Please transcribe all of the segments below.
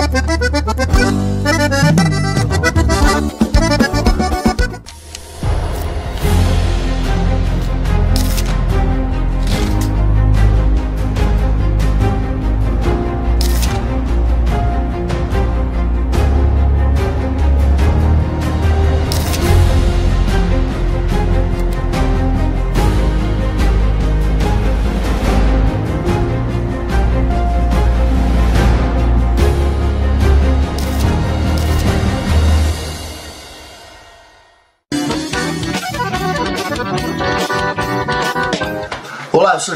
eu sou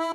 O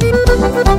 Gurizada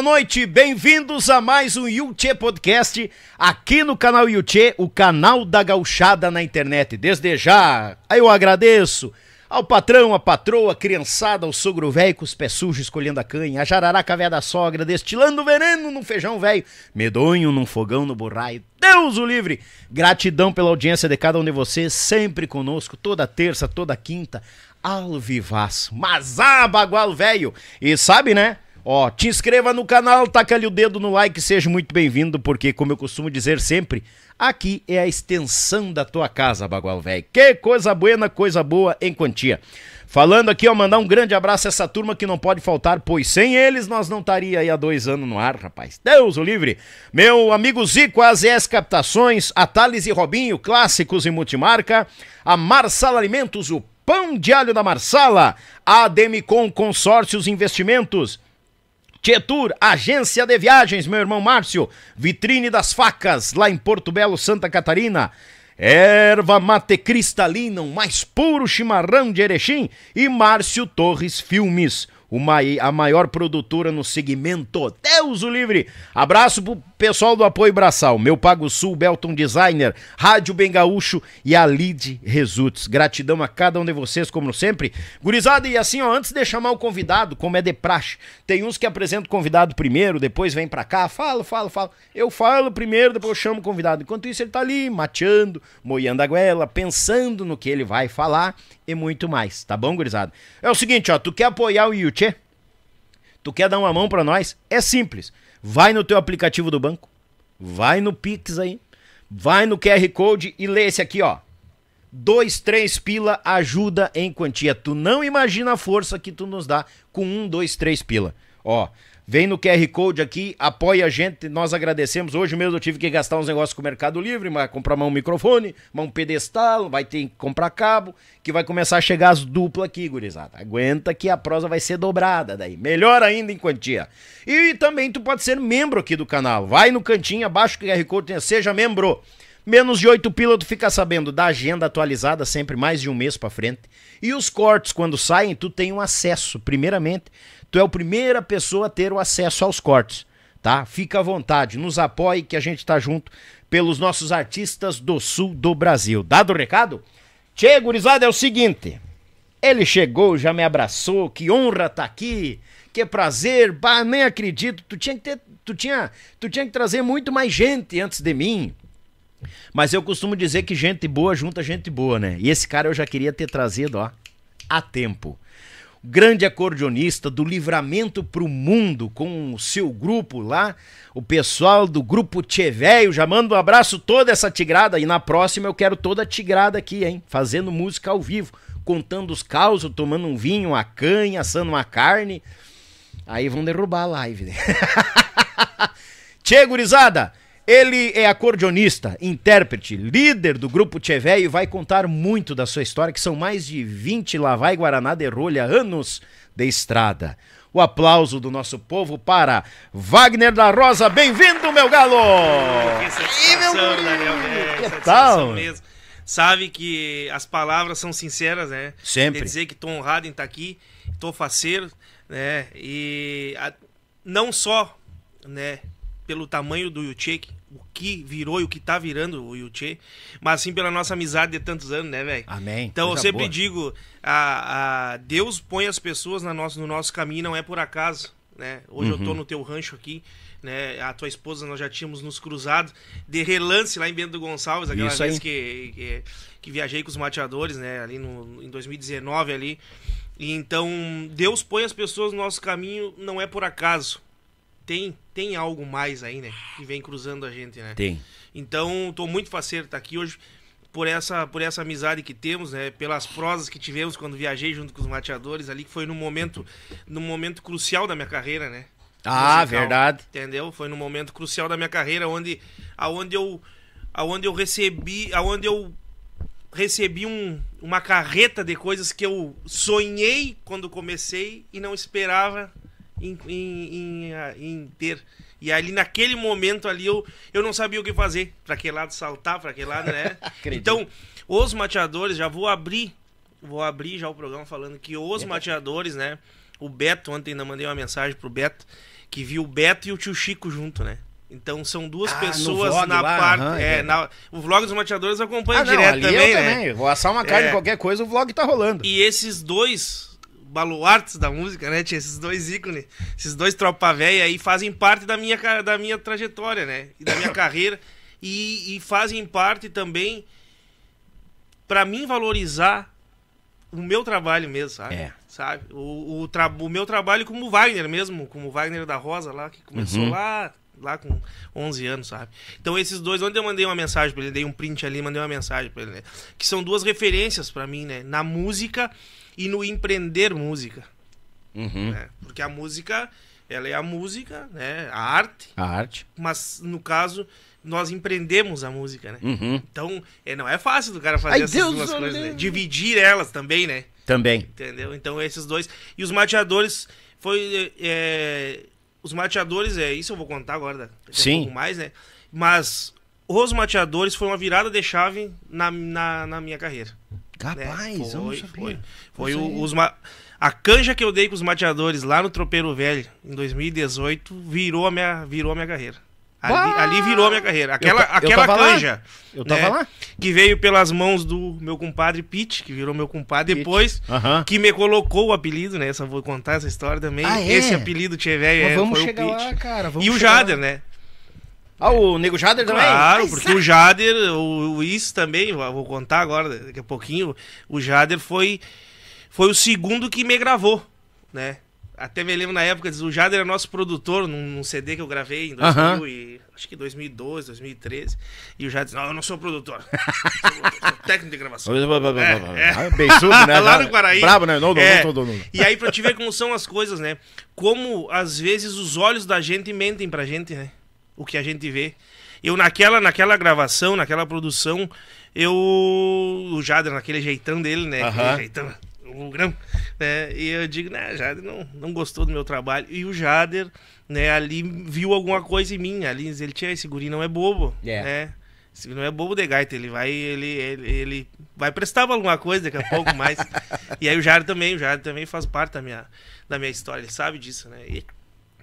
boa noite, bem-vindos a mais um Yuchê Podcast aqui no canal Yuchê, o canal da gauchada na internet. Desde já, eu agradeço ao patrão, a patroa, a criançada, ao sogro velho com os pés sujos escolhendo a canha, a jararaca véia da sogra, destilando veneno num feijão velho, medonho num fogão no burraio. Deus o livre! Gratidão pela audiência de cada um de vocês, sempre conosco, toda terça, toda quinta Alvivaz, mas ah, velho. E sabe, né? Ó, te inscreva no canal, taca ali o dedo no like, seja muito bem-vindo, porque como eu costumo dizer sempre, aqui é a extensão da tua casa, bagual velho. Que coisa buena, coisa boa em quantia. Falando aqui, ó, mandar um grande abraço a essa turma que não pode faltar, pois sem eles nós não estaria aí há dois anos no ar, rapaz. Deus o livre. Meu amigo Zico, AZS Captações, a Thales e Robinho, clássicos e multimarca, a Marsala Alimentos, o Pão de Alho da Marsala, Ademicon Consórcios Investimentos, Tietur, agência de viagens, meu irmão Márcio, Vitrine das Facas, lá em Porto Belo, Santa Catarina, Erva mate cristalina, um mais puro chimarrão de Erechim. E Márcio Torres Filmes uma, a maior produtora no segmento. Deus o livre! Abraço pro pessoal do Apoio Braçal, meu Pago Sul, Belton Designer, Rádio Bem Gaúcho e a Lid Results. Gratidão a cada um de vocês, como sempre. Gurizada, e assim, ó, antes de chamar o convidado, como é de praxe, tem uns que apresentam o convidado primeiro, depois vem pra cá, fala, fala, fala. Eu falo primeiro, depois eu chamo o convidado. Enquanto isso, ele tá ali, mateando, moiando a goela, pensando no que ele vai falar e muito mais, tá bom, gurizada? É o seguinte, ó, tu quer apoiar o Yuchê? Tu quer dar uma mão para nós? É simples. Vai no teu aplicativo do banco, vai no Pix aí, vai no QR Code e lê esse aqui, ó. Dois, três pila ajuda em quantia. Tu não imagina a força que tu nos dá com um, dois, três pila. Ó, Vem no QR Code aqui, apoia a gente, nós agradecemos. Hoje mesmo eu tive que gastar uns negócios com o Mercado Livre, mas comprar um microfone, um pedestal, vai ter que comprar cabo, que vai começar a chegar as duplas aqui, gurizada. Aguenta que a prosa vai ser dobrada daí. Melhor ainda em quantia. E também tu pode ser membro aqui do canal. Vai no cantinho abaixo do QR Code, seja membro. Menos de oito pila tu fica sabendo da agenda atualizada sempre mais de um mês para frente. E os cortes quando saem, tu tem um acesso, primeiramente tu é a primeira pessoa a ter o acesso aos cortes, tá? Fica à vontade, nos apoie que a gente tá junto pelos nossos artistas do sul do Brasil. Dado o recado? Tchê, gurizada, é o seguinte. Ele chegou, já me abraçou, que honra tá aqui, que prazer, bah, nem acredito, tu tinha que ter, tu tinha, tu tinha que trazer muito mais gente antes de mim. Mas eu costumo dizer que gente boa junta gente boa, né? E esse cara eu já queria ter trazido, ó, a tempo grande acordeonista do Livramento para o Mundo, com o seu grupo lá, o pessoal do grupo Tchê Velho. Já mando um abraço toda essa tigrada e na próxima eu quero toda a tigrada aqui, hein? Fazendo música ao vivo, contando os causos, tomando um vinho, uma canha, assando uma carne. Aí vão derrubar a live. Né? Tchê, gurizada! Ele é acordeonista, intérprete, líder do grupo Tchevé e vai contar muito da sua história, que são mais de 20 Lavai Guaraná de rolha, anos de estrada. O aplauso do nosso povo para Wagner da Rosa. Bem-vindo, meu galo! Que satisfação, Daniel. É, que tal? Mesmo. Sabe que as palavras são sinceras, né? Sempre. Quer dizer que estou honrado em estar aqui, estou faceiro, né? E a não só, né, pelo tamanho do Yuchê, o que virou e o que tá virando o Yuchê, mas sim pela nossa amizade de tantos anos, né, velho? Amém. Então Coisa eu sempre boa. digo, a, a Deus põe as pessoas na nossa, no nosso caminho, não é por acaso, né? Hoje eu Uhum. tô no teu rancho aqui, né? A tua esposa nós já tínhamos nos cruzado de relance lá em Bento Gonçalves, aquela Isso vez que, que que viajei com os mateadores, né, ali no, em 2019 ali. E então Deus põe as pessoas no nosso caminho, não é por acaso. Tem tem algo mais aí, né, que vem cruzando a gente, né? Tem. Então, tô muito faceiro estar aqui hoje por essa, por essa amizade que temos, né? Pelas prosas que tivemos quando viajei junto com os mateadores ali, que foi num momento, num momento crucial da minha carreira, né? Ah, Musical, verdade. Entendeu? Foi num momento crucial da minha carreira onde, aonde eu, aonde eu recebi, aonde eu recebi um, uma carreta de coisas que eu sonhei quando comecei e não esperava em, em, em, em ter. E ali naquele momento ali eu, eu não sabia o que fazer. Pra que lado saltar, pra que lado, né? Então, os mateadores, já vou abrir, vou abrir já o programa falando que os mateadores, né? O Beto, ontem ainda mandei uma mensagem pro Beto, que viu o Beto e o tio Chico junto, né? Então são duas Ah, pessoas vlog na lá, parte. aham, é é, na, o vlog dos mateadores acompanha Ah, não, direto ali também, eu né? também. Vou assar uma carne, É. qualquer coisa, o vlog tá rolando. E esses dois baluartes da música, né? Tinha esses dois ícones, esses dois tropa véia aí fazem parte da minha, da minha trajetória, né? E da minha carreira. E, e fazem parte também pra mim valorizar o meu trabalho mesmo, sabe? É. Sabe? O, o, tra- o meu trabalho como Wagner mesmo, como Wagner da Rosa lá, que começou Uhum. lá, lá com 11 anos, sabe? Então esses dois, onde eu mandei uma mensagem pra ele, dei um print ali, mandei uma mensagem pra ele, né? Que são duas referências pra mim, né? Na música e no empreender música, Uhum. né? Porque a música, ela é a música, né? A arte, A arte. mas no caso, nós empreendemos a música, né? Uhum. Então, é, não é fácil do cara fazer Ai, essas Deus, duas coisas, né? Dividir elas também, né? Também. Entendeu? Então esses dois. E os mateadores foi. é, os mateadores, é isso eu vou contar agora Sim. pouco mais, né? Mas os mateadores foi uma virada de chave na, na, na minha carreira. Né? Capaz, eu não foi, foi. Foi Isso o- os ma- A canja que eu dei com os mateadores lá no Tropeiro Velho, em 2018, virou a minha, virou a minha carreira. Ali, ali virou a minha carreira. Aquela, eu aquela lá. canja. Eu tava né, lá. Que veio pelas mãos do meu compadre Pete, que virou meu compadre Pete. depois, Aham. que me colocou o apelido, né? Só vou contar essa história também. Ah, é? Esse apelido Tchê Velho é, vamos foi chegar o Pete. lá, cara. E o Jader, lá. né? Ah, o Nego Jader também? Claro, Mas, porque o Jader, o, o Is também, vou contar agora, daqui a pouquinho, o Jader foi, foi o segundo que me gravou, né? Até me lembro na época, o Jader era nosso produtor num, num CD que eu gravei em 2000 Aham. e, acho que 2012, 2013. E o Jader disse, não, eu não sou produtor, sou, sou técnico de gravação. É, Ah, Beiçudo, né? Lá no Guaraí. Brabo, né? Não, não, É. não, não, não, não. E aí pra te ver como são as coisas, né? Como às vezes os olhos da gente mentem pra gente, né? O que a gente vê. Eu naquela, naquela gravação, naquela produção, eu. O Jader, naquele jeitão dele, né? Aquele jeitão, o grão, né? E eu digo, né, Jader não, não gostou do meu trabalho. E o Jader, né, ali viu alguma coisa em mim. Ali ele tinha esse guri não é bobo. É. Né? Esse guri não é bobo de gaita, ele vai, ele, ele, ele vai prestar pra alguma coisa daqui a pouco mais. e aí o Jader também, o Jader também faz parte da minha, da minha história, ele sabe disso, né? E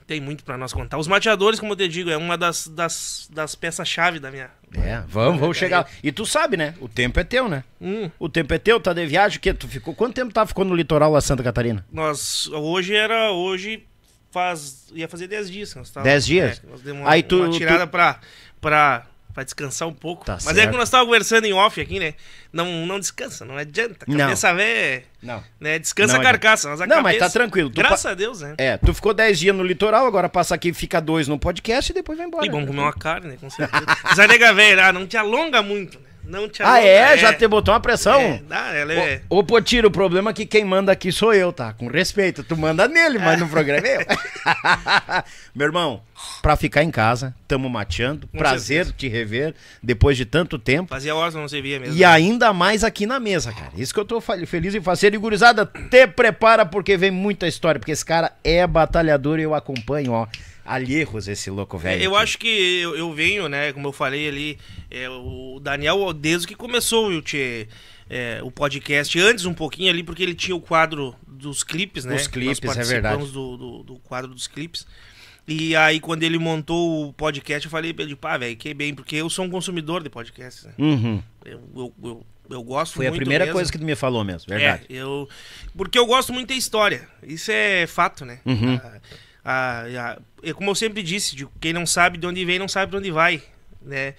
tem muito pra nós contar. Os mateadores, como eu te digo, é uma das, das, das peças-chave da minha. É, vamos, vamos chegar. E tu sabe, né? O tempo é teu, né? Hum, O tempo é teu, tá de viagem, o quê? Tu ficou quanto tempo tá ficou no litoral lá Santa Catarina? nós, hoje era, hoje faz, ia fazer 10 dias. que Nós tava, 10 dias? É, nós demos uma, Aí tu- uma tirada tu- pra, pra, pra descansar um pouco. Tá Mas é certo. que nós estávamos conversando em off aqui, né? Não, não descansa, não adianta. Não. Cabeça velha, Não. né? Descansa Não a carcaça. Mas a Não, mas cabeça, tá tranquilo. Tu Graças pa- a Deus, né? É, tu ficou 10 dias no litoral, agora passa aqui, fica dois no podcast e depois vai embora. E vamos comer uma carne, né? Com certeza. Mas a nega velha, ah, não te alonga muito, né? Não te Ah, alonga. é? Já te botou uma pressão? É, dá, ela é... Ô, ô Potiro, o problema é que quem manda aqui sou eu, tá? Com respeito. Tu manda nele, mas no programa é eu. Meu irmão, pra ficar em casa, tamo mateando. Com Prazer certeza. te rever depois de tanto tempo. Fazia horas que não se via mesmo. E ainda mais aqui na mesa, cara. Isso que eu tô feliz em fazer. E gurizada, te prepara porque vem muita história. Porque esse cara é batalhador e eu acompanho, ó. Alhejos esse louco velho. Eu aqui. acho que eu, eu venho, né, como eu falei ali, é, o Daniel, desde que começou o, tchê, é, o podcast, antes um pouquinho ali, porque ele tinha o quadro dos clipes, né? Os clipes, Nós é verdade. Do, do, do quadro dos clipes. E aí, quando ele montou o podcast, eu falei pra ele, pá, velho, que bem, porque eu sou um consumidor de podcasts. Né? Uhum. Eu, eu, eu, eu gosto Foi a muito primeira mesmo. coisa que tu me falou mesmo, verdade. É, eu, porque eu gosto muito da história. Isso é fato, né? Uhum. A- a- a- é como eu sempre disse, de quem não sabe de onde vem, não sabe para onde vai, né?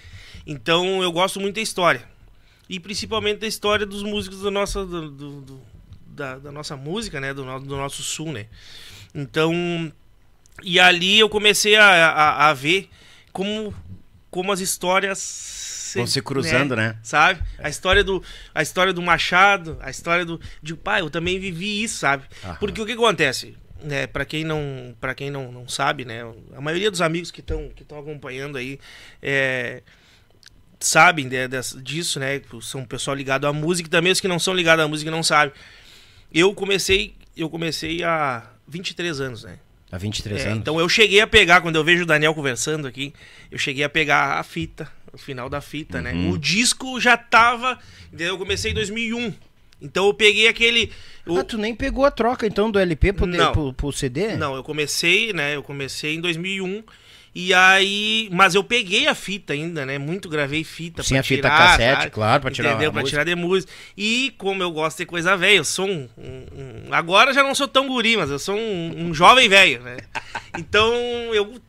Então eu gosto muito da história. E principalmente da história dos músicos do nosso, do, do- do- da, da nossa música, né? Do, do nosso sul, né? Então, e ali eu comecei a, a, a ver como, como as histórias Vão se cruzando, né? Sabe? A história do a história do Machado, a história do de pai, eu também vivi isso, sabe? Aham. Porque o que acontece? Né, para quem não para quem não, não sabe, né, a maioria dos amigos que estão que estão acompanhando aí é, sabem né, dessa- disso, né, são pessoal ligado à música também os que não são ligados à música não sabem. Eu comecei eu comecei há 23 anos, né? Há 23 É, anos. então eu cheguei a pegar, quando eu vejo o Daniel conversando aqui, eu cheguei a pegar a fita, o final da fita, né? Uhum. O disco já tava. Eu comecei em 2001. Então eu peguei aquele. o- Ah, tu nem pegou a troca então do LP pro, Não. pro, pro CD? Não, eu comecei, né? Eu comecei em 2001. E aí. Mas eu peguei a fita ainda, né? Muito gravei fita. Sim, a fita tirar, cassete, sabe? claro, pra tirar Entendeu? a Pra música. tirar de música. E como eu gosto de coisa velha, eu sou um, um- um- Agora já não sou tão guri, mas eu sou um, um jovem velho, né? Então eu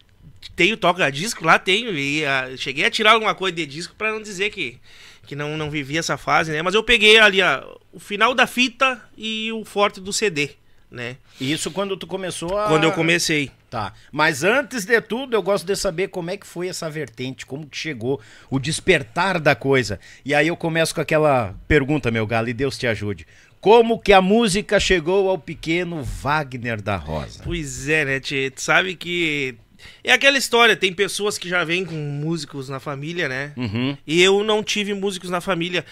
tenho toca-disco, lá tenho. E ah, cheguei a tirar alguma coisa de disco pra não dizer que. Que não, não vivi essa fase, né? Mas eu peguei ali a, o final da fita e o forte do CD, né? Isso quando tu começou a... Quando eu comecei. Tá. Mas antes de tudo, eu gosto de saber como é que foi essa vertente, como que chegou o despertar da coisa. E aí eu começo com aquela pergunta, meu galo, e Deus te ajude. Como que a música chegou ao pequeno Wagner da Rosa? Pois é, né, Tchê? Tu sabe que. É aquela história, tem pessoas que já vêm com músicos na família, né? Uhum. E eu não tive músicos na família,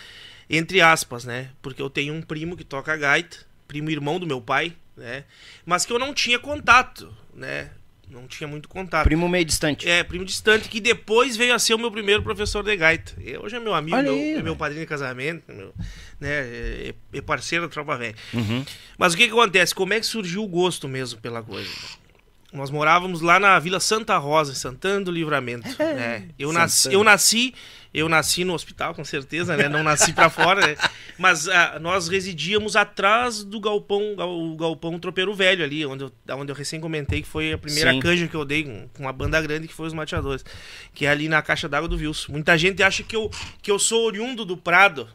entre aspas, né? Porque eu tenho um primo que toca gaita, primo irmão do meu pai, né? Mas que eu não tinha contato, né? Não tinha muito contato. Primo meio distante. É, primo distante, que depois veio a ser o meu primeiro professor de gaita. E hoje é meu amigo, Olha meu, aí, é meu padrinho de casamento, meu, né? É, é parceiro da tropa velha. Uhum. Mas o que, que acontece? Como é que surgiu o gosto mesmo pela coisa? Nós morávamos lá na Vila Santa Rosa, em Santana do Livramento. né? eu, nasci, eu nasci, eu nasci no hospital, com certeza, né? Não nasci pra fora, né? Mas ah, nós residíamos atrás do galpão, gal- o galpão Tropeiro Velho ali, onde eu, da onde eu recém comentei que foi a primeira Sim. canja que eu dei com, com uma banda grande que foi os Mateadores, que é ali na caixa d'água do Wilson. Muita gente acha que eu, que eu sou oriundo do Prado,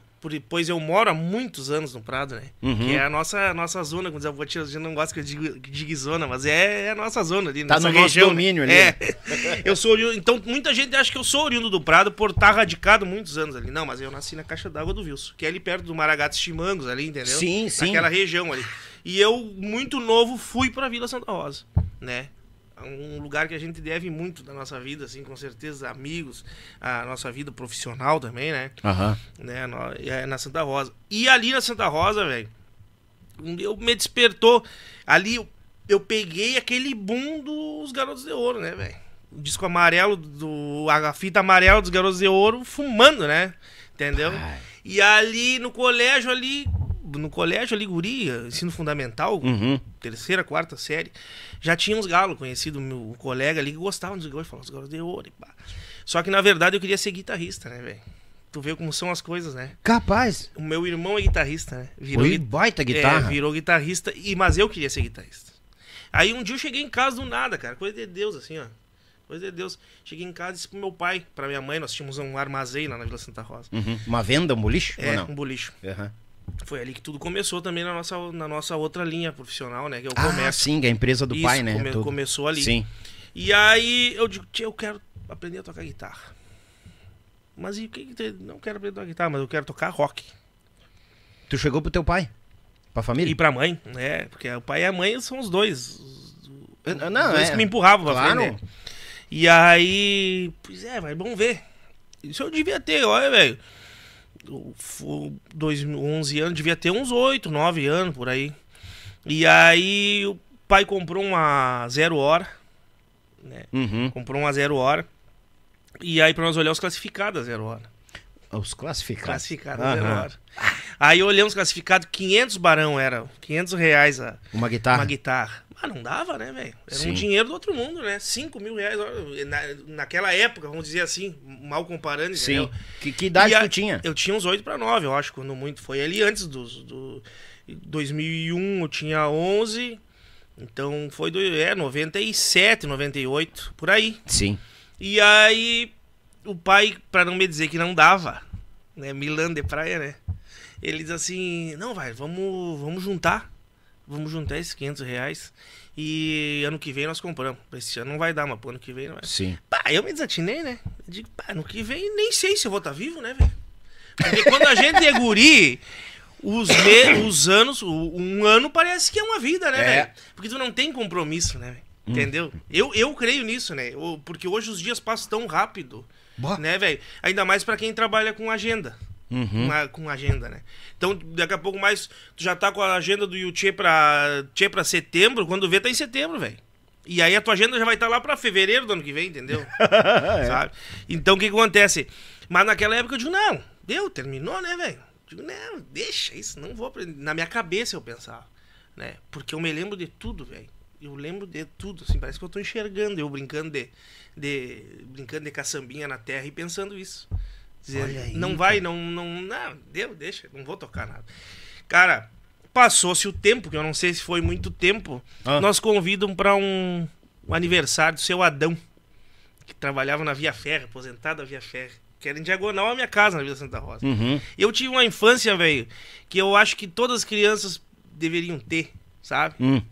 pois eu moro há muitos anos no Prado, né? Uhum. Que é a nossa, nossa zona, como diz a avó tia, a gente não gosta que eu diga, que diga zona, mas é, é a nossa zona ali, Tá nossa no nosso região, né? domínio ali. É. Eu sou oriundo, então muita gente acha que eu sou oriundo do Prado por estar radicado muitos anos ali. Não, mas eu nasci na Caixa d'Água do Wilson, que é ali perto do Maragatos Chimangos ali, entendeu? Sim, sim. Naquela região ali. E eu, muito novo, fui pra Vila Santa Rosa, né? Um lugar que a gente deve muito da nossa vida, assim, com certeza, amigos, a nossa vida profissional também, né? Aham. né, no- é, na Santa Rosa. E ali na Santa Rosa, velho, eu me despertou. Ali eu, eu peguei aquele boom dos Garotos de Ouro, né, velho? O disco amarelo, do, a fita amarela dos Garotos de Ouro fumando, né? Entendeu? Ai. E ali no colégio, ali, no colégio ali, guria, ensino fundamental, Uhum. terceira, quarta série, já tinha uns galos, conhecido meu colega ali que gostavam dos galos, falavam os galos de ouro pá. Só que na verdade eu queria ser guitarrista, né, velho? Tu vê como são as coisas, né? Capaz. O meu irmão é guitarrista, né? Virou, gui- baita é, guitarra. virou guitarrista, e, mas eu queria ser guitarrista. Aí um dia eu cheguei em casa do nada, cara, coisa de Deus, assim, ó. Coisa de Deus. Cheguei em casa e disse pro meu pai, pra minha mãe, nós tínhamos um armazém lá na Vila Santa Rosa. Uhum. Uma venda, um boliche? É, um bolicho. Aham. Foi ali que tudo começou também na nossa, na nossa outra linha profissional, né? Que é o Ah, comércio. sim, que é a empresa do Isso, pai, né? come- Tudo. começou ali. Sim. E aí eu digo, tia, eu quero aprender a tocar guitarra. Mas e o que que tem? Não quero aprender a tocar guitarra, mas eu quero tocar rock. Tu chegou pro teu pai? Pra família? E pra mãe, né? Porque o pai e a mãe são os dois. Os Não, dois é. que me empurravam pra Claro. frente. né? E aí, pois é, mas vamos ver. Isso eu devia ter, olha, velho. Eu fu- dois mil- 11 anos, devia ter uns 8, 9 anos por aí. E aí o pai comprou uma zero hora, né? Uhum. Comprou uma zero hora. E aí pra nós olhar os classificados da zero hora. Os classificados. Classificados da zero hora. Aí olhamos classificado, 500 barão era, 500 reais a, Uma guitarra. uma guitarra. Ah, não dava, né, velho? Era Sim. um dinheiro do outro mundo, né? 5 mil reais. Na, naquela época, vamos dizer assim, mal comparando, Sim. entendeu? Que, que idade a- tu tinha? Eu tinha uns 8 para 9, eu acho, quando muito. Foi ali antes dos. Do 2001 eu tinha 11. Então foi do, é, 97, 98, por aí. Sim. E aí o pai, pra não me dizer que não dava, né? Milan de praia, né? Ele diz assim, não, vai, vamos, vamos juntar. Vamos juntar esses 500 reais. E ano que vem nós compramos. Esse ano não vai dar, mas pro ano que vem não vai. Sim. Pá, eu me desatinei, né? Eu digo, pá, ano que vem nem sei se eu vou estar vivo, né, velho? Porque quando a gente é guri, os, me- os anos, um ano parece que é uma vida, né, É. velho? Porque tu não tem compromisso, né, velho? Entendeu? Eu, eu creio nisso, né? Eu- porque hoje os dias passam tão rápido, Bah. né, velho? Ainda mais pra quem trabalha com agenda. Uhum. Com, com agenda, né? Então, daqui a pouco mais, tu já tá com a agenda do Yuchê pra, tchê pra setembro, quando vê, tá em setembro, velho. E aí a tua agenda já vai estar lá pra fevereiro do ano que vem, entendeu? Sabe? Então o que, que acontece? Mas naquela época eu digo, não, deu, terminou, né, velho? Digo, não, deixa isso, não vou aprender. Na minha cabeça eu pensava, né? Porque eu me lembro de tudo, velho. Eu lembro de tudo, assim, parece que eu tô enxergando, eu brincando de, de brincando de caçambinha na terra e pensando isso. Dizer, aí, não vai, não, não, não, deu, deixa, não vou tocar nada. Cara, passou-se o tempo, que eu não sei se foi muito tempo, Ah. nós convidam para um, um aniversário do seu Adão, que trabalhava na Via Ferra, aposentado da Via Ferra, que era em diagonal à minha casa na Vila Santa Rosa. Uhum. Eu tive uma infância, velho, que eu acho que todas as crianças deveriam ter, sabe? Hum.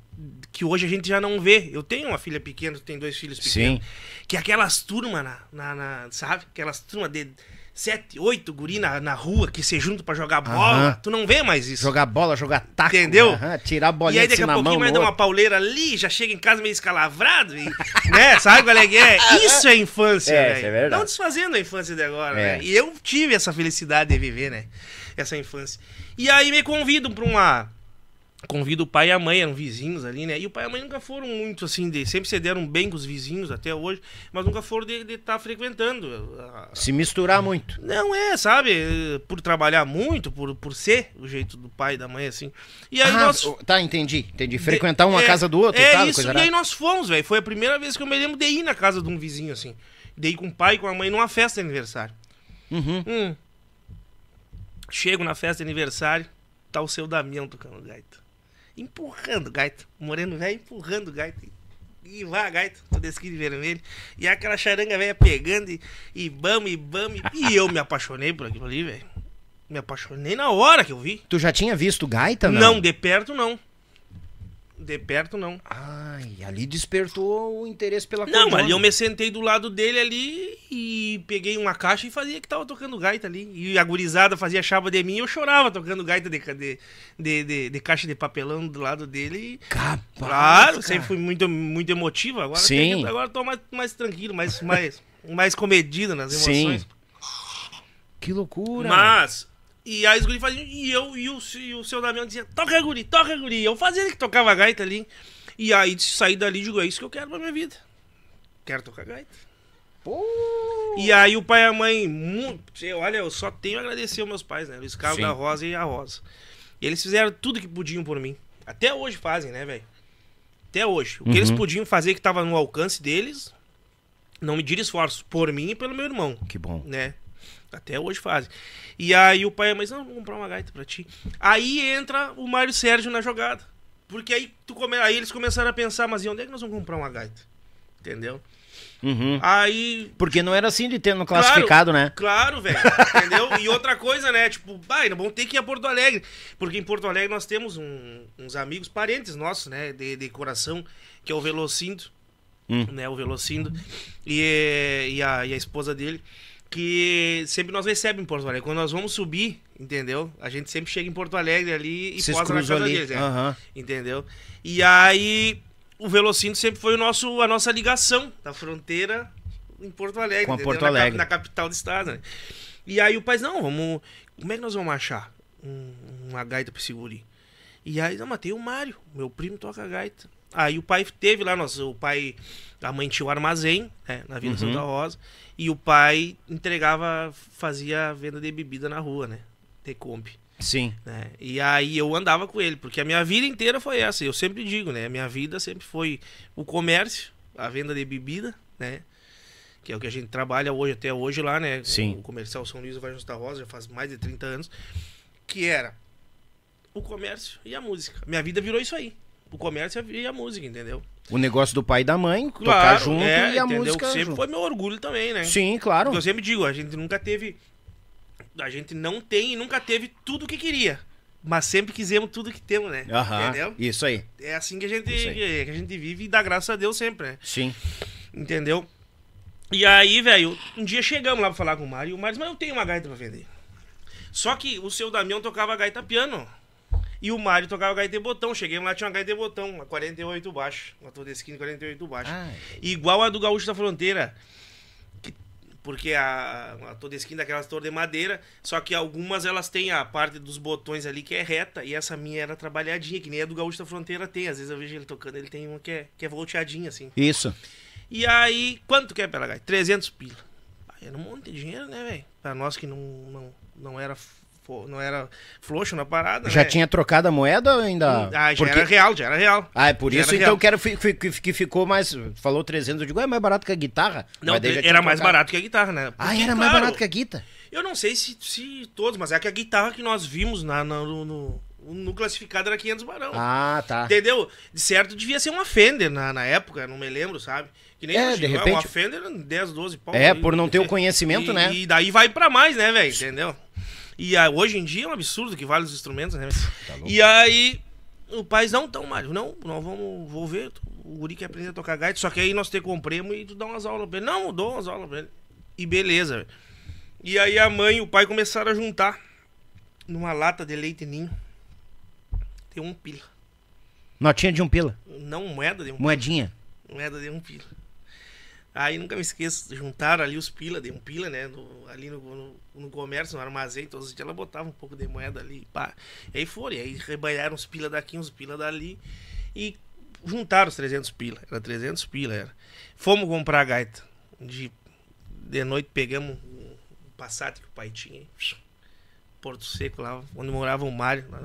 Que hoje a gente já não vê. Eu tenho uma filha pequena, tem dois filhos pequenos. Sim. Que aquelas turmas, na, na, na- sabe? Aquelas turmas de sete, oito guri na, na rua que se juntam pra jogar bola. Aham. Tu não vê mais isso. Jogar bola, jogar taco. Entendeu? aham, tirar a E bolinha aí de daqui a pouquinho mão vai no dar uma outro. pauleira ali, já chega em casa meio escalavrado, e, né? Sabe qual é que é? Isso é infância, É, velho. isso é verdade. Não desfazendo a infância de agora, É. né? E eu tive essa felicidade de viver, né? Essa infância. E aí me convidam pra uma... Convido o pai e a mãe, eram vizinhos ali, né? E o pai e a mãe nunca foram muito assim, de... sempre se deram bem com os vizinhos até hoje, mas nunca foram de estar frequentando. a- Se misturar muito. não é, sabe? Por trabalhar muito, por, por ser o jeito do pai e da mãe, assim. E aí Ah, nós. Tá, entendi. Entendi. Frequentar uma É, casa do outro é e tal. Isso, coisa e aí nós fomos, velho. Foi a primeira vez que eu me lembro de ir na casa de um vizinho, assim. De ir com o pai e com a mãe numa festa de aniversário. Uhum. Hum. Chego na festa de aniversário, tá o seu Damião tocando gaita. Empurrando gaita. O Moreno velho empurrando gaita. E vá gaita, todo esquilo vermelho. E aquela charanga velha pegando e, e bam, e bam. E, e eu me apaixonei por aquilo ali, velho. Me apaixonei na hora que eu vi. Tu já tinha visto gaita, não? Não, de perto não. De perto não. Ai, ali despertou o interesse pela Não, cordona. ali eu me sentei do lado dele ali e peguei uma caixa e fazia que tava tocando gaita ali. E a gurizada fazia chapa de mim e eu chorava tocando gaita de, de, de, de- de caixa de papelão do lado dele. Capaz, claro, cara. sempre fui muito, muito emotivo. Agora, Sim. que- agora tô mais, mais tranquilo, mais, mais, mais comedido nas Sim. emoções. Que loucura. Mas. E aí os guri faziam. E eu e o, e o seu Damião dizia: toca guri, toca guri. Eu fazia ele que tocava gaita ali. E aí saí dali e digo: é isso que eu quero pra minha vida. Quero tocar gaita. Pô. E aí o pai e a mãe, muito, olha, eu só tenho a agradecer aos meus pais, né? Luiz Carlos Sim. da Rosa e a Rosa. E eles fizeram tudo que podiam por mim. Até hoje fazem, né, velho? Até hoje. O que Uhum. eles podiam fazer que tava no alcance deles, não mediram esforço por mim e pelo meu irmão, Que bom. né? Até hoje fazem. E aí o pai mãe, não, vou comprar uma gaita pra ti. Aí entra o Mário Sérgio na jogada. Porque aí, tu come... aí eles começaram a pensar, mas e onde é que nós vamos comprar uma gaita? Entendeu? Uhum. Aí Porque não era assim de ter no classificado, né? Claro, velho. Entendeu? E outra coisa, né? Tipo, vai, vamos ter que ir a Porto Alegre. Porque em Porto Alegre nós temos um- uns amigos, parentes nossos, né? De, de coração, que é o Velocindo. Hum. Né? O Velocindo. E, e, a, e a esposa dele. Que sempre nós recebemos em Porto Alegre. Quando nós vamos subir, entendeu? A gente sempre chega em Porto Alegre ali e Vocês posa na casa ali. deles. é. Aham. Entendeu? E aí, o Velocino sempre foi o nosso, a nossa ligação da fronteira em Porto Alegre. Com a? Porto Na Alegre. Na, capital do estado, né? E aí o pai, não, vamos. Como é que nós vamos achar um- uma gaita pra esse guri? E aí, não, mas tem o Mário, meu primo toca gaita. Aí o pai teve lá, nós, o pai, a mãe tinha o armazém, né, na Vila Uhum. Santa Rosa, e o pai entregava, fazia venda de bebida na rua, né? De Kombi. Sim. né? E aí eu andava com ele, porque a minha vida inteira foi essa. Eu sempre digo, né? A minha vida sempre foi o comércio, a venda de bebida, né? Que é o que a gente trabalha hoje, até hoje lá, né? Sim. O comercial São Luís Vale Justa Rosa, já faz mais de 30 anos. Que era o comércio e a música. Minha vida virou isso aí. O comércio e a música, entendeu? O negócio do pai e da mãe, tocar junto é, e a entendeu? música Que sempre junto. foi meu orgulho também, né? Sim, claro. Porque eu sempre digo, a gente nunca teve. A gente não tem e nunca teve tudo o que queria. Mas sempre quisemos tudo que temos, né? Aham. Entendeu? Isso aí. É assim que a gente, que a gente vive e dá graças a Deus sempre, né? Sim. Entendeu? E aí, velho, um dia chegamos lá pra falar com o Mário e o Mário disse, mas eu tenho uma gaita pra vender. Só que o seu Damião tocava gaita piano. E o Mário tocava gaita de botão. Cheguei lá, tinha uma gaita de botão, uma 48 baixo. Uma Todeskine 48 baixo. Ah, Igual a do Gaúcho da Fronteira. Que- porque a, a Todeskine daquelas torres de madeira. Só que algumas elas têm a parte dos botões ali que é reta. E essa minha era trabalhadinha, que nem a do Gaúcho da Fronteira tem. Às vezes eu vejo ele tocando, ele tem uma que é, que é volteadinha assim. Isso. E aí, quanto que é pela gaita? 300 pila. Era um monte de dinheiro, né, velho? Pra nós que não, não, não era não era frouxo na parada, Já né? tinha trocado a moeda ou ainda? Ah, já Porque- era real, já era real. Ah, é por Já isso era então real. que, era, que, ficou mais. Falou 300, eu digo, é mais barato que a guitarra. Não, era mais trocado. barato que a guitarra, né? Ah, Porque, era mais claro, barato que a guitarra. Eu não sei se, se todos, mas é que a guitarra que nós vimos na, na- no, no, no classificado era 500 barão. Ah, tá. Entendeu? De certo, devia ser uma Fender na, na época, não me lembro, sabe? Que nem É, de Uma repente- Fender 10, 12 pau. É, aí, por não ter o conhecimento, e- né? E daí vai pra mais, né, velho? Entendeu? E ah, hoje em dia é um absurdo que vale os instrumentos, né? Tá e aí, o pai não, então, Mário, não, nós vamos, vou ver. O guri quer aprender a tocar gaita, só que aí nós te compramos e tu dá umas aulas pra ele. Não, eu dou umas aulas pra ele. E beleza, velho. E aí a mãe e o pai começaram a juntar numa lata de leite ninho. Tem um pila. Notinha de um pila. Não moeda de um Moedinha. moeda de um pila. Aí nunca me esqueço, juntaram ali os pila, de um pila, né? no- ali no, no, no comércio, no armazém, todos os dias ela botava um pouco de moeda ali, pá. E aí foram, e aí rebanharam os pila daqui, uns pila dali, e juntaram os 300 pila, era 300 pila, era. Fomos comprar a gaita, de, de noite pegamos um Passat que o pai tinha, Porto Seco lá, onde morava o Mário, lá,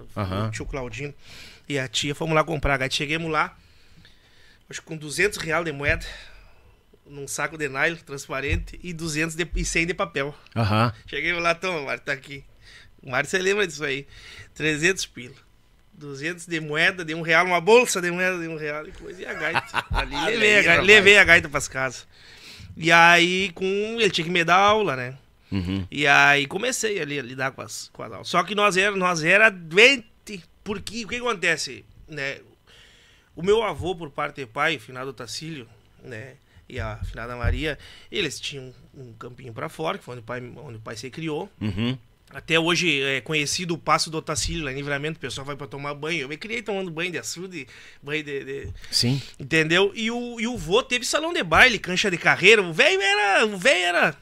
o tio Claudino, e a tia, fomos lá comprar a gaita, chegamos lá, acho que com 200 real de moeda, num saco de nylon transparente e 200 de, e 100 de papel. Aham. Cheguei lá, toma, Mário, tá aqui. O Mário, você lembra disso aí? 300 pila. 200 de moeda, de um real, uma bolsa de moeda de um real e coisa. E a gaita. Ali, levei, a gaita, levei a gaita pras casas. E aí, com ele tinha que me dar aula, né? Uhum. E aí comecei ali a lidar com as, com as aulas. Só que nós era, nós era doente. Porque o que acontece? Né? O meu avô, por parte de pai, finado Tacílio, né? E a finada Maria, eles tinham um campinho pra fora, que foi onde o pai, onde o pai se criou. Uhum. Até hoje é conhecido o Passo do Otacílio, lá em Livramento, o pessoal vai pra tomar banho. Eu me criei tomando banho de açude, banho de- de, Sim. Entendeu? E o, e o vô teve salão de baile, cancha de carreira. O velho era. O velho era.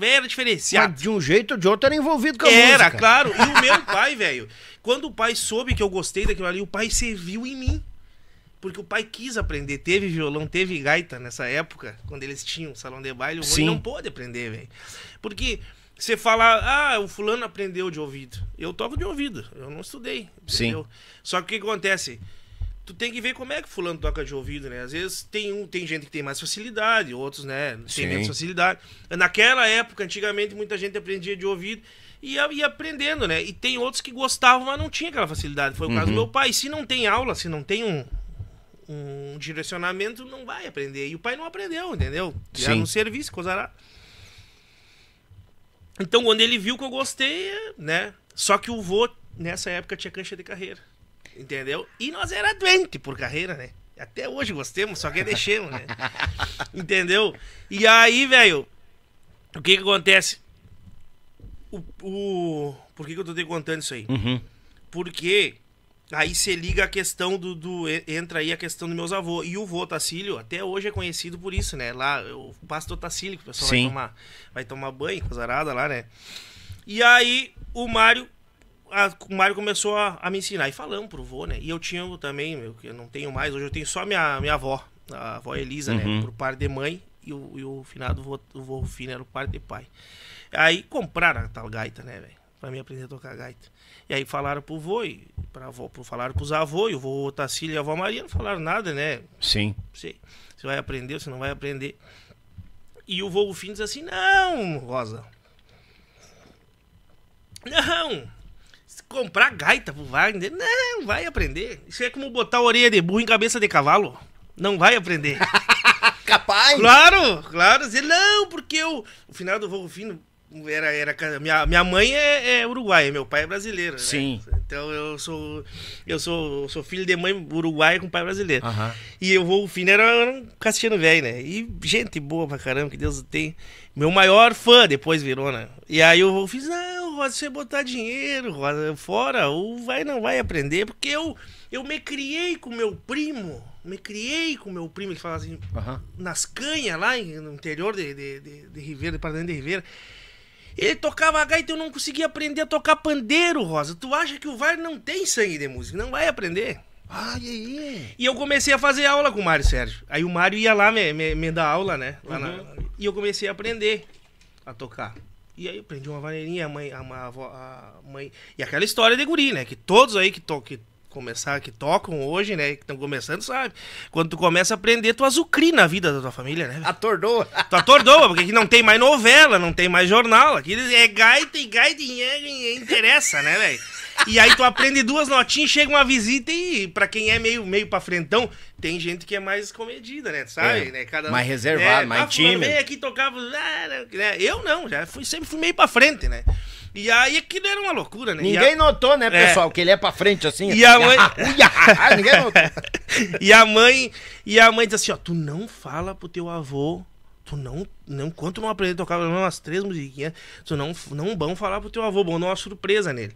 Era diferenciado. Mas de um jeito ou de outro era envolvido com a Era, música. claro. E o meu pai, velho, quando o pai soube que eu gostei daquilo ali, o pai serviu em mim. Porque o pai quis aprender, teve violão, teve gaita nessa época, quando eles tinham salão de baile, o Sim. não pôde aprender, velho. Porque você fala, ah, o fulano aprendeu de ouvido. Eu toco de ouvido, eu não estudei. Sim. entendeu? Só que o que acontece? Tu tem que ver como é que o fulano toca de ouvido, né? Às vezes tem um, tem gente que tem mais facilidade, outros, né, tem Sim. menos facilidade. Naquela época, antigamente, muita gente aprendia de ouvido e ia, aprendendo, né? E tem outros que gostavam, mas não tinha aquela facilidade. Foi o caso do Uhum. meu pai. Se não tem aula, se não tem um, um direcionamento, não vai aprender. E o pai não aprendeu, entendeu? Já no serviço, coisa arada. Então, quando ele viu que eu gostei, né? Só que o vô, nessa época, tinha cancha de carreira. Entendeu? E nós era doente por carreira, né? Até hoje gostemos, só que deixemos, né? Entendeu? E aí, velho, o que que acontece? O, o... Por que, que eu tô te contando isso aí? Uhum. Porque aí você liga a questão do, do- Entra aí a questão dos meus avôs. E o vô Tacílio, até hoje é conhecido por isso, né? Lá, o pastor Tacílio, que o pessoal vai Sim. tomar, vai tomar banho, coisa arada lá, né? E aí o Mário. a- o Mário começou a, a me ensinar. E falamos pro vô, né? E eu tinha também, eu, que eu não tenho mais, hoje eu tenho só minha, minha avó, a avó Elisa, Uhum. né? Por parte de mãe. E o, e o finado vô, o vô Rufino era o parte de pai. Aí compraram a tal gaita, né, velho? pra mim aprender a tocar gaita. E aí falaram pro vô, e pra avó, pro- falaram pros avós, e o vô Tacílio e a avó Maria não falaram nada, né? Sim. Sei. Você vai aprender, você não vai aprender. E o vô Rufino diz assim: Não, Rosa. Não. Comprar gaita pro Wagner, não, vai aprender. Isso é como botar orelha de burro em cabeça de cavalo. Não vai aprender. Capaz! Claro, claro. Dizer, não, porque eu, o final do Vô Rufino era, era minha, minha mãe é, é uruguaia, meu pai é brasileiro. né? Sim. Então eu sou eu sou, sou filho de mãe uruguaia com pai brasileiro. Aham. E o Vô Rufino era um castilhano velho, né? E gente boa pra caramba, que Deus o tem. Meu maior fã depois virou, né? E aí eu fiz, não, Rosa, você botar dinheiro, Rosa, fora, o vai não vai aprender, porque eu, eu me criei com meu primo, me criei com meu primo, ele fala assim, Aham. nas canhas lá no interior de, de, de, de Ribeira, departamento de Ribeira. Ele tocava gaita e eu não conseguia aprender a tocar pandeiro, Rosa. Tu acha que o VAR não tem sangue de música? Não vai aprender. Ai, ai, E eu comecei a fazer aula com o Mário Sérgio. Aí o Mário ia lá me, me, me dar aula, né? Lá na- e eu comecei a aprender a tocar. E aí eu aprendi uma maneirinha, a mãe, a, a a mãe. E aquela história de guri, né? Que todos aí que, to, que começar, que tocam hoje, né? Que estão começando, sabe? Quando tu começa a aprender, tu azucrina a vida da tua família, né? Atordoa. Tu atordoa, porque aqui não tem mais novela, não tem mais jornal. Aqui é gaita e gaita e é- e interessa, né, velho? E aí tu aprende duas notinhas, chega uma visita e pra quem é meio, meio pra frentão, tem gente que é mais comedida, né? Sabe? É, né? Cada, mais reservado, mais ah, tímido. Vem aqui tocava. ah, né? Eu não, já fui, sempre fui meio pra frente, né? E aí aquilo era uma loucura, né? E a- Ninguém notou, né, É. pessoal? Que ele é pra frente assim. E a mãe- Uia, Ninguém notou. e a mãe e a mãe diz assim, ó, tu não fala pro teu avô, tu não, não enquanto não aprender a tocar umas três musiquinhas, tu não não vão falar pro teu avô, vão dar uma surpresa nele.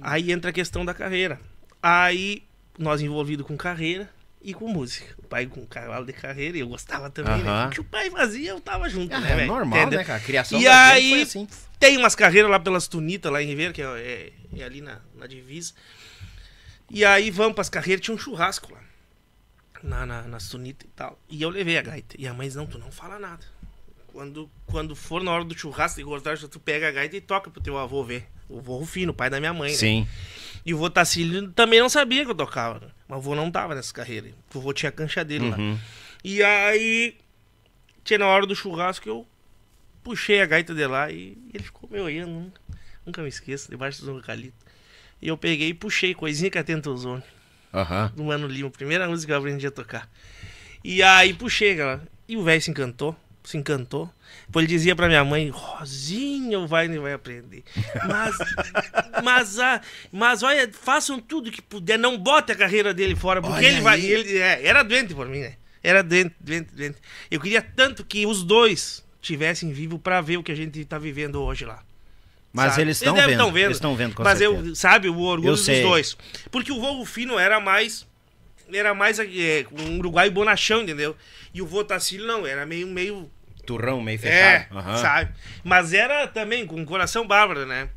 Aí entra a questão da carreira. Aí nós envolvidos com carreira e com música. O pai com cavalo de carreira e eu gostava também, né? Aham. O que o pai fazia, eu tava junto, Ah, né, é velho? normal, Entendeu? né, cara? A criação E da aí- foi assim. Tem umas carreiras lá pelas Tunitas, lá em Ribeira, que é, é- é ali na, na divisa. E aí vamos pras carreiras, tinha um churrasco lá. Na, na, nas Tunitas e tal. E eu levei a gaita. E a mãe disse, não, tu não fala nada. Quando, quando for na hora do churrasco de cortar, tu pega a gaita e toca pro teu avô ver. O vô Rufino, pai da minha mãe, né? Sim. E o vô Tacílio também não sabia que eu tocava. né? Mas o vô não tava nessa carreira. O vô tinha a cancha dele lá. Uhum. E aí, tinha na hora do churrasco, eu puxei a gaita de lá e ele ficou me olhando. Nunca, nunca me esqueço, debaixo do eucalipto. E eu peguei e puxei, coisinha que atenta os ozônio, Aham. do Mano Lima, primeira música que eu aprendi a tocar. E aí puxei, cara. E o velho se encantou, se encantou. Depois ele dizia pra minha mãe, Rosinha, o Wagner vai aprender. Mas, mas, ah, mas olha, façam tudo que puder, não bote a carreira dele fora, porque Olha ele vai. Ele é, era doente por mim, né? Era doente, doente, doente. Eu queria tanto que os dois tivessem vivo pra ver o que a gente tá vivendo hoje lá. Mas sabe? eles estão vendo. vendo. Eles estão vendo com Mas certeza. eu, sabe, o orgulho Eu dos sei. dois. Porque o vô Fino era mais. Era mais é, um uruguai bonachão, entendeu? E o vô Tacílio não, era meio. meio Turrão meio é, fechado. Aham. sabe? Mas era também com coração bárbaro, né?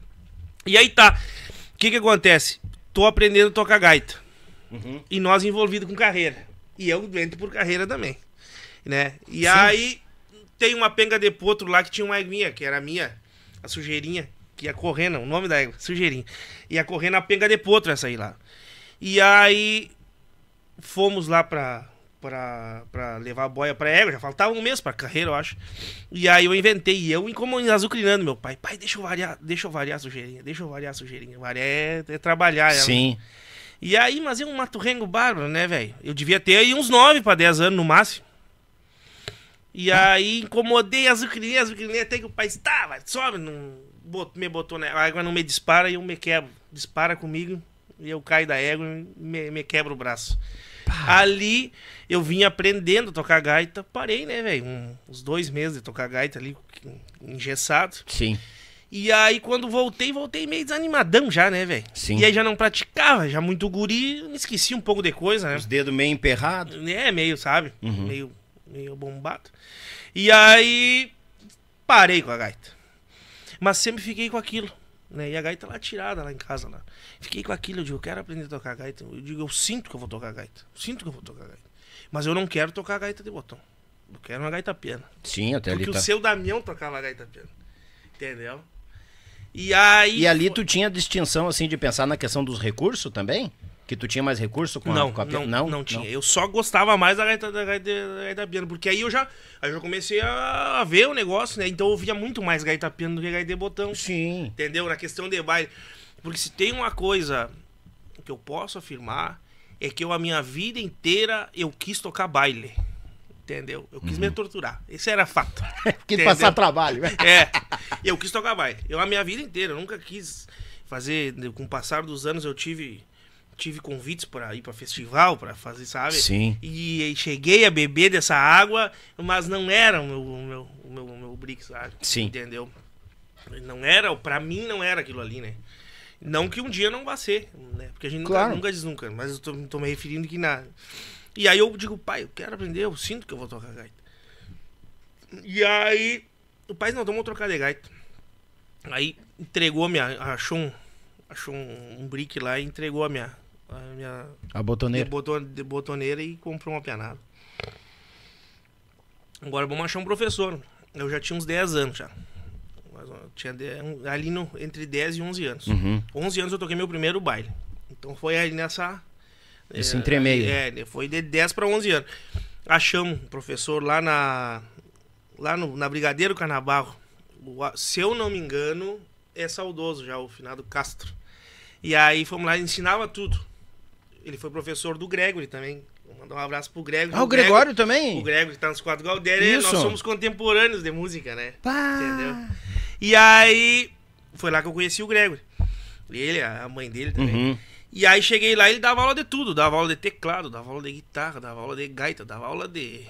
E aí tá. O que que acontece? Tô aprendendo a tocar gaita. Uhum. E nós envolvidos com carreira. E eu entro por carreira também. Né? E aí tem uma penga de potro lá que tinha uma eguinha, que era a minha, a sujeirinha, que ia correndo, o nome da égua, sujeirinha. Ia correndo a penga de potro essa aí lá. E aí fomos lá pra, pra, pra levar a boia pra égua, já faltava um mês pra carreira, eu acho. E aí eu inventei, e eu azucrinando meu pai, pai, deixa eu variar, deixa eu variar a sujeirinha, deixa eu variar a sujeirinha. Variar é, é trabalhar ela. Sim. E aí, mas é um mato rengo bárbaro, né, velho? Eu devia ter aí uns 9 pra 10 anos no máximo. E aí incomodei as azucrininhas, azucrininhas, até que o pai disse, tá, vai, sobe, não, me botou na a água, não me dispara e eu me quebro. Dispara comigo e eu caio da égua e me, me quebro o braço. Ali eu vim aprendendo a tocar gaita, parei, né, velho? Um- uns dois meses de tocar gaita ali, engessado. Sim. E aí, quando voltei, voltei meio desanimadão já, né, velho? Sim. E aí já não praticava, já muito guri, me esqueci um pouco de coisa, né? Os dedos meio emperrados. É, meio, sabe? Uhum. Meio, meio bombado. E aí, parei com a gaita. Mas sempre fiquei com aquilo, né? E a gaita lá tirada, lá em casa, lá. Fiquei com aquilo, eu digo, eu quero aprender a tocar gaita. Eu digo, eu sinto que eu vou tocar gaita. Sinto que eu vou tocar gaita. Mas eu não quero tocar gaita de botão. Eu quero uma gaita piana. Sim, até ali Porque tá. o seu Damião tocava gaita piano. Entendeu? E aí. E ali tu tinha distinção, assim, de pensar na questão dos recursos também? Que tu tinha mais recurso com não, a, com a não, não, não, tinha. Eu só gostava mais da gaita, da gaita, da gaita piano, porque aí eu já, aí eu já comecei a ver o negócio, né? Então eu ouvia muito mais gaita piano do que gaita de botão. Sim. Entendeu? Na questão de baile. Porque se tem uma coisa que eu posso afirmar, é que eu a minha vida inteira eu quis tocar baile. Entendeu? Eu quis me torturar. Esse era fato. Quis Entendeu? passar trabalho. É. Eu quis tocar baile. Eu a minha vida inteira, eu nunca quis fazer. Com o passar dos anos, eu tive tive convites para ir para festival, para fazer, sabe? Sim. E, e cheguei a beber dessa água, mas não era o meu o meu o meu, o meu brick, sabe? Sim. Entendeu? Não era, para mim não era aquilo ali, né? Não que um dia não vá ser, né? Porque a gente nunca, Claro. nunca diz nunca, mas eu tô, tô me referindo que na E aí eu digo, pai, eu quero aprender, eu sinto que eu vou tocar gaita. E aí o pai não, então vamos trocar de gaita. Aí entregou a minha, achou um, achou um, um brick lá e entregou a minha a minha A botoneira. boton, de botoneira e comprou uma pianada. Agora vamos achar um professor. Eu já tinha uns 10 anos já. Tinha de- um- ali no, entre 10 e 11 anos. Uhum. 11 anos eu toquei meu primeiro baile. Então foi aí nessa. Esse é, entremeio. É, foi de 10 para 11 anos. Achamos um professor lá na. Lá no, na Brigadeiro Canabarro. Se eu não me engano, é saudoso já, o finado Castro. E aí fomos lá, ensinava tudo. Ele foi professor do Gregory também. Vou mandar um abraço pro Gregory. Ah, o Gregório também? O Gregory tá nos quadros Galdério. Isso. Nós somos contemporâneos de música, né? Pá. Entendeu? E aí, foi lá que eu conheci o Gregory. Ele, a mãe dele também. Uhum. E aí cheguei lá e ele dava aula de tudo. Dava aula de teclado, dava aula de guitarra, dava aula de gaita, dava aula de.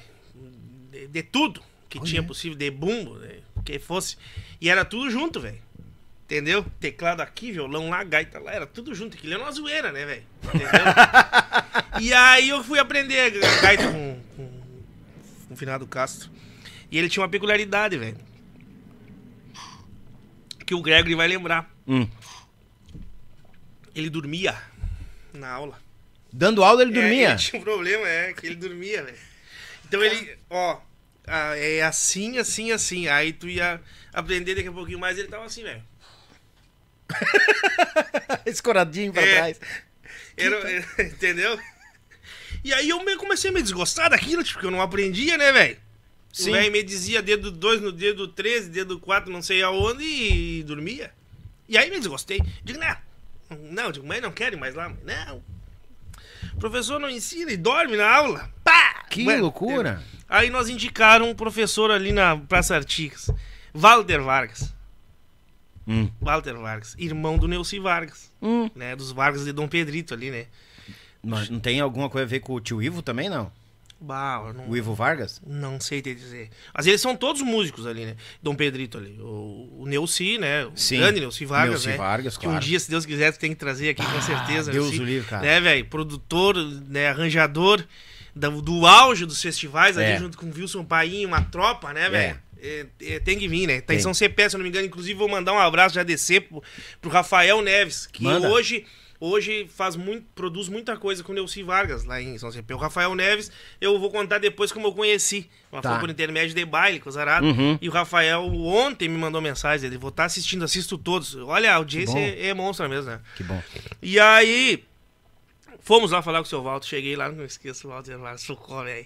de, de tudo que tinha possível, de bumbo, de, que fosse. E era tudo junto, velho. Entendeu? Teclado aqui, violão lá, gaita lá, era tudo junto. Aquilo era uma zoeira, né, velho? Entendeu? e aí eu fui aprender ga- gaita com, com, com o finado Castro. E ele tinha uma peculiaridade, velho. Que o Gregory vai lembrar. Hum. Ele dormia na aula. Dando aula ele É, dormia. ele tinha um problema, é, que ele dormia, velho. Então ele, ó, é assim, assim, assim. Aí tu ia aprender daqui a pouquinho mais, ele tava assim, velho. Escoradinho pra É. trás. Era- entendeu? E aí eu me- comecei a me desgostar daquilo, tipo, porque eu não aprendia, né, velho? O Sim. velho me dizia dedo 2 no dedo 13, dedo 4, não sei aonde, e dormia. E aí me desgostei. Digo, não, não, digo, mãe, não quero mais lá. Não. O professor não ensina e dorme na aula. Pá! Que loucura. Aí nós indicaram um professor ali na Praça Artigas, Walter Vargas. Hum. Walter Vargas, irmão do Neuci Vargas, Hum. né? Dos Vargas de Dom Pedrito ali, né? Mas não tem alguma coisa a ver com o tio Ivo também, não? Bah, não, O Ivo Vargas? não sei te dizer. Mas eles são todos músicos ali, né? Dom Pedrito ali. O, o Neuci, né? O Sim. grande Neuci Vargas, Neuci né? Vargas, Que um claro. dia, se Deus quiser, tu tem que trazer aqui com certeza. Deus Neuci, o livre, cara. Né, velho? Produtor, né? Arranjador do, do auge dos festivais É. ali, junto com o Wilson Paim, uma tropa, né, velho? É, é, tem que vir, né? Tá em Tem. São Cepé, se eu não me engano. Inclusive, vou mandar um abraço já descer pro, pro Rafael Neves, que Manda. hoje hoje faz muito, produz muita coisa com o Neuci Vargas lá em São Cepé. O Rafael Neves, eu vou contar depois como eu conheci. Mas Tá. foi por intermédio de baile, coisa arada. Uhum. E o Rafael ontem me mandou mensagem, ele vou estar assistindo, assisto todos. Olha, a audiência é, é monstra mesmo, né? Que bom. E aí, fomos lá falar com o seu Walter. Cheguei lá, não esqueço o Walter lá, socorro, velho.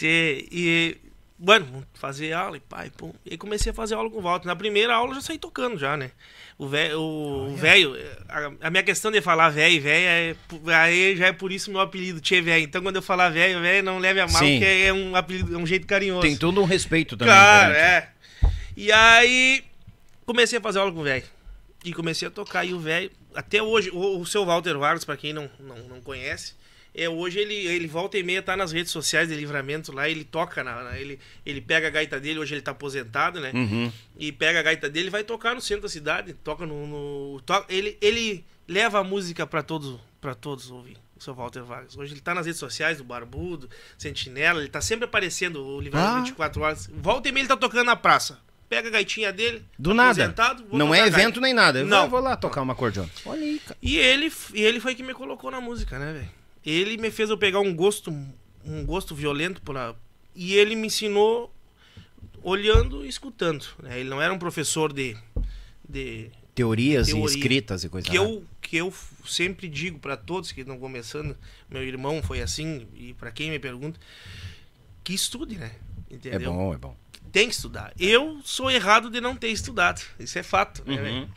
E, bueno, fazer aula e pai, pum. E comecei a fazer aula com o Walter. Na primeira aula eu já saí tocando já, né? O velho, o velho, a, a minha questão de falar velho velho é, aí já é por isso meu apelido, Tchê velho. Então quando eu falar velho, velho, não leve a mal, Sim. porque é um apelido, é um jeito carinhoso. Tem todo um respeito também. Cara, diferente. é. E aí, comecei a fazer aula com o velho. E comecei a tocar. E o velho, até hoje, o, o seu Walter Vargas, pra quem não, não, não conhece, é, hoje ele, ele volta e meia, tá nas redes sociais de livramento lá, ele toca, na, na- ele, ele pega a gaita dele, hoje ele tá aposentado, né? Uhum. E pega a gaita dele e vai tocar no centro da cidade, toca no. no to- ele, ele leva a música pra todos, pra todos ouvir. O seu Walter Vargas. Hoje ele tá nas redes sociais do Barbudo, Sentinela, ele tá sempre aparecendo o Livramento Ah. 24 horas. Volta e meia ele tá tocando na praça. Pega a gaitinha dele. Do nada. Não é gaita. evento nem nada. Eu Não. vou, vou lá tocar uma acordeon. Olha aí, cara. E ele, e ele foi que me colocou na música, né, velho? Ele me fez eu pegar um gosto, um gosto violento por e ele me ensinou olhando e escutando. Né? Ele não era um professor de, de Teorias Teoria. e escritas e coisa que lá. eu que eu sempre digo pra todos que estão começando, meu irmão foi assim e pra quem me pergunta, que estude, né? É Entendeu? bom, é bom. Tem que estudar. Eu sou errado de não ter estudado, isso é fato, né? Uhum.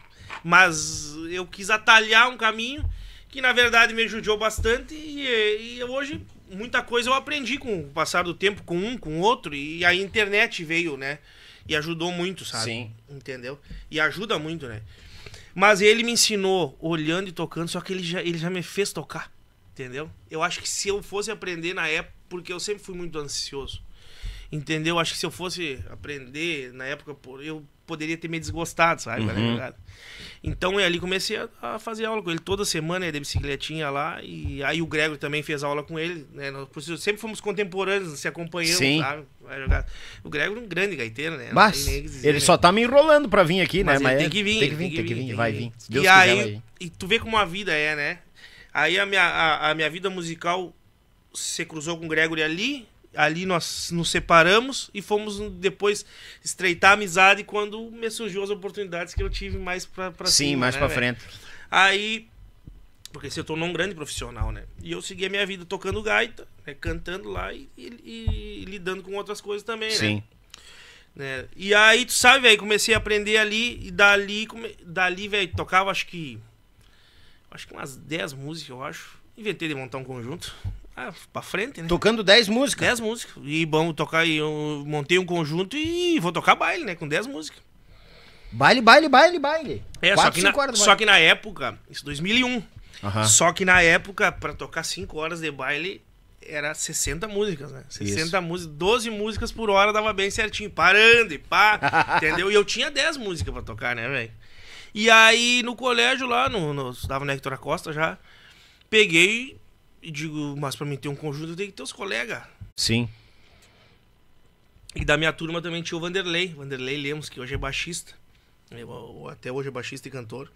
Mas eu quis atalhar um caminho que na verdade me ajudou bastante e, e hoje muita coisa eu aprendi com o passar do tempo com um, com outro e a internet veio, né? E ajudou muito, sabe? Sim. Entendeu? E ajuda muito, né? Mas ele me ensinou olhando e tocando, só que ele já, ele já me fez tocar, entendeu? Eu acho que se eu fosse aprender na época, porque eu sempre fui muito ansioso, entendeu? Acho que se eu fosse aprender na época, eu poderia ter me desgostado, sabe? Tá ligado? Então eu ali comecei a, a fazer aula com ele toda semana, ia de bicicletinha lá, e aí o Gregor também fez aula com ele, né? Nós sempre fomos contemporâneos, se acompanhando, Sim. sabe? O Gregor é um grande gaiteiro, né? Mas dizer, ele né? só tá me enrolando pra vir aqui, Mas né? ele tem é- que vir, Tem que vir, tem que vir, tem vai vir. Deus e quiser, aí, e tu vê como a vida é, né? Aí a minha, a, a minha vida musical se cruzou com o Gregory ali, ali nós nos separamos e fomos depois estreitar a amizade quando me surgiu as oportunidades que eu tive mais pra, pra Sim, cima, mais né, pra velho? frente. Aí, porque se tornou um grande profissional, né? E eu segui a minha vida tocando gaita, né? cantando lá e, e- e lidando com outras coisas também, né? Sim. né? E aí, tu sabe, velho, comecei a aprender ali e dali, come... dali, velho, tocava acho que acho que umas 10 músicas, eu acho. Inventei de montar um conjunto. Ah, pra frente, né? Tocando 10 músicas. 10 músicas. E vamos tocar e eu montei um conjunto e vou tocar baile, né, com 10 músicas. Baile, baile, baile, baile. É, só Quatro, que, na, horas só que na época, isso 2001. Aham. Só que na época, pra tocar 5 horas de baile, era 60 músicas, né? 60 músicas, 12 músicas por hora dava bem certinho, parando e pá, entendeu? E eu tinha 10 músicas pra tocar, né, velho? E aí no colégio lá, no, no, estudava na Hector Costa já, peguei e digo, mas pra mim ter um conjunto eu tenho que ter os colegas. Sim. E da minha turma também tinha o Vanderlei, Vanderlei Lemos, que hoje é baixista. Eu- até hoje é baixista e cantor.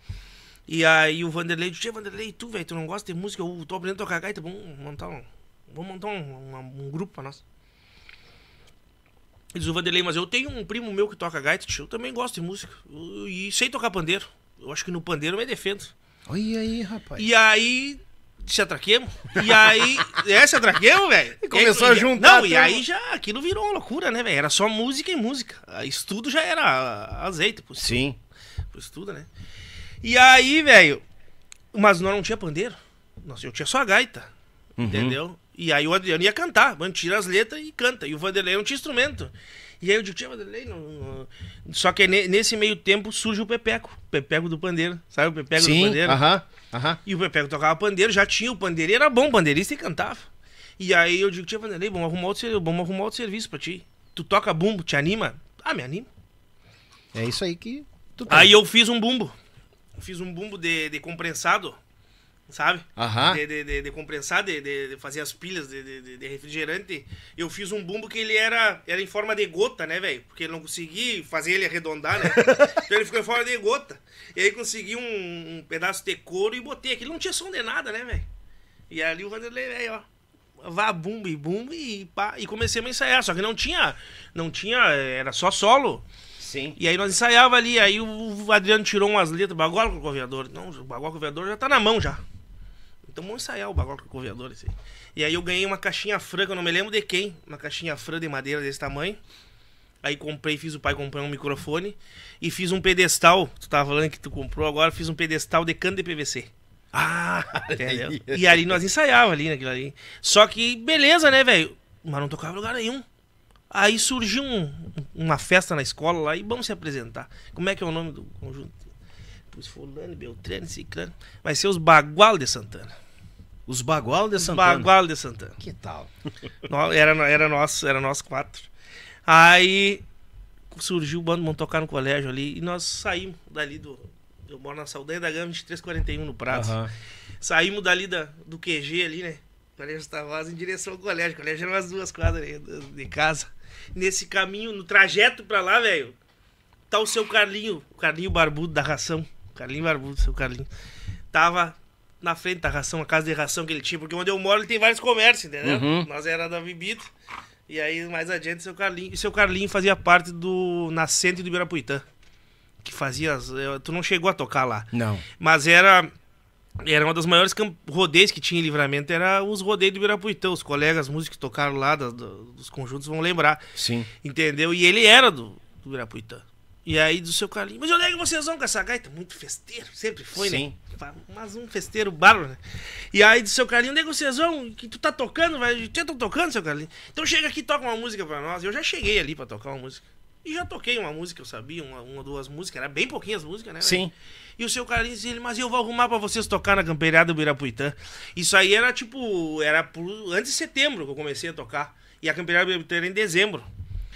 E aí o Vanderlei disse, "Tchê, Vanderlei, tu, velho, tu não gosta de música? Eu tô aprendendo a tocar gaita, vamos montar um. Vamos montar um, uma- um grupo pra nós. Diz o Vanderlei, mas eu tenho um primo meu que toca gaita, tio, eu também gosto de música. eu- E sei tocar pandeiro. Eu acho que no pandeiro eu me defendo. Olha aí, rapaz. E aí. Se atraquemos. E aí. É, se atraquemos, velho. E começou E- a juntar Não, e turma. aí já aquilo virou uma loucura, né, velho? Era só música e música. Ah, Estudo já era azeite Sim. pro estudo, né? E aí, velho. Mas nós não tinha pandeiro. Nossa, eu tinha só a gaita. Uhum. Entendeu? E aí o Adriano ia cantar. Mano, tira as letras e canta. E o Vanderlei não tinha instrumento. E aí eu digo, tinha Vanderlei, não, não- Só que ne- nesse meio tempo surge o Pepeco. Pepeco do pandeiro. Sabe o Pepeco do Sim. pandeiro? Aham. Aham. E o Pepeco tocava pandeiro, já tinha o pandeiro, era bom pandeirista e cantava. E aí eu digo, tia Vanderlei, vamos arrumar outro, vamos arrumar outro serviço pra ti. Tu toca bumbo, te anima? Ah, me anima. É isso aí que tu tem. Aí eu fiz um bumbo. Fiz um bumbo de, de comprensado, sabe? De, de, de, de comprensar, de, de, fazer as pilhas de, de- refrigerante. Eu fiz um bumbo que ele era, era em forma de gota, né, velho? Porque eu não consegui fazer ele arredondar, né? então ele ficou em forma de gota. E aí consegui um, um pedaço de couro e botei aquilo. Não tinha som de nada, né, velho? E ali o Vanderlei, velho, ó. Vá, bumbo e bumbo e pá. E comecei a ensaiar. Só que não tinha. Não tinha. Era só solo. Sim. E aí nós ensaiava ali, aí o Adriano tirou umas letras, bagual com o coveador. Não, o bagual com o coveador já tá na mão já. Então vamos ensaiar o bagual com o coveador esse aí. E aí eu ganhei uma caixinha fran, que eu não me lembro de quem, uma caixinha fran de madeira desse tamanho. Aí comprei, fiz o pai comprar um microfone e fiz um pedestal. Tu tava falando que tu comprou agora, fiz um pedestal de cano de PVC. Ah, Entendeu? E ali nós ensaiava ali naquilo ali. Só que, beleza, né, velho? Mas não tocava lugar nenhum. Aí surgiu um- uma festa na escola lá e vamos se apresentar. Como é que é o nome do conjunto? Fulano, Beltrano, Ciclano. Vai ser os Bagual de Santana. Os bagual de Os Santana. Bagual de Santana. Que tal? Era, era nosso, era nós quatro. Aí surgiu o bando, vamos tocar no colégio ali e nós saímos dali do. Eu moro na Saldanha da Gama 2341 no Prato. Aham. Saímos dali da, do QG ali, né? Colégio Tavares em direção ao colégio. O colégio era umas duas quadras de, de casa. Nesse caminho, no trajeto pra lá, velho, tá o seu Carlinho, o Carlinho Barbudo da ração. Carlinho Barbudo, seu Carlinho. Tava na frente da ração, a casa de ração que ele tinha, porque onde eu moro ele tem vários comércios, entendeu? Uhum. Nós era da bebida. E aí, mais adiante, seu Carlinho. E seu Carlinho fazia parte do Nascente do Ibirapuitã. que fazia. as- eu- Tu não chegou a tocar lá. Não. Mas era. Era uma das maiores rodeios que tinha em livramento, era os rodeios do Ibirapuitã. Os colegas músicos que tocaram lá da- dos conjuntos vão lembrar. Sim. Entendeu? E ele era do, do Ibirapuitã. E aí do seu Carlinhos. Mas onde é que vocês vão com essa gaita? Muito festeiro, sempre foi, Sim. né? Fa- Mas um festeiro bárbaro, né? E aí do seu Carlinhos, onde é que vocês vão? Que tu tá tocando, vai. Tu tá tocando, seu Carlinhos? Então chega aqui e toca uma música pra nós. Eu já cheguei ali pra tocar uma música. E já toquei uma música, eu sabia, uma, uma duas músicas. Era bem pouquinhas músicas, né? Sim. E o seu Carlinhos disse, ele, mas eu vou arrumar pra vocês tocar na campeirada do Ibirapuitã. Isso aí era tipo, era por, antes de setembro que eu comecei a tocar. E a campeirada do Ibirapuitã era em dezembro.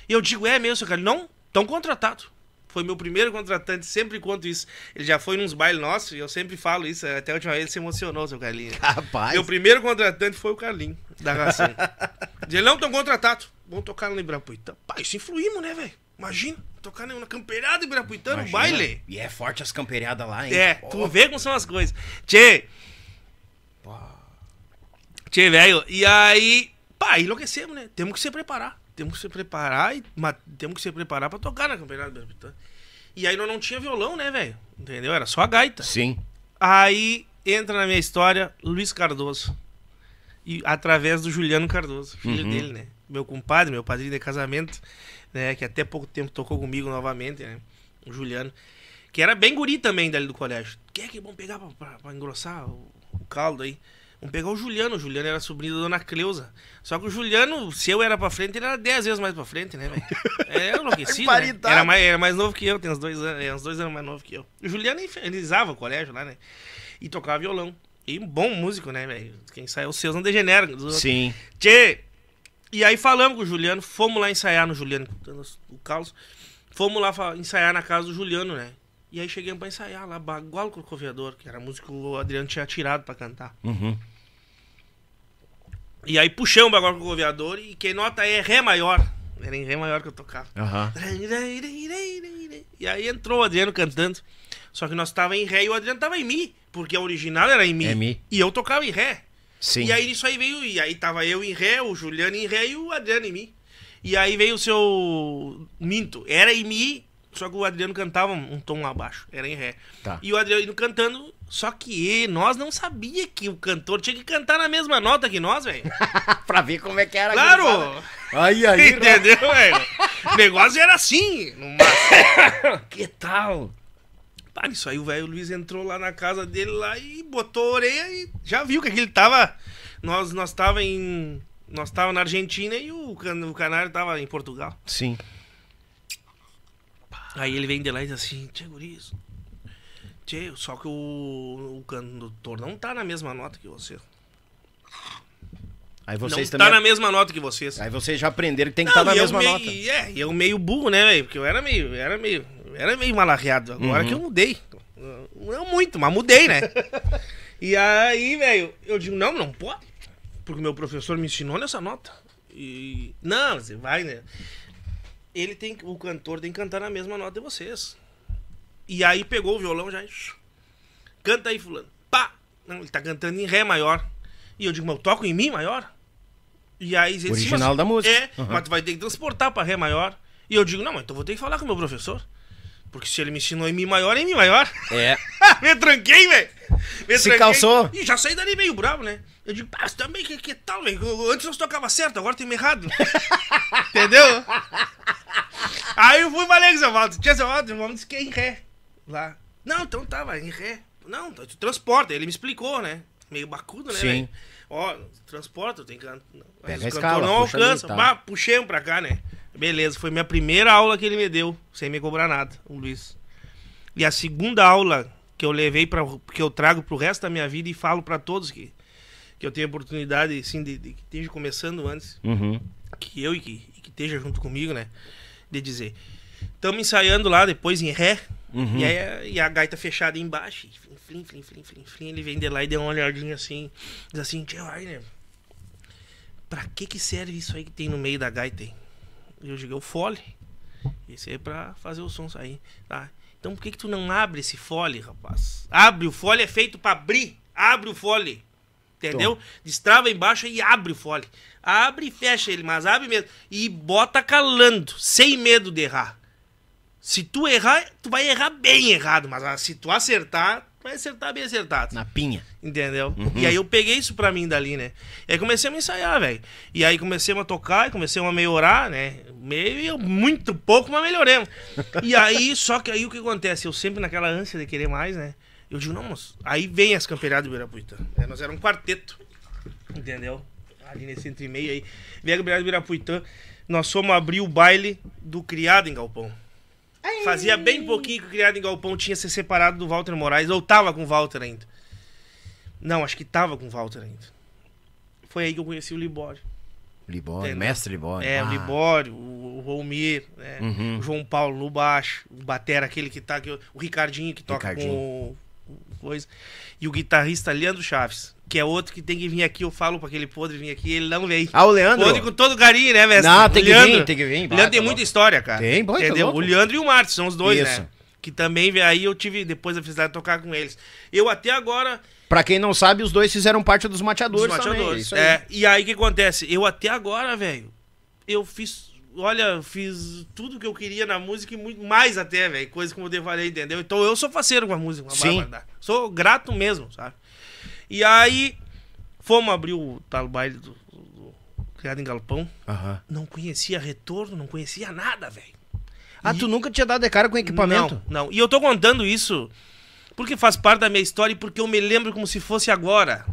E eu digo, é mesmo, seu Carlinhos? Não, tão contratado. Foi meu primeiro contratante, sempre conto isso. Ele já foi nos bailes nossos e eu sempre falo isso. Até a última vez ele se emocionou, seu Carlinhos. Rapaz. Meu primeiro contratante foi o Carlinhos, da Ração. Diz ele, não, tão contratado. Vamos tocar no Ibirapuitã. Pá, isso influímos, né, velho? Imagina, tocar na campeirada Ibirapuitã no baile. E é forte as camperiadas lá, hein? É, Pô. tu vê como são as coisas. Tchê. Tchê, velho. E aí, pá, enlouquecemos, né? Temos que se preparar. Temos que se preparar e temos que se preparar pra tocar na Campeonato Ibirapuitã. E aí nós não tinha violão, né, velho? Entendeu? Era só a gaita. Sim. Aí entra na minha história Luiz Cardoso. E através do Juliano Cardoso, filho Uhum. dele, né? Meu compadre, meu padrinho de casamento, né? Que até pouco tempo tocou comigo novamente, né? O Juliano. Que era bem guri também dali do colégio. Quem é que vamos pegar pra, pra- pra engrossar o, o caldo aí? Vamos pegar o Juliano. O Juliano era sobrinho da dona Cleusa. Só que o Juliano, se eu era pra frente, ele era 10 vezes mais pra frente, né, velho? Era enlouquecido, né? Era mais, era mais novo que eu, tem uns dois anos, é, uns dois anos mais novo que eu. O Juliano infernizava o colégio lá, né? E tocava violão. E um bom músico, né, velho? Quem sai os seus não degenera. Sim. Tchê! E aí falamos com o Juliano, fomos lá ensaiar no Juliano, o Carlos. Fomos lá ensaiar na casa do Juliano, né? E aí chegamos pra ensaiar lá, Bagual com o Corcoviador, que era a música que o Adriano tinha tirado pra cantar. Uhum. E aí puxamos Bagual com o Corcoviador e quem nota é Ré maior. Era em Ré maior que eu tocava. Aham. E aí entrou o Adriano cantando. Só que nós tava em Ré e o Adriano tava em Mi, porque a original era em Mi. É Mi. E eu tocava em Ré. Sim. E aí isso aí veio, e aí tava eu em Ré, o Juliano em Ré e o Adriano em Mi. E aí veio o seu Minto, era em Mi, só que o Adriano cantava um tom abaixo, era em Ré. Tá. E o Adriano cantando, só que nós não sabia que o cantor tinha que cantar na mesma nota que nós, velho. pra ver como é que era. Claro! gurizada. Aí, aí. Entendeu, velho? O negócio era assim. Que tal? Pá, isso aí o velho Luiz entrou lá na casa dele lá e botou a orelha e já viu que aquele tava. Nós, nós tava em. Nós tava na Argentina e o, can- o Canário tava em Portugal. Sim. Aí ele vem de lá e diz assim, Tchê Guriz. Tchê, só que o, o cantor não tá na mesma nota que você. Aí vocês não também. tá na mesma nota que vocês. Aí vocês já aprenderam que tem que estar Não, na mesma meio, nota. É, e eu meio burro, né, velho? Porque eu era meio, era meio, era meio malarreado. Agora Uhum. que eu mudei. Não muito, mas mudei, né? e aí, velho, eu digo, não, não pode. Porque meu professor me ensinou nessa nota. E. Não, você vai, né? Ele tem. O cantor tem que cantar na mesma nota de vocês. E aí pegou o violão já. Canta aí, fulano. Pá! Não, ele tá cantando em Ré maior. E eu digo, mas eu toco em Mi maior? E aí ele Original mas- da música. É, Uhum. mas tu vai ter que transportar pra Ré maior. E eu digo, não, mas então vou ter que falar com o meu professor. Porque se ele me ensinou em Mi maior, é em Mi maior. É. me tranquei, velho. Se calçou? E já saí dali meio bravo, né? Eu digo, pá, você também, que, que tal, velho? Antes nós tocava certo, agora tem errado. Entendeu? Aí eu fui e falei com o seu Walter. Tinha seu Walter, o homem disse que é em ré. Lá. Não, então tava em ré. Não, tu transporta. Ele me explicou, né? Meio bacudo, né, Sim. velho? Ó, transporta, tem que. Mas Pega a escala, não puxa ali, alcança. tá. Bah, puxei um pra cá, né? Beleza, foi minha primeira aula que ele me deu, sem me cobrar nada, o Luiz. E a segunda aula que eu levei para que eu trago pro resto da minha vida e falo pra todos que que eu tenho oportunidade assim de, de que esteja começando antes, Uhum. que eu e que, e que esteja junto comigo, né, de dizer. Estamos ensaiando lá depois em ré, Uhum. e, aí, e a gaita fechada embaixo, e flim, flim, flim, flim, flim, ele vem de lá e deu uma olhadinha assim, diz assim, tio Rainer, pra que que serve isso aí que tem no meio da gaita, hein? Eu digo, é o fole. Esse aí é pra fazer o som sair, tá? Então por que que tu não abre esse fole, rapaz? Abre, o fole é feito pra abrir. Abre o fole. Entendeu? Destrava embaixo e abre o fole. Abre e fecha ele, mas abre mesmo. E bota calando, sem medo de errar. Se tu errar, tu vai errar bem errado, mas ah, se tu acertar, tu vai acertar bem acertado. Na pinha. Entendeu? E aí eu peguei isso pra mim dali, né? E aí comecei a me ensaiar, velho. E aí comecei a tocar e comecei a melhorar, né? Meio, muito pouco, mas melhoremos. E aí, só que aí o que acontece? Eu sempre naquela ânsia de querer mais, né? Eu digo, não, moço. Aí vem as campeonatas do Ibirapuitã. É, nós éramos um quarteto. Entendeu? Ali nesse entre e meio aí. Vem a campeonato do Ibirapuitã. Nós fomos abrir o baile do criado em Galpão. Fazia bem pouquinho que o criado em Galpão tinha se separado do Walter Moraes. Ou tava com o Walter ainda. Não, acho que tava com o Walter ainda. Foi aí que eu conheci o Libório. Libório, Entendeu? mestre Libório. É, Ah, o Libório, o, o Romir, né? Uhum. o João Paulo no baixo, o Batera, aquele que tá aqui, o Ricardinho que toca Ricardinho. com o coisa. E o guitarrista Leandro Chaves, que é outro que tem que vir aqui. Eu falo pra aquele podre vir aqui, ele não veio. Ah, o Leandro? Podre com todo carinho, né, mestre? Não, tem que Leandro- vir, tem que vir. Leandro tem tá muita louco. história, cara. Tem, tá Entendeu? louco. o Leandro e o Márcio são os dois, Isso. né? Que também, aí eu tive depois a felicidade de tocar com eles. Eu até agora Pra quem não sabe, os dois fizeram parte dos dos mateadores, também. mateadores. Isso aí. É, e aí o que acontece? Eu até agora, velho, eu fiz. Olha, fiz tudo que eu queria na música e muito mais até, velho. Coisa como eu te falei, entendeu? Então eu sou faceiro com a música, uma Sim. barbaridade. Sou grato mesmo, sabe? E aí, fomos abrir o tal baile do, do- do Criado em Galpão. Aham. Não conhecia retorno, não conhecia nada, velho. Ah, E- tu nunca tinha dado de cara com equipamento? Não, não. E eu tô contando isso porque faz parte da minha história e porque eu me lembro como se fosse agora.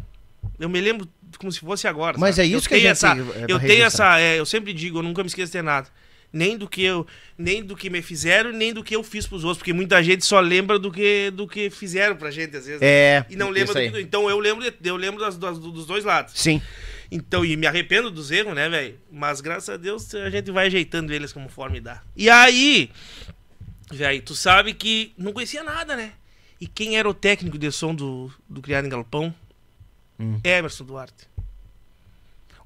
Eu me lembro como se fosse agora. Mas sabe? é isso eu que a tenho gente essa, é Eu tenho registrar. essa. é, eu sempre digo, eu nunca me esqueço de nada. Nem do que eu, nem do que me fizeram, nem do que eu fiz pros outros, porque muita gente só lembra do que do que fizeram pra gente às vezes. É. E não lembra do que, então eu lembro eu lembro das, das- dos dois lados. Sim. Então, e me arrependo dos erros, né, velho? Mas graças a Deus a gente vai ajeitando eles conforme dá. E aí, velho, tu sabe que não conhecia nada, né? E quem era o técnico de som do, do Criado em Galpão? Hum. Emerson Duarte.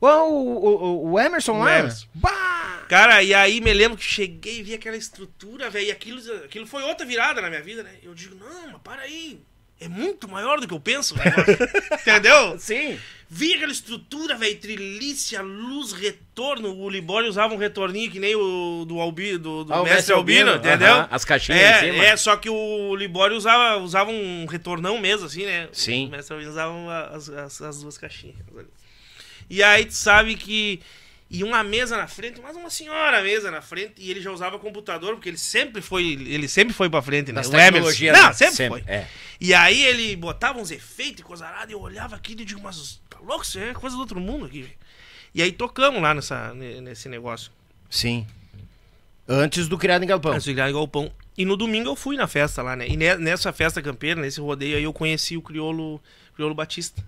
O, o, o- Emerson lá? Emerson. Bah! Cara, e aí me lembro que cheguei e vi aquela estrutura, velho, e aquilo, aquilo foi outra virada na minha vida, né? Eu digo, não, mas para aí. É muito maior do que eu penso. Entendeu? Sim. Vi aquela estrutura, velho, trilícia, luz, retorno. O Libório usava um retorninho que nem o do, Albi, do, do Ah, mestre, Albino, Albino, entendeu? aham, as caixinhas é, em cima. É, só que o Libório usava, usava um retornão mesmo, assim, né? Sim. O mestre Albino usava as, as, as duas caixinhas. ali. E aí tu sabe que... E uma mesa na frente, mas uma senhora mesa na frente, e ele já usava computador, porque ele sempre foi, ele sempre foi pra frente, né? Das O Emerson. Não, né? sempre, Sempre, foi. é. E aí ele botava uns efeitos e coisa arada, e eu olhava aquilo e digo, mas tá louco, isso é coisa do outro mundo aqui. velho." E aí tocamos lá nessa, ne- nesse negócio. Sim. Antes do Criado em Galpão. Antes de ligar galpão. E no domingo eu fui na festa lá, né? E ne- nessa festa campeira, nesse rodeio aí, eu conheci o Criolo, Criolo Batista.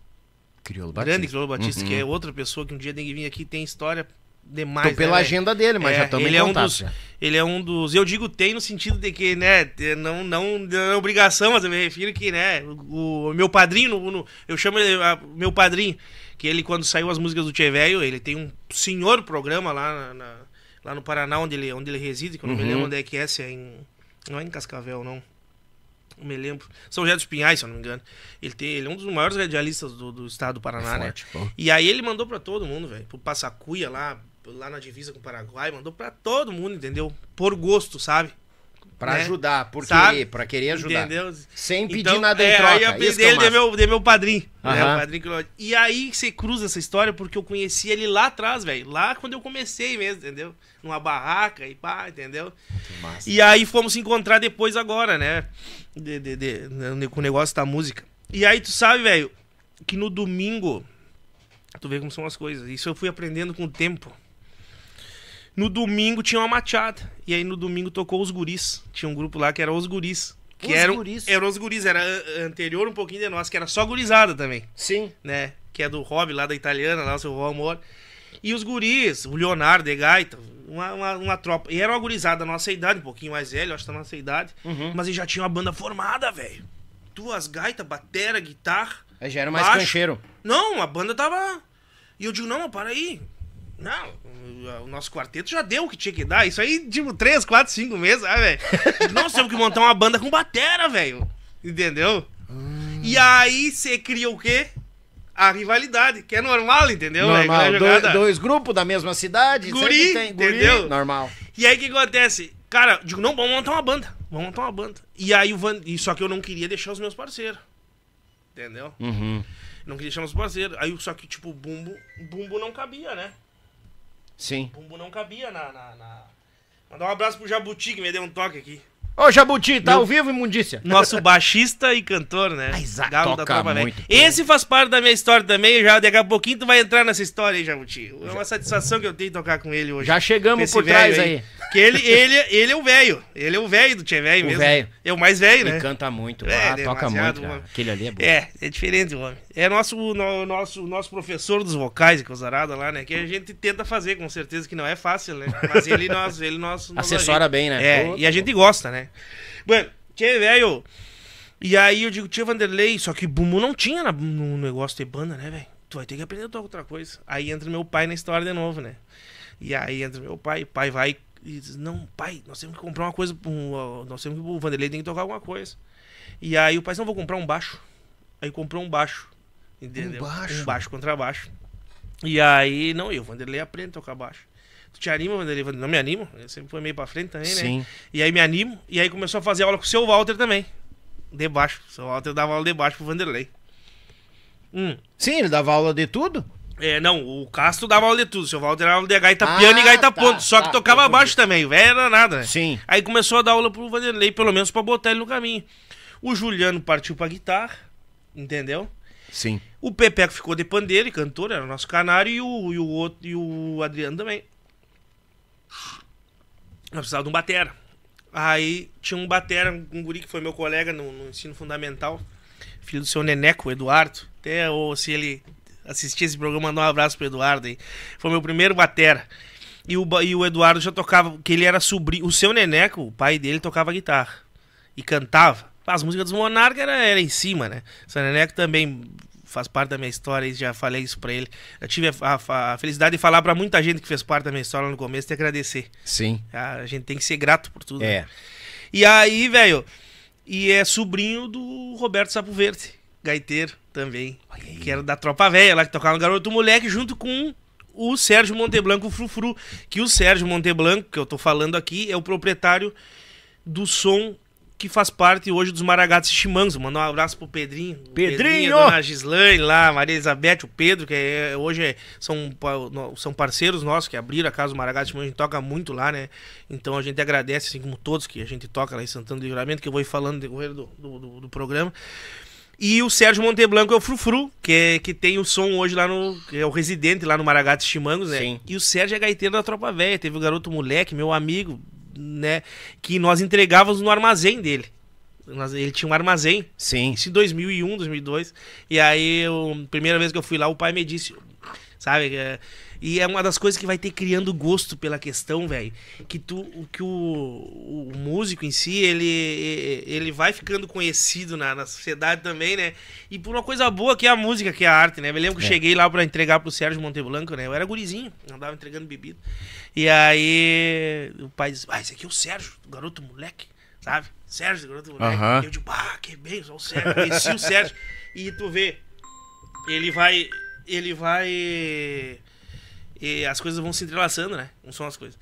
Crioulo Grande Criolo Batista, Uhum. que é outra pessoa que um dia tem que vir aqui tem história demais. Tô pela né, agenda dele, mas É, já estamos ele em é um contato. dos, já. Ele é um dos. Eu digo tem no sentido de que, né? Não, não, não é obrigação, mas eu me refiro que, né? O, o meu padrinho, no- no- eu chamo ele a- meu padrinho, que ele, quando saiu as músicas do Tchê Velho, ele tem um senhor programa lá, na- na- lá no Paraná, onde ele, onde ele reside, que eu não me Uhum. lembro onde é que é, se é em. Não é em Cascavel, não. Não me lembro. São José dos Pinhais, se eu não me engano. Ele, tem, ele é um dos maiores radialistas do, do estado do Paraná, né? Forte, pô. E aí ele mandou pra todo mundo, velho. Pro Passacuia lá, lá na divisa com o Paraguai, mandou pra todo mundo, entendeu? Por gosto, sabe? Pra né? ajudar, por Sabe? querer, pra querer ajudar. Entendeu? Sem pedir Então, nada em é, troca. Aí eu Isso que é de massa. meu, de meu padrinho. Né? Aham. O padrinho E aí você cruza essa história porque eu conheci ele lá atrás, velho. Lá quando eu comecei mesmo, entendeu? Numa barraca e pá, entendeu? Massa. E aí fomos se encontrar depois agora, né? De, de- de- né, com o negócio da música. E aí tu sabe, velho, que no domingo. Tu vê como são as coisas. Isso eu fui aprendendo com o tempo. No domingo tinha uma machada. E aí no domingo tocou os guris. Tinha um grupo lá que era os guris. Que Os eram, Guris? Era os guris, era anterior um pouquinho de nós, que era só gurizada também Sim. né? Que é do Rob, lá da italiana, lá o seu Amor. E os guris, o Leonardo, de Gaita, uma, uma, uma tropa. E era uma gurizada da nossa idade, um pouquinho mais velho, acho que da nossa idade. Uhum. Mas já tinham uma banda formada, velho. Duas gaitas, batera, guitarra. Aí já era mais baixo. cancheiro. Não, a banda tava. E eu digo, não, mas para aí. Não, o- nosso quarteto já deu o que tinha que dar. Isso aí, tipo, três, quatro, cinco meses, ah, velho. Nós temos que montar uma banda com batera, velho. Entendeu? E aí você cria o quê? A rivalidade, que é normal, entendeu? Normal. velho? Do- Jogada. dois grupos da mesma cidade. Guri, tem. Guri, entendeu? Normal. E aí o que acontece? Cara, digo, não, vamos montar uma banda. Vamos montar uma banda. E aí o Van... Só que eu não queria deixar os meus parceiros. Entendeu? Uhum. Não queria deixar meus parceiros. Aí só que, tipo, o bumbo, bumbo não cabia, né? Sim. Bumbo não cabia na, na, na- Mandar um abraço pro Jabuti que me deu um toque aqui. Ô, Jabuti, tá Meu- ao vivo, imundícia? Nosso baixista e cantor, né? Ah, exato, Galo toca Velha. muito. Esse faz parte da minha história também. Já daqui a pouquinho tu vai entrar nessa história aí, Jabuti. É uma satisfação que eu tenho de tocar com ele hoje. Já chegamos por trás aí. Que ele, ele, ele é o velho. Ele é o velho do Tchê Velho O mesmo. velho. É o mais velho, Ele né? canta muito. É, ah, toca demasiado, muito, cara. Aquele ali é bom. É, é diferente o homem. É nosso, no- nosso, nosso professor dos vocais, que é o Zarada lá, né? Que a gente tenta fazer, com certeza que não é fácil, né? Mas ele nós, ele nós, ajeita. bem, né? É, Pô, e a gente gosta, né? Bueno, tchê, velho. E aí eu digo, tia Vanderlei, só que Bumu não tinha na- no negócio de banda, né, velho? Tu vai ter que aprender outra coisa. Aí entra meu pai na história de novo, né? E aí entra meu pai, o pai vai e diz, não, pai, nós temos que comprar uma coisa, nós temos que, o Vanderlei tem que tocar alguma coisa. E aí o pai disse, não, vou comprar um baixo. Aí comprou um baixo, entendeu? baixo? Um baixo contra baixo. E aí, não, eu, o Vanderlei aprende a tocar baixo. Tu te anima, Vanderlei? Vanderlei, Não me animo, ele sempre foi meio pra frente também, né? Sim. E aí me animo, e aí começou a fazer aula com o seu Walter também. De baixo. O seu Walter dava aula de baixo pro Vanderlei. Hum. Sim, ele dava aula de tudo. É, não, o Castro dava aula de tudo. O seu Walter dava aula de gaita Ah, piano e gaita tá, ponto. Só tá, que tocava confundi. baixo também. O velho era nada, né? Sim. Aí começou a dar aula pro Vanderlei, pelo menos pra botar ele no caminho. O Juliano partiu pra guitarra, entendeu? Sim. O Pepeco ficou de pandeiro e cantor, era o nosso canário, e o, e o, outro, e o Adriano também. Nós precisávamos de um batera. Aí tinha um batera, um guri que foi meu colega no, no ensino fundamental, filho do seu Neneco, o Eduardo. Até ou se ele assistir esse programa, mandar um abraço pro Eduardo aí. Foi meu primeiro batera. E o, e o Eduardo já tocava, que ele era sobrinho. O seu Neneco, o pai dele, tocava guitarra. E cantava. As músicas dos Monarca era, era em cima, né? O seu Neneco também faz parte da minha história, e já falei isso pra ele. Eu tive a, a- a felicidade de falar pra muita gente que fez parte da minha história no começo e agradecer. Sim. A gente tem que ser grato por tudo. É. né? E aí, velho, e é sobrinho do Roberto Sapo Verde, gaiteiro também, que era da Tropa Velha, lá que tocava no Garoto Moleque, junto com o Sérgio Monteblanco, o Frufru, que o Sérgio Monteblanco, que eu tô falando aqui, é o proprietário do som que faz parte hoje dos Maragatos Chimangos. Mandar um abraço pro Pedrinho. o Pedrinho! a Dona Gislaine lá, Maria Elizabeth, o Pedro, que é- hoje é- são, são parceiros nossos que abriram a casa do Maragatos Chimangos. A gente toca muito lá, né? Então a gente agradece, assim como todos que a gente toca lá em Santana do Livramento, que eu vou ir falando no decorrer do, do, do- do programa. E o Sérgio Monteblanco é o Frufru, que, é, que tem o som hoje lá no. é o residente lá no Maragatos Chimangos, né? Sim. E o Sérgio é gaiteiro da Tropa Velha. Teve o garoto moleque, meu amigo, né? Que nós entregávamos no armazém dele. Nós- Ele tinha um armazém. Sim. Isso em 2001, 2002. E aí, eu, primeira vez que eu fui lá, o pai me disse, sabe? E é uma das coisas que vai ter criando gosto pela questão, velho. Que tu, o- que o, o músico em si, ele, ele vai ficando conhecido na, na sociedade também, né? E por uma coisa boa que é a música, que é a arte, né? Eu lembro que eu É. cheguei lá pra entregar pro Sérgio Monteblanco, né? Eu era gurizinho, andava entregando bebida. E aí, o pai disse, ah, esse aqui é o Sérgio, o garoto moleque, sabe? Sérgio, garoto moleque. Aham. Eu digo, ah, que bem, só o Sérgio, conheci o Sérgio. E tu vê, ele vai. Ele vai. As coisas vão se entrelaçando, né? Não são as coisas.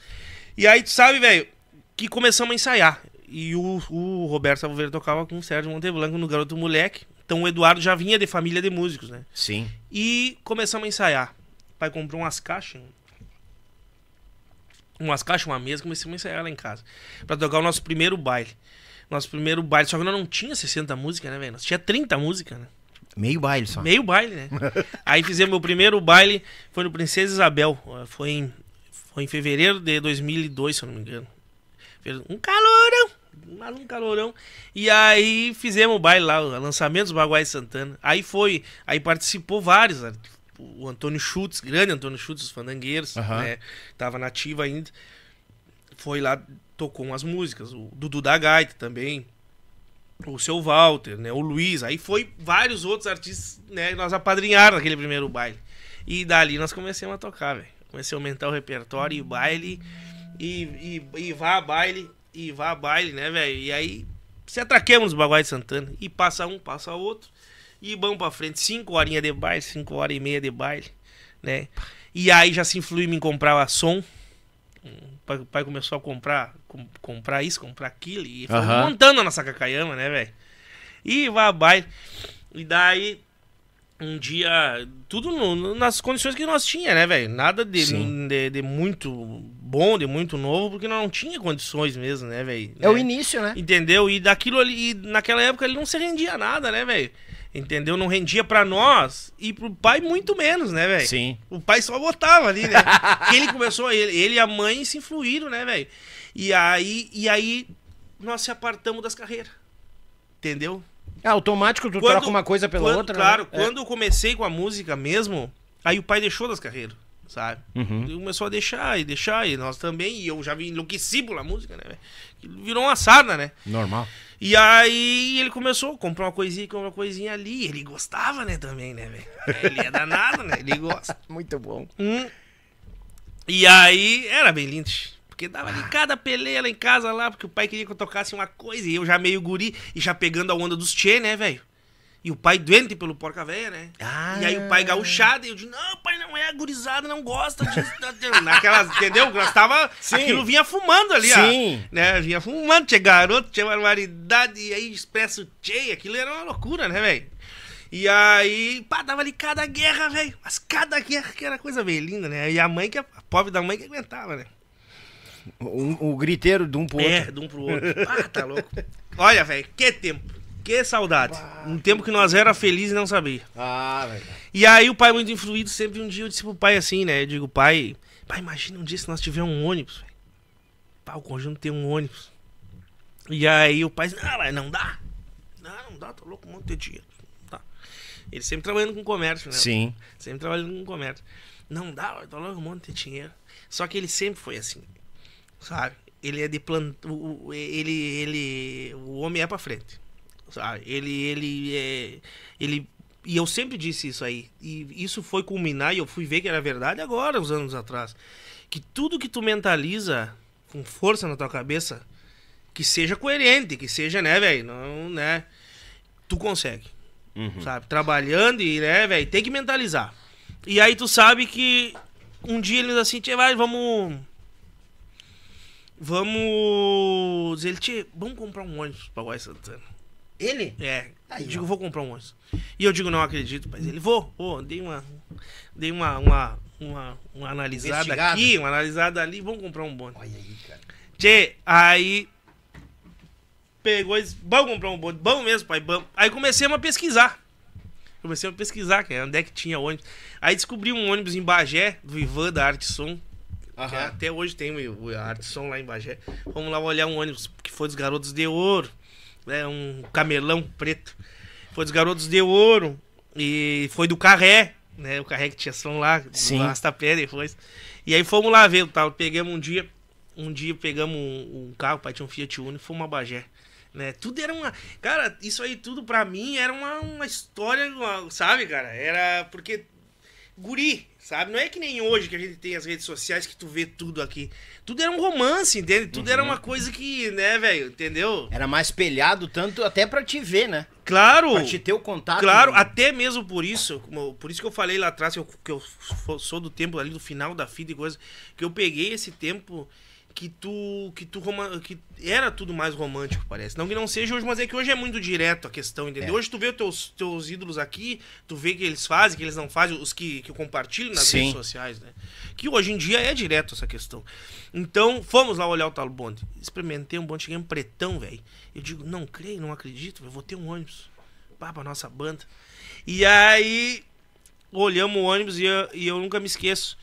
E aí, tu sabe, velho, que começamos a ensaiar. E o, o Roberto Salveira tocava com o Sérgio Monteblanco no Garoto Moleque. Então o Eduardo já vinha de família de músicos, né? Sim. E começamos a ensaiar. O pai comprou umas caixas. Umas caixas, uma mesa, começamos a ensaiar lá em casa. Pra tocar o nosso primeiro baile. Nosso primeiro baile. Só que nós não tinha 60 músicas, né, velho? Nós tinha 30 músicas, né? Meio baile só. Meio baile, né? Aí fizemos meu primeiro baile, foi no Princesa Isabel. Foi em, foi em fevereiro de 2002, se eu não me engano. Um calorão, um calorão. E aí fizemos o baile lá, o lançamento dos Baguais Santana. Aí foi, aí participou vários, o Antônio Schutz, grande Antônio Schutz, os fandangueiros, Aham. né? Tava nativo ainda. Foi lá, tocou umas músicas, o Dudu da Gaita também, o seu Walter, né? O Luiz, aí foi vários outros artistas, né? Nós apadrinharam aquele primeiro baile. E dali nós começamos a tocar, velho. Comecei a aumentar o repertório e baile, e, e, e vá a baile, e vá a baile, né, velho? E aí se atraquemos nos Baguais de Santana. E passa um, passa outro. E vamos pra frente. Cinco horinhas de baile, cinco horas e meia de baile, né? E aí já se influiu em comprar a som. Pai, o pai começou a comprar, com- comprar isso, comprar aquilo, e foi montando a nossa cacaiama, né, velho? E vai. E daí, um dia, tudo no- no- nas condições que nós tinha, né, velho? Nada de, de, de muito bom, de muito novo, porque nós não tinha condições mesmo, né, velho? É o Né? início, né? Entendeu? E daquilo ali, e naquela época ele não se rendia nada, né, velho? Entendeu? Não rendia pra nós e pro pai muito menos, né, velho? Sim. O pai só botava ali, né? Ele começou, ele, ele e a mãe se influíram, né, velho? E aí, e aí nós se apartamos das carreiras. Entendeu? É automático, tu Quando- troca uma coisa pela Quando- outra. Claro, né? É. quando eu comecei com a música mesmo, aí o pai deixou das carreiras, sabe? Uhum. Ele começou a deixar e deixar, e nós também, e eu já vi enlouqueci pela música, né, velho? Virou uma sarna, né? Normal. E aí ele começou a comprar uma coisinha, comprar uma coisinha ali. Ele gostava, né, também, né, velho? Ele é danado, né? Ele gosta. Muito bom. Hum. E aí era bem lindo. Porque dava ali cada peleia lá em casa lá, porque o pai queria que eu tocasse uma coisa, e eu já meio guri, e já pegando a onda dos tchê, né, velho? E o pai doente pelo porca véia, né? Ah. E aí o pai gauchado, e eu disse, não, pai, não é gurizada, não gosta disso. Naquelas, entendeu? Nós tava, Sim. aquilo vinha fumando ali, ó. Sim. Né? Vinha fumando, tinha garoto, tinha barbaridade, e aí expresso tchê, aquilo era uma loucura, né, velho? E aí, pá, dava ali cada guerra, velho. Mas cada guerra que era coisa bem linda, né? E a mãe, que a pobre da mãe que aguentava, né? O, o griteiro de um pro É, outro. de um pro outro. Ah, tá louco. Olha, velho, que tempo. Que saudade. Um tempo que nós era felizes e não sabia. Ah, velho. E aí o pai muito influído, sempre um dia eu disse pro pai assim, né? Eu digo, pai, pai, imagina um dia se nós tivermos um ônibus, velho. Pá, o conjunto tem um ônibus. E aí o pai disse, não, não dá. Não, não dá, tô louco, um monte de dinheiro. Dá. Ele sempre trabalhando com comércio, né? Sim. Sempre trabalhando com comércio. Não dá, eu tô louco, um monte de dinheiro. Só que ele sempre foi assim, sabe? Ele é de plantão, ele, ele, o homem é pra frente, sabe? Ele, ele é, ele, e eu sempre disse isso aí, e isso foi culminar, e eu fui ver que era verdade agora, uns anos atrás, que tudo que tu mentaliza com força na tua cabeça, que seja coerente, que seja, né, velho, não, né, tu consegue sabe? Trabalhando e, né, velho, tem que mentalizar. E aí tu sabe que um dia ele diz assim, tchê, vai, vamos. Vamos. Ele, tchê, vamos comprar um ônibus pra Guai Santana. Ele? É. Aí, eu digo, ó. vou comprar um ônibus. E eu digo, não acredito, mas ele, vou, vou, dei uma. Dei uma, uma, uma, uma analisada aqui, uma analisada ali, vamos comprar um bonde. Olha aí, cara. Tchê, aí. Pegou e disse, vamos comprar um bonde. Bom mesmo, pai, vamos. Aí comecei a pesquisar. Comecei a pesquisar, é onde é que tinha ônibus. Aí descobri um ônibus em Bagé, do Ivan da Arte Som. até hoje tem o, a Arte Som lá em Bagé. Vamos lá olhar um ônibus que foi dos Garotos de Ouro. Né, um camelão preto. Foi dos Garotos de Ouro. E foi do Carré, né? O Carré que tinha som lá, Sim. do Arrastapé depois. E aí fomos lá ver, tal, pegamos um dia, um dia pegamos um, um carro, o pai tinha um Fiat Uno e fomos a Bagé. Né? Tudo era uma. Cara, isso aí tudo pra mim era uma, uma história, uma- sabe, cara? Era porque. Guri, sabe? Não é que nem hoje que a gente tem as redes sociais que tu vê tudo aqui. Tudo era um romance, entende? Tudo era uma coisa que, né, velho? Entendeu? Era mais espelhado, tanto até pra te ver, né? Claro! Pra te ter o contato. Claro, né? até mesmo por isso, como- por isso que eu falei lá atrás que eu, que eu sou do tempo ali do final da fita e coisa, que eu peguei esse tempo que tu que tu que era tudo mais romântico, parece. Não que não seja hoje, mas é que hoje é muito direto a questão, entendeu? É. Hoje tu vê os teus, teus ídolos aqui, tu vê que eles fazem, que eles não fazem, os que, que eu compartilho nas Sim. redes sociais, né? Que hoje em dia é direto essa questão. Então, fomos lá olhar o tal bonde. Experimentei um bonde, cheguei um pretão, velho. Eu digo, não creio, não acredito, eu vou ter um ônibus. Pá, pra nossa banda. E aí, olhamos o ônibus e eu, e eu nunca me esqueço.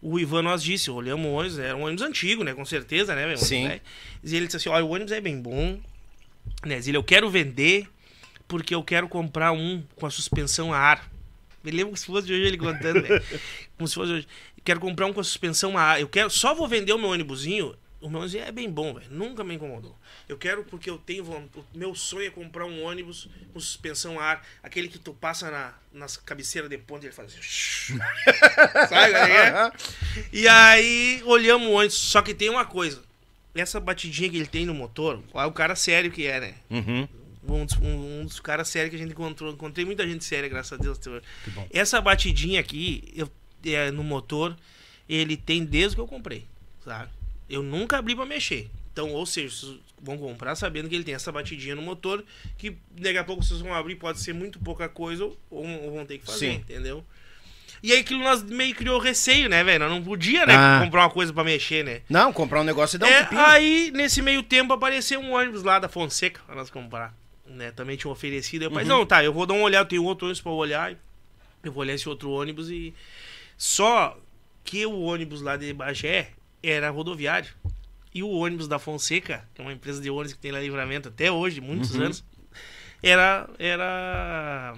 O Ivan nós disse, olhamos o ônibus, era um ônibus antigo, né? Com certeza, né? meu? Ônibus Sim. velho. E ele disse assim, olha, o ônibus é bem bom. Né? Ele, eu quero vender porque eu quero comprar um com a suspensão a ar. Me lembro como se fosse de hoje ele contando, velho. Como se fosse hoje. Quero comprar um com a suspensão a ar. Eu quero, só vou vender o meu ônibusinho. O meu é bem bom, velho. Nunca me incomodou. Eu quero porque eu tenho o meu sonho é comprar um ônibus com suspensão a ar, aquele que tu passa na nas cabeceiras de ponta e ele faz assim. Sabe, qual é que é? E aí olhamos o ônibus, só que tem uma coisa. Essa batidinha que ele tem no motor, olha o cara sério que é, né? Uhum. um dos, um, um dos caras sérios que a gente encontrou. Encontrei muita gente séria, graças a Deus. Essa batidinha aqui, eu, é, no motor, ele tem desde que eu comprei, sabe? Eu nunca abri pra mexer. Então, ou seja, vocês vão comprar sabendo que ele tem essa batidinha no motor, que daqui a pouco vocês vão abrir, pode ser muito pouca coisa, ou, ou vão ter que fazer, Sim. entendeu? E aí aquilo nós meio criou receio, né, velho? Nós não podia, né, Ah. comprar uma coisa pra mexer, né? Não, comprar um negócio e dar um É, pepino. aí, nesse meio tempo, apareceu um ônibus lá da Fonseca pra nós comprar. Né? Também tinha oferecido. Eu falei, Uhum. não, tá, eu vou dar uma olhada, tem outro ônibus pra olhar. Eu vou olhar esse outro ônibus e. Só que o ônibus lá de Bagé era rodoviário. E o ônibus da Fonseca, que é uma empresa de ônibus que tem lá livramento até hoje, muitos Uhum. anos, era. Era.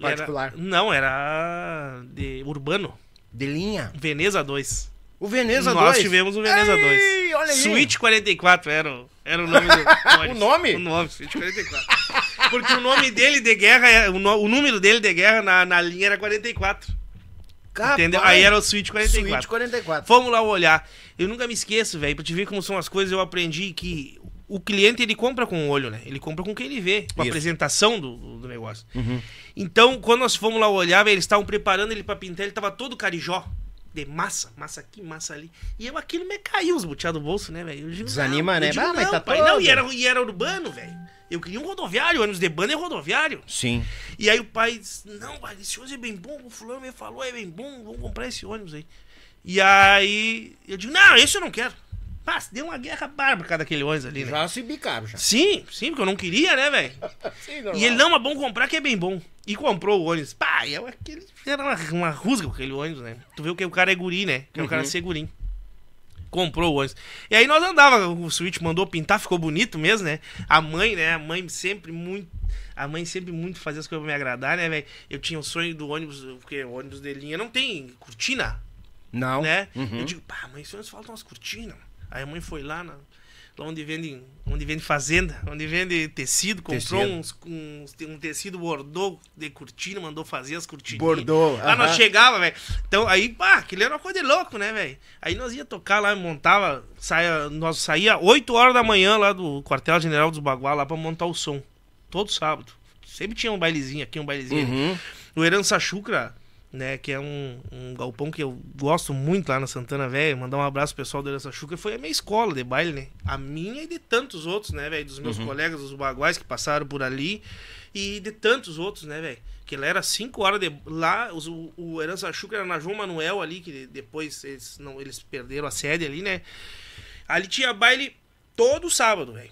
era- Particular. não, era de urbano. De linha. Veneza 2. O Veneza Nós 2. tivemos o Veneza 2. Ei, olha aí. Suíte 44 era o, era o nome do. O nome? O nome, Suíte 44. Porque o nome dele de guerra, é- o, no- o número dele de guerra na, na linha era 44. Capaz. Entendeu? Aí era o Suíte 44. Suíte 44. Fomos lá olhar. Eu nunca me esqueço, velho, pra te ver como são as coisas, eu aprendi que o cliente ele compra com o olho, né? Ele compra com o que ele vê, com a Isso. apresentação do, do- negócio. Uhum. Então, quando nós fomos lá olhar, velho, eles estavam preparando ele pra pintar, ele tava todo carijó. De massa, massa aqui, massa ali. E eu aquilo me caiu os buteados do bolso, né, velho? Desanima, não, né? Digo, Ah, mas não, tá pai, todo. não, e era, e era urbano, velho. Eu queria um rodoviário, ônibus de banda é rodoviário. Sim. E aí o pai disse, não, pai, esse ônibus é bem bom, o fulano me falou, é bem bom, vamos comprar esse ônibus aí. E aí eu digo, não, esse eu não quero. Pá, deu uma guerra bárbara cada aquele ônibus ali, né? Já se bicaram, já. Sim, sim, porque eu não queria, né, velho? E ele, não, é bom comprar que é bem bom. E comprou o ônibus. Pá, eu, aquele, era uma, uma rusga com aquele ônibus, né? Tu viu que o cara é guri, né? Que é um cara segurinho. Comprou o ônibus. E aí nós andava, o Switch mandou pintar, ficou bonito mesmo, né? A mãe, né? A mãe sempre muito. A mãe sempre muito fazia as coisas pra me agradar, né, velho? Eu tinha o sonho do ônibus, porque o ônibus de linha não tem cortina, Não. né? Uhum. Eu digo, pá, mãe, esse ônibus falta umas cortinas. Aí a mãe foi lá, na, lá onde vende, onde vende fazenda, onde vende tecido, comprou uns, uns- um tecido bordô de cortina, mandou fazer as cortinas. Bordô, Lá nós aham. chegava, velho. Então aí, pá, aquilo era uma coisa de louco, né, velho? Aí nós ia tocar lá, montava, saia, nós saía 8 horas da manhã lá do quartel-general dos Baguá lá pra montar o som. Todo sábado. Sempre tinha um bailezinho aqui, um bailezinho. Uhum. O Herança Chucra, né, que é um, um galpão que eu gosto muito lá na Santana Velha, mandar um abraço pro pessoal do Herança Chucra, foi a minha escola de baile, né? A minha e de tantos outros, né, velho? Dos meus colegas, dos baguais que passaram por ali e de tantos outros, né, velho? Que lá era 5 horas de. Lá, os- o, o Herança Chucra era na João Manuel ali, que depois eles, não, eles perderam a sede ali, né? Ali tinha baile todo sábado, velho.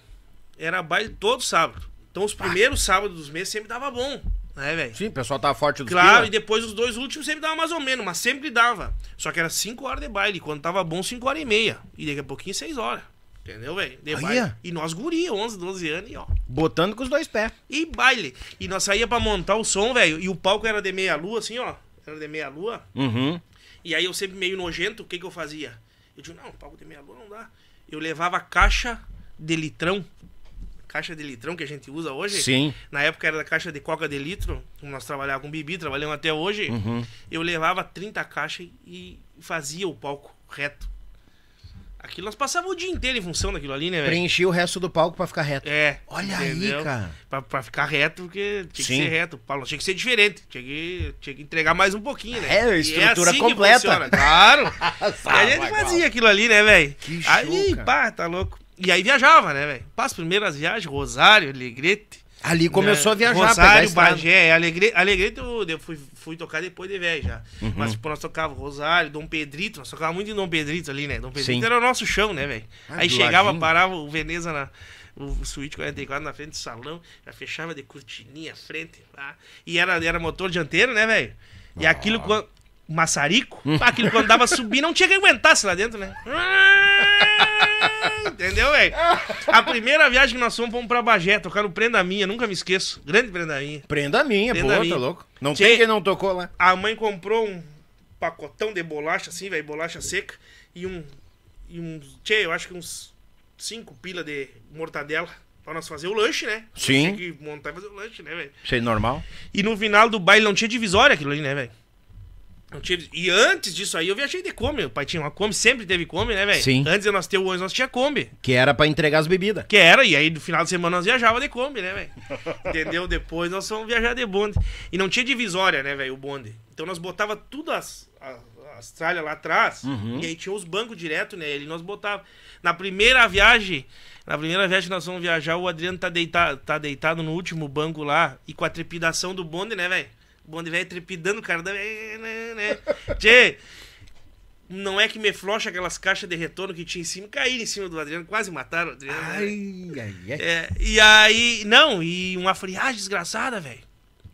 Era baile todo sábado. Então os primeiros sábados dos meses sempre dava bom, né, velho? Sim, o pessoal tava forte dos Claro, pila. e depois os dois últimos sempre dava mais ou menos, mas sempre dava. Só que era 5 horas de baile, quando tava bom, 5 horas e meia. E daqui a pouquinho 6 horas. Entendeu, velho? De Aí, baile. ó. E nós guria, 11, 12 anos e ó. Botando com os dois pés. E baile. E nós saía pra montar o som, velho. E o palco era de meia lua, assim, ó. Era de meia lua. Uhum. E aí eu sempre meio nojento, o que que eu fazia? Eu digo, não, palco de meia lua não dá. Eu levava caixa de litrão. Caixa de litrão que a gente usa hoje. Sim. Na época era da caixa de coca de litro, como nós trabalhávamos com bibi, trabalhamos até hoje. Uhum. Eu levava 30 caixas e fazia o palco reto. Aquilo nós passávamos o dia inteiro em função daquilo ali, né, velho? Preenchi o resto do palco pra ficar reto. É. Olha aí, cara. Pra, pra ficar reto, porque tinha Sim. que ser reto. Paulo, tinha que ser diferente. Tinha que, tinha que entregar mais um pouquinho, né? É, E estrutura que completa. funciona, Claro. e a gente fazia aquilo ali, né, velho? Que show, Aí, cara. pá, tá louco. E aí viajava, né, velho? As primeiras viagens, Rosário, Alegrete. Ali começou né? a viajar, Rosário. Bagé, é, Alegre, Alegrete eu, eu fui, fui tocar depois de velho já. Uhum. Mas tipo, nós tocava Rosário, Dom Pedrito, nós tocava muito em Dom Pedrito ali, né? Dom Pedrito Sim. era o nosso chão, né, velho? Ah, aí chegava, parava o Veneza na. O Suíte 44 na frente do salão, já fechava de cortininha frente. Tá? E era, era motor dianteiro, né, velho? E aquilo quando. Maçarico, aquilo quando dava subir, não tinha que aguentasse lá dentro, né? Entendeu, velho? A primeira viagem que nós fomos, fomos pra Bagé, tocar no Prenda Minha, nunca me esqueço. Grande Prenda Minha. Prenda minha, Prenda pô, minha. tá louco. Não Tchê. tem quem não tocou lá. A mãe comprou um pacotão de bolacha, assim, velho, bolacha seca, e um. E uns. Tchê, eu acho que uns 5 pila de mortadela. Pra nós fazer o lanche, né? Sim. Tinha que montar e fazer o lanche, né, velho? Sei normal. E no final do baile não tinha divisória aquilo ali, né, velho? Tinha... E antes disso aí eu viajei de Kombi. O pai tinha uma Kombi, sempre teve Kombi, né, velho? Sim. Antes de nós ter o ônibus, nós tinha Kombi. Que era pra entregar as bebidas. Que era, e aí no final de semana nós viajava de Kombi, né, velho? Entendeu? Depois nós fomos viajar de bonde. E não tinha divisória, né, velho, o bonde. Então nós botava tudo as, a- as tralhas lá atrás. Uhum. E aí tinha os bancos direto, né? E nós botava. Na primeira viagem, na primeira viagem que nós vamos viajar, o Adriano tá deitado, tá deitado no último banco lá. E com a trepidação do bonde, né, velho? O bonde velho trepidando, o cara. Né, né. Tchê, não é que me flocha aquelas caixas de retorno que tinha em cima, caíram em cima do Adriano, quase mataram o Adriano. né? Ai, ai, ai. É, e aí, não, e uma friagem desgraçada, velho.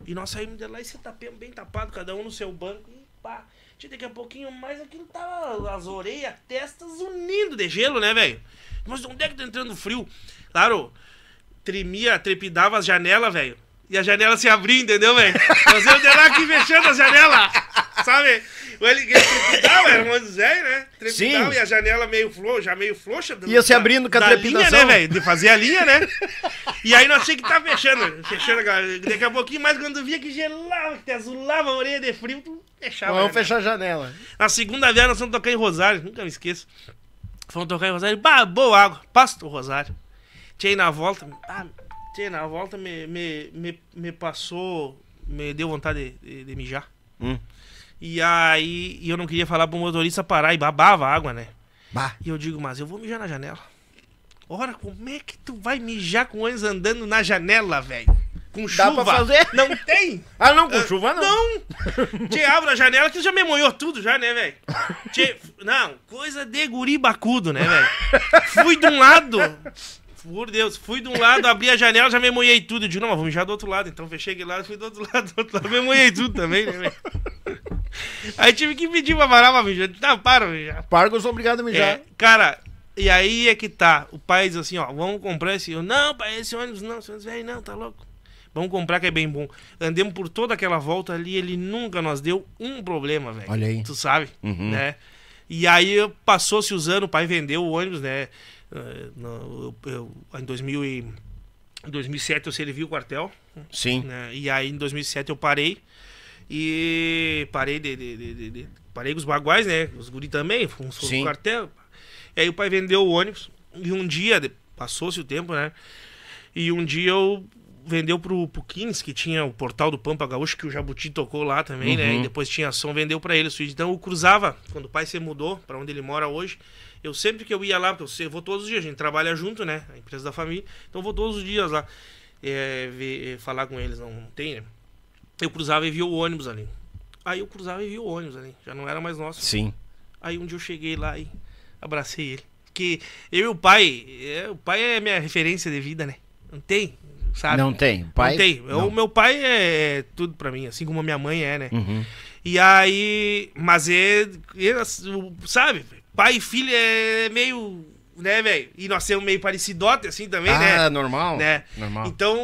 E nós saímos de lá e se tapemos bem tapado, cada um no seu banco. E pá, tinha daqui a pouquinho mais aquilo tava as orelhas, testas unindo de gelo, né, velho? Mas onde é que tá entrando frio? Claro, tremia, trepidava as janelas, velho. E a janela se abria, entendeu, velho? Nós íamos de lá aqui fechando as janelas, sabe? Ele, ele trepidava, era um velho, né? Trepidava Sim. e a janela meio flo, já meio frouxa. Ia se da- abrindo com a da trepidação. Linha, né, velho? De fazer a linha, né? E aí nós tínhamos que estar fechando, fechando, cara. Daqui a pouquinho mais quando via que gelava, que te azulava a orelha de frio, fechava. Vamos né? fechar a janela. Na segunda viagem nós fomos tocar em Rosário, nunca me esqueço. Fomos tocar em Rosário, bah, boa água, passa o Rosário. Tinha aí na volta, ah, aí na volta, me, me, me, me passou, me deu vontade de, de, de mijar. Hum. E aí e eu não queria falar pro motorista parar e babava a água, né? Bah. E eu digo, mas eu vou mijar na janela. Ora, como é que tu vai mijar com ônibus andando na janela, velho? Com Dá chuva? pra fazer? Não tem? Ah, não, com chuva não. Não! Tchê, abre a janela que já me molhou tudo já, né, velho? Tchê, não, coisa de guri bacudo, né, velho? Fui de um lado, por Deus, fui de um lado, abri a janela, já me molhei tudo. Eu digo, não, mas vou mijar do outro lado. Então fechei aquele lado, fui do outro lado, do outro lado, me molhei tudo também, né? Aí tive que pedir pra parar pra mijar. Não, para, mijar. Pargos obrigado a mijar. É, cara, e aí é que tá. O pai diz assim, ó, vamos comprar esse. Eu, não, pai, esse ônibus não, esse ônibus velho não, tá louco. Vamos comprar que é bem bom. Andemos por toda aquela volta ali, ele nunca nos deu um problema, velho. Olha aí. Tu sabe, Uhum. né? E aí passou-se os anos, o pai vendeu o ônibus, né? Eh, no- eu- eu- em 2000 e, em 2007 eu servi o quartel, Sim. né? E aí em 2007 eu parei. E parei de, de- de- de- parei com os baguais, né? Os guri também, Sim. pro quartel. E aí o pai vendeu o ônibus. E um dia, passou-se o tempo, né? E um dia eu vendeu pro, pro Kings, que tinha o portal do Pampa Gaúcho, que o Jabuti tocou lá também, né? Uhum. E depois tinha som, vendeu pra ele o suíte. Então eu cruzava, quando o pai se mudou pra onde ele mora hoje, eu sempre que eu ia lá, porque eu, vou todos os dias, a gente trabalha junto, né? A empresa da família. Então eu vou todos os dias lá é, ver- falar com eles, não, não tem, né? Eu cruzava e via o ônibus ali. Aí eu cruzava e via o ônibus ali. Já não era mais nosso. Sim. Aí um dia eu cheguei lá e abracei ele. Porque eu e o pai, é, o pai é minha referência de vida, né? Não tem, sabe? Não tem. Pai? Não tem. Não. O meu pai é tudo pra mim, assim como a minha mãe é, né? Uhum. E aí, mas é, é, o- sabe? Pai e filho é meio, né, velho? E nós temos meio parecidote assim também, ah, né? normal. né? Normal. Então,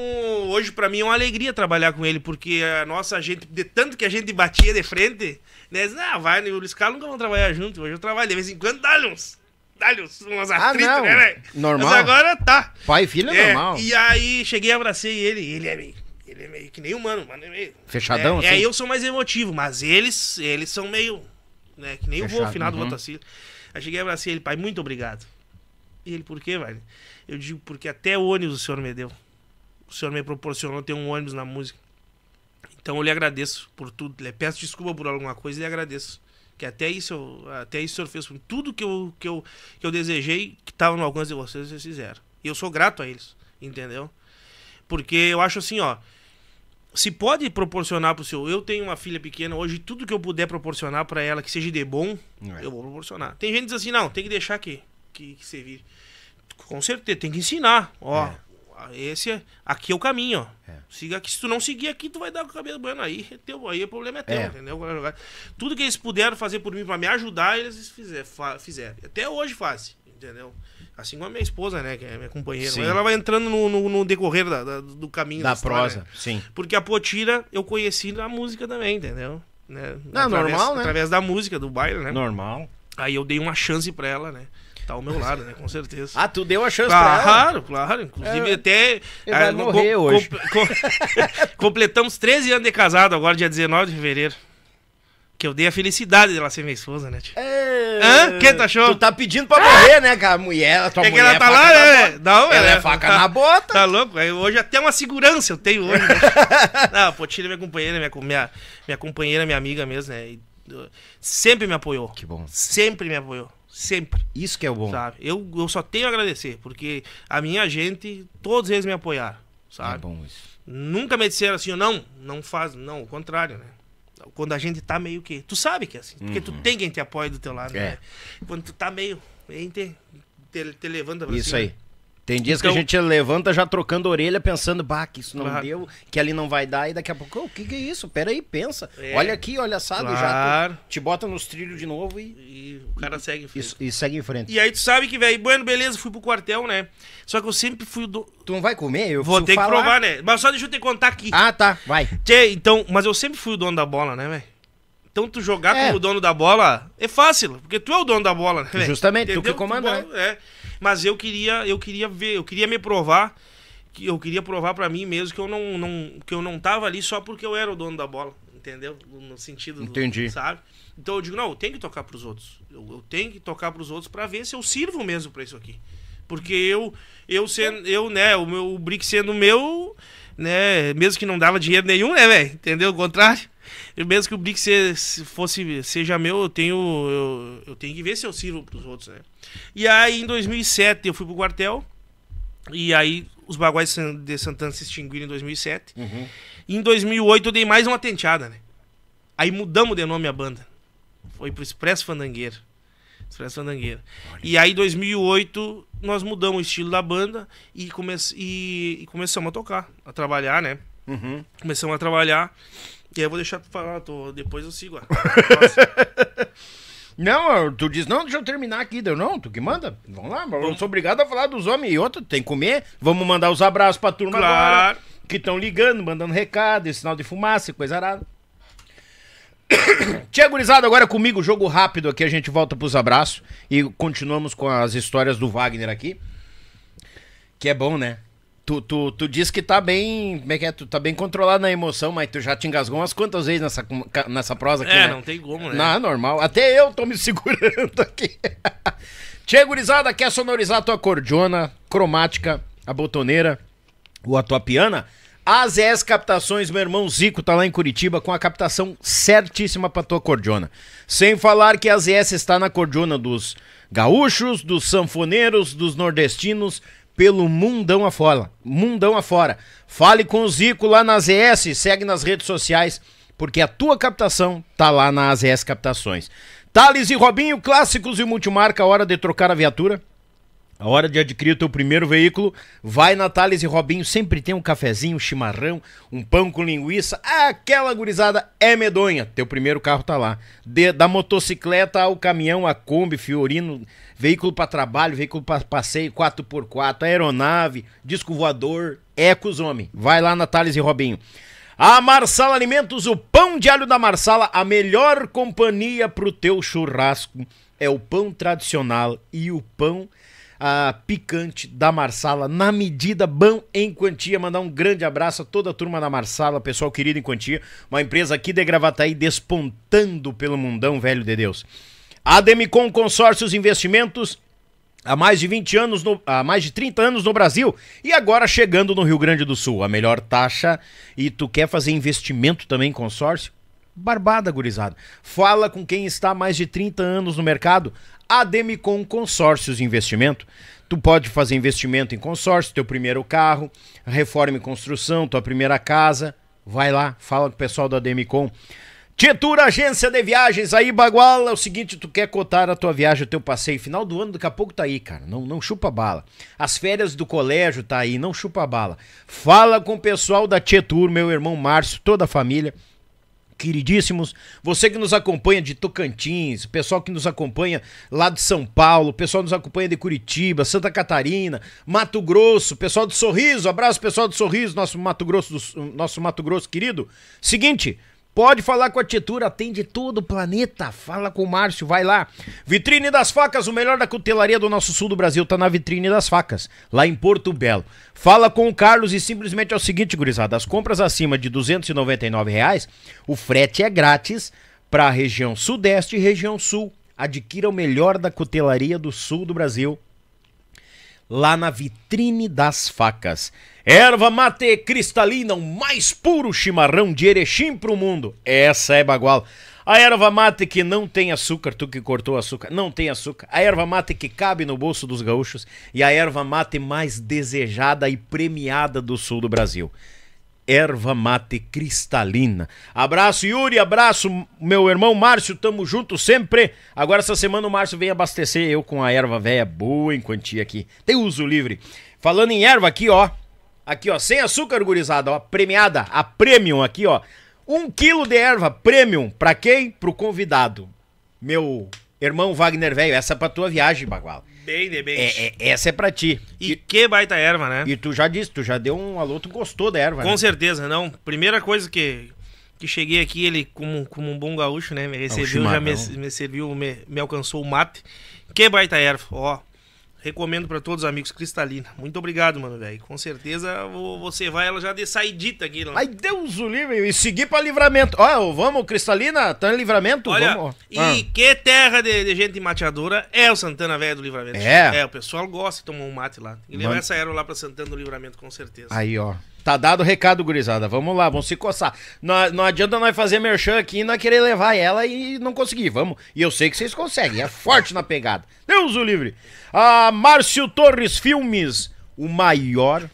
hoje pra mim é uma alegria trabalhar com ele, porque a nossa gente, de tanto que a gente batia de frente, né? Não, vai, o Luiz Carlos nunca vão trabalhar junto. Hoje eu trabalho, de vez em quando dá-lhe uns, dá-lhe uns, umas Ah, atritos, não. né, velho? Normal. Mas agora tá. Pai e filho é, É, normal. E aí cheguei e abracei ele, e ele é meio. Ele é meio que nem humano, mano. É meio, Fechadão, é, assim? É, eu sou mais emotivo, mas eles, eles são meio. Né, que nem o vô, Fechado, final do uhum. Aí cheguei e abracei ele, pai, muito obrigado. E ele, por quê, velho? Eu digo, porque até ônibus o senhor me deu. O senhor me proporcionou ter um ônibus na música. Então eu lhe agradeço por tudo. Lhe peço desculpa por alguma coisa e lhe agradeço. Que até isso, eu- até isso o senhor fez por. Tudo que eu, que eu, que eu desejei, que estava no alcance de vocês, vocês fizeram. E eu sou grato a eles, entendeu? Porque eu acho assim, ó. Se pode proporcionar pro seu. Eu tenho uma filha pequena hoje, tudo que eu puder proporcionar pra ela que seja de bom, É. eu vou proporcionar. Tem gente que diz assim, não, tem que deixar que, que, que vire. Com certeza, tem que ensinar. Ó, esse é, aqui é o caminho, ó. É. Siga aqui. Se tu não seguir aqui, tu vai dar com a cabeça bueno. Aí, é teu, aí o problema é teu, É. entendeu? Tudo que eles puderam fazer por mim pra me ajudar, eles fizeram. Até hoje fazem, entendeu? Assim como a minha esposa, né? Que é minha companheira. Sim. Mas ela vai entrando no, no, no decorrer da- da- do caminho Da história, prosa, né? sim. Porque a Potira eu conheci na música também, entendeu? Né? Não, normal, né? Através da música, do baile, né? Normal. Aí eu dei uma chance pra ela, né? Tá ao meu lado, né? Com certeza. Ah, tu deu a chance pra ela? Claro, claro. Inclusive, É, até. ele vai ah, morrer hoje. com- completamos 13 anos de casado, agora, dia 19 de fevereiro. Que eu dei a felicidade dela ser minha esposa, né? tia? É... Hã? Quem tá achou? Tu tá pedindo pra morrer, né, cara? A mulher, tua É que mulher ela tá faca lá, né? Não, ela é ela- faca tá- na bota. Tá louco? Hoje até uma segurança eu tenho hoje. Né? Não, a Potira é minha companheira, minha, minha, minha companheira, minha amiga mesmo, né? E sempre me apoiou. Que bom. Sempre me apoiou. Sempre. Isso que é o bom. Sabe? Eu, eu só tenho a agradecer, porque a minha gente, todos eles me apoiaram. É Sabe? bom isso. Nunca me disseram assim, não, não faz, não, o contrário, né? Quando a gente tá meio que. Tu sabe que é assim, porque tu tem quem te apoia do teu lado, Uhum. É. né? Quando tu tá meio. Te, te, te levanta pra Isso cima. aí. Tem dias que Então- a gente levanta já trocando orelha, pensando, bah, que isso não Claro. deu, que ali não vai dar, e daqui a pouco, "Ô, o que, que é isso? Pera aí, pensa. É. Olha aqui, olha assado, já Claro. tu- te bota nos trilhos de novo e, E o cara segue em frente. e, e segue em frente. E aí tu sabe que, velho, bueno, beleza, fui pro quartel, né? Só que eu sempre fui o do... Tu não vai comer? Eu Vou ter que falar. provar, né? Mas só deixa eu te contar aqui. Ah, tá, vai. Tchê, então, mas eu sempre fui o dono da bola, né, velho? Então tu jogar É. como dono da bola é fácil, porque tu é o dono da bola, né, velho? Justamente, tu Entendeu? que comanda, bola- É. Mas eu queria, eu queria ver, eu queria me provar, que eu queria provar pra mim mesmo que eu não, não que eu não tava ali só porque eu era o dono da bola, entendeu? No sentido, do- Entendi. sabe? Então eu digo, não, eu tenho que tocar pros outros. Eu, eu tenho que tocar pros outros pra ver se eu sirvo mesmo pra isso aqui. Porque eu, eu sendo, eu, né, o meu o Brick sendo meu, né, mesmo que não dava dinheiro nenhum, né, velho? Entendeu? O contrário. Eu, mesmo que o Brick se, se fosse, seja meu, eu tenho, eu, eu tenho que ver se eu sirvo pros outros, né? E aí, em 2007, eu fui pro quartel. E aí, os Baguais de San- de Santana se extinguiram em 2007. E em 2008, eu dei mais uma tenteada, né? Aí mudamos de nome a banda. Foi pro Expresso Fandangueiro. Expresso Fandangueiro. E aí, em 2008, nós mudamos o estilo da banda e, come e, e começamos a tocar, a trabalhar, né? Uhum. Começamos a trabalhar. E aí eu vou deixar tu falar, tô, depois eu sigo. Não, tu diz, não, deixa eu terminar aqui. Deu, não, tu que manda. Vamos lá, mas eu sou obrigado a falar dos homens. E outro, tem que comer. Vamos mandar os abraços pra turma Claro. agora. Que estão ligando, mandando recado, sinal de fumaça coisa arada. Tia Gurizada, agora comigo, jogo rápido aqui, a gente volta pros abraços e continuamos com as histórias do Wagner aqui. Que é bom, né? Tu, tu, tu diz que tá bem. Como é que é? Tu tá bem controlado na emoção, mas tu já te engasgou umas quantas vezes nessa, nessa prosa aqui, É, né? não tem como, né? Não, normal. Até eu tô me segurando aqui. Tia Gurizada, quer sonorizar a tua cordiona, cromática, a botoneira ou a tua piana? AZS Captações, meu irmão Zico tá lá em Curitiba com a captação certíssima pra tua cordiona. Sem falar que a AZS está na cordiona dos gaúchos, dos sanfoneiros, dos nordestinos, pelo mundão afora. Mundão afora. Fale com o Zico lá na AZS, segue nas redes sociais, porque a tua captação tá lá na AZS Captações. Thales e Robinho, clássicos e multimarca, hora de trocar a viatura. A hora de adquirir o teu primeiro veículo, vai na Thales e Robinho, sempre tem um cafezinho, um chimarrão, um pão com linguiça, aquela gurizada é medonha. Teu primeiro carro tá lá. De- da motocicleta ao caminhão, a Kombi, Fiorino, veículo para trabalho, veículo para passeio, 4x4, aeronave, disco voador, Ecos Homem. Vai lá na Thales e Robinho. A Marsala Alimentos, o pão de alho da Marsala, a melhor companhia pro teu churrasco é o pão tradicional e o pão ah, picante da Marsala, na medida bom em quantia. Mandar um grande abraço a toda a turma da Marsala, pessoal querido em quantia. Uma empresa aqui de Gravataí despontando pelo mundão, velho de Deus. A Demicon Consórcios Investimentos, há mais de 20 anos, no, há mais de 30 anos no Brasil e agora chegando no Rio Grande do Sul. A melhor taxa e tu quer fazer investimento também em consórcio? Barbada, gurizada. Fala com quem está há mais de 30 anos no mercado. A Demicon Consórcios Investimento. Tu pode fazer investimento em consórcio, teu primeiro carro, reforma e construção, tua primeira casa. Vai lá, fala com o pessoal da Demicon. Tietur Agência de Viagens, aí Bagual, é o seguinte, tu quer cotar a tua viagem, o teu passeio, final do ano, daqui a pouco tá aí, cara, não, não chupa bala. As férias do colégio tá aí, não chupa bala. Fala com o pessoal da Tietur, meu irmão Márcio, toda a família, queridíssimos, você que nos acompanha de Tocantins, pessoal que nos acompanha lá de São Paulo, pessoal que nos acompanha de Curitiba, Santa Catarina, Mato Grosso, pessoal do Sorriso, abraço pessoal do Sorriso, nosso Mato Grosso, nosso Mato Grosso querido. Seguinte, Pode falar com a Tietura, atende todo o planeta. Fala com o Márcio, vai lá. Vitrine das Facas, o melhor da cutelaria do nosso sul do Brasil tá na Vitrine das Facas, lá em Porto Belo. Fala com o Carlos e simplesmente é o seguinte, gurizada, as compras acima de 299 reais, o frete é grátis para a região sudeste e região sul. Adquira o melhor da cutelaria do sul do Brasil lá na vitrine das facas. Erva mate cristalina, o mais puro chimarrão de Erechim pro mundo. Essa é Bagual. A erva mate que não tem açúcar, tu que cortou açúcar, não tem açúcar. A erva mate que cabe no bolso dos gaúchos e a erva mate mais desejada e premiada do sul do Brasil. Erva mate cristalina. Abraço, Yuri, abraço, meu irmão Márcio, tamo junto sempre. Agora, essa semana, o Márcio vem abastecer eu com a erva velha boa em quantia aqui. Tem uso livre. Falando em erva aqui, ó. Aqui, ó, sem açúcar, gurizada, ó. Premiada, a premium aqui, ó. Um quilo de erva premium. Pra quem? Pro convidado. Meu irmão Wagner velho. Essa é pra tua viagem, Bagual. Bem, de bem. É, é- essa é pra ti. E que baita erva, né? E tu já disse, tu já deu um alô, tu gostou da erva, Com né? certeza, não. Primeira coisa que, que cheguei aqui, ele, como, como um bom gaúcho, né? Me recebeu, já me, me serviu, me, me alcançou o mate. Que baita erva, ó. Recomendo pra todos os amigos Cristalina. Muito obrigado, mano, velho. Com certeza vo- você vai ela já de saidita aqui. Ai, Deus o livre. E seguir pra livramento. Ó, vamos, Cristalina, tá em livramento? Olha, vamos. e Ah. que terra de, de gente mateadora é o Santana Velho do Livramento. É? É, o pessoal gosta de tomar um mate lá. E levar essa erva lá pra Santana do Livramento, com certeza. Aí, ó. Tá dado o recado, gurizada. Vamos lá, vamos se coçar. Não, não adianta nós fazer merchan aqui e nós querer levar ela e não conseguir. Vamos. E eu sei que vocês conseguem. É forte na pegada. Deus o livre. Ah, Márcio Torres Filmes, o maior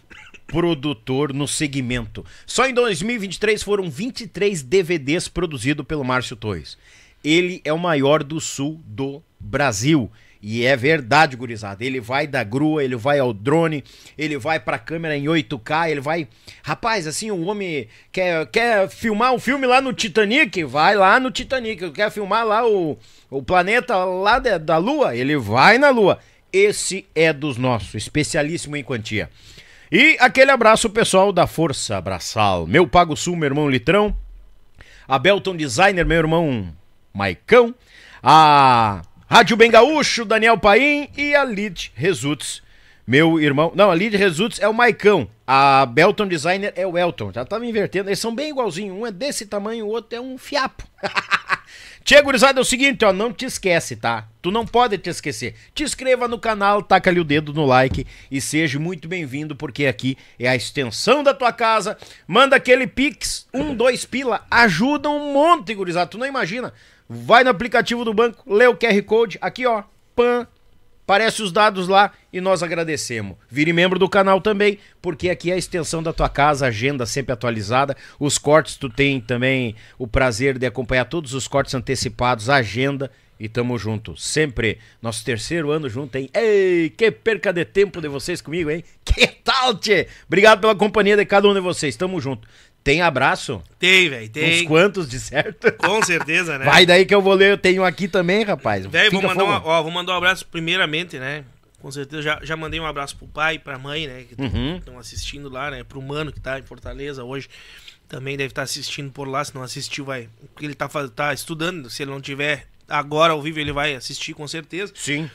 produtor no segmento. Só em 2023 foram 23 DVDs produzidos pelo Márcio Torres. Ele é o maior do sul do Brasil. E é verdade, gurizada. Ele vai da grua, ele vai ao drone, ele vai pra câmera em 8K, ele vai. Rapaz, assim, o homem quer, quer filmar um filme lá no Titanic? Vai lá no Titanic. Quer filmar lá o, o planeta lá da, da Lua? Ele vai na Lua. Esse é dos nossos, especialíssimo em quantia. E aquele abraço pessoal da Força Abraçal. Meu Pago Sul, meu irmão Litrão. A Belton Designer, meu irmão Maicão. A Rádio Bem Gaúcho, Daniel Paim. E a Lid Results, meu irmão. Não, a Lid Results é o Maicão. A Belton Designer é o Elton. Já tava invertendo. Eles são bem igualzinhos. Um é desse tamanho, o outro é um fiapo. Tia gurizada, é o seguinte, ó, não te esquece, tá? Tu não pode te esquecer. Te inscreva no canal, taca ali o dedo no like e seja muito bem-vindo, porque aqui é a extensão da tua casa. Manda aquele pix, um, dois pila, ajuda um monte, gurizada, tu não imagina. Vai no aplicativo do banco, lê o QR Code, aqui ó, pan, Aparece os dados lá e nós agradecemos. Vire membro do canal também, porque aqui é a extensão da tua casa, agenda sempre atualizada. Os cortes tu tem também o prazer de acompanhar todos os cortes antecipados, agenda e tamo junto. Sempre nosso terceiro ano junto, hein? Ei, que perca de tempo de vocês comigo, hein? Que tal, tchê? Obrigado pela companhia de cada um de vocês. Tamo junto. Tem abraço? Tem, velho, Uns tem. quantos de certo? Com certeza, né? Vai daí que eu vou ler, eu tenho aqui também, rapaz. Velho, vou mandar, fogo. uma- ó, vou mandar um abraço primeiramente, né? Com certeza, já, já mandei um abraço pro pai pra mãe, né? Que Uhum. estão assistindo lá, né? Pro mano que tá em Fortaleza hoje. Também deve estar assistindo por lá, se não assistiu, vai. Porque ele tá, tá estudando. Se ele não tiver agora ao vivo, ele vai assistir com certeza. Sim.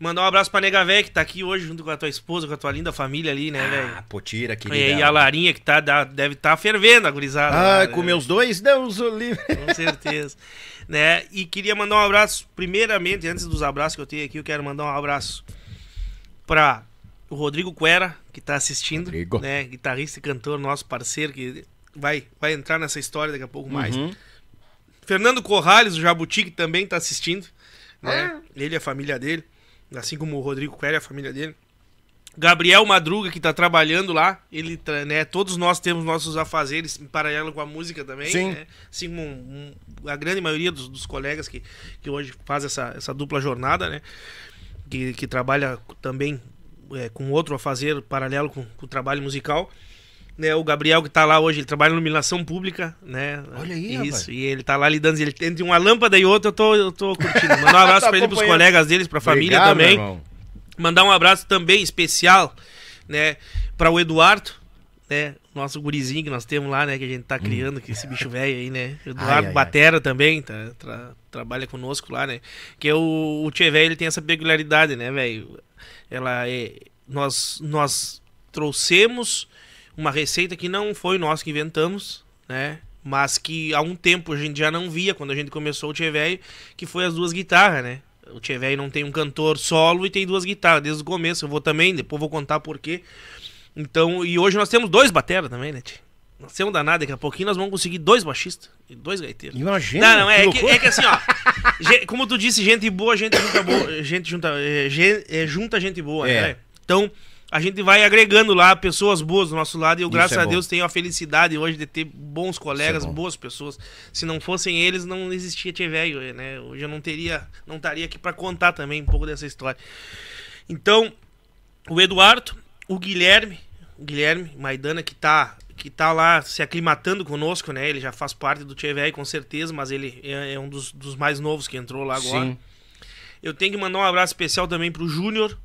Mandar um abraço pra Nega Véia, que tá aqui hoje junto com a tua esposa, com a tua linda família ali, né, Ah, velho? potira, E, querida. e a Larinha, que tá, dá- deve estar fervendo a gurizada. Ah, né? com meus dois, Deus o livre. Com certeza. né? E queria mandar um abraço, primeiramente, antes dos abraços que eu tenho aqui, eu quero mandar um abraço para o Rodrigo Cuera, que tá assistindo, Rodrigo. né? Guitarrista e cantor, nosso parceiro, que vai, vai entrar nessa história daqui a pouco mais. Uhum. Fernando Corrales, o Jabuti, que também tá assistindo, né? Ah. Ele e a família dele, assim como o Rodrigo Cuera e a família dele. Gabriel Madruga, que tá trabalhando lá, ele, né, todos nós temos nossos afazeres em paralelo com a música também, Sim. né? Assim como um- um- a grande maioria dos, dos colegas que, que hoje faz essa, essa dupla jornada, né? Que, que trabalha também é, com outro afazer paralelo com, com o trabalho musical. Né, o Gabriel que tá lá hoje, ele trabalha na iluminação pública, né? Olha aí, Isso, rapaz. e ele tá lá lidando, ele entre uma lâmpada e outra, eu tô, eu tô curtindo. Mandar um abraço Tá pra ele, pros acompanhando. colegas deles, pra família Obrigado, também. Mandar um abraço também especial, né, para o Eduardo, né, nosso gurizinho que nós temos lá, né, que a gente tá criando, que esse bicho velho aí, né. Eduardo Hum. Ai, ai, Batera também, tá, tra- trabalha conosco lá, né. Que é o, o Tchê velho, ele tem essa peculiaridade, né, velho. Ela é nós nós trouxemos uma receita que não foi nós que inventamos, né? Mas que há um tempo a gente já não via quando a gente começou o Tchê velho, que foi as duas guitarras, né? O Tchê velho não tem um cantor solo e tem duas guitarras desde o começo. Eu vou também, depois vou contar por quê. Então, e hoje nós temos dois bateras também, né, tchê? Nós temos danado, daqui a pouquinho nós vamos conseguir dois baixistas e dois gaiteiros. Imagina. Não, não, é que é que assim, ó. como tu disse, gente boa, gente junta boa. Gente junta, é, gen- é, junta gente boa, É. né? Então, a gente vai agregando lá pessoas boas do nosso lado e eu, Isso graças é a. Deus, tenho a felicidade hoje de ter bons colegas, bom. boas pessoas. Se não fossem eles, não existia Tchê Velho, né? Hoje eu não teria, não estaria aqui pra contar também um pouco dessa história. Então, o Eduardo, o Guilherme, o Guilherme Maidana, que tá, que tá lá se aclimatando conosco, né? Ele já faz parte do Tchê Velho, com certeza, mas ele é, é um dos, dos mais novos que entrou lá agora. Sim. Eu tenho que mandar um abraço especial também pro Júnior,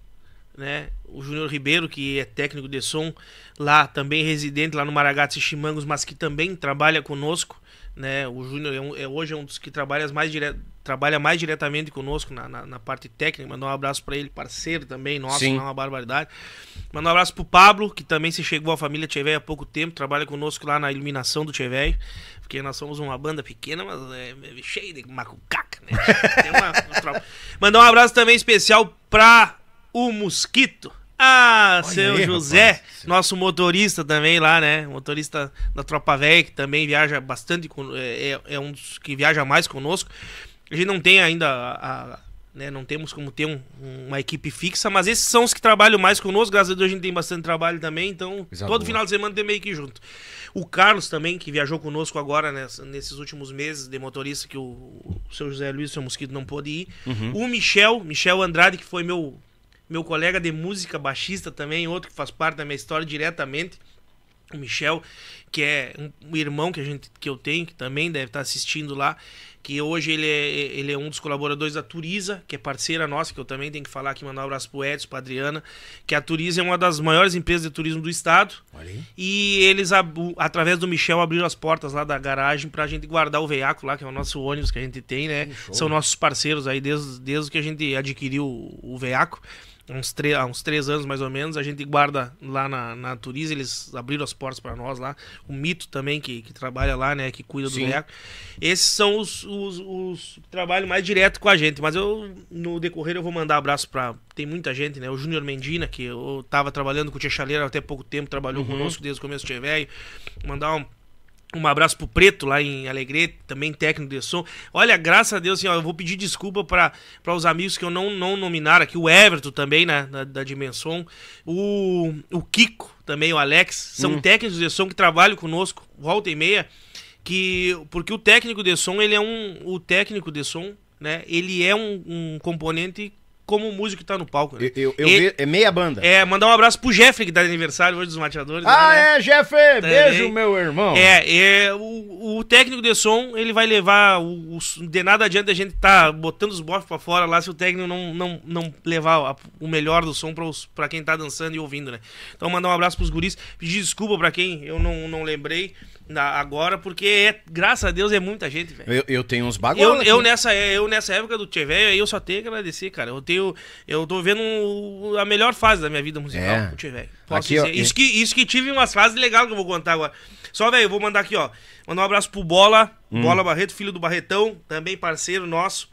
né? O Júnior Ribeiro, que é técnico de som, lá também residente lá no Maragatos e Chimangos, mas que também trabalha conosco, né? O Júnior é, um- é hoje é um dos que trabalha mais, dire... trabalha mais diretamente conosco na, na, na parte técnica. Mandar um abraço para ele, parceiro também, nosso, Sim. é uma barbaridade. Mandar um abraço pro Pablo, que também se chegou à família Tchevéio há pouco tempo, trabalha conosco lá na iluminação do Tchevéio. Porque nós somos uma banda pequena, mas é, é cheia de macucaca, né? Tem uma- tropa. Mandar um abraço também especial pra o Mosquito. Ah, seu aí, José, rapaz. nosso motorista também lá, né? Motorista da Tropa Velha, que também viaja bastante, com- é, é- é um dos que viaja mais conosco. A gente não tem ainda a. a- né, não temos como ter um- uma equipe fixa, mas esses são os que trabalham mais conosco. Graças a Deus a gente tem bastante trabalho também, então Coisa todo final de semana tem meio que junto. O Carlos também, que viajou conosco agora nessa- nesses últimos meses de motorista, que o, o seu José Luiz, o seu Mosquito, não pôde ir. O Michel, Michel Andrade, que foi meu, meu colega de música, baixista também, outro que faz parte da minha história diretamente. O Michel, que é um, irmão que, a gente, que eu tenho, que também deve estar assistindo lá, que hoje ele é, ele é um dos colaboradores da Turiza, que é parceira nossa, que eu também tenho que falar aqui, mandar um abraço pro Edson, pra Adriana, que a Turiza é uma das maiores empresas de turismo do estado. Olha aí. E eles, através do Michel, abriram as portas lá da garagem pra gente guardar o veiaco lá, que é o nosso ônibus que a gente tem, né? São nossos parceiros aí desde, desde que a gente adquiriu o, o veiaco. Uns, há uns três anos mais ou menos, a gente guarda lá na, na Turiza, eles abriram as portas pra nós lá. O Mito também, que, que trabalha lá, né? Que cuida do veiaco. Esses são os, os, os que trabalham mais direto com a gente. Mas eu, no decorrer, eu vou mandar abraço pra. Tem muita gente, né? O Júnior Mendina, que eu tava trabalhando com o Tia Chaleira até pouco tempo, trabalhou conosco desde o começo do Tia Velho. Mandar um. Um abraço pro Preto lá em Alegrete, também técnico de som. Olha, graças a Deus, assim, ó, eu vou pedir desculpa para os amigos que eu não, não nominar aqui. O Everton também, né, da, da Dimensão. O, o Kiko também, o Alex. São técnicos de som que trabalham conosco, volta e meia. Que, porque o técnico de som, ele é um. O técnico de som, né? Ele é um, um componente como o músico que tá no palco. Né? Eu, eu, eu E- ve- é meia banda. É, mandar um abraço pro Jeffrey, que tá de aniversário hoje dos mateadores. Ah, né? é, Jeff! Beijo, meu irmão. É, é o, o técnico de som, ele vai levar. O, o- de nada adianta a gente tá botando os bofs pra fora lá se o técnico não, não, não levar a- o melhor do som pra, os, pra quem tá dançando e ouvindo, né? Então, mandar um abraço pros guris. Pedir desculpa pra quem eu não, não lembrei agora, porque é, graças a Deus é muita gente, velho. Eu, eu tenho uns Eu, bagulhos. eu, nessa, eu nessa época do Tchê Velho, aí eu só tenho que agradecer, cara. Eu tenho. Eu tô vendo um- a melhor fase da minha vida musical É. com o Tchê Velho. Posso Aqui, ó, dizer. isso, que, isso que tive umas fases legais que eu vou contar agora. Só, velho, eu vou mandar aqui, ó. Mandar um abraço pro Bola, Hum. Bola Barreto, filho do Barretão, também parceiro nosso.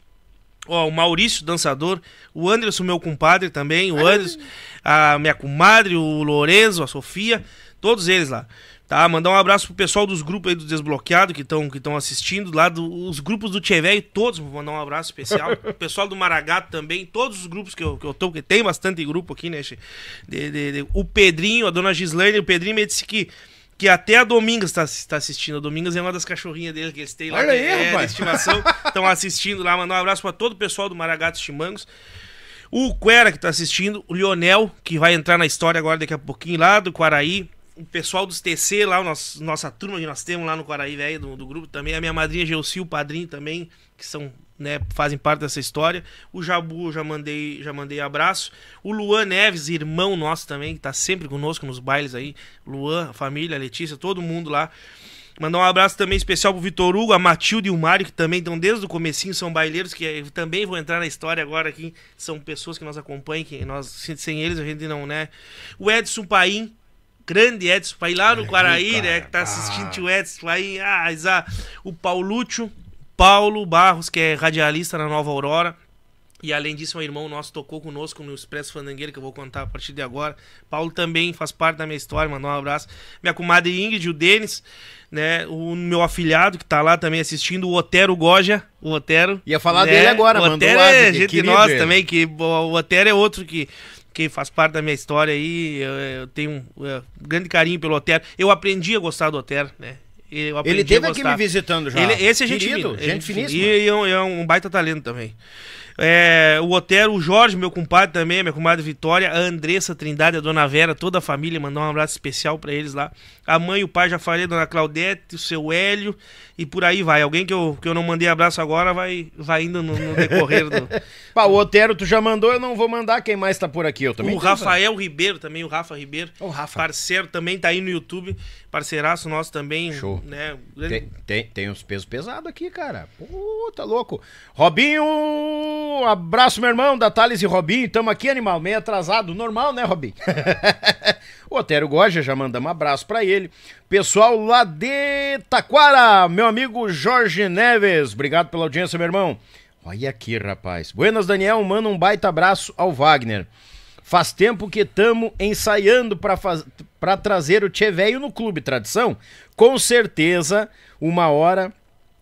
Ó, o Maurício, dançador. O Anderson, meu compadre também. O Anderson, a minha comadre, o Lorenzo, a Sofia. Todos eles lá. Tá? Mandar um abraço pro pessoal dos grupos aí do Desbloqueado que estão que tão assistindo. Lá do, os grupos do Tchê Velho, todos vou mandar um abraço especial. o pessoal do Maragato também. Todos os grupos que eu, que eu tô, porque tem bastante grupo aqui, né? De- de- de- o Pedrinho, a dona Gislaine. O Pedrinho me disse que. Que até a Domingas tá, tá assistindo. A Domingas é uma das cachorrinhas dele que eles têm lá. Olha aí, é, rapaz. de estimação. Estão assistindo lá. Mandar um abraço pra todo o pessoal do Maragatos Chimangos. O Quera que tá assistindo, o Lionel, que vai entrar na história agora daqui a pouquinho, lá do Quaraí. O pessoal dos TC lá, nosso, nossa turma que nós temos lá no Quaraí, velho, do, do grupo também. A minha madrinha Gelsi, o padrinho também, que são, né, fazem parte dessa história. O Jabu, já mandei, já mandei abraço. O Luan Neves, irmão nosso também, que tá sempre conosco nos bailes aí. Luan, a família, a Letícia, todo mundo lá. Mandar um abraço também especial pro Vitor Hugo, a Matilde e o Mário, que também estão desde o comecinho, são baileiros, que eh, também vão entrar na história agora aqui. São pessoas que nós acompanham, que nós, sem eles a gente não, né? O Edson Paim, grande Edson Paim, lá no Quaraí, né? Que tá assistindo o Edson Paim. Ah, Isa, o Paulúcio, Paulo Barros, que é radialista na Nova Aurora. E além disso, um irmão nosso tocou conosco no Expresso Fandangueira, que eu vou contar a partir de agora. Paulo também faz parte da minha história, mandar um abraço. Minha comadre Ingrid, o Denis, né? O meu afilhado que tá lá também assistindo, o Otero Goja. O Otero. Ia falar né? dele agora, O mandou Otero lá, é gente nossa também, que o Otero é outro que, que faz parte da minha história aí. Eu, eu tenho um grande carinho pelo Otero. Eu aprendi a gostar do Otero, né? Ele teve aqui me visitando já. Ele, esse é gente Querido, fina, gente finíssima. E, e é um- é um baita talento também. É, o Otero, o Jorge, meu compadre também, minha comadre Vitória, a Andressa Trindade, a Dona Vera, toda a família, mandar um abraço especial pra eles lá. A mãe o pai já falei, Dona Claudete, o seu Hélio, e por aí vai. Alguém que eu, que eu não mandei abraço agora vai, vai indo no, no decorrer do. Pá, o Otero tu já mandou, eu não vou mandar. Quem mais tá por aqui? Eu também o tenho, Rafael Ribeiro também, o Rafa Ribeiro. O Rafa. Parceiro também, tá aí no YouTube. Parceiraço nosso também. Show. Né? Tem, tem, tem uns pesos pesados aqui, cara. Puta louco. Robinho, abraço, meu irmão, da Thales e Robinho. Tamo aqui, animal, meio atrasado. Normal, né, Robinho? o Otero Goja, já mandamos um abraço pra ele. Pessoal lá de Taquara, meu amigo Jorge Neves. Obrigado pela audiência, meu irmão. Olha aqui, rapaz. Buenas, Daniel. Manda um baita abraço ao Wagner. Faz tempo que estamos ensaiando para faz... pra trazer o Tchê Velho no Clube Tradição. Com certeza, uma hora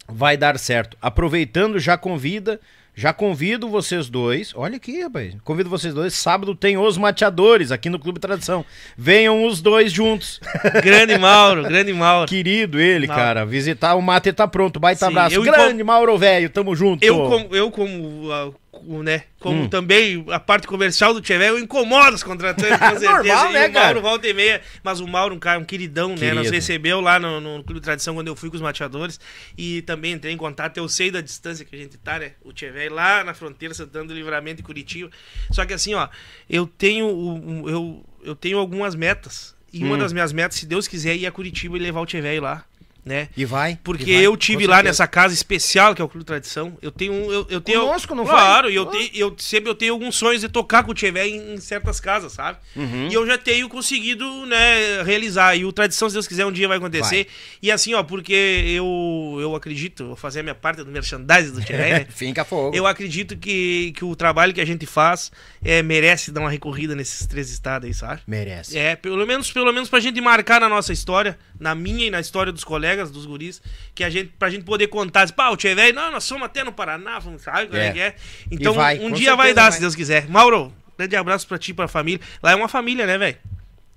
vai dar certo. Aproveitando, já convida, já convido vocês dois. Olha aqui, rapaz. Convido vocês dois. Sábado tem os mateadores aqui no Clube Tradição. Venham os dois juntos. Grande Mauro, grande Mauro. Querido ele, Mauro. cara. Visitar o mate tá pronto. Baita Sim, abraço. Grande Mauro Velho, tamo junto. Eu como, eu como, ah, né, como Hum. também a parte comercial do Tchevé, eu incomodo os contratantes, com certeza. Normal, né, o? Mauro volta e meia, mas o Mauro, um cara, um queridão, né, nos Querido. recebeu lá no, no Clube de Tradição quando eu fui com os mateadores e também entrei em contato, eu sei da distância que a gente tá, né, o Tchevé lá na fronteira, Santana do Livramento e Curitiba. Só que assim, ó, eu tenho, o- eu, eu tenho algumas metas. E Hum. uma das minhas metas, se Deus quiser, é ir a Curitiba e levar o Tchevé lá, né? E vai. Porque e vai, eu tive lá nessa casa especial que é o Clube Tradição. Eu tenho eu, eu tenho Conosco, não foi? Claro, e eu, tenho, eu sempre eu tenho alguns sonhos de tocar com o Tchevé em, em certas casas, sabe? Uhum. E eu já tenho conseguido, né, realizar. E o Tradição, se Deus quiser, um dia vai acontecer. E assim, ó, porque eu eu acredito, vou fazer a minha parte do merchandising do Tchevé, né? Finca fogo. Eu acredito que, que o trabalho que a gente faz é, merece dar uma recorrida nesses três estados aí, sabe? Merece. É, pelo menos, pelo menos pra gente marcar na nossa história, na minha e na história dos colegas, dos guris, que a gente, pra gente poder contar, assim, pá, o Tchê velho, não, nós somos até no Paraná, vamos, sabe como é. É. que é? Então, vai, um dia vai dar, vai. se Deus quiser. Mauro, grande abraço pra ti pra família. Lá é uma família, né, velho?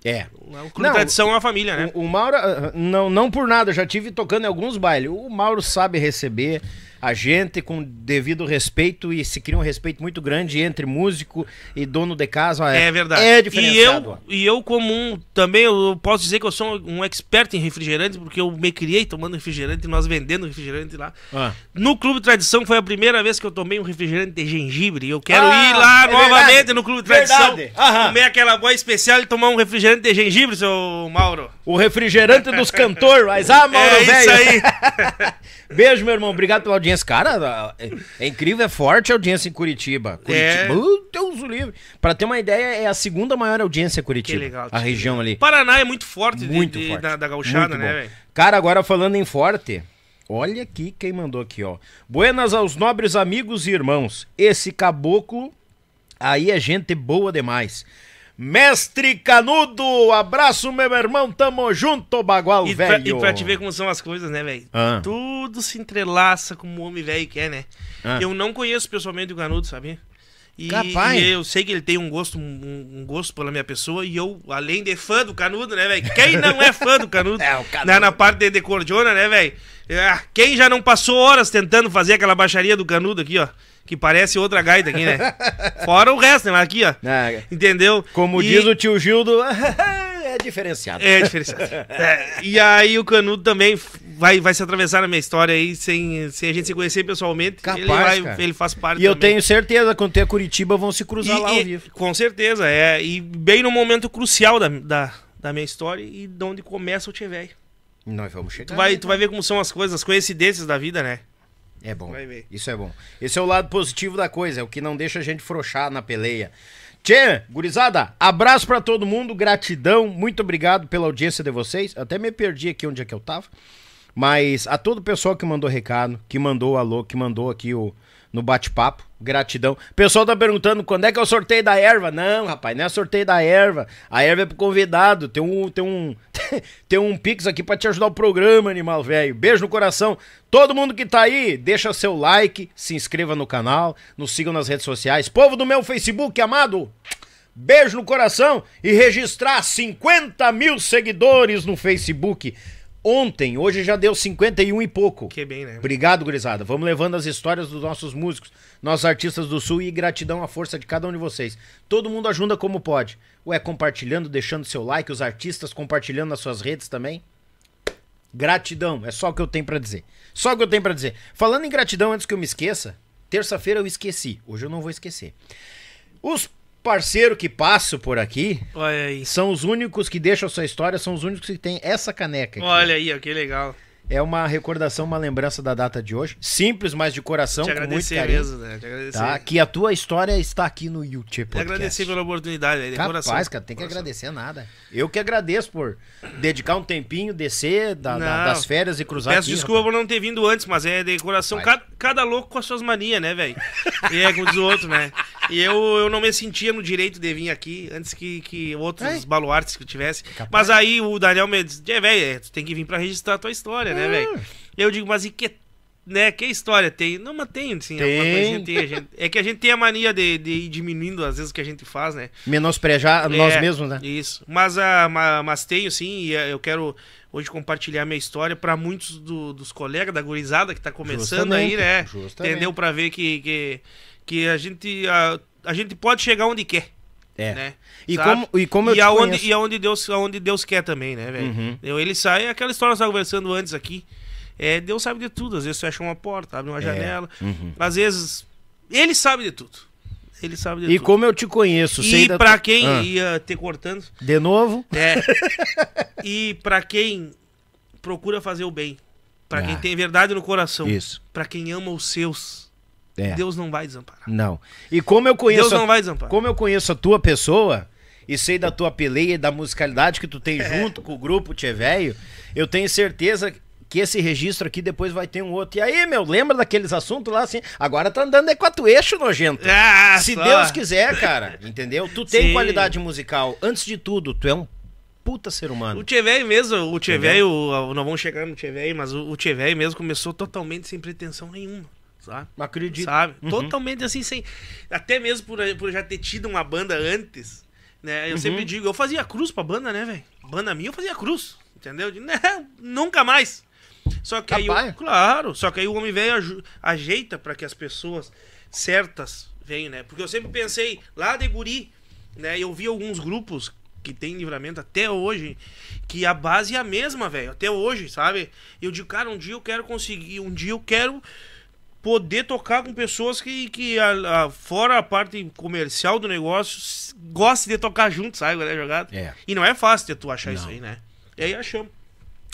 É. O Clube Não, Tradição é uma família, né? O, o Mauro, ah, não, não por nada, eu já tive tocando em alguns bailes. O Mauro sabe receber a gente com devido respeito e se cria um respeito muito grande entre músico e dono de casa. É verdade. É e diferenciado. eu, e eu como um, também eu posso dizer que eu sou um expert em refrigerante, porque eu me criei tomando refrigerante, nós vendendo refrigerante lá. Ah. No Clube Tradição foi a primeira vez que eu tomei um refrigerante de gengibre. Eu quero Ah, ir lá é novamente verdade. no Clube Tradição, Verdade. Comer aquela boa especial e tomar um refrigerante de gengibre, seu Mauro. O refrigerante dos cantores, mas ah, Mauro, é velho. isso aí. Beijo, meu irmão. Obrigado pela audiência. Cara, é, é incrível, é forte a audiência em Curitiba. É. Curitiba. Uh, Deus o livre. Pra ter uma ideia, é a segunda maior audiência Curitiba. Que legal, A região ali. Paraná é muito forte, de- Muito de- forte. Da, da gauchada, Muito né, velho? Cara, agora falando em forte, olha aqui quem mandou aqui, ó. Buenas aos nobres amigos e irmãos. Esse caboclo aí é gente boa demais. Mestre Canudo, abraço meu irmão, tamo junto, bagual E pra, velho. e pra te ver como são as coisas, né, velho? Ah. Tudo se entrelaça como o homem velho que é, né? Ah. Eu não conheço pessoalmente o Canudo, sabia? E, Capaz. e eu sei que ele tem um gosto, um, um gosto pela minha pessoa, e eu, além de fã do Canudo, né, velho? Quem não é fã do Canudo? É, o Canudo. Na, na parte de, de cordiona, né, velho? Ah, Quem já não passou horas tentando fazer aquela baixaria do Canudo aqui, ó? Que parece outra gaita aqui, né? Fora o resto, né? Mas aqui, ó. Ah, Entendeu? como E- diz o tio Gildo, é diferenciado. é diferenciado. É, e aí o Canudo também vai, vai se atravessar na minha história aí, sem, sem a gente se conhecer pessoalmente. Capaz, ele, vai- ele faz parte E eu também. tenho certeza, quando ter Curitiba, vão se cruzar E- lá e- ao vivo. Com certeza, é. E bem no momento crucial da, da, da minha história e de onde começa o Tchê. Nós vamos chegar. Tu vai, né, tu vai ver como são as coisas, as coincidências da vida, né? É bom. Vai ver. Isso é bom. Esse é o lado positivo da coisa, é o que não deixa a gente frouxar na peleia. Tchê, gurizada, abraço pra todo mundo, gratidão, muito obrigado pela audiência de vocês. Até me perdi aqui onde é que eu tava. Mas a todo o pessoal que mandou recado, que mandou alô, que mandou aqui o no bate-papo. Gratidão. O pessoal tá perguntando quando é que é o sorteio da erva. Não, rapaz, não é sorteio da erva. A erva é pro convidado. Tem um, tem um, tem um pix aqui pra te ajudar o programa, animal velho. Beijo no coração. Todo mundo que tá aí, deixa seu like, se inscreva no canal, nos sigam nas redes sociais. Povo do meu Facebook, amado. Beijo no coração e registrar 50 mil seguidores no Facebook. Ontem, hoje já deu 51 e pouco. Que bem, né? Obrigado, gurizada. Vamos levando as histórias dos nossos músicos, nossos artistas do Sul e gratidão à força de cada um de vocês. Todo mundo ajuda como pode. Ué, compartilhando, deixando seu like, os artistas compartilhando nas suas redes também. Gratidão, é só o que eu tenho pra dizer. Só o que eu tenho pra dizer. Falando em gratidão, antes que eu me esqueça, terça-feira eu esqueci. Hoje eu não vou esquecer. Os parceiros que passam por aqui Olha aí. são os únicos que deixam a sua história, são os únicos que têm essa caneca aqui. Olha aí, ó, que legal. É uma recordação, uma lembrança da data de hoje. Simples, mas de coração, Te com muito carinho. mesmo, né? Te agradecer. Tá? Que a tua história está aqui no YouTube Te Podcast. agradecer pela oportunidade, né? De Capaz, coração. cara, tem que Coração. agradecer nada. Eu que agradeço por dedicar um tempinho, descer da- da- das férias e cruzar Peço aqui, desculpa rapaz. por não ter vindo antes, mas é de coração. Cada, cada louco com as suas manias, né, velho? E é como diz o outro, né? E eu, eu não me sentia no direito de vir aqui antes que, que outros É. baluartes que eu tivesse. Mas aí o Daniel me disse: é, velho, tu tem que vir pra registrar a tua história, né, velho? Eu digo, mas e que. Né, que história tem? Não, mas tem, sim. alguma Tem. coisinha tem, a gente- é que a gente tem a mania de, de ir diminuindo às vezes o que a gente faz, né? Menosprejar nós É, mesmos, né? Isso. Mas, ah, ma- mas tenho sim, e ah, eu quero hoje compartilhar minha história para muitos do- dos colegas da gurizada que tá começando Justamente, aí, né? justamente. Entendeu? Para ver que, que, que a gente a, a gente pode chegar onde quer, É. né? E, Sabe? como, e como eu e te aonde, conheço... e aonde Deus, aonde Deus quer também, né, velho? Uhum. Ele sai, é aquela história que nós conversando antes aqui. É, Deus sabe de tudo. Às vezes fecha uma porta, abre uma janela. uhum. Às vezes. Ele sabe de tudo. Ele sabe de E tudo. como eu te conheço, sei E da pra quem Ah, ia ter cortando, De novo? é. e pra quem procura fazer o bem, pra quem Ah. tem verdade no coração, Isso. pra quem ama os seus, É. Deus não vai desamparar. Não. E como eu conheço... Deus não vai desamparar. Como eu conheço a tua pessoa e sei da tua peleia e da musicalidade que tu tem É. junto com o grupo Tchê Velho, eu tenho certeza que esse registro aqui depois vai ter um outro. E aí, meu, lembra daqueles assuntos lá assim? Agora tá andando é quatro eixo, nojento. Ah, Se só. Deus quiser, cara, entendeu? Tu tem Sim. qualidade musical. Antes de tudo, tu é um puta ser humano. O Tchê Velho mesmo, o? Velho, nós vamos chegar no Tchê Velho, mas o, o Tchê Velho mesmo começou totalmente sem pretensão nenhuma, sabe? Acredito. Sabe? Uhum. Totalmente assim, sem. Até mesmo por, por já ter tido uma banda antes, né? Eu Uhum. sempre digo, eu fazia cruz pra banda, né, velho? Banda minha eu fazia cruz, entendeu? Eu digo, Não, nunca mais. Só que aí, Capaz. o, claro, só que aí o homem velho ajeita pra que as pessoas certas venham, né? Porque eu sempre pensei, lá de guri, né? Eu vi alguns grupos que tem livramento até hoje, que a base é a mesma, velho, até hoje, sabe? Eu digo, cara, um dia eu quero conseguir, um dia eu quero poder tocar com pessoas que, que a, a- fora a parte comercial do negócio, gostem de tocar junto, sabe? Qual é a jogada? É. E não é fácil de tu achar Não. isso aí, né? E aí achamos.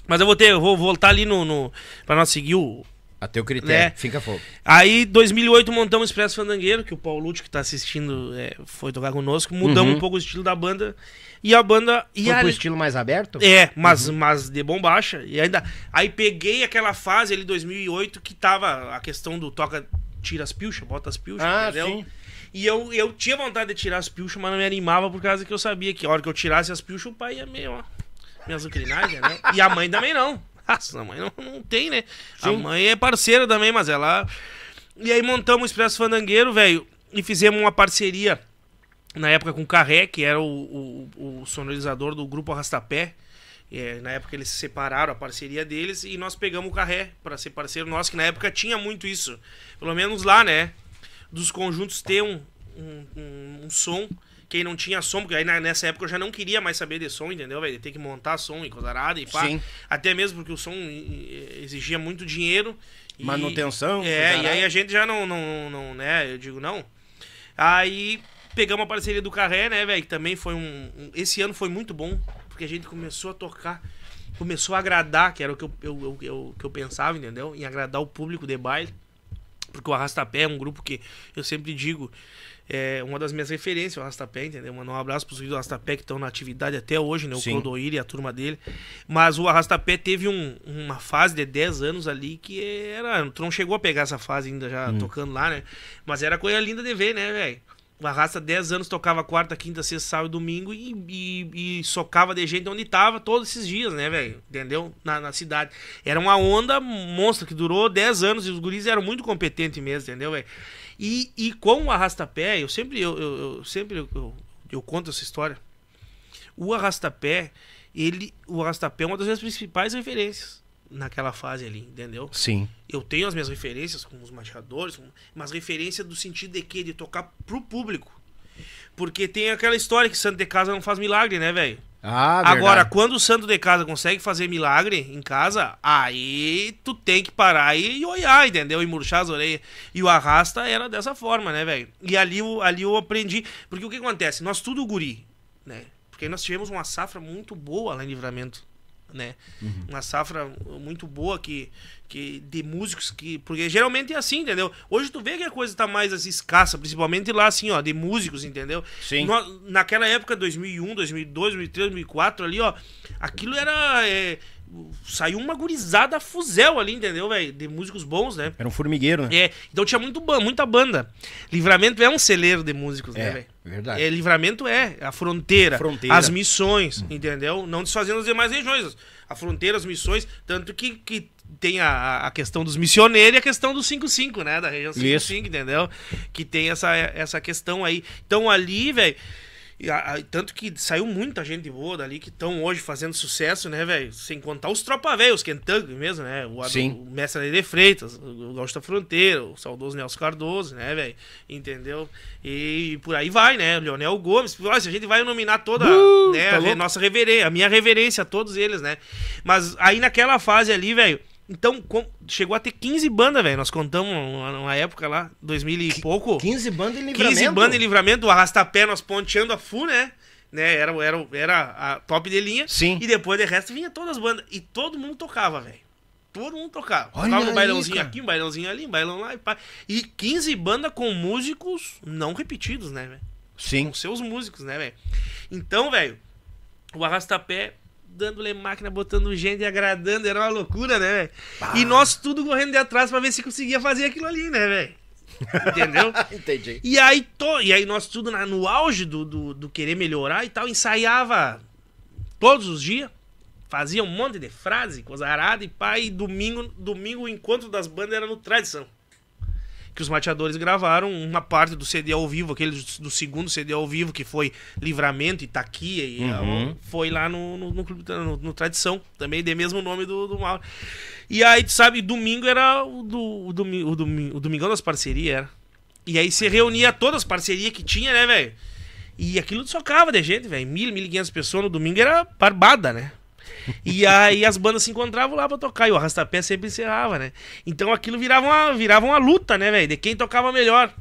Mas eu vou ter, eu vou voltar ali no, no para nós seguir o A teu critério. Né? Fica fogo. Aí, 2008, montamos o Expresso Fandangueiro, que o Paulo Lute, que tá assistindo, é, foi tocar conosco. Mudamos Uhum. um pouco o estilo da banda. E a banda. E Foi a- pro estilo mais aberto? É, mas, Uhum. mas de bombacha. E ainda. Aí peguei aquela fase ali, 2008, que tava a questão do toca, tira as pilchas, bota as pilchas, Ah, entendeu? sim. E eu, eu tinha vontade de tirar as pilchas, mas não me animava por causa que eu sabia que a hora que eu tirasse as pilchas, o pai ia meio, ó, me azucrinar, né? E a mãe também não. A mãe não, não tem, né? A Sim. mãe é parceira também, mas ela. E aí montamos o Expresso Fandangueiro, velho, e fizemos uma parceria na época com o Carré, que era o, o, o sonorizador do grupo Arrastapé. É, na época eles se separaram, a parceria deles, e nós pegamos o Carré para ser parceiro nosso, que na época tinha muito isso. Pelo menos lá, né? Dos conjuntos ter um, um, um- um som. Quem não tinha som, porque aí nessa época eu já não queria mais saber de som, entendeu, velho? Ter que montar som e coisa e pá. Sim. Até mesmo porque o som exigia muito dinheiro. e- Manutenção, É, e aí a gente já não, não, não, né? Eu digo, não. Aí pegamos a parceria do Carré, né, velho? Que também foi um, um- Esse ano foi muito bom, porque a gente começou a tocar, começou a agradar, que era o que eu, eu, eu, eu- que eu pensava, entendeu? Em agradar o público de baile. Porque o Arrastapé é um grupo que eu sempre digo, é uma das minhas referências, o Arrastapé, entendeu? Mandar um abraço para os do Arrastapé que estão na atividade até hoje, né? O Sim. Clodoir e a turma dele. Mas o Arrastapé teve um- uma fase de 10 anos ali que era. Tu não chegou a pegar essa fase ainda Hum. já tocando lá, né? Mas era coisa linda de ver, né, velho? O Arrasta 10 anos tocava quarta, quinta, sexta, sábado e domingo e, e, socava de gente onde tava todos esses dias, né, velho? Entendeu? Na, na cidade. Era uma onda monstra que durou 10 anos e os guris eram muito competentes mesmo, entendeu, velho? E, e com o Arrastapé, eu sempre, eu, eu, eu sempre eu, eu, eu conto essa história. O Arrastapé, ele, o Arrastapé é uma das minhas principais referências naquela fase ali, entendeu? Sim. eu tenho as minhas referências com os mateadores, com- mas referência do sentido de que de tocar pro público. Porque tem aquela história que santo de casa não faz milagre, né, velho? Ah, Agora, verdade. quando o santo de casa consegue fazer milagre em casa, aí tu tem que parar e olhar, entendeu? E murchar as orelhas. E o arrasta era dessa forma, né, velho? E ali, eu- ali eu aprendi. Porque o que acontece? Nós tudo guri, né? Porque nós tivemos uma safra muito boa lá em Livramento, né? Uma safra muito boa que, que de músicos que... Porque geralmente é assim, entendeu? Hoje tu vê que a coisa tá mais assim, escassa, principalmente lá assim, ó, de músicos, entendeu? Sim. Nó- naquela época, 2001, 2002, 2003, 2004, ali, ó, aquilo era. é, saiu uma gurizada fuzel ali, entendeu, velho? De músicos bons, né? Era um formigueiro, né? É, então tinha muito muita banda. Livramento é um celeiro de músicos, né, É, velho? verdade. É, livramento é a fronteira, Fronteira. as missões, entendeu? Não desfazendo as demais regiões. A fronteira, as missões, tanto que, que tem a, a questão dos missioneiros e a questão do 55, né? Da região 55, entendeu? Que tem essa, essa questão aí. Então ali, velho. E a- a- Tanto que saiu muita gente boa dali que estão hoje fazendo sucesso, né, velho? Sem contar os tropa velho, os Kentucky mesmo, né? O, Sim. o Mestre Lele Freitas, o Gaúcho da Fronteira, o saudoso Nelson Cardoso, né, velho? Entendeu? E por aí vai, né? O Leonel Gomes. Se a gente vai nominar toda Uh, né, tá a louco. nossa reverência, a minha reverência a todos eles, né? Mas aí naquela fase ali, velho. Então, com- chegou a ter 15 bandas, velho. Nós contamos uma, época lá, 2000 e pouco. 15 bandas em livramento. 15 bandas em livramento, o arrastapé nós ponteando a full, né? né? Era, era, era a top de linha. Sim. E depois de resto vinha todas as bandas. E todo mundo tocava, velho. Todo mundo tocava. Olha tocava um bailãozinho cara. aqui, um bailãozinho ali, um bailão lá e pá. E 15 bandas com músicos não repetidos, né, velho? Sim. Com seus músicos, né, velho? Então, velho, o arrastapé dando-lhe máquina, botando gente e agradando, era uma loucura, né, velho? E nós tudo correndo de atrás pra ver se conseguia fazer aquilo ali, né, velho? Entendeu? Entendi. E aí, to... e aí nós tudo na- no auge do, do, do querer melhorar e tal, ensaiava todos os dias, fazia um monte de frase, coisa arada e pá, e domingo, domingo o encontro das bandas era no Tradição. Que os mateadores gravaram uma parte do CD ao vivo, aquele do, do segundo CD ao vivo, que foi Livramento, Itaquia, e Uhum. foi lá no, no, no- no Tradição, também de mesmo nome do, do Mauro. E aí, tu sabe, domingo era o, do, o, domi, o, domi, o Domingão das Parcerias, era. E aí se reunia todas as parcerias que tinha, né, velho? E aquilo socava de gente, velho. Mil, mil e quinhentas pessoas no domingo era barbada, né? E aí as bandas se encontravam lá pra tocar. E o arrastapé sempre encerrava, né? Então aquilo virava uma, virava uma luta, né, velho? De quem tocava melhor.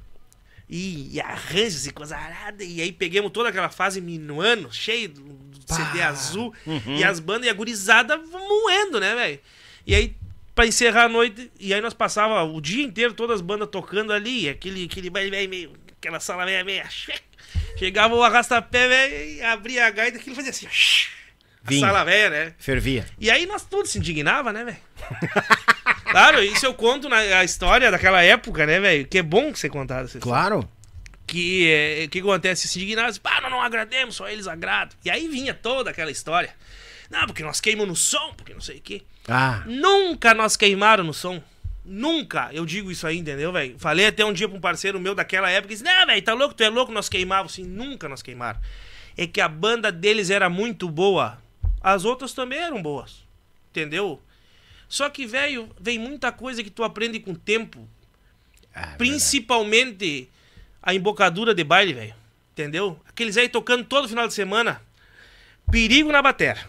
E, e arranjos e coisa arada. E aí pegamos toda aquela fase minuano, cheio do, do CD azul. E as bandas e a gurizada moendo, né, velho? E aí, pra encerrar a noite, e aí nós passava o dia inteiro, todas as bandas tocando ali, aquele, aquele baile velho meio, aquela sala meio, meio Chegava o arrastapé, velho, e abria a gaita, aquilo fazia assim, ó, a Vinha. sala velha, né? Fervia. E aí nós todos se indignava, né, velho? claro, isso eu conto na a história daquela época, né, velho? Que é bom que você contar essa história. Claro. Que é, que acontece? Se indignavam, assim, pá, nós não agrademos, só eles agradam. E aí vinha toda aquela história. Não, porque nós queimamos no som, porque não sei o quê. Ah, Nunca nós queimaram no som. Nunca. Eu digo isso aí, entendeu, velho? Falei até um dia pra um parceiro meu daquela época. Disse, não, velho, tá louco? Tu é louco? Nós queimávamos. Assim, nunca nós queimaram. É que a banda deles era muito boa. As outras também eram boas. Entendeu? Só que, velho, vem muita coisa que tu aprende com o tempo. ah, Principalmente a embocadura de baile, velho. Entendeu? Aqueles aí tocando todo final de semana. Perigo na batera.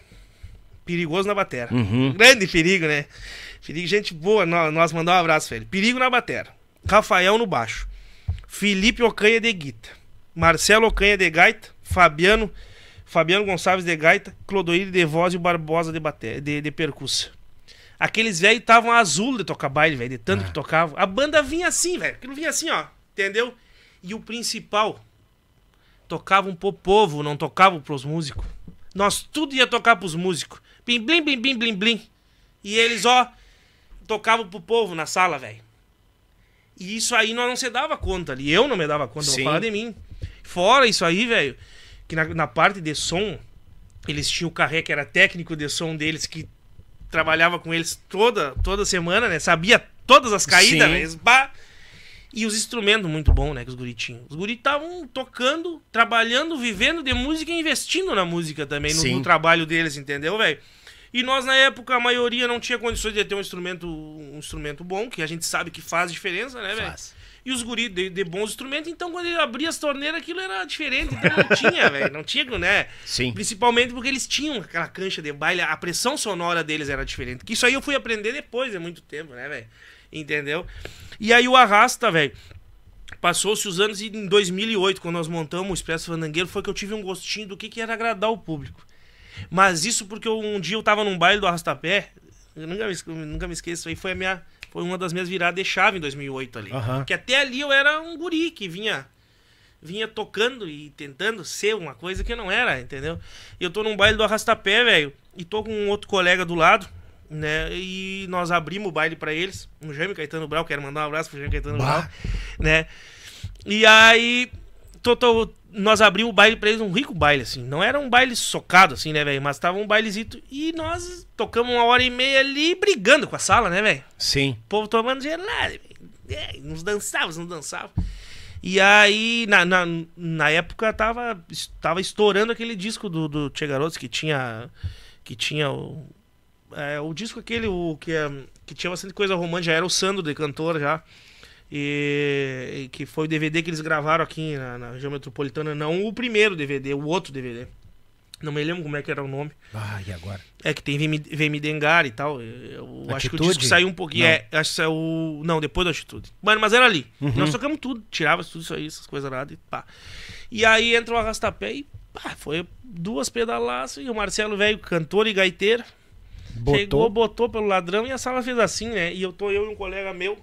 Perigoso na batera. Uhum. Grande perigo, né? Perigo, gente boa. Nós, mandar um abraço, velho. Perigo na batera. Rafael no baixo. Felipe Ocanha de guita. Marcelo Ocanha de gaita. Fabiano Fabiano Gonçalves de gaita. Clodoir de voz e o Barbosa de, bate, de, de percussa. Aqueles velhos estavam azul de tocar baile, velho, de tanto que tocava. A banda vinha assim, velho. Aquilo vinha assim, ó. Entendeu? E o principal, tocavam pro povo, não tocavam pros músicos. Nós tudo ia tocar pros músicos. Blim, blim, blim, blim, blim, blim. E eles, ó, tocavam pro povo na sala, velho. E isso aí nós não se dava conta ali. Eu não me dava conta, Sim. vou falar de mim. Fora isso aí, velho, que na, na parte de som, eles tinham o Carré, que era técnico de som deles, que trabalhava com eles toda, toda semana, né? Sabia todas as caídas, Sim. né? Bah. E os instrumentos muito bons, né? Que os guri tinham. Os guri estavam tocando, trabalhando, vivendo de música e investindo na música também, no, no trabalho deles, entendeu, velho? E nós, na época, a maioria não tinha condições de ter um instrumento, um instrumento bom, que a gente sabe que faz diferença, né, velho? Faz. E os guri de, de bons instrumentos, então quando ele abria as torneiras, aquilo era diferente. Então não tinha, velho. Não tinha, né? Sim. Principalmente porque eles tinham aquela cancha de baile, a pressão sonora deles era diferente. Que isso aí eu fui aprender depois de muito tempo, né, velho? Entendeu? E aí o Arrasta, velho. Passou-se os anos e em 2008, quando nós montamos o Expresso Fandangueiro, foi que eu tive um gostinho do que, que era agradar o público. Mas isso porque eu- um dia eu tava num baile do Arrastapé, eu nunca me, nunca me esqueço, aí foi a minha foi uma das minhas viradas de chave em 2008 ali. Aham. Que até ali eu era um guri que vinha vinha tocando e tentando ser uma coisa que eu não era, entendeu? E eu tô num baile do Arrastapé, velho, e tô com um outro colega do lado, né? E nós abrimos o baile pra eles, o Jaime Caetano Brau, quero mandar um abraço pro Jaime Caetano Bah. Brau, né? E aí nós abrimos o baile pra eles, um rico baile, assim. Não era um baile socado, assim, né, velho? Mas tava um bailezito. E nós tocamos uma hora e meia ali brigando com a sala, né, velho? Sim. O povo tomando gelado. É, nos dançava, nos dançava. E aí, na, na, na época, tava, tava estourando aquele disco do, do Che Garotos que tinha. Que tinha o. é, o disco aquele, o que, é, que tinha bastante coisa romântica, já era o Sandro de cantor já. E, e que foi o DVD que eles gravaram aqui na, na região metropolitana, não o primeiro DVD, o outro DVD. Não me lembro como é que era o nome. Ah, e agora? É que tem Me Dengar e tal. Eu acho que o Atitude? disco saiu um pouquinho. Não. É, acho que saiu. Não, depois da Atitude. Mano, mas era ali. Uhum. Nós tocamos tudo, tirava tudo isso aí, essas coisas nada e pá. E aí entra o arrastapé e pá, foi duas pedalaças e o Marcelo, velho, cantor e gaiteiro, chegou, botou pelo ladrão e a sala fez assim, né? E eu tô eu e um colega meu.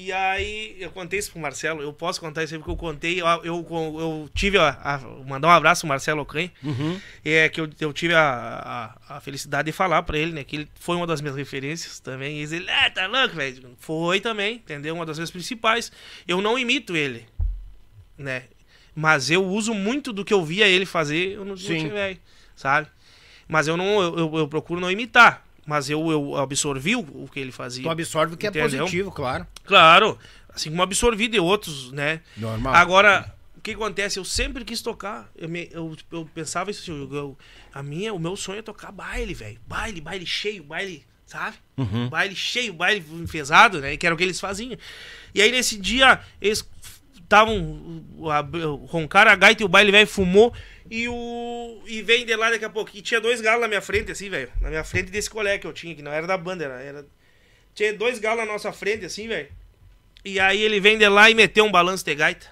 E aí, eu contei isso pro Marcelo, eu posso contar isso aí porque eu contei, eu, eu, eu tive a, a- mandar um abraço pro Marcelo Ocan, Uhum. é que eu, eu tive a, a, a felicidade de falar pra ele, né? Que ele foi uma das minhas referências também. E ele, ah, tá louco, velho. Foi também, entendeu? Uma das minhas principais. Eu não imito ele, né? Mas eu uso muito do que eu via ele fazer eu Sim. Sim. velho, sabe? Mas eu não, eu, eu, eu procuro não imitar. Mas eu, eu absorvi o, que ele fazia. Tu absorve o que é Entendeu? positivo, claro. Claro. Assim como absorvi de outros, né? Normal. Agora, o que acontece? Eu sempre quis tocar. Eu, me- eu, eu pensava isso, eu, eu- a minha, o meu sonho é tocar baile, velho. Baile, baile cheio, baile, sabe? Uhum. Baile cheio, baile enfesado, né? Que era o que eles faziam. E aí nesse dia, eles estavam. Roncaram a gaita e o baile velho fumou. E o. E vem de lá daqui a pouco. E tinha dois galos na minha frente, assim, velho. Na minha frente desse colega que eu tinha, que não era da banda, era. era- Tinha dois galos na nossa frente, assim, velho. E aí ele vem de lá e meteu um balanço de gaita.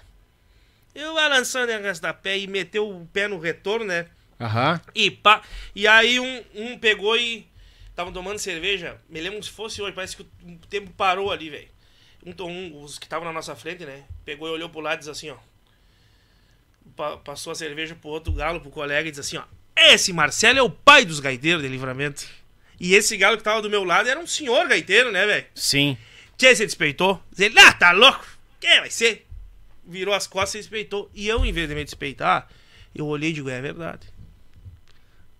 Eu balançando a pé e meteu o pé no retorno, né? Aham. E pá. E aí um, um pegou e. Estavam tomando cerveja. Me lembro se fosse hoje. Parece que o tempo parou ali, velho. Um, um, os que estavam na nossa frente, né? Pegou e olhou pro lado e disse assim, ó. Pa- passou a cerveja pro outro galo, pro colega, e disse assim, ó. Esse Marcelo é o pai dos gaiteiros de livramento. E esse galo que tava do meu lado era um senhor gaiteiro, né, velho? Sim. Tchê, você despeitou? Ele, ah, tá louco? Quem vai ser? Virou as costas e despeitou. E eu, em vez de me despeitar, eu olhei e digo, é verdade.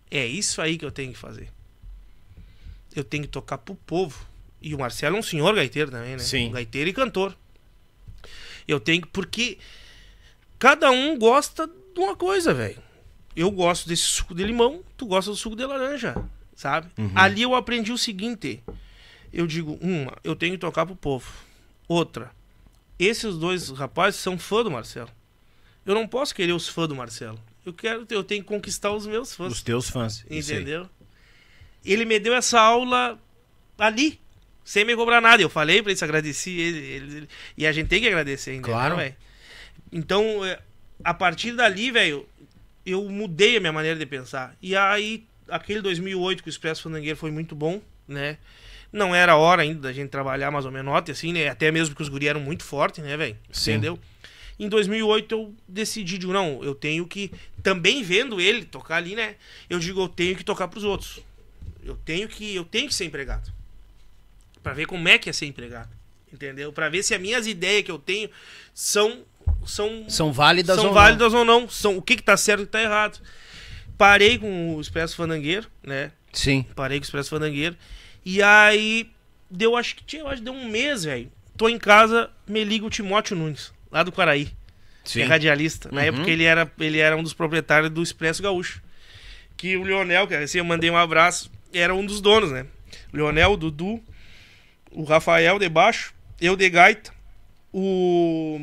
É isso aí que eu tenho que fazer. Eu tenho que tocar pro povo. E o Marcelo é um senhor gaiteiro também, né? Sim. Um gaiteiro e cantor. Eu tenho que. Porque cada um gosta de uma coisa, velho. Eu gosto desse suco de limão, tu gosta do suco de laranja, sabe? Ali eu aprendi o seguinte. Eu digo, uma, eu tenho que tocar pro povo. Outra, esses dois rapazes são fã do Marcelo. Eu não posso querer os fãs do Marcelo. Eu quero, eu tenho que conquistar os meus fãs. Os teus fãs. Entendeu? Ele me deu essa aula ali, sem me cobrar nada. Eu falei pra eles, agradeci ele, ele- ele- E a gente tem que agradecer, entendeu, Claro. velho? Então, é, a partir dali, velho, eu mudei a minha maneira de pensar. E aí, aquele 2008 com o Expresso Fandangueiro foi muito bom, né? Não era hora ainda da gente trabalhar mais ou menos, assim, né? Até mesmo porque os guri eram muito fortes, né, velho? Entendeu? Em 2008 eu decidi, digo, não, eu tenho que, também vendo ele tocar ali, né? Eu digo, eu tenho que tocar pros outros. Eu tenho que, eu tenho que ser empregado. Pra ver como é que é ser empregado. Entendeu? Pra ver se as minhas ideias que eu tenho são são São válidas são ou válidas ou não, são o que que tá certo e o que tá errado. Parei com o Expresso Fandangueiro, né? Sim. Parei com o Expresso Fandangueiro. E aí, deu, acho que tinha, acho que deu um mês, velho. Tô em casa, me liga o Timóteo Nunes, lá do Quaraí. Que é radialista. Na Uhum. época ele era, ele era um dos proprietários do Expresso Gaúcho. Que o Leonel, que assim, eu mandei um abraço, era um dos donos, né? O Leonel, o Dudu, o Rafael de baixo, eu de gaita, o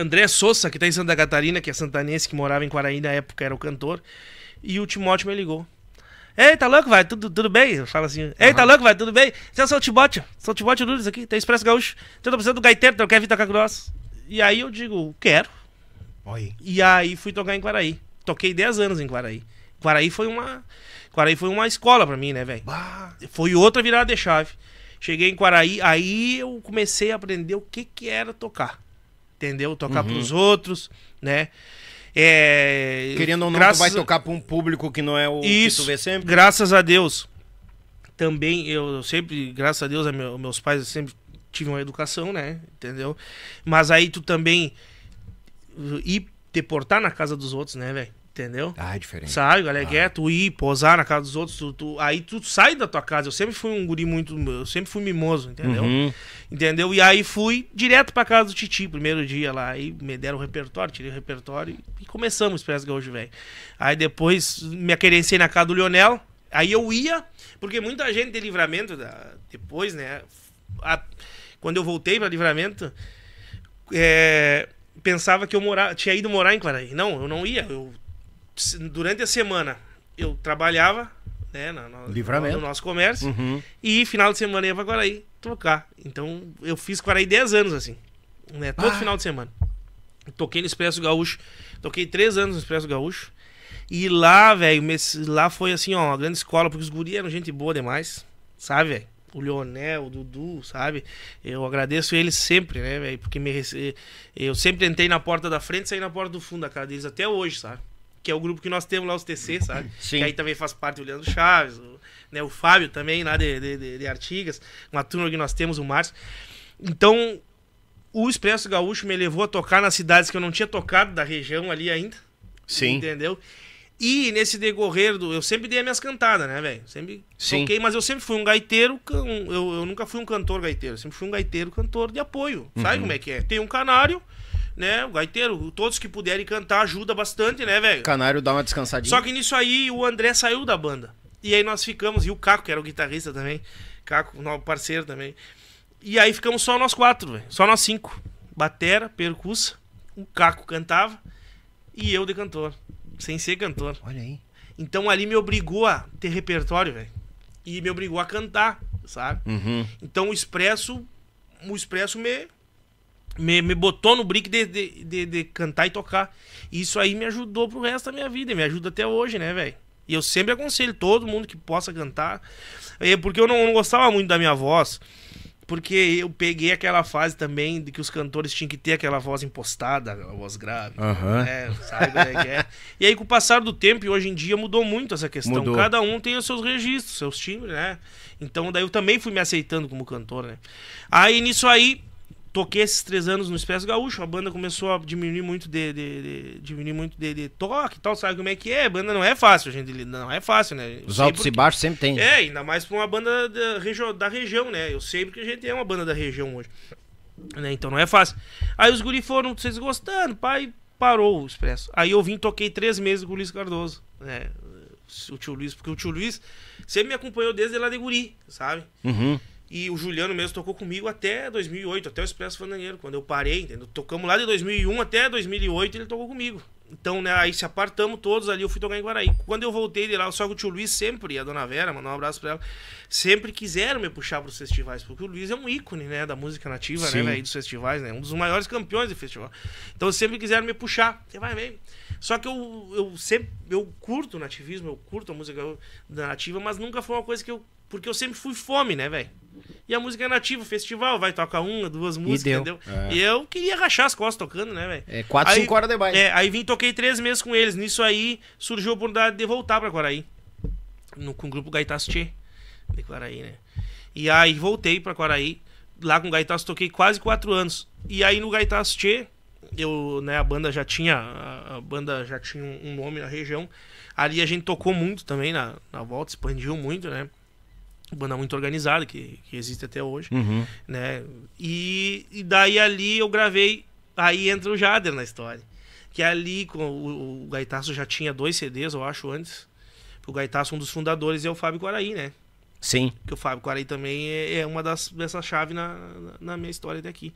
André Souza, que tá em Santa Catarina, que é santanense, que morava em Quaraí na época, era o cantor. E o Timóteo me ligou. Ei, tá louco, vai? Tudo, tudo bem? Eu falo assim. Ei, tá louco, vai? Tudo bem? Eu sou o Timóteo. Sou o Timóteo Nunes aqui, tem Expresso Gaúcho. Eu tô precisando do gaiteiro, tu quer vir tocar com nós? E aí eu digo, quero. Olha. E aí fui tocar em Quaraí. Toquei 10 anos em Quaraí. Quaraí foi uma. Quaraí foi uma escola pra mim, né, velho? Foi outra virada de chave. Cheguei em Quaraí, aí eu comecei a aprender o que que era tocar. Entendeu? Tocar pros outros, né? É, Querendo ou não, tu graças vai tocar pra um público que não é o Isso, que tu vê sempre. graças a Deus. Também, eu sempre, graças a Deus, a meu- meus pais sempre tive uma educação, né? Entendeu? Mas aí tu também uh, ir te portar na casa dos outros, né, velho? Entendeu? Ah, é diferente. Sabe, galera, é tu ir posar na casa dos outros, tu, tu- aí tu sai da tua casa. Eu sempre fui um guri muito, eu sempre fui mimoso, entendeu? Uhum. Entendeu? E aí fui direto pra casa do Titi, primeiro dia lá. Aí me deram o repertório, tirei o repertório e, e começamos o Expresso Gaúcho, velho. Aí depois me aquerenciei na casa do Lionel. Aí eu ia, porque muita gente de livramento, da- depois, né? a- quando eu voltei pra livramento, é, pensava que eu morava, tinha ido morar em Quaraí. Não, eu não ia. Eu, durante a semana eu trabalhava, né? na- Livramento. No nosso comércio. Uhum. E final de semana eu ia pra Quaraí tocar. Então eu fiz Quaraí 10 anos, assim. Né? Todo Ah. final de semana. Toquei no Expresso Gaúcho. Toquei 3 anos no Expresso Gaúcho. E lá, velho, lá foi assim, ó, uma grande escola, porque os guri eram gente boa demais. Sabe, velho? O Leonel, o Dudu, sabe? Eu agradeço eles sempre, né, velho? Porque me rece... eu sempre entrei na porta da frente e saí na porta do fundo da casa deles até hoje, sabe? Que é o grupo que nós temos lá, os TC, sabe? Sim. Que aí também faz parte o Leandro Chaves, o, né, o Fábio também, lá de, de, de, Artigas, uma turma que nós temos, o Márcio. Então, o Expresso Gaúcho me levou a tocar nas cidades que eu não tinha tocado da região ali ainda. Sim. Entendeu? E nesse decorrer do. Eu sempre dei as minhas cantadas, né, velho? Sempre Sim. toquei, mas eu sempre fui um gaiteiro. can- Eu, eu nunca fui um cantor gaiteiro. Eu sempre fui um gaiteiro cantor de apoio. Uhum. Sabe como é que é? Tem um canário, né? O gaiteiro. Todos que puderem cantar ajuda bastante, né, velho? O canário dá uma descansadinha. Só que nisso aí o André saiu da banda. E aí nós ficamos, e o Caco, que era o guitarrista também, Caco, nosso parceiro também. E aí ficamos só nós quatro, velho. Só nós cinco. Batera, percussa, o Caco cantava e eu de cantor. Sem ser cantor. Olha aí. Então ali me obrigou a ter repertório, velho. E me obrigou a cantar, sabe? Uhum. Então o Expresso, o Expresso me, me, me botou no brick de, de, de, de cantar e tocar. E isso aí me ajudou pro resto da minha vida, me ajuda até hoje, né, velho? E eu sempre aconselho todo mundo que possa cantar, é, porque eu não, não gostava muito da minha voz, porque eu peguei aquela fase também de que os cantores tinham que ter aquela voz impostada, aquela voz grave. Aham. É, sabe é é? E aí, com o passar do tempo, e hoje em dia mudou muito essa questão. Mudou. Cada um tem os seus registros, seus timbres, né? Então, daí eu também fui me aceitando como cantor, né? Aí, nisso aí, toquei esses três anos no Expresso Gaúcho. A banda começou a diminuir muito de, de- de- diminuir muito de, de toque e tal. Sabe como é que é? A banda não é fácil, gente. Não é fácil, né? Eu Os altos porque- e baixos sempre tem. é, ainda mais pra uma banda da, regio- da região, né? Eu sei porque a gente é uma banda da região hoje. Né? Então não é fácil. Aí os guri foram se desgostando, pai parou o Expresso. Aí eu vim toquei três meses com o Luiz Cardoso, né? O tio Luiz, porque o tio Luiz sempre me acompanhou desde lá de guri, sabe? Uhum. E o Juliano mesmo tocou comigo até 2008, até o Expresso Fandangueiro, quando eu parei, entendeu? Tocamos lá de 2001 até 2008 ele tocou comigo. Então, né, aí se apartamos todos ali, eu fui tocar em Guaraí. Quando eu voltei de lá, só que o tio Luiz sempre, e a dona Vera, mandar um abraço pra ela, sempre quiseram me puxar pros festivais, porque o Luiz é um ícone, né, da música nativa, Sim. né, velho, dos festivais, né, um dos maiores campeões de festival. Então sempre quiseram me puxar, você vai mesmo. Só que eu, eu sempre, eu curto o nativismo, eu curto a música da nativa, mas nunca foi uma coisa que eu porque eu sempre fui fome, né, velho? E a música é nativa, festival, vai tocar uma, duas músicas, deu. entendeu? É. E eu queria rachar as costas tocando, né, velho? É 4, Aí- 5 horas de baile. É, aí vim toquei três meses com eles. Nisso aí surgiu a oportunidade de voltar pra Quaraí. No, com o grupo Gaitaço Tchê. De Quaraí, né? E aí voltei pra Quaraí. Lá com o Gaitaço toquei quase quatro anos. E aí no Gaitaço Tchê, eu, né, a banda já tinha. A, a banda já tinha um, um nome na região. Ali a gente tocou muito também na, na volta, expandiu muito, né? Banda muito organizada, que, que existe até hoje Uhum. né? E, e daí ali eu gravei, aí entra o Jader na história. Que ali com o, o Gaitaço já tinha dois CDs, eu acho, antes. O Gaitaço, um dos fundadores, é o Fábio Quaraí, né? Sim. Que o Fábio Quaraí também é, é uma das dessas chaves na, na, na minha história daqui.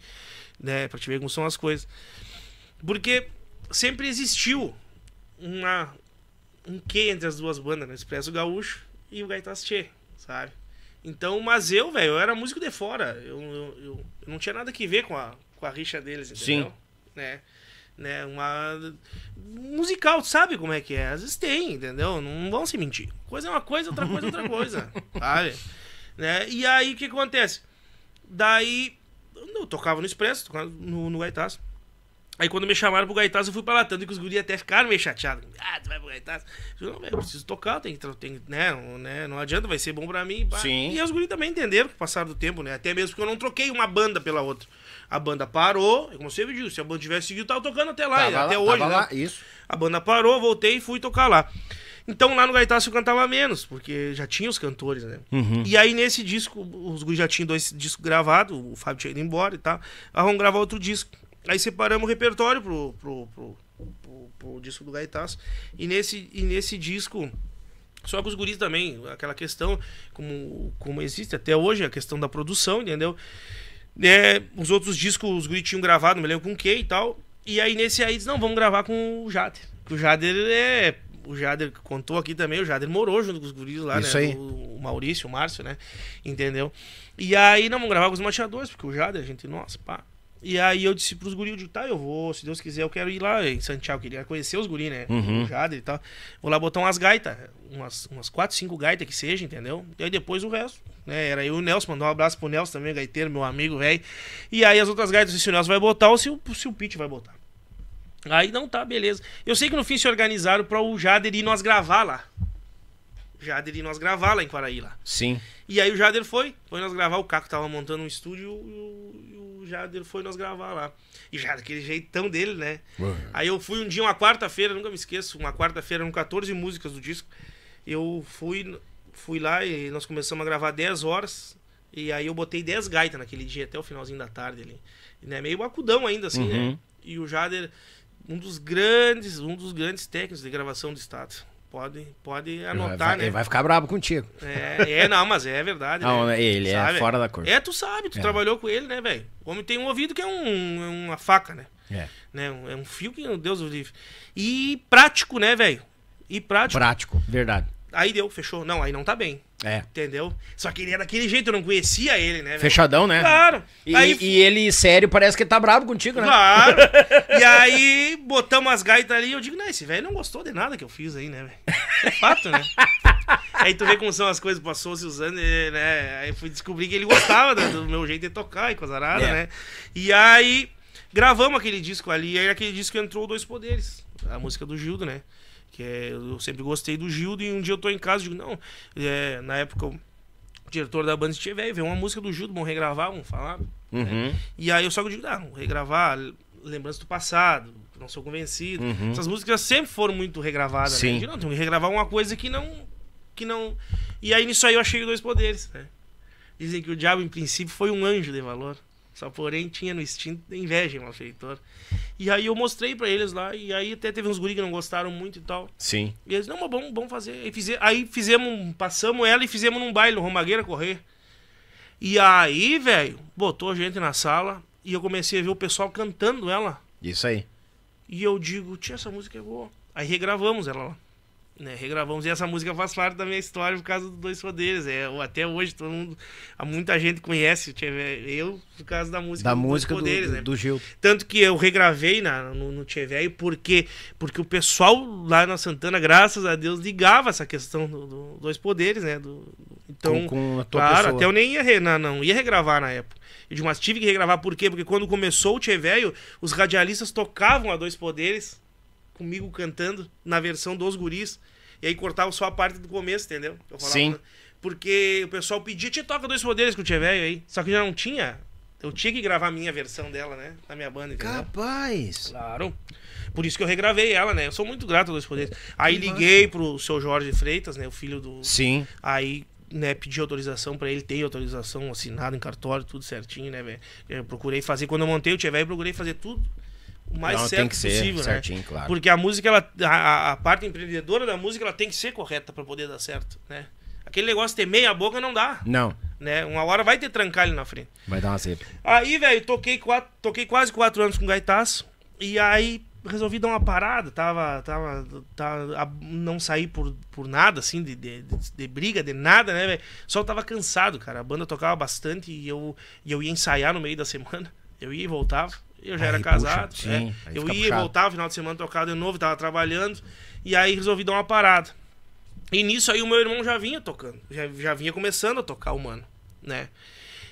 Né? Pra te ver como são as coisas. Porque sempre existiu uma, um quê entre as duas bandas, né? Expresso Gaúcho e o Gaitaço Tchê, sabe? Então, mas eu, velho, eu era músico de fora. Eu, eu, eu- não tinha nada que ver com a, com a rixa deles, entendeu? Sim. Né? Né? Uma. Musical, tu sabe como é que é? Às vezes tem, entendeu? Não vão se mentir. Coisa é uma coisa, outra coisa é outra coisa. sabe? Né? E aí o que acontece? Daí. Eu tocava no Expresso, tocava no, no Gaitaço. Aí quando me chamaram pro Gaitaço, eu fui pra lá, tanto que os guri até ficaram meio chateados. Ah, tu vai pro Gaitaço? Eu falei, não, eu preciso tocar, tem que, tem, né, não, né, não adianta, vai ser bom pra mim. pá. Sim. E os guri também entenderam com o passar do tempo, né? Até mesmo porque eu não troquei uma banda pela outra. A banda parou, como você viu, se a banda tivesse seguido, tava tocando até lá, Tava até lá, hoje, né? lá, isso. A banda parou, voltei e fui tocar lá. Então lá no Gaitaço eu cantava menos, porque já tinha os cantores, né? Uhum. E aí nesse disco, os guris já tinham dois discos gravados, o Fábio tinha ido embora e tal. Aí vamos gravar outro disco. Aí separamos o repertório pro, pro, pro, pro- pro disco do Gaitaço. E nesse, e nesse disco. Só que os guris também, aquela questão, como, como existe até hoje, a questão da produção, entendeu? É, os outros discos os guris tinham gravado, não me lembro com quem e tal. E aí nesse aí, diz, não, vamos gravar com o Jader. Que o Jader é. O Jader contou aqui também, o Jader morou junto com os guris lá, Isso né? aí. O, o Maurício, o Márcio, né? Entendeu? E aí, não, vamos gravar com os mateadores, porque o Jader, a gente, nossa, pá. E aí eu disse pros guris, eu digo, tá, eu vou, se Deus quiser, eu quero ir lá em Santiago, queria conhecer os guris, né? Uhum. O Jader e tal. Vou lá botar umas gaitas, umas, umas quatro, cinco gaitas que seja, entendeu? E aí depois o resto, né? Era eu e o Nelson, mandar um abraço pro Nelson também, gaiteiro, meu amigo, velho. E aí as outras gaitas, se o Nelson vai botar ou se o, se o Pete vai botar. Aí não tá, beleza. Eu sei que no fim se organizaram pra o Jader ir nós gravar lá. Jader ir nós gravar lá em Quaraí lá. Sim. E aí o Jader foi, foi nós gravar, o Caco tava montando um estúdio e o, e o Jader foi nós gravar lá. E já daquele jeitão dele, né? Aí eu fui um dia, uma quarta-feira, nunca me esqueço, uma quarta-feira, eram 14 músicas do disco. Eu fui, fui lá e nós começamos a gravar 10 horas. E aí eu botei 10 gaitas naquele dia, até o finalzinho da tarde ali. E, né, meio bacudão ainda, assim, né? Uhum. E o Jader, um dos grandes, um dos grandes técnicos de gravação do estado. Pode, pode anotar, vai, né? Ele vai ficar brabo contigo. É, é, não, mas é verdade. Não, né? ele é Sabe? fora da cor. É, tu sabe, tu É. trabalhou com ele, né, velho? O homem tem um ouvido que é um, é uma faca, né? É. né? É um fio que, Deus o livre. E prático, né, velho? E prático. Prático, verdade. Aí deu, fechou. Não, aí não tá bem. É. Entendeu? Só que ele é daquele jeito, eu não conhecia ele, né, velho? Fechadão, né? Claro. E, aí, e ele, sério, parece que tá brabo contigo, né? Claro. e aí, botamos as gaitas ali. Eu digo, não, esse velho não gostou de nada que eu fiz aí, né, velho? É fato, né? Aí tu vê como são as coisas, passou-se usando, né? Aí fui descobrir que ele gostava do, meu jeito de tocar e coisa arada, É. né? E aí, gravamos aquele disco ali. E aí, aquele disco entrou Dois Poderes, a música do Gildo, né? Que é, eu sempre gostei do Gildo. E um dia eu tô em casa e digo, não, é, na época o diretor da banda disse, velho, vê uma música do Gildo, vamos regravar, vamos falar. Uhum. E aí eu só digo, ah, regravar, lembrança do passado, não sou convencido. Uhum. Essas músicas sempre foram muito regravadas, Sim. né? Eu digo, não, tem que regravar uma coisa que não. Que não. E aí nisso aí eu achei dois poderes, né? Dizem que o diabo, em princípio, foi um anjo de valor. Só porém tinha no instinto inveja em malfeitor. E aí eu mostrei pra eles lá, e aí até teve uns guri que não gostaram muito e tal. Sim. E eles, não, mas vamos, vamos fazer. Aí, fize- aí fizemos, passamos ela e fizemos num baile, no Romagueira correr. E aí, velho, botou gente na sala e eu comecei a ver o pessoal cantando ela. Isso aí. E eu digo, tia, essa música é boa. Aí regravamos ela lá. Né, regravamos e essa música faz parte da minha história por causa dos dois poderes. É, até hoje todo mundo, muita gente conhece eu por causa da música Da dos música dois do, poderes, do, né? do Gil. Tanto que eu regravei na, no, no Velho, porque, porque o pessoal lá na Santana, graças a Deus, ligava essa questão dos do dois poderes, né? Do, então, Com- com a tua claro, pessoa. até eu nem ia, re- não, não ia regravar na época. Mas tive que regravar por quê? Porque quando começou o Tchê Velho, os radialistas tocavam a dois poderes, comigo cantando, na versão dos guris, e aí cortava só a parte do começo, entendeu? Sim. Porque o pessoal pedia, te toca dois poderes com o Tchê Velho aí. Só que já não tinha. Eu tinha que gravar a minha versão dela, né? Na minha banda, entendeu? Capaz. Claro. Por isso que eu regravei ela, né? Eu sou muito grato a Dois Poderes. Aí liguei pro seu Jorge Freitas, né? O filho do. Sim. Aí, né, pedi autorização pra ele, tem autorização assinada em cartório, tudo certinho, né, velho? Eu procurei fazer, quando eu montei o Tchê procurei fazer tudo o mais Não, certo tem que ser possível, certinho, né? claro. Porque a música, ela, a, a- parte empreendedora da música, ela tem que ser correta pra poder dar certo, né? Aquele negócio de ter meia boca não dá, Não. né? Uma hora vai ter trancalho na frente. Vai dar uma zebra. Aí, velho, toquei, quatro, toquei quase quatro anos com gaitaço. E aí resolvi dar uma parada. Tava. tava, tava a- não saí por, por nada, assim, de, de, de- de briga, de nada, né, velho? Só tava cansado, cara. A banda tocava bastante e eu, e eu ia ensaiar no meio da semana. Eu ia e voltava. Eu já Aí era puxa, casado. né? aí Eu ia puxado. voltava, final de semana tocava de novo, tava trabalhando. E aí resolvi dar uma parada. E nisso aí o meu irmão já vinha tocando. Já, já vinha começando a tocar o mano, né?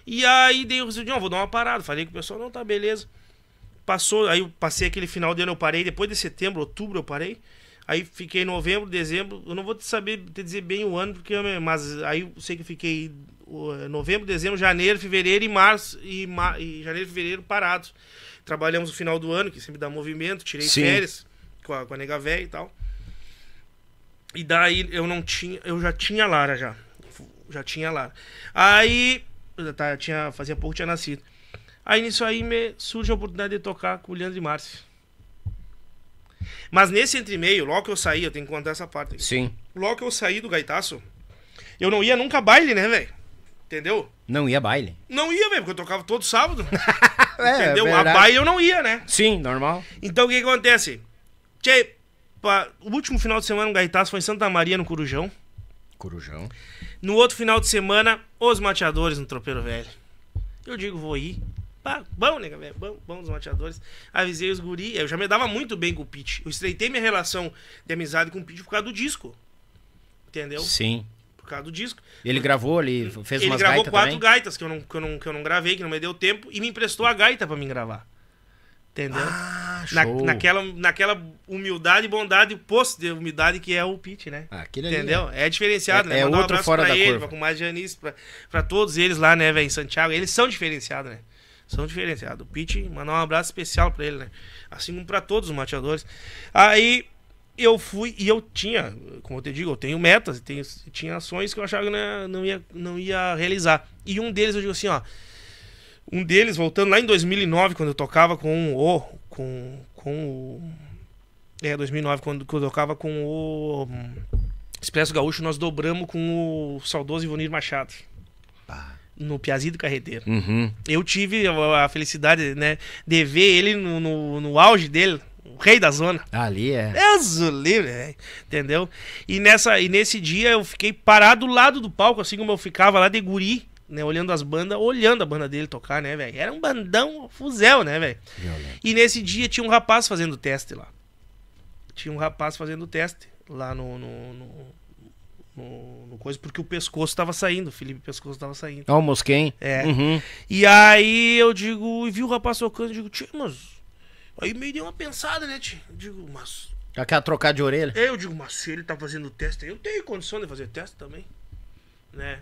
E aí dei o resolvi, não, vou dar uma parada. Falei com o pessoal, não, tá beleza. Passou, aí eu passei aquele final de ano, eu parei. Depois de setembro, outubro, eu parei. Aí fiquei novembro, dezembro. Eu não vou te saber te dizer bem o ano, porque mas aí eu sei que fiquei novembro, dezembro, janeiro, fevereiro e março. E, ma, e janeiro e fevereiro parados. Trabalhamos no final do ano, que sempre dá movimento. Tirei Sim. férias com a, com a nega véia e tal. E daí eu não tinha. Eu já tinha Lara já. Já tinha Lara. Aí. tá, tinha, fazia pouco tinha nascido. Aí nisso aí me surge a oportunidade de tocar com o Leandro e Márcio. Mas nesse entre-meio, logo que eu saí, eu tenho que contar essa parte. aqui. Sim. Logo que eu saí do gaitaço, eu não ia nunca a baile, né, velho? Entendeu? Não ia baile. Não ia, velho, porque eu tocava todo sábado. É, entendeu? A verdade. baile eu não ia, né? Sim, normal. Então o que, que acontece? Tchê, pa- o último final de semana o Gaitaço foi em Santa Maria, no Corujão. Corujão. No outro final de semana, os mateadores no Tropeiro Velho. Eu digo, vou ir. Pá, bom, nega, velho. Bom, bom os mateadores. Avisei os guri. Eu já me dava muito bem com o Pete. Eu estreitei minha relação de amizade com o Pete por causa do disco. Entendeu? Sim. Por causa do disco. Ele gravou ali, fez Ele umas gravou gaitas quatro também. gaitas que eu, não, que, eu não, que eu não gravei, que não me deu tempo, e me emprestou a gaita pra mim gravar. Entendeu? Ah, Na- naquela, naquela humildade e bondade, posto de humildade que é o Pete, né? Ah, aquele ali Entendeu? É diferenciado, É- né? é Mandar um outro abraço fora pra da ele, curva. pra com mais Janice, pra, pra todos eles lá, né, velho, em Santiago. Eles são diferenciados, né? São diferenciados. O Pete, mandar um abraço especial pra ele, né? Assim como pra todos os mateadores. Aí eu fui e eu tinha, como eu te digo, eu tenho metas, tenho, tinha ações que eu achava que não não ia, não ia realizar. E um deles eu digo assim, ó. Um deles, voltando lá em 2009, quando eu tocava com o. Com, com o. É, 2009, quando, quando eu tocava com o. Expresso Gaúcho, nós dobramos com o saudoso Ivonir Machado. No Piazzi do Carreteiro. Uhum. Eu tive a, felicidade, né, de ver ele no, no, no auge dele, o rei da zona. Ali é. Deus o livre, velho. entendeu? E, nessa, e nesse dia eu fiquei parado do lado do palco, assim como eu ficava lá de guri, né, olhando as bandas, olhando a banda dele tocar, né, velho? Era um bandão fuzel, né, velho? E nesse dia tinha um rapaz fazendo teste lá. Tinha um rapaz fazendo teste lá no. no, no, no- no coisa, porque o pescoço tava saindo, o Felipe Pescoço tava saindo. Ó, o Mosquen. É. Uhum. E aí eu digo, e vi o rapaz tocando, eu digo, tio, mas. Aí meio deu uma pensada, né, tio? Eu digo, mas. Aquela trocar de orelha. Eu digo, mas se ele tá fazendo teste, eu tenho condição de fazer teste também. Né?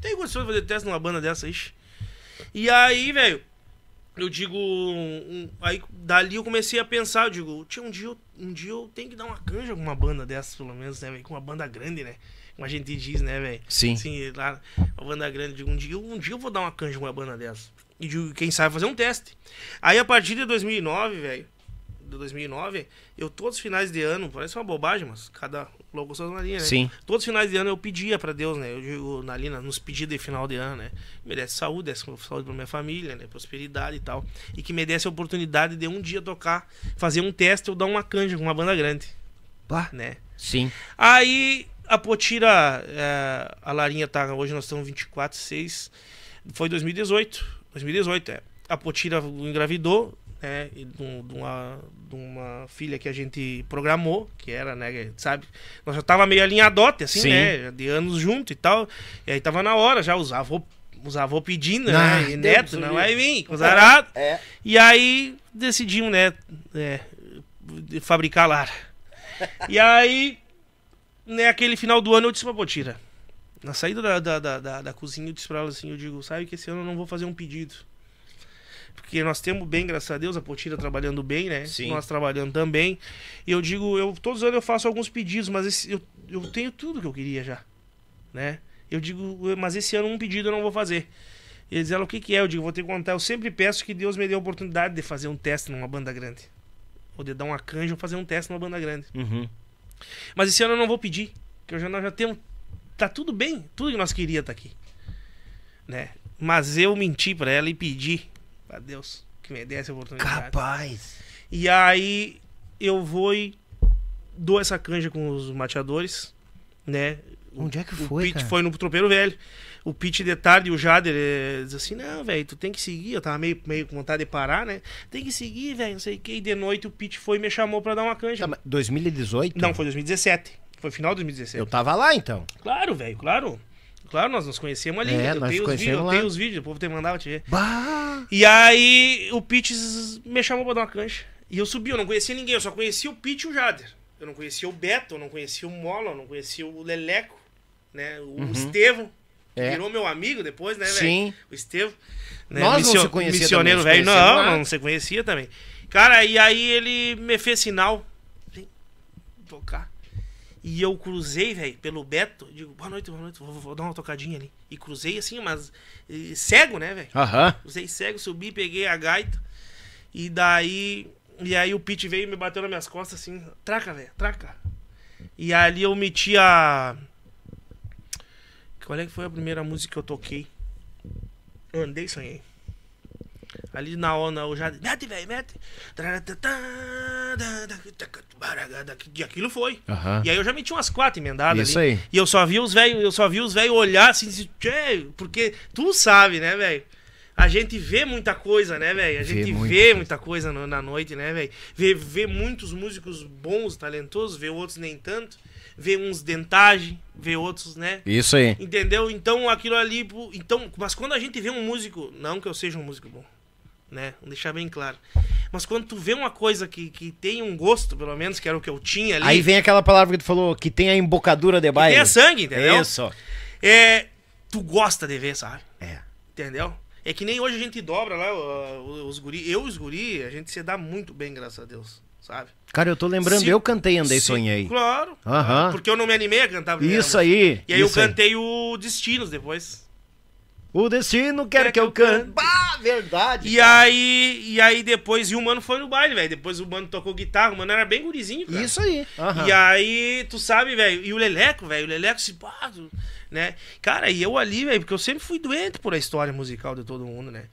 Tenho condição de fazer teste numa banda dessa, ixi. E aí, velho, eu digo. um- aí dali eu comecei a pensar, eu digo, tio, um dia, eu- um dia eu tenho que dar uma canja com uma banda dessas, pelo menos, né? Com uma banda grande, né? Como a gente diz, né, velho? Sim. Sim, lá, uma banda grande. Digo, um dia, um dia eu vou dar uma canja com uma banda dessa. E digo, quem sabe fazer um teste. Aí a partir de 2009, velho, de 2009, eu todos os finais de ano, parece uma bobagem, mas cada louco suas linha, né? Sim. Todos os finais de ano eu pedia pra Deus, né? Eu digo, na- nos pedidos de final de ano, né? Me desse saúde, desse saúde pra minha família, né? Prosperidade e tal. E que me desse a oportunidade de um dia tocar, fazer um teste ou dar uma canja com uma banda grande. Pá. né? Sim. Aí a Potira, é, a Larinha tá, hoje nós estamos 24, 6, foi 2018, 2018, é. A Potira engravidou, né, e de, de uma, de uma filha que a gente programou, que era, né, sabe, nós já tava meio alinhadote, assim, Sim. né, de anos junto e tal, e aí tava na hora já, os avô, os avô pedindo, Ah, né, e neto, não vai vir, com os arados. É. E aí decidimos, né, é, de fabricar Lara. E aí, né, aquele final do ano eu disse pra Potira. Na saída da, da, da, da, da cozinha eu disse pra ela assim, eu digo, sabe que esse ano eu não vou fazer um pedido. Porque nós temos bem, graças a Deus, a Potira trabalhando bem, né? Sim. Nós trabalhando também. E eu digo, eu todos os anos eu faço alguns pedidos, mas esse, eu, eu tenho tudo que eu queria já. Né? Eu digo, mas esse ano um pedido eu não vou fazer. E eles ela, o que que é? Eu digo, vou ter que contar. Eu sempre peço que Deus me dê a oportunidade de fazer um teste numa banda grande. Ou de dar uma canja ou fazer um teste numa banda grande. Uhum. Mas esse ano eu não vou pedir. Porque eu já, nós já temos. Tá tudo bem. Tudo que nós queríamos tá aqui. Né? Mas eu menti pra ela e pedi pra Deus que me desse a oportunidade. Capaz. E aí eu vou e dou essa canja com os mateadores, né? Onde é que O foi, Pete cara? foi no Tropeiro Velho. O Pete de tarde e o Jader eh, diz assim: Não, velho, tu tem que seguir. Eu tava meio, meio com vontade de parar, né? Tem que seguir, velho, não sei o que. E de noite o Pete foi e me chamou pra dar uma canja. Tá, mas 2018? Não, foi 2017. Foi final de 2017. Eu tava lá então. Claro, velho, claro. Claro, nós nos conhecemos ali. É, eu nós tenho os vídeos, eu tenho os vídeos, o povo te mandava te ver. Bah! E aí o Pete me chamou pra dar uma cancha. E eu subi, eu não conhecia ninguém, eu só conhecia o Pete e o Jader. Eu não conhecia o Beto, eu não conhecia o Mola, eu não conhecia o Leleco, né? O Estevão, que É. virou meu amigo depois, né, velho? Sim. O Estevão. Né? Nós não Missio- se conhecia Missioneiro velho. Não, lá. não se conhecia também. Cara, e aí ele me fez sinal. Vem tocar. E eu cruzei, velho, pelo Beto. Digo, boa noite, boa noite, vou, vou dar uma tocadinha ali. E cruzei assim, mas cego, né, velho? Aham. Usei cego, subi, peguei a gaita. E daí. E aí o Pete veio e me bateu nas minhas costas assim. Traca, velho, traca. E ali eu meti a. Qual é que foi a primeira música que eu toquei? Eu andei e sonhei. Ali na onda, eu já. Mete, velho, mete. E aquilo foi. Aham. E aí eu já meti umas quatro emendadas Isso ali. aí. E eu só vi os velhos, eu só vi os velhos olhar assim, porque tu sabe, né, velho? A gente vê muita coisa, né, velho? A Vê gente muita vê muita coisa na noite, né, velho? Vê, vê muitos músicos bons, talentosos, vê outros nem tanto. Vê uns dentagem, vê outros, né? Isso aí. Entendeu? Então aquilo ali. Então, mas quando a gente vê um músico, não que eu seja um músico bom, né? Vou deixar bem claro. Mas quando tu vê uma coisa que, que tem um gosto, pelo menos, que era o que eu tinha ali. Aí vem aquela palavra que tu falou, que tem a embocadura de baile. tem sangue, entendeu? Isso. É. Tu gosta de ver, sabe? É. Entendeu? É que nem hoje a gente dobra lá os guri. Eu e os guri, a gente se dá muito bem, graças a Deus, sabe? Cara, eu tô lembrando, Se- eu cantei Andei Se- Sonhei. Claro. Aham. Porque eu não me animei a cantar a primeira Isso aí. E aí eu isso aí. cantei o Destinos depois. O destino quer que eu cante. Bah, verdade. E aí, e aí depois, e o mano foi no baile, velho. Depois o mano tocou guitarra, o mano era bem gurizinho, cara. Isso aí. Aham. E aí, tu sabe, velho, e o Leleco, velho, o Leleco se pá, né? Cara, e eu ali, velho, porque eu sempre fui doente por a história musical de todo mundo, né?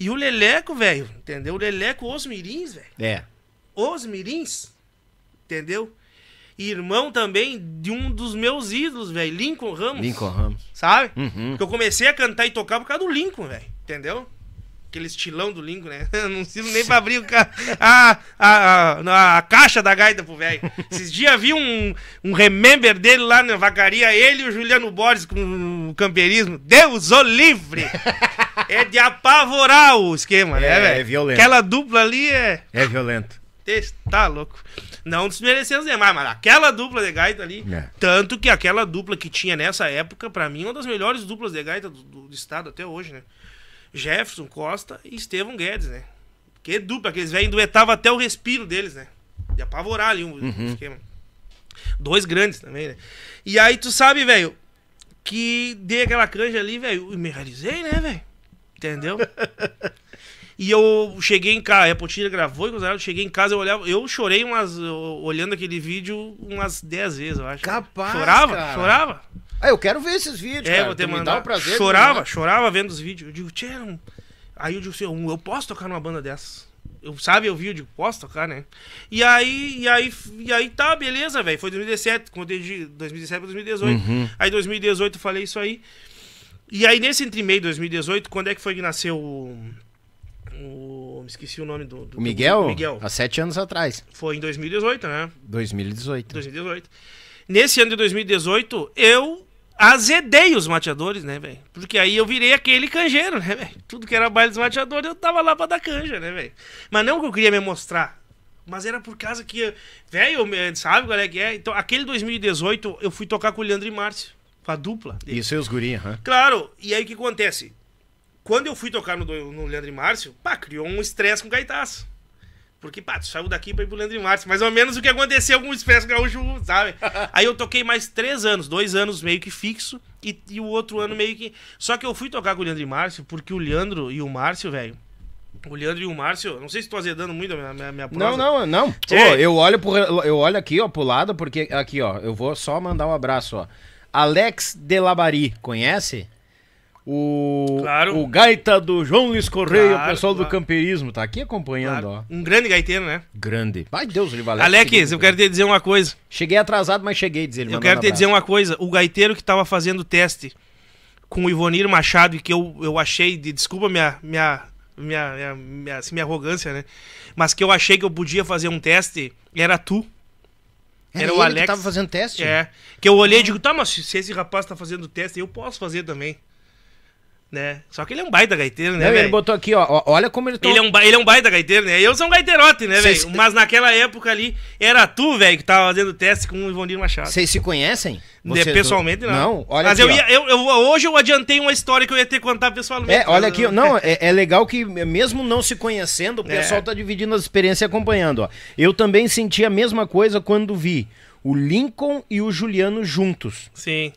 E o Leleco, velho, entendeu? O Leleco, os mirins, velho. É. Os mirins, entendeu? E irmão também de um dos meus ídolos, velho, Lincoln Ramos. Lincoln Ramos. Sabe? Uhum. Porque eu comecei a cantar e tocar por causa do Lincoln, velho. Entendeu? Aquele estilão do Lincoln, né? Eu não sirvo nem pra abrir o ca... a, a, a, a caixa da gaita pro velho. Esses dias vi um, um remember dele lá na vacaria, ele e o Juliano Borges com o camperismo. Deus o livre! É de apavorar o esquema, né, É, velho? é violento. Aquela dupla ali é. É violento. Esse Tá louco. Não desmerecendo os demais, mas aquela dupla de gaita ali. É. Tanto que aquela dupla que tinha nessa época, pra mim, é uma das melhores duplas de gaita do, do- do estado até hoje, né? Jefferson Costa e Estevão Guedes, né? Que dupla, aqueles velhos duetavam até o respiro deles, né? De apavorar ali um Uhum. esquema. Dois grandes também, né? E aí tu sabe, velho, que dei aquela canja ali, velho, e me realizei, né, velho? Entendeu? E eu cheguei em casa, a Potira gravou e eu cheguei em casa, eu olhava, eu chorei umas, olhando aquele vídeo umas 10 vezes, eu acho. Capaz, Chorava, cara. chorava. Ah, eu quero ver esses vídeos, É, cara. vou ter me mandar. o prazer chorava, chorava vendo os vídeos. Eu digo, tchê, não... Aí eu digo assim, eu eu posso tocar numa banda dessas. Eu, sabe, eu vi, eu digo, posso tocar, né? E aí, e aí, e aí tá, beleza, velho. Foi 2017, contei de 2017 pra 2018. Uhum. Aí 2018 eu falei isso aí. E aí nesse entre meio de 2018, quando é que foi que nasceu o. o me esqueci o nome do. do O Miguel? do Miguel. Há sete anos atrás. Foi em 2018, né? 2018. 2018. Nesse ano de 2018, eu azedei os mateadores, né, velho? Porque aí eu virei aquele canjeiro, né, velho? Tudo que era baile dos mateadores, eu tava lá pra dar canja, né, velho? Mas não que eu queria me mostrar. Mas era por causa que, velho, sabe qual é que é? Então, aquele 2018, eu fui tocar com o Leandro e Márcio, com a dupla. dele. Isso e os guri, aham. Claro, e aí o que acontece? Quando eu fui tocar no, no Leandro e Márcio, pá, criou um estresse com o Gaitaço. Porque, pá, tu saiu daqui pra ir pro Leandro e Márcio. Mais ou menos o que aconteceu com o Expresso Gaúcho, sabe? aí eu toquei mais três anos, dois anos meio que fixo e, e o outro ano meio que. Só que eu fui tocar com o Leandro e Márcio porque o Leandro e o Márcio, velho. O Leandro e o Márcio, não sei se tô azedando muito a minha, minha, minha Não, prosa. não, não. Pô, Tchê. eu olho pro, eu olho aqui, ó, pro lado, porque aqui, ó, eu vou só mandar um abraço, ó. Alex Delabari, conhece? O Claro. o gaita do João Luiz Correia, Claro, o pessoal do claro. campeirismo, tá aqui acompanhando, ó. Um grande gaiteiro, né? Grande. Ai, Deus, ele valeu. Alex, eu quero te dizer uma coisa. Cheguei atrasado, mas cheguei, diz ele. Eu quero te abraço. dizer uma coisa. O gaiteiro que tava fazendo o teste com o Ivonir Machado, e que eu, eu achei, de, desculpa minha, minha, minha, minha, minha, assim, minha arrogância, né? Mas que eu achei que eu podia fazer um teste, era tu. Era, Era o Alex. que tava fazendo teste? É. Que eu olhei e digo, tá, mas se esse rapaz tá fazendo teste, eu posso fazer também. Né? Só que ele é um baita gaiteiro, né, Não, ele botou aqui, ó, olha como ele tá... Ele é, um, ba- ele é um baita gaiteiro, né? Eu sou um gaiteirote, né, Cês- velho? Mas naquela época ali, era tu, velho, que tava fazendo teste com o Ivonir Machado. Vocês se conhecem? De- Você- pessoalmente, não. Não, olha Mas aqui, eu ia, eu, eu- hoje eu adiantei uma história que eu ia ter que contar pessoalmente. É, olha aqui, não, é, é legal que mesmo não se conhecendo, o É. pessoal tá dividindo as experiências e acompanhando, ó. Eu também senti a mesma coisa quando vi o Lincoln e o Juliano juntos. Sim.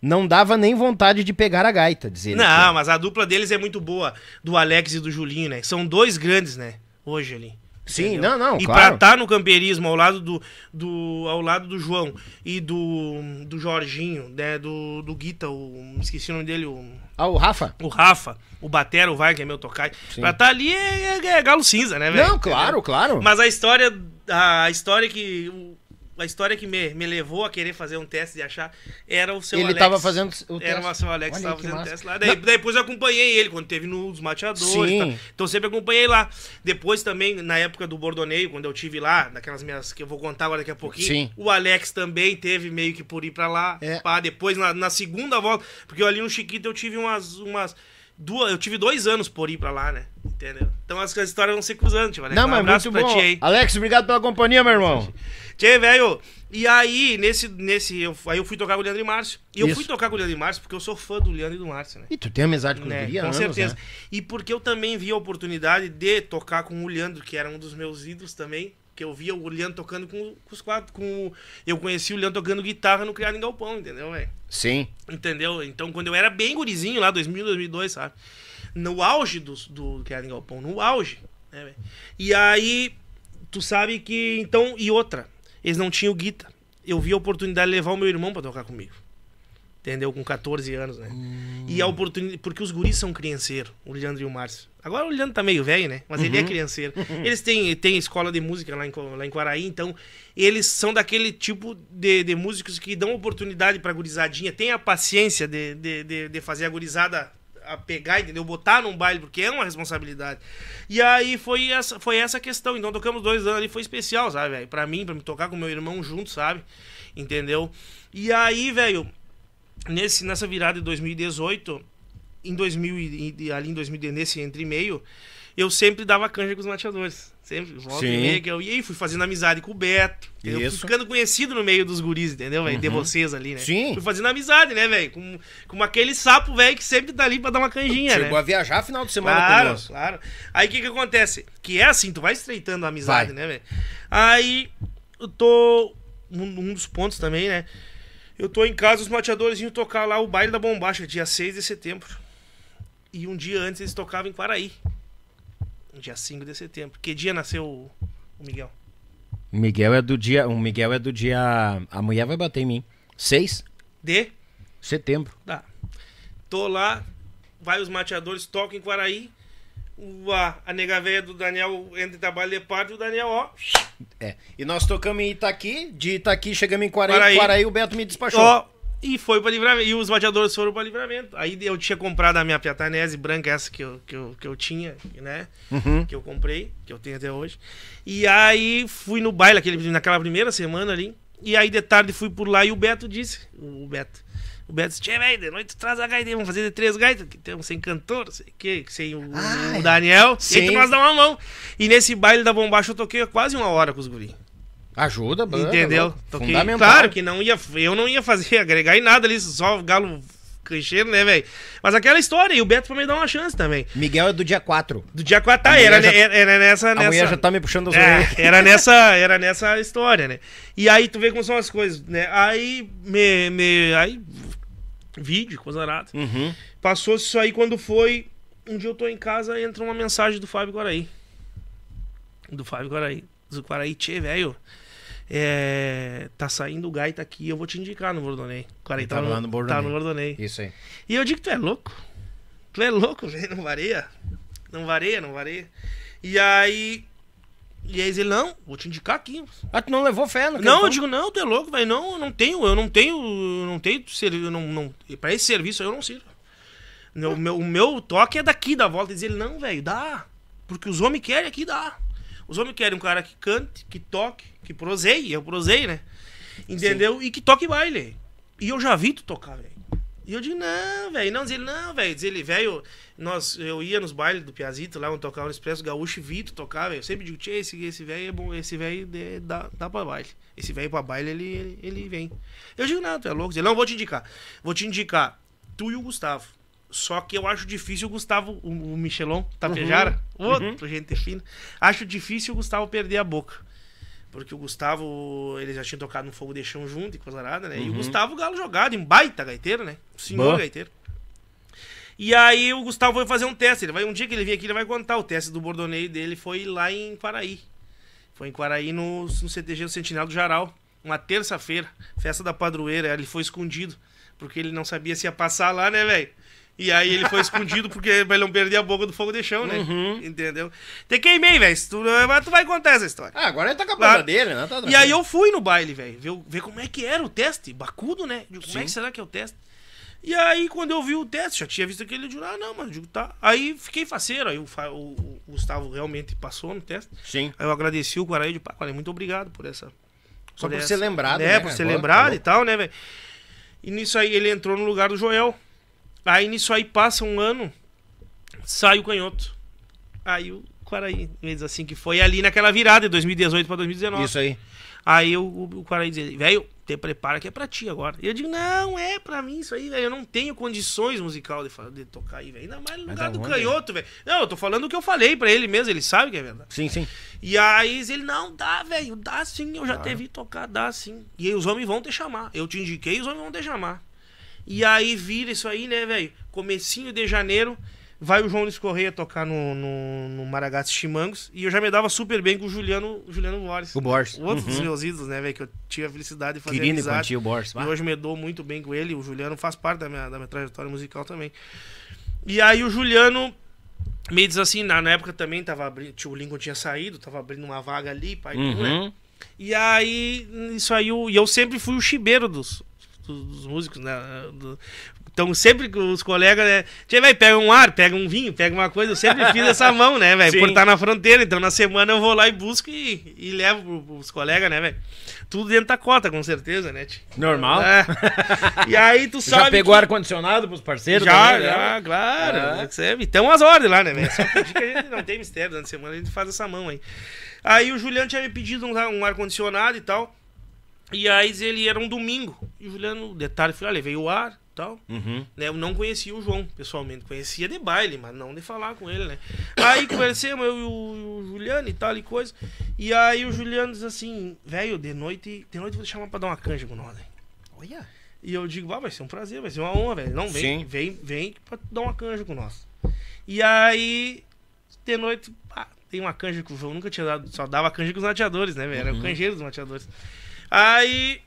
Não dava nem vontade de pegar a gaita, dizer. Não, mas a dupla deles é muito boa. Do Alex e do Julinho, né? São dois grandes, né? Hoje ali. Sim, Entendeu? não, não, E claro. pra estar no campeirismo ao lado do, do ao lado do João e do, do Jorginho, né, do, do Guita, o, esqueci o nome dele, o, Ah, o Rafa? o Rafa, o Batera, o Vai, que é meu tocai. Pra estar ali é, é- é galo cinza, né, velho? Não, claro, claro. Mas a história, a história que a história que me, me levou a querer fazer um teste de achar era o seu Ele Alex. tava fazendo o Era teste. o seu Alex Olha que tava fazendo massa. teste lá. Daí, depois eu acompanhei ele quando teve nos mateadores. Tá? Então sempre acompanhei lá. Depois também, na época do Bordoneio, quando eu tive lá, naquelas minhas que eu vou contar agora daqui a pouquinho. Sim. O Alex também teve meio que por ir pra lá. É. Pá, depois, na, na segunda volta, porque ali no Chiquito eu tive umas. umas duas, eu tive dois anos por ir pra lá, né? Entendeu? Então as, as histórias vão se cruzando, tio. Alex. Não, Um mas muito bom. ti. Alex, obrigado pela companhia, meu irmão. Tchê, velho. E aí, nesse. nesse eu, aí eu fui tocar com o Leandro e Márcio. E eu Isso. fui tocar com o Leandro e Márcio porque eu sou fã do Leandro e do Márcio, né? E tu tem amizade com Né, há com anos, certeza. né? E porque eu também vi a oportunidade de tocar com o Leandro, que era um dos meus ídolos também. Que eu via o Leandro tocando com, com os quatro. Com, eu conheci o Leandro tocando guitarra no Criado em Galpão, entendeu, velho? Sim. Entendeu? Então, quando eu era bem gurizinho lá, 2000, 2002, sabe? No auge do, do Criado em Galpão, no auge. Né, e aí, tu sabe que. Então, e outra, eles não tinham guita. Eu vi a oportunidade de levar o meu irmão pra tocar comigo. Entendeu? Com 14 anos, né? E a oportunidade. Porque os guris são crianceiros, o Leandro e o Márcio. Agora o Leandro tá meio velho, né? Mas ele é crianceiro. Eles têm, têm escola de música lá em, lá em Quaraí, então eles são daquele tipo de, de músicos que dão oportunidade pra gurizadinha, tem a paciência de, de, de, de fazer a gurizada a pegar, entendeu? Botar num baile, porque é uma responsabilidade. E aí foi essa, foi essa questão. Então tocamos dois anos ali, foi especial, sabe, velho? Pra mim, pra me tocar com meu irmão junto, sabe? Entendeu? E aí, velho, nesse, nessa virada de 2018, em 2000 e, e ali em 2000, nesse entre e meio, eu sempre dava canja com os mateadores. Sempre, volta e Sim. meia, que eu ia e fui fazendo amizade com o Beto. entendeu? Fui ficando conhecido no meio dos guris, entendeu, velho? De vocês ali, né? Sim. Fui fazendo amizade, né, velho? Com, com aquele sapo, velho, que sempre tá ali pra dar uma canjinha, Chegou né? a viajar final de semana Claro, conosco. claro. Aí o que que acontece? Que é assim, tu vai estreitando a amizade, Vai. né, velho? Aí eu tô. Um, um dos pontos também, né? Eu tô em casa, os mateadores iam tocar lá o baile da bombacha, dia 6 de setembro. E um dia antes eles tocavam em Quaraí. Dia 5 de setembro. Que dia nasceu o, o Miguel? O Miguel é do dia. O Miguel é do dia. A mulher vai bater em mim. 6 De? de setembro. Tá. Tô lá, vai os mateadores, tocam em Quaraí. A, a nega velha do Daniel entra em trabalho de parte e o Daniel, ó. É. E nós tocamos em Itaqui, de Itaqui chegamos em Quaraí, Quaraí. Quaraí, o Beto me despachou. Ó, e foi pra livramento. E os bateadores foram pra livramento. Aí eu tinha comprado a minha piatanese branca, essa que eu, que eu, que eu tinha, né? Uhum. Que eu comprei, que eu tenho até hoje. E aí fui no baile aquele, naquela primeira semana ali. E aí de tarde fui por lá e o Beto disse, o Beto. O Beto disse, Tchê, velho, de noite tu traz a gaita, vamos fazer de três gaitas, que temos sem cantor, não sei o que, sem o, Ah, o Daniel, sim. e aí nós dá uma mão. E nesse baile da bombacha eu toquei quase uma hora com os guris. Ajuda, banda, Entendeu? Toquei- Fundamental. Claro que não ia, eu não ia fazer, agregar em nada ali, só galo cancheiro, né, velho? Mas aquela história, e o Beto pra me dar uma chance também. Miguel é do dia 4. Do dia 4, A tá, era, já- era, era nessa, A nessa... mulher já tá me puxando as É, era nessa, era nessa história, né? E aí tu vê como são as coisas, né? Aí me, me aí vídeo, coisa nada. Uhum. Passou isso aí quando foi um dia eu tô em casa, entra uma mensagem do Fábio Guaraí. Do Fábio Guaraí. Do Guaraí, tchê, velho. É, tá saindo o gaita aqui, eu vou te indicar no Bordonei. O Guaraí tá, tava no, no tá Bordonei. no Bordonei. Isso aí. E eu digo, tu é louco? Tu é louco, velho, não vareia. Não vareia, não vareia. E aí. E aí ele, não, vou te indicar aqui. Ah, tu não levou fé no Não, eu digo, não, tu é louco, velho. Não, eu não tenho, eu não tenho, eu não tenho serviço, eu não, não, pra esse serviço eu não sirvo. O meu, o meu toque é daqui da volta. Diz ele, não, velho, dá. Porque os homens querem aqui, dá. Os homens querem um cara que cante, que toque, que proseie, eu prosei, né? Entendeu? E que toque baile. E eu já vi tu tocar, velho. E eu digo, não, velho. Não, diz ele, não, velho. Diz ele, velho, nós, eu ia nos bailes do Piazito, lá onde tocava no Expresso Gaúcho e vi tu tocar, velho. Eu sempre digo, tchê, esse esse velho é bom, esse velho de- dá, dá pra baile. Esse velho pra baile, ele, ele, ele vem. Eu digo, não, tu é louco. Diz ele, não, vou te indicar. Vou te indicar tu e o Gustavo. Só que eu acho difícil o Gustavo, o, o Michelon, Tapejara, outro gente fina. Acho difícil o Gustavo perder a boca. Porque o Gustavo, eles já tinham tocado no Fogo de Chão junto e coisa nada, né? E o Gustavo Galo jogado, em baita gaiteiro, né? Senhor Boa. gaiteiro. E aí o Gustavo foi fazer um teste. Ele vai, um dia que ele vir aqui, ele vai contar. O teste do bordoneio dele foi lá em Quaraí. Foi em Quaraí, no, no CTG do Sentinela do Jaral. Uma terça-feira, festa da padroeira. Ele foi escondido, porque ele não sabia se ia passar lá, né, velho? E aí ele foi escondido porque ele não perder a boca do fogo de chão, né? Uhum. Entendeu? Te queimei, velho. Tu, mas tu vai contar essa história. Ah, agora ele tá com a banda dele, né? Tá E aí eu fui no baile, velho, ver, ver como é que era o teste. Bacudo, né? Digo, como é que será que é o teste? E aí, quando eu vi o teste, já tinha visto aquele, eu digo, ah, não, eu digo, tá. Aí fiquei faceiro, aí o, o- o Gustavo realmente passou no teste. Sim. Aí eu agradeci o Guaraí de pá, Guaraí, muito obrigado por essa. Só por essa- ser lembrado, né? né? por ser Boa, lembrado boa. e tal, né, velho? E nisso aí ele entrou no lugar do Joel. Aí nisso aí passa um ano, sai o canhoto. Aí o Guaraí, diz assim, que foi ali naquela virada, de 2018 pra 2019. Isso aí. Aí o, o, o cara diz, velho, te prepara que é pra ti agora. E eu digo, não, é pra mim isso aí, velho. Eu não tenho condições musical de, de tocar aí, velho. Ainda mais no lugar tá do canhoto, velho. Não, eu tô falando o que eu falei pra ele mesmo, ele sabe que é verdade. Sim, sim. E aí ele, não, dá, velho, dá sim, eu já te vi tocar, dá sim. E aí os homens vão te chamar. Eu te indiquei, os homens vão te chamar. E aí vira isso aí, né, velho? Comecinho de janeiro, vai o João Luiz Correia tocar no, no, no Maragatos Chimangos. E eu já me dava super bem com o Juliano, o Juliano Borges. O Borges. Outro dos Uhum. meus ídolos, né, velho? Que eu tive a felicidade de fazer Querido amizade. contigo, Borges. E hoje me dou muito bem com ele. O Juliano faz parte da minha, da minha trajetória musical também. E aí o Juliano me diz assim, na, na época também tava abrindo, tio Lincoln tinha saído, tava abrindo uma vaga ali, pai, né? Uhum. E aí, isso aí, o- e eu sempre fui o chibeiro dos, dos, músicos, né? Do- então, sempre que os colegas, né? Tia, velho, pega um ar, pega um vinho, pega uma coisa. Eu sempre fiz essa mão, né, velho? Por estar na fronteira. Então, na semana eu vou lá e busco e, e levo pro- pros colegas, né, velho? Tudo dentro da cota, com certeza, né, tio? Normal. É. E aí, tu sabe. Já pegou que- ar-condicionado pros parceiros? já, também, né? já, claro. É. Sempre. Então as ordens lá, né, velho? Só que a gente não tem mistério, durante a semana a gente faz essa mão aí. Aí o Juliano tinha me pedido um, um ar-condicionado e tal. E aí ele era um domingo. E o Juliano, detalhe, foi, olha, veio o ar e tal. Uhum. Né, eu não conhecia o João pessoalmente, conhecia de baile, mas não de falar com ele, né? Aí conversamos, eu e o, o Juliano e tal e coisa. E aí o Juliano diz assim, velho, de noite, de noite eu vou te chamar pra dar uma canja com nós, hein? Olha. E eu digo, ah, vai ser um prazer, vai ser uma honra, velho. Não, vem, Sim. vem, vem pra dar uma canja com nós. E aí, de noite, pá, tem uma canja que o João nunca tinha dado, só dava canja com os mateadores, né, velho? Era Uhum. o canjeiro dos mateadores. Aí,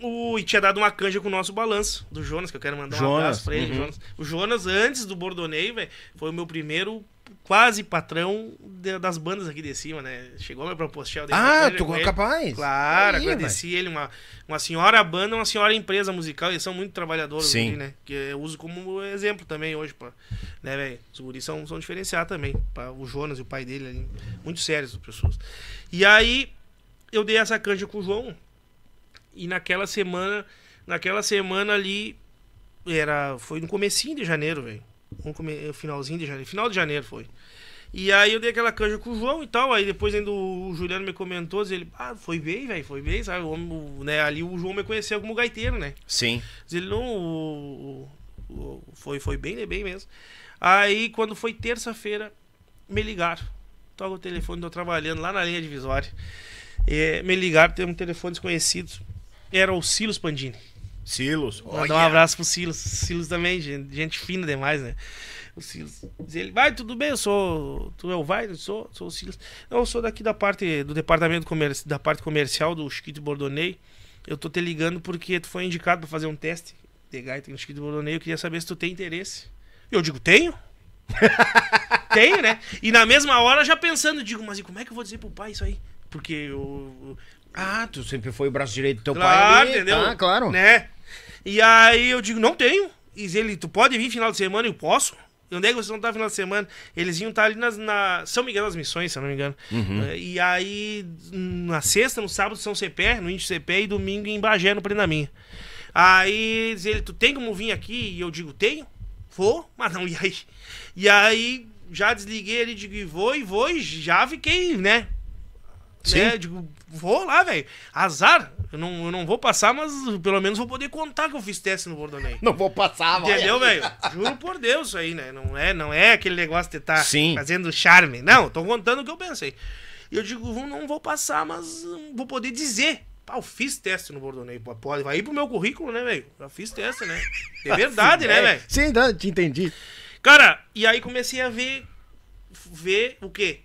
o, e tinha dado uma canja com o nosso balanço, do Jonas, que eu quero mandar um Jonas, abraço pra ele, uhum. Jonas. O Jonas, antes do Bordoneio, velho, foi o meu primeiro quase patrão de- das bandas aqui de cima, né? Chegou a me propor eu dei Ah, tu ele. capaz? Claro, Aí, agradeci ele, uma, uma senhora banda, uma senhora empresa musical, eles são muito trabalhadores, Sim. né? Que eu uso como exemplo também hoje, pra, né, velho? Os guris são, são diferenciados também, pra, o Jonas e o pai dele ali, muito sérios as pessoas. E aí, eu dei essa canja com o João, e naquela semana, naquela semana ali, era, foi no comecinho de janeiro, velho. Um come- finalzinho de janeiro, final de janeiro foi. E aí eu dei aquela canja com o João e tal. Aí depois ainda o Juliano me comentou, ele, ah, foi bem, velho, foi bem, sabe? O homem, né, ali o João me conheceu como gaiteiro, né? Sim. Diz ele, não, o- o- foi, foi bem, né? Bem mesmo. Aí quando foi terça-feira, me ligaram. Toca o telefone, tô trabalhando lá na linha divisória. É, me ligaram, tem um telefone desconhecido. Era o Silos Pandini. Silos. Mandar um abraço pro Silas. Silas também, gente, gente fina demais, né? O Silas. Diz ele, vai, tudo bem, eu sou. Tu é o Vai? Eu sou, sou o Silas. Não, eu sou daqui da parte do departamento comerci... da parte comercial do Chiquito Bordonei. Eu tô te ligando porque tu foi indicado pra fazer um teste de gaita no Chiquito Bordonei. Eu queria saber se tu tem interesse. E eu digo, tenho? tenho, né? E na mesma hora já pensando, digo, mas e como é que eu vou dizer pro pai isso aí? Porque eu, Ah, tu sempre foi o braço direito do teu Claro, pai ali. entendeu? Tá, claro. Né? E aí eu digo, não tenho. E ele, tu pode vir final de semana? Eu posso. E onde é que vocês vão estar final de semana? Eles iam estar ali nas, na São Miguel das Missões, se eu não me engano. Uhum. Eh, E aí, na sexta, no sábado, São Cepé, no Índio Cepé, e domingo em Bagé, no Prenaminha. Aí diz ele, tu tem como vir aqui? E eu digo, tenho. Vou, mas não, e aí? E aí, já desliguei ele, digo, e vou, e vou, e já fiquei, né? Sim. Né? Digo, vou lá, velho. Azar. Eu não, eu não vou passar, mas pelo menos vou poder contar que eu fiz teste no Bordonei. Não vou passar, vai. Entendeu, velho? Juro por Deus isso aí, né? Não é, não é aquele negócio de estar Sim. fazendo charme. Não, tô contando o que eu pensei. E eu digo, "Vou- não vou passar, mas vou poder dizer. Pá, eu fiz teste no Bordonei. Pode, vai ir pro meu currículo, né, velho? Já fiz teste, né? É verdade, né, É, velho? Sim, tá, te entendi. Cara, e aí comecei a ver. Ver o quê?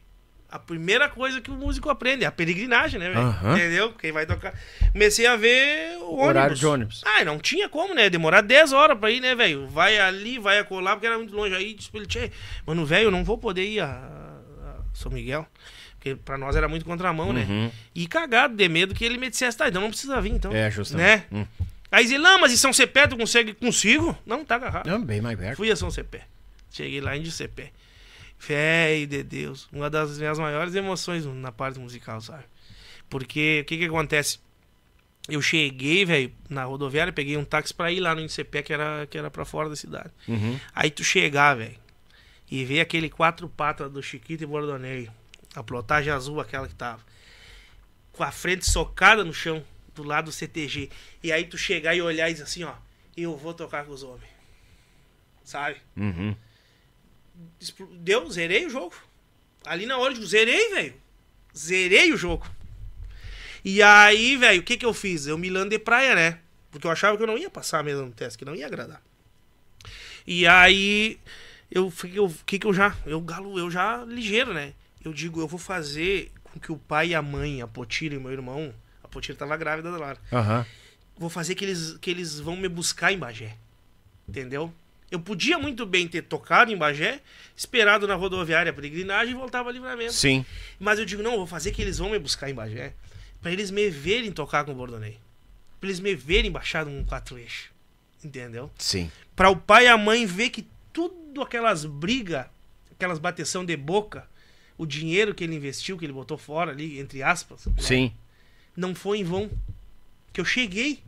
A primeira coisa que o músico aprende, a peregrinagem, né, velho? Aham. Entendeu? Quem vai tocar. Comecei a ver o ônibus. Horário de ônibus. Ah, não tinha como, né? Demorar 10 horas pra ir, né, velho? Vai ali, vai acolá, porque era muito longe. Aí disse pra ele, tchê, mano, velho, eu não vou poder ir a, a São Miguel. Porque pra nós era muito contramão, né? Uhum. E cagado de medo que ele me dissesse, tá, então não precisa vir, então. É, justamente. Né? Hum. Aí ele, não, mas em São Cepé tu consegue consigo? Não, tá agarrado. Não, bem mais perto. Fui a São Cepé. Cheguei lá em Cepé. Véi de Deus. Uma das minhas maiores emoções na parte musical, sabe? Porque o que que acontece? Eu cheguei, velho, na rodoviária, peguei um táxi pra ir lá no Incepé, que era, que era pra fora da cidade. Uhum. Aí tu chegar, velho, e ver aquele quatro patas do Chiquito e Bordoneio, a plotagem azul, aquela que tava, com a frente socada no chão, do lado do CTG. E aí tu chegar e olhar e dizer assim, ó, eu vou tocar com os homens. Sabe? Uhum. Deu, zerei o jogo. Ali na hora, eu digo, zerei, velho. Zerei o jogo. E aí, velho, o que que eu fiz? Eu Milan de praia, né? Porque eu achava que eu não ia passar mesmo no teste, que não ia agradar. E aí, eu fiquei, o que que eu já, eu galo, eu já ligeiro, né? Eu digo, eu vou fazer com que o pai e a mãe, a Potira e meu irmão, a Potira tava grávida da Lara, Aham. vou fazer que eles, que eles vão me buscar em Bagé. Entendeu? Eu podia muito bem ter tocado em Bagé, esperado na rodoviária a peregrinagem e voltava a livramento. Sim. Mas eu digo, não, vou fazer que eles vão me buscar em Bagé. Pra eles me verem tocar com o Bordonei. Pra eles me verem baixado um quatro eixo. Entendeu? Sim. Pra o pai e a mãe ver que tudo aquelas brigas, aquelas bateção de boca, o dinheiro que ele investiu, que ele botou fora ali, entre aspas, né? Sim. não foi em vão. Que eu cheguei.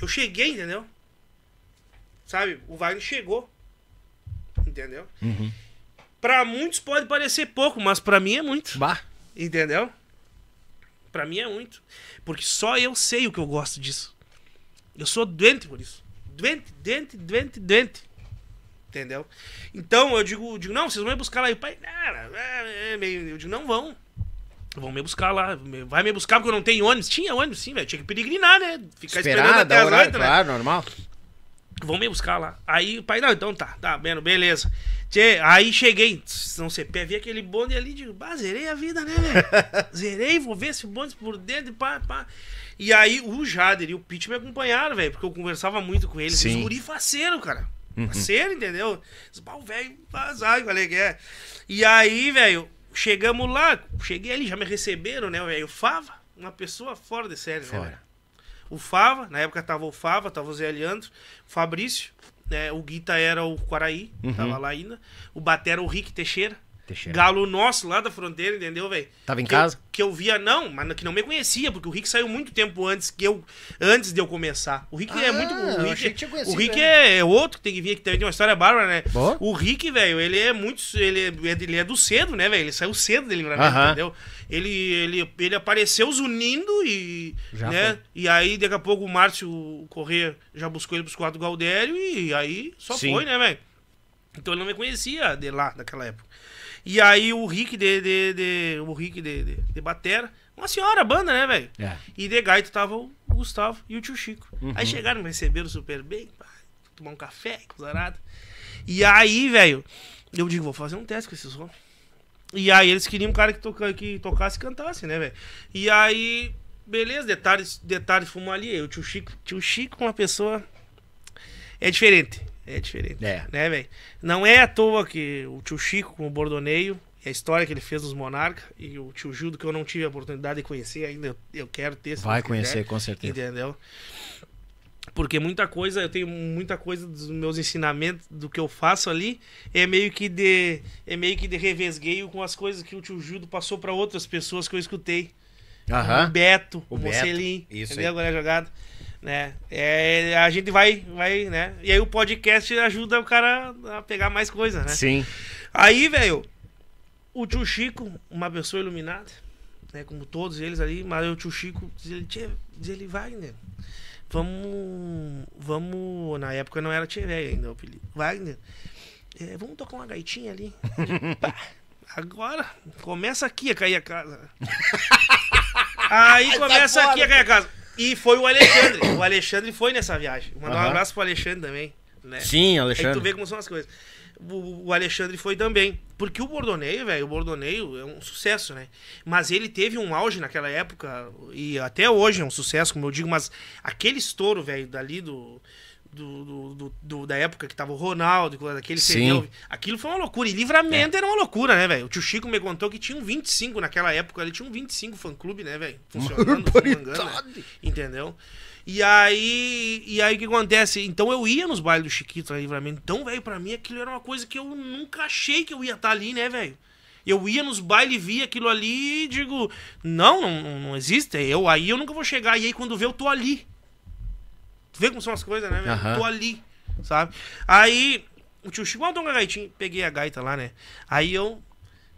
Eu cheguei, entendeu? Sabe? O Wagner chegou. Entendeu? Uhum. Pra muitos pode parecer pouco, mas pra mim é muito. Bah. Entendeu? Pra mim é muito. Porque só eu sei o que eu gosto disso. Eu sou doente por isso. Doente, doente, doente, doente. Entendeu? Então eu digo, digo não, vocês vão me buscar lá. E o pai, "Cara, é, é meio-" eu digo, não vão. Vão me buscar lá. Vai me buscar porque eu não tenho ônibus. Tinha ônibus, sim, velho. Tinha que peregrinar, né? Ficar esperando Esperar, até dar as horário, oito, né? claro, normal. Vão me buscar lá. Aí o pai, não, então tá, tá, vendo, beleza. Tchê, aí cheguei, não sei, pé, vi aquele bonde ali, digo, bah, zerei a vida, né, velho? zerei, vou ver esse bonde por dentro, pá, pá. E aí o Jader e o Pete me acompanharam, velho, porque eu conversava muito com eles. Sim. Os guri faceiro, cara. Parceiro, entendeu? Disse, "Bah, O velho vazar, qual é que é? E aí, velho, chegamos lá, cheguei ali, já me receberam, né, velho? Fava, uma pessoa fora de série, né, Fora. O Fava, na época tava o Fava, tava o Zé Leandro, o Fabrício, né? O Guita era o Quaraí, Uhum. tava lá ainda. O Batera era o Rick Teixeira. Teixeira. Galo nosso lá da fronteira, entendeu, velho? Tava em Que casa? eu- que eu via, não, mas que não me conhecia, porque o Rick saiu muito tempo antes que eu antes de eu começar. O Rick é Ah, muito. O Rick, o Rick ele. é outro que tem que vir, que também tem uma história bárbara, né? Boa. O Rick, velho, ele é muito. Ele é, ele é do cedo, né, velho? Ele saiu cedo dele, Aham. entendeu? Ele, ele, ele apareceu zunindo e. Já né? foi. E aí, daqui a pouco, o Márcio Corrêa já buscou ele pros quatro do e aí só Sim. foi, né, velho? Então ele não me conhecia de lá, daquela época. E aí o Rick de, de, de- o Rick de, de, de batera, uma senhora banda, né, velho? É. E de gaita tava o Gustavo e o tio Chico. Uhum. Aí chegaram, receberam super bem, pá, tomar um café, coisa. E aí, velho, eu digo, vou fazer um teste com esses homens. E aí eles queriam um cara que, toca, que tocasse e cantasse, né, velho? E aí, beleza, detalhes, detalhes fomos ali. O tio Chico, tio Chico, uma pessoa. É diferente. É diferente. É. Né, velho? Não é à toa que o tio Chico com o Bordoneio, e a história que ele fez nos Monarca, e o tio Gildo, que eu não tive a oportunidade de conhecer ainda, eu, eu quero ter. Vai conhecer, quiser, com certeza. Entendeu? Porque muita coisa, eu tenho muita coisa dos meus ensinamentos, do que eu faço ali, é meio que de é meio que de revesgueio com as coisas que o tio Gildo passou para outras pessoas que eu escutei. O Aham. Beto, O o, isso entendeu? aí. Agora é jogada. Né? É, a gente vai, vai, né? E aí o podcast ajuda o cara a pegar mais coisa, né? Sim. Aí, velho, o tio Chico, uma pessoa iluminada, né? Como todos eles ali, mas o tio Chico diz ele, "Tchê", diz ele Wagner, vamos. Vamos. Na época não era Tchê Véia ainda o apelido. Wagner, é, vamos tocar uma gaitinha ali. Pá, Agora, começa aqui a cair a casa. Aí começa aqui a cair a casa. E foi o Alexandre. O Alexandre foi nessa viagem. Mandar um abraço pro Alexandre também. Né? Sim, Aí tu Alexandre. vê como são as coisas. O, o Alexandre foi também. Porque o Bordoneio, velho, o Bordoneio é um sucesso, né? Mas ele teve um auge naquela época, e até hoje é um sucesso, como eu digo, mas aquele estouro, velho, dali do. Do, do- do- da época que tava o Ronaldo, daquele Sim. CD, aquilo foi uma loucura. E livramento era uma loucura, né, velho? O tio Chico me contou que tinha um 25 naquela época, ele tinha um 25 fã-clube, né, velho? Funcionando, fumangando, né? Entendeu? E aí, e aí o que acontece? Então eu ia nos bailes do Chiquito lá Livramento. Então, velho, pra mim aquilo era uma coisa que eu nunca achei que eu ia estar ali, né, velho? Eu ia nos bailes, via aquilo ali e digo, não, não, não- não existe. Eu aí eu nunca vou chegar. E aí quando vê, eu tô ali. Vê como são as coisas, né, velho? Aham. Tô ali, sabe? Aí o tio Chico mandou uma gaitinha, peguei a gaita lá, né? Aí eu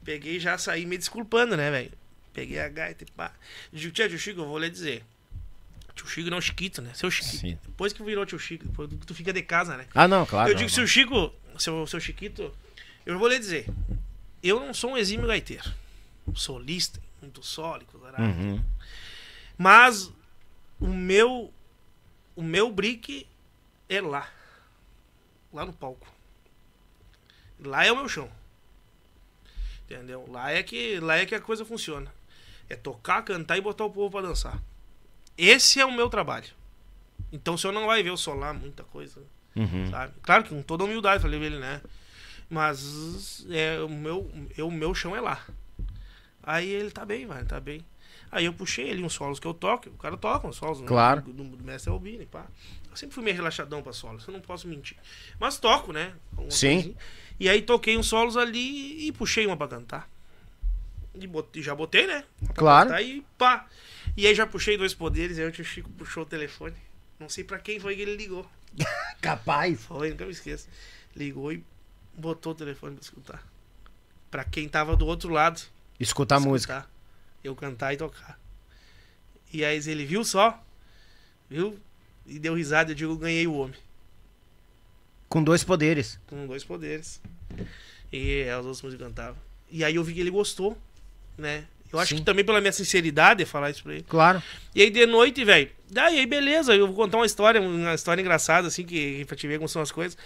peguei e já saí me desculpando, né, velho? Peguei a gaita e pá. Digo, tia, tio Chico, eu vou lhe dizer. Tio Chico não é o Chiquito, né? Seu Chiquito. Sim. Depois que virou tio Chico, depois que tu fica de casa, né? Ah, não, claro. eu digo, não. se o Chico, seu, seu Chiquito, eu vou lhe dizer. Eu não sou um exímio gaiteiro. Solista, muito sólido, caralho. Uhum. Mas o meu o meu brick é lá. Lá no palco. Lá é o meu chão. Entendeu? Lá é que lá é que a coisa funciona. É tocar, cantar e botar o povo pra dançar. Esse é o meu trabalho. Então o senhor não vai ver eu solar muita coisa, Uhum. sabe? Claro que com toda humildade falei pra ele, né? Mas é, o, meu, eu, o meu chão é lá. Aí ele tá bem, mano, tá bem. Aí eu puxei ali uns solos que eu toco, o cara toca uns solos, né? Claro. Do, do, do mestre Albini, pá. Eu sempre fui meio relaxadão pra solos, eu não posso mentir. Mas toco, né? Sim. coisinha. E aí toquei uns solos ali e puxei uma pra cantar. E botei, já botei, né? Pra Claro. e pá. E aí já puxei dois poderes, aí o tio Chico puxou o telefone. Não sei pra quem foi que ele ligou. Capaz. Foi, nunca me esqueço. Ligou e botou o telefone pra escutar. Pra quem tava do outro lado. Escutar a música. Eu cantar e tocar. E aí ele viu só, viu? E deu risada. Eu digo, ganhei o homem. Com dois poderes. Com dois poderes. E as outras músicas cantavam. E aí eu vi que ele gostou, né? Eu acho Sim. que também pela minha sinceridade falar isso pra ele. Claro. E aí de noite, velho. Daí aí beleza, eu vou contar uma história, uma história engraçada, assim, que, pra te ver como são as coisas.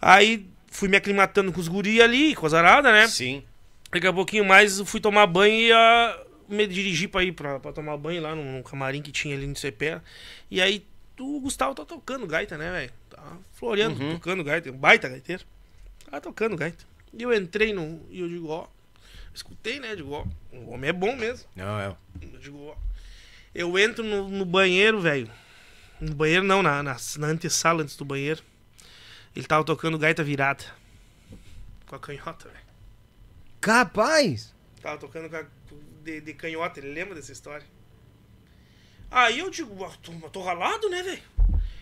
Aí fui me aclimatando com os guri ali, com as aradas, né? Sim. Daqui a pouquinho mais fui tomar banho e ia me dirigir pra ir pra, pra tomar banho lá num, num camarim que tinha ali no Cepé. E aí o Gustavo tá tocando gaita, né, velho? Tá floreando, tocando gaita, um baita gaiteiro. Tá tocando gaita. E eu entrei no. E eu digo, ó. Escutei, né? Digo, ó. O homem é bom mesmo. Não, é. Eu digo, ó. Eu entro no, no banheiro, velho. No banheiro não, na, na, na antessala antes do banheiro. Ele tava tocando gaita virada. Com a canhota, velho. Capaz! Tava tocando com a- de, de canhota, ele lembra dessa história? Aí eu digo, "Ah, tô, tô ralado, né, velho?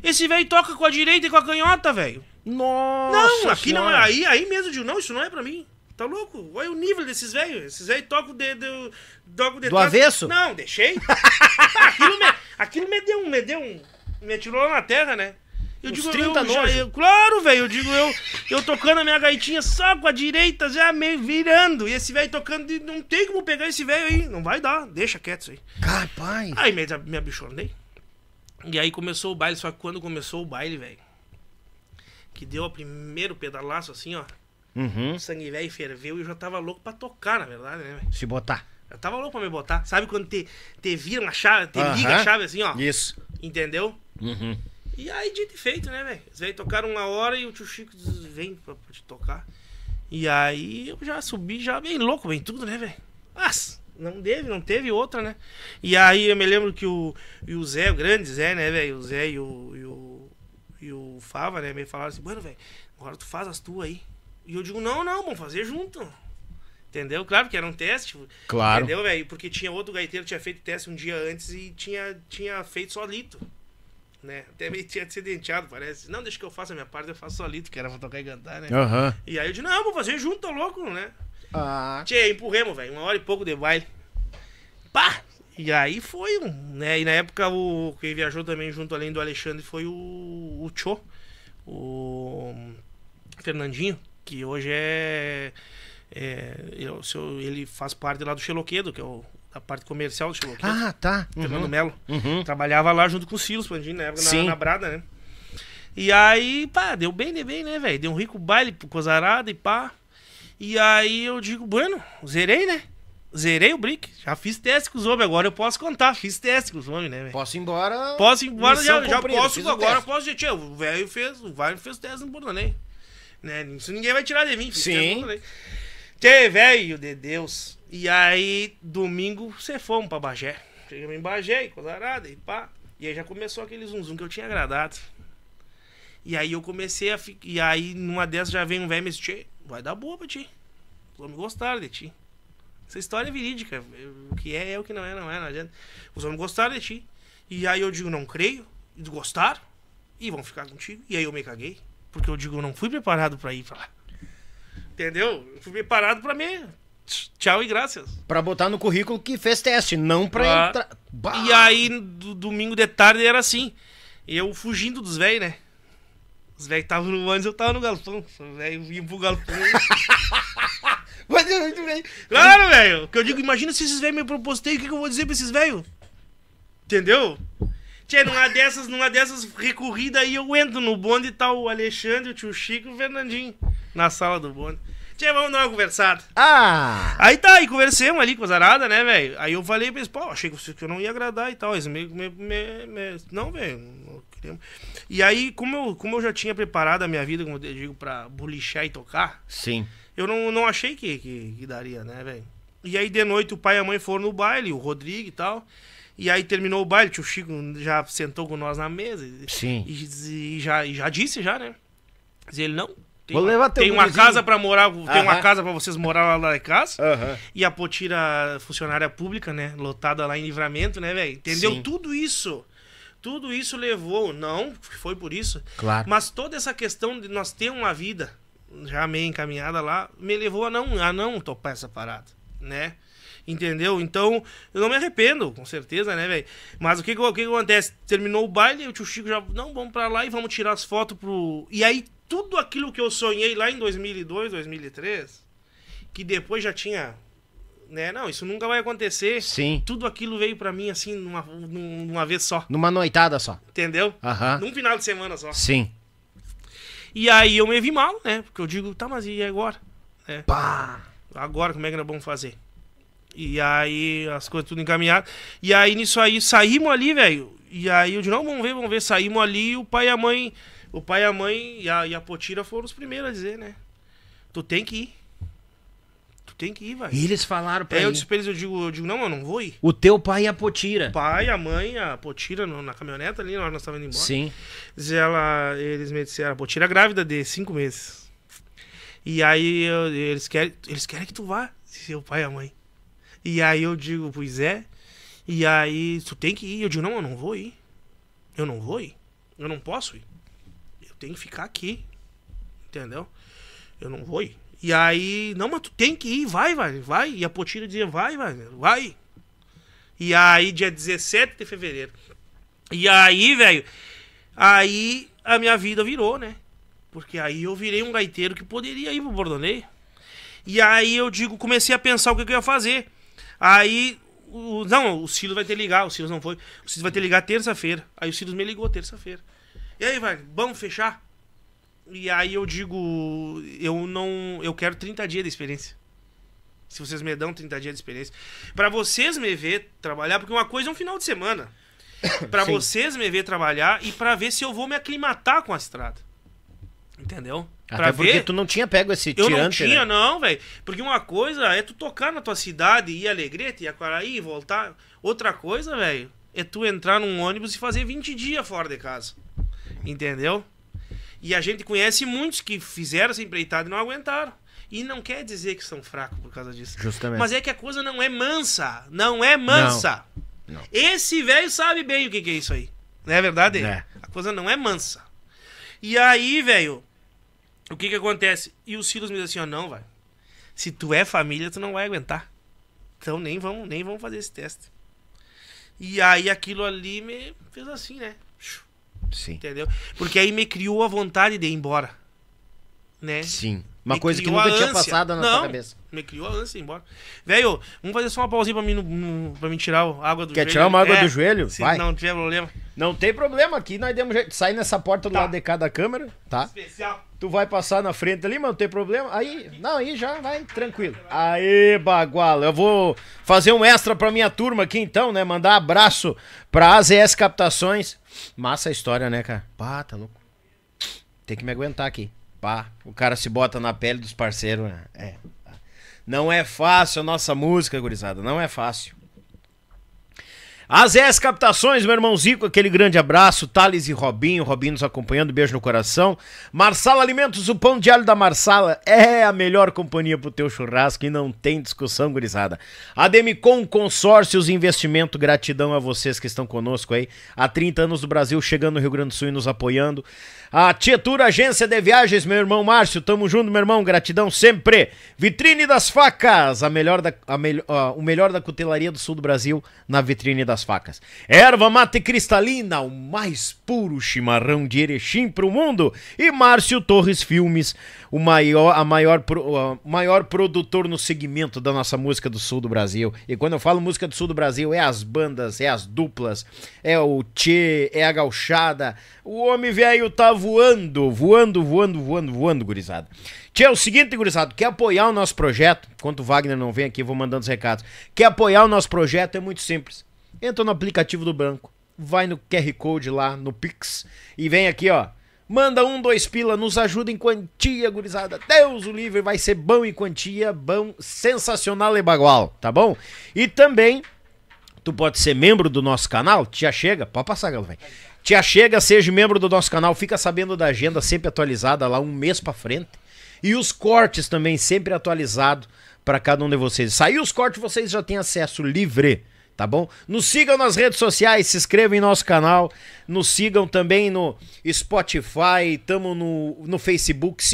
Esse velho toca com a direita e com a canhota, velho. Nossa! Não, aqui não é. Senhora. Aí, aí mesmo eu digo, não, isso não é pra mim. Tá louco? Olha o nível desses velhos. Esses velhos tocam de, de, tocam de Do trás. avesso? Não, deixei. aquilo, me, aquilo me deu um. Me deu um. Me atirou lá na terra, né? Eu Uns digo, 30 eu, já- eu- Claro, velho. Eu digo, eu, eu tocando a minha gaitinha só com a direita, já meio virando. E esse velho tocando, de- não tem como pegar esse velho aí. Não vai dar. Deixa quieto isso aí. Capaz! Aí me, me abichonei. E aí começou o baile, só que quando começou o baile, velho, que deu o primeiro pedalaço assim, ó, Uhum. o sangue velho ferveu e eu já tava louco pra tocar, na verdade, né, velho? Se botar. Eu tava louco pra me botar. Sabe quando te, te vira uma chave, te Aham. liga a chave assim, ó? Isso. Entendeu? Uhum. E aí, dito e feito, né, velho? Os velhos tocaram uma hora e o tio Chico diz, vem pra, pra te tocar. E aí eu já subi, já bem louco, bem tudo, né, velho? Mas, não teve, não teve outra, né? E aí eu me lembro que o, e o Zé, o grande Zé, né, velho? O Zé e o, e o, e o Fava, né, me falaram assim, mano, velho, agora tu faz as tuas aí. E eu digo, não, não, vamos fazer junto. Entendeu? Claro que era um teste. Claro. Entendeu, velho? Porque tinha outro gaiteiro que tinha feito teste um dia antes e tinha, tinha feito solito. Né? Até meio tinha se denteado, parece. Não, deixa que eu faça a minha parte, eu faço solito, que era pra tocar e cantar, né? Aham. E aí eu disse, não, vou fazer junto, tô louco, né? Ah. Tchê, empurremos, velho. Uma hora e pouco de baile. Pá! E aí foi um, né? E na época o quem viajou também junto além do Alexandre foi o, o Cho, o Fernandinho, que hoje é, é ele faz parte lá do Xeloquedo, que é o, a parte comercial do Xeloquedo. Ah, tá. Fernando Uhum. Melo. Uhum. Trabalhava lá junto com o Silas Pandinho na época, na, Brada, né? E aí, pá, deu bem, deu bem, né, velho? Deu um rico baile pro Cozarada e pá. E aí eu digo, bueno, zerei, né? Zerei o brick. Já fiz teste com os homens, agora eu posso contar. Fiz teste com os homens, né, velho? Posso ir embora. Posso ir embora, já, já posso, agora teste. posso, gente. O velho fez, o velho fez teste no Bordanei. Né? Isso ninguém vai tirar de mim. fiz Sim. teste no Bordanei. Tchê, velho de Deus. E aí, domingo, você fomos pra Bagé. Chegamos em Bagé, coisa arada, e pá. E aí já começou aquele zum que eu tinha agradado. E aí eu comecei a ficar. E aí, numa dessas já vem um velho me disse, vai dar boa pra ti. Os homens gostaram de ti. Essa história é verídica. O que é, é o que não é, não é, não adianta. Os homens gostaram de ti. E aí eu digo, não creio. Eles gostaram. E vão ficar contigo. E aí eu me caguei. Porque eu digo, eu não fui preparado pra ir pra lá. Entendeu? Eu fui preparado pra mim. Tchau e graças. Pra botar no currículo que fez teste, não pra Claro. entrar. Bah! E aí, do domingo de tarde era assim. Eu fugindo dos velhos, né? Os velhos estavam no ônibus, eu tava no galpão. Os velhos vinham pro galpão. Mas é muito bem. Claro, velho. Que eu digo, imagina se esses velhos me propostei, o que, que eu vou dizer pra esses velhos? Entendeu? Tchê, numa dessas, numa dessas recorridas aí eu entro no bonde e tá o Alexandre, o tio Chico e o Fernandinho na sala do bonde. Tchê, vamos dar uma conversada. Ah! Aí tá, aí conversemos ali com as aradas, né, velho? Aí eu falei pra eles, pô, achei que eu não ia agradar e tal. Eles me, me, me- me- não, velho. E aí, como eu, como eu já tinha preparado a minha vida, como eu digo, pra bolichar e tocar, Sim. eu não, não achei que, que, que daria, né, velho? E aí, de noite, o pai e a mãe foram no baile, o Rodrigo e tal. E aí terminou o baile, o tio Chico já sentou com nós na mesa. e- Sim. E, e já, e já disse, já, né? Diz ele, não. Tem, Vou uma- levar tem uma gurizinho." casa pra morar, tem uma casa pra vocês morar lá em casa. Aham. E a Potira, funcionária pública, né? Lotada lá em livramento, né, velho? Entendeu? Sim. Tudo isso. Tudo isso levou. Não foi por isso. Claro. Mas toda essa questão de nós ter uma vida já meio encaminhada lá, me levou a não, a não topar essa parada, né? Entendeu? Então, eu não me arrependo, com certeza, né, velho? Mas o que, que, o que que acontece? Terminou o baile, o tio Chico já. Não, vamos pra lá e vamos tirar as fotos pro. E aí, tudo aquilo que eu sonhei lá em 2002, 2003, que depois já tinha. Né? Não, isso nunca vai acontecer. Sim. Tudo aquilo veio pra mim assim, numa, num- numa vez só. Numa noitada só. Entendeu? Aham. Num final de semana só. Sim. E aí eu me vi mal, né? Porque eu digo, tá, mas e agora? É. Pá! Agora como é que nós vamos fazer? E aí as coisas tudo encaminhadas. E aí nisso aí saímos ali, velho. E aí eu disse, não, vamos ver, vamos ver. Saímos ali e o pai e a mãe. O pai e a mãe e a, e a Potira foram os primeiros a dizer, né? Tu tem que ir. Tu tem que ir, vai. E eles falaram pra Aí eu disse pra eles, eu digo, eu digo, não, eu não vou ir. O teu pai e a Potira. O pai, a mãe, a Potira no- na caminhoneta ali, na hora que nós estávamos indo embora. Sim. Diz ela, eles me disseram, a Potira é grávida de cinco meses. E aí eu- eles, querem, eles querem que tu vá, o pai e a mãe. E aí eu digo, pois é. E aí, tu tem que ir. Eu digo, não, eu não vou ir. Eu não vou ir. Eu não posso ir. Eu tenho que ficar aqui. Entendeu? Eu não vou ir. E aí, não, mas tu tem que ir, vai, vai, vai. E a Potira dizia, vai, vai, vai. E aí, dia 17 de fevereiro. E aí, velho, aí a minha vida virou, né? Porque aí eu virei um gaiteiro que poderia ir pro Bordonei. E aí eu digo, comecei a pensar o que eu ia fazer. Aí, o, não, o Silas vai ter ligar, o Silas não foi. O Silas vai ter ligar terça-feira. Aí o Silas me ligou terça-feira. E aí, vai, vamos fechar? E aí eu digo, eu não, eu quero 30 dias de experiência. Se vocês me dão 30 dias de experiência. Pra vocês me ver trabalhar, porque uma coisa é um final de semana. Pra Sim. vocês me ver trabalhar e pra ver se eu vou me aclimatar com a estrada. Entendeu? Até pra porque ver. tu não tinha pego esse Eu tirante, não tinha, né? não, velho. Porque uma coisa é tu tocar na tua cidade, ir a Alegrete, ir a Quaraí, voltar. Outra coisa, velho, é tu entrar num ônibus e fazer 20 dias fora de casa. Entendeu? E a gente conhece muitos que fizeram essa empreitada e não aguentaram. E não quer dizer que são fracos por causa disso. Justamente. Mas é que a coisa não é mansa. Não é mansa. Não. Esse velho sabe bem o que, que é isso aí. Não é verdade? É. A coisa não é mansa. E aí, velho, o que que acontece? E o Silas me diz assim, ó, não, vai. Se tu é família, tu não vai aguentar. Então nem vamos, nem vamos fazer esse teste. E aí aquilo ali me fez assim, né? Sim. Entendeu? Porque aí me criou a vontade de ir embora. Né? Sim. Uma Me coisa que nunca tinha passado na não, tua cabeça. Me criou a ânsia de ir embora. Velho, vamos fazer só uma pausinha pra mim, no, no, pra mim tirar a água do Quer joelho. tirar uma água É, do joelho? Se Vai. não tiver problema. Não tem problema aqui, nós demos jeito. Sai nessa porta do Tá. lado de cada câmera, tá? Especial. Tu vai passar na frente ali, mas não tem problema. Aí, não, aí já vai tranquilo. Aê, baguala. Eu vou fazer um extra pra minha turma aqui então, né? Mandar abraço pra AZS Captações. Massa a história, né, cara? Pá, tá louco. Tem que me aguentar aqui. Pá, o cara se bota na pele dos parceiros. né? É. Não é fácil a nossa música, gurizada. Não é fácil. AZS Captações, meu irmão Zico, aquele grande abraço. Thales e Robinho, Robinho nos acompanhando, beijo no coração. Marsala Alimentos, o pão de alho da Marsala é a melhor companhia pro teu churrasco e não tem discussão, gurizada. Ademicon Consórcios Investimento, gratidão a vocês que estão conosco aí. Há 30 anos do Brasil, chegando no Rio Grande do Sul e nos apoiando. A Tietura Agência de Viagens, meu irmão Márcio, tamo junto, meu irmão, gratidão sempre. Vitrine das Facas, a melhor da, a melhor, ó, o melhor da cutelaria do sul do Brasil na vitrine das facas. Erva mate cristalina, o mais puro chimarrão de Erechim pro mundo. E Márcio Torres Filmes, o maior, a maior, pro- o maior produtor no segmento da nossa música do sul do Brasil. E quando eu falo música do sul do Brasil, é as bandas, é as duplas, é o Tchê, é a gauchada. O homem velho tá voando, voando, voando, voando, voando, gurizada. Tchê, é o seguinte, gurizada, quer apoiar o nosso projeto? Enquanto o Wagner não vem aqui, vou mandando os recados. Quer apoiar o nosso projeto? É muito simples. Entra no aplicativo do banco, vai no QR Code lá, no Pix, e vem aqui, ó. Manda um, dois pila, nos ajuda em quantia, gurizada. Deus o livre, vai ser bom em quantia, bom, sensacional e bagual, tá bom? E também Tu pode ser membro do nosso canal, te chega, pode passar, velho. Te chega, seja membro do nosso canal, fica sabendo da agenda sempre atualizada lá um mês pra frente. E os cortes também sempre atualizado pra cada um de vocês. Saiu os cortes, vocês já têm acesso livre, tá bom? Nos sigam nas redes sociais, se inscrevam em nosso canal, nos sigam também no Spotify, estamos no, no Facebook,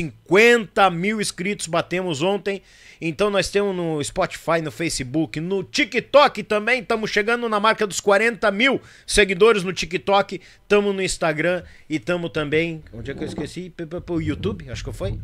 50 mil inscritos batemos ontem. Então nós temos no Spotify, no Facebook, no TikTok também. Estamos chegando na marca dos 40 mil seguidores no TikTok. Estamos no Instagram e estamos também. Onde é que eu esqueci? P- YouTube, acho que foi.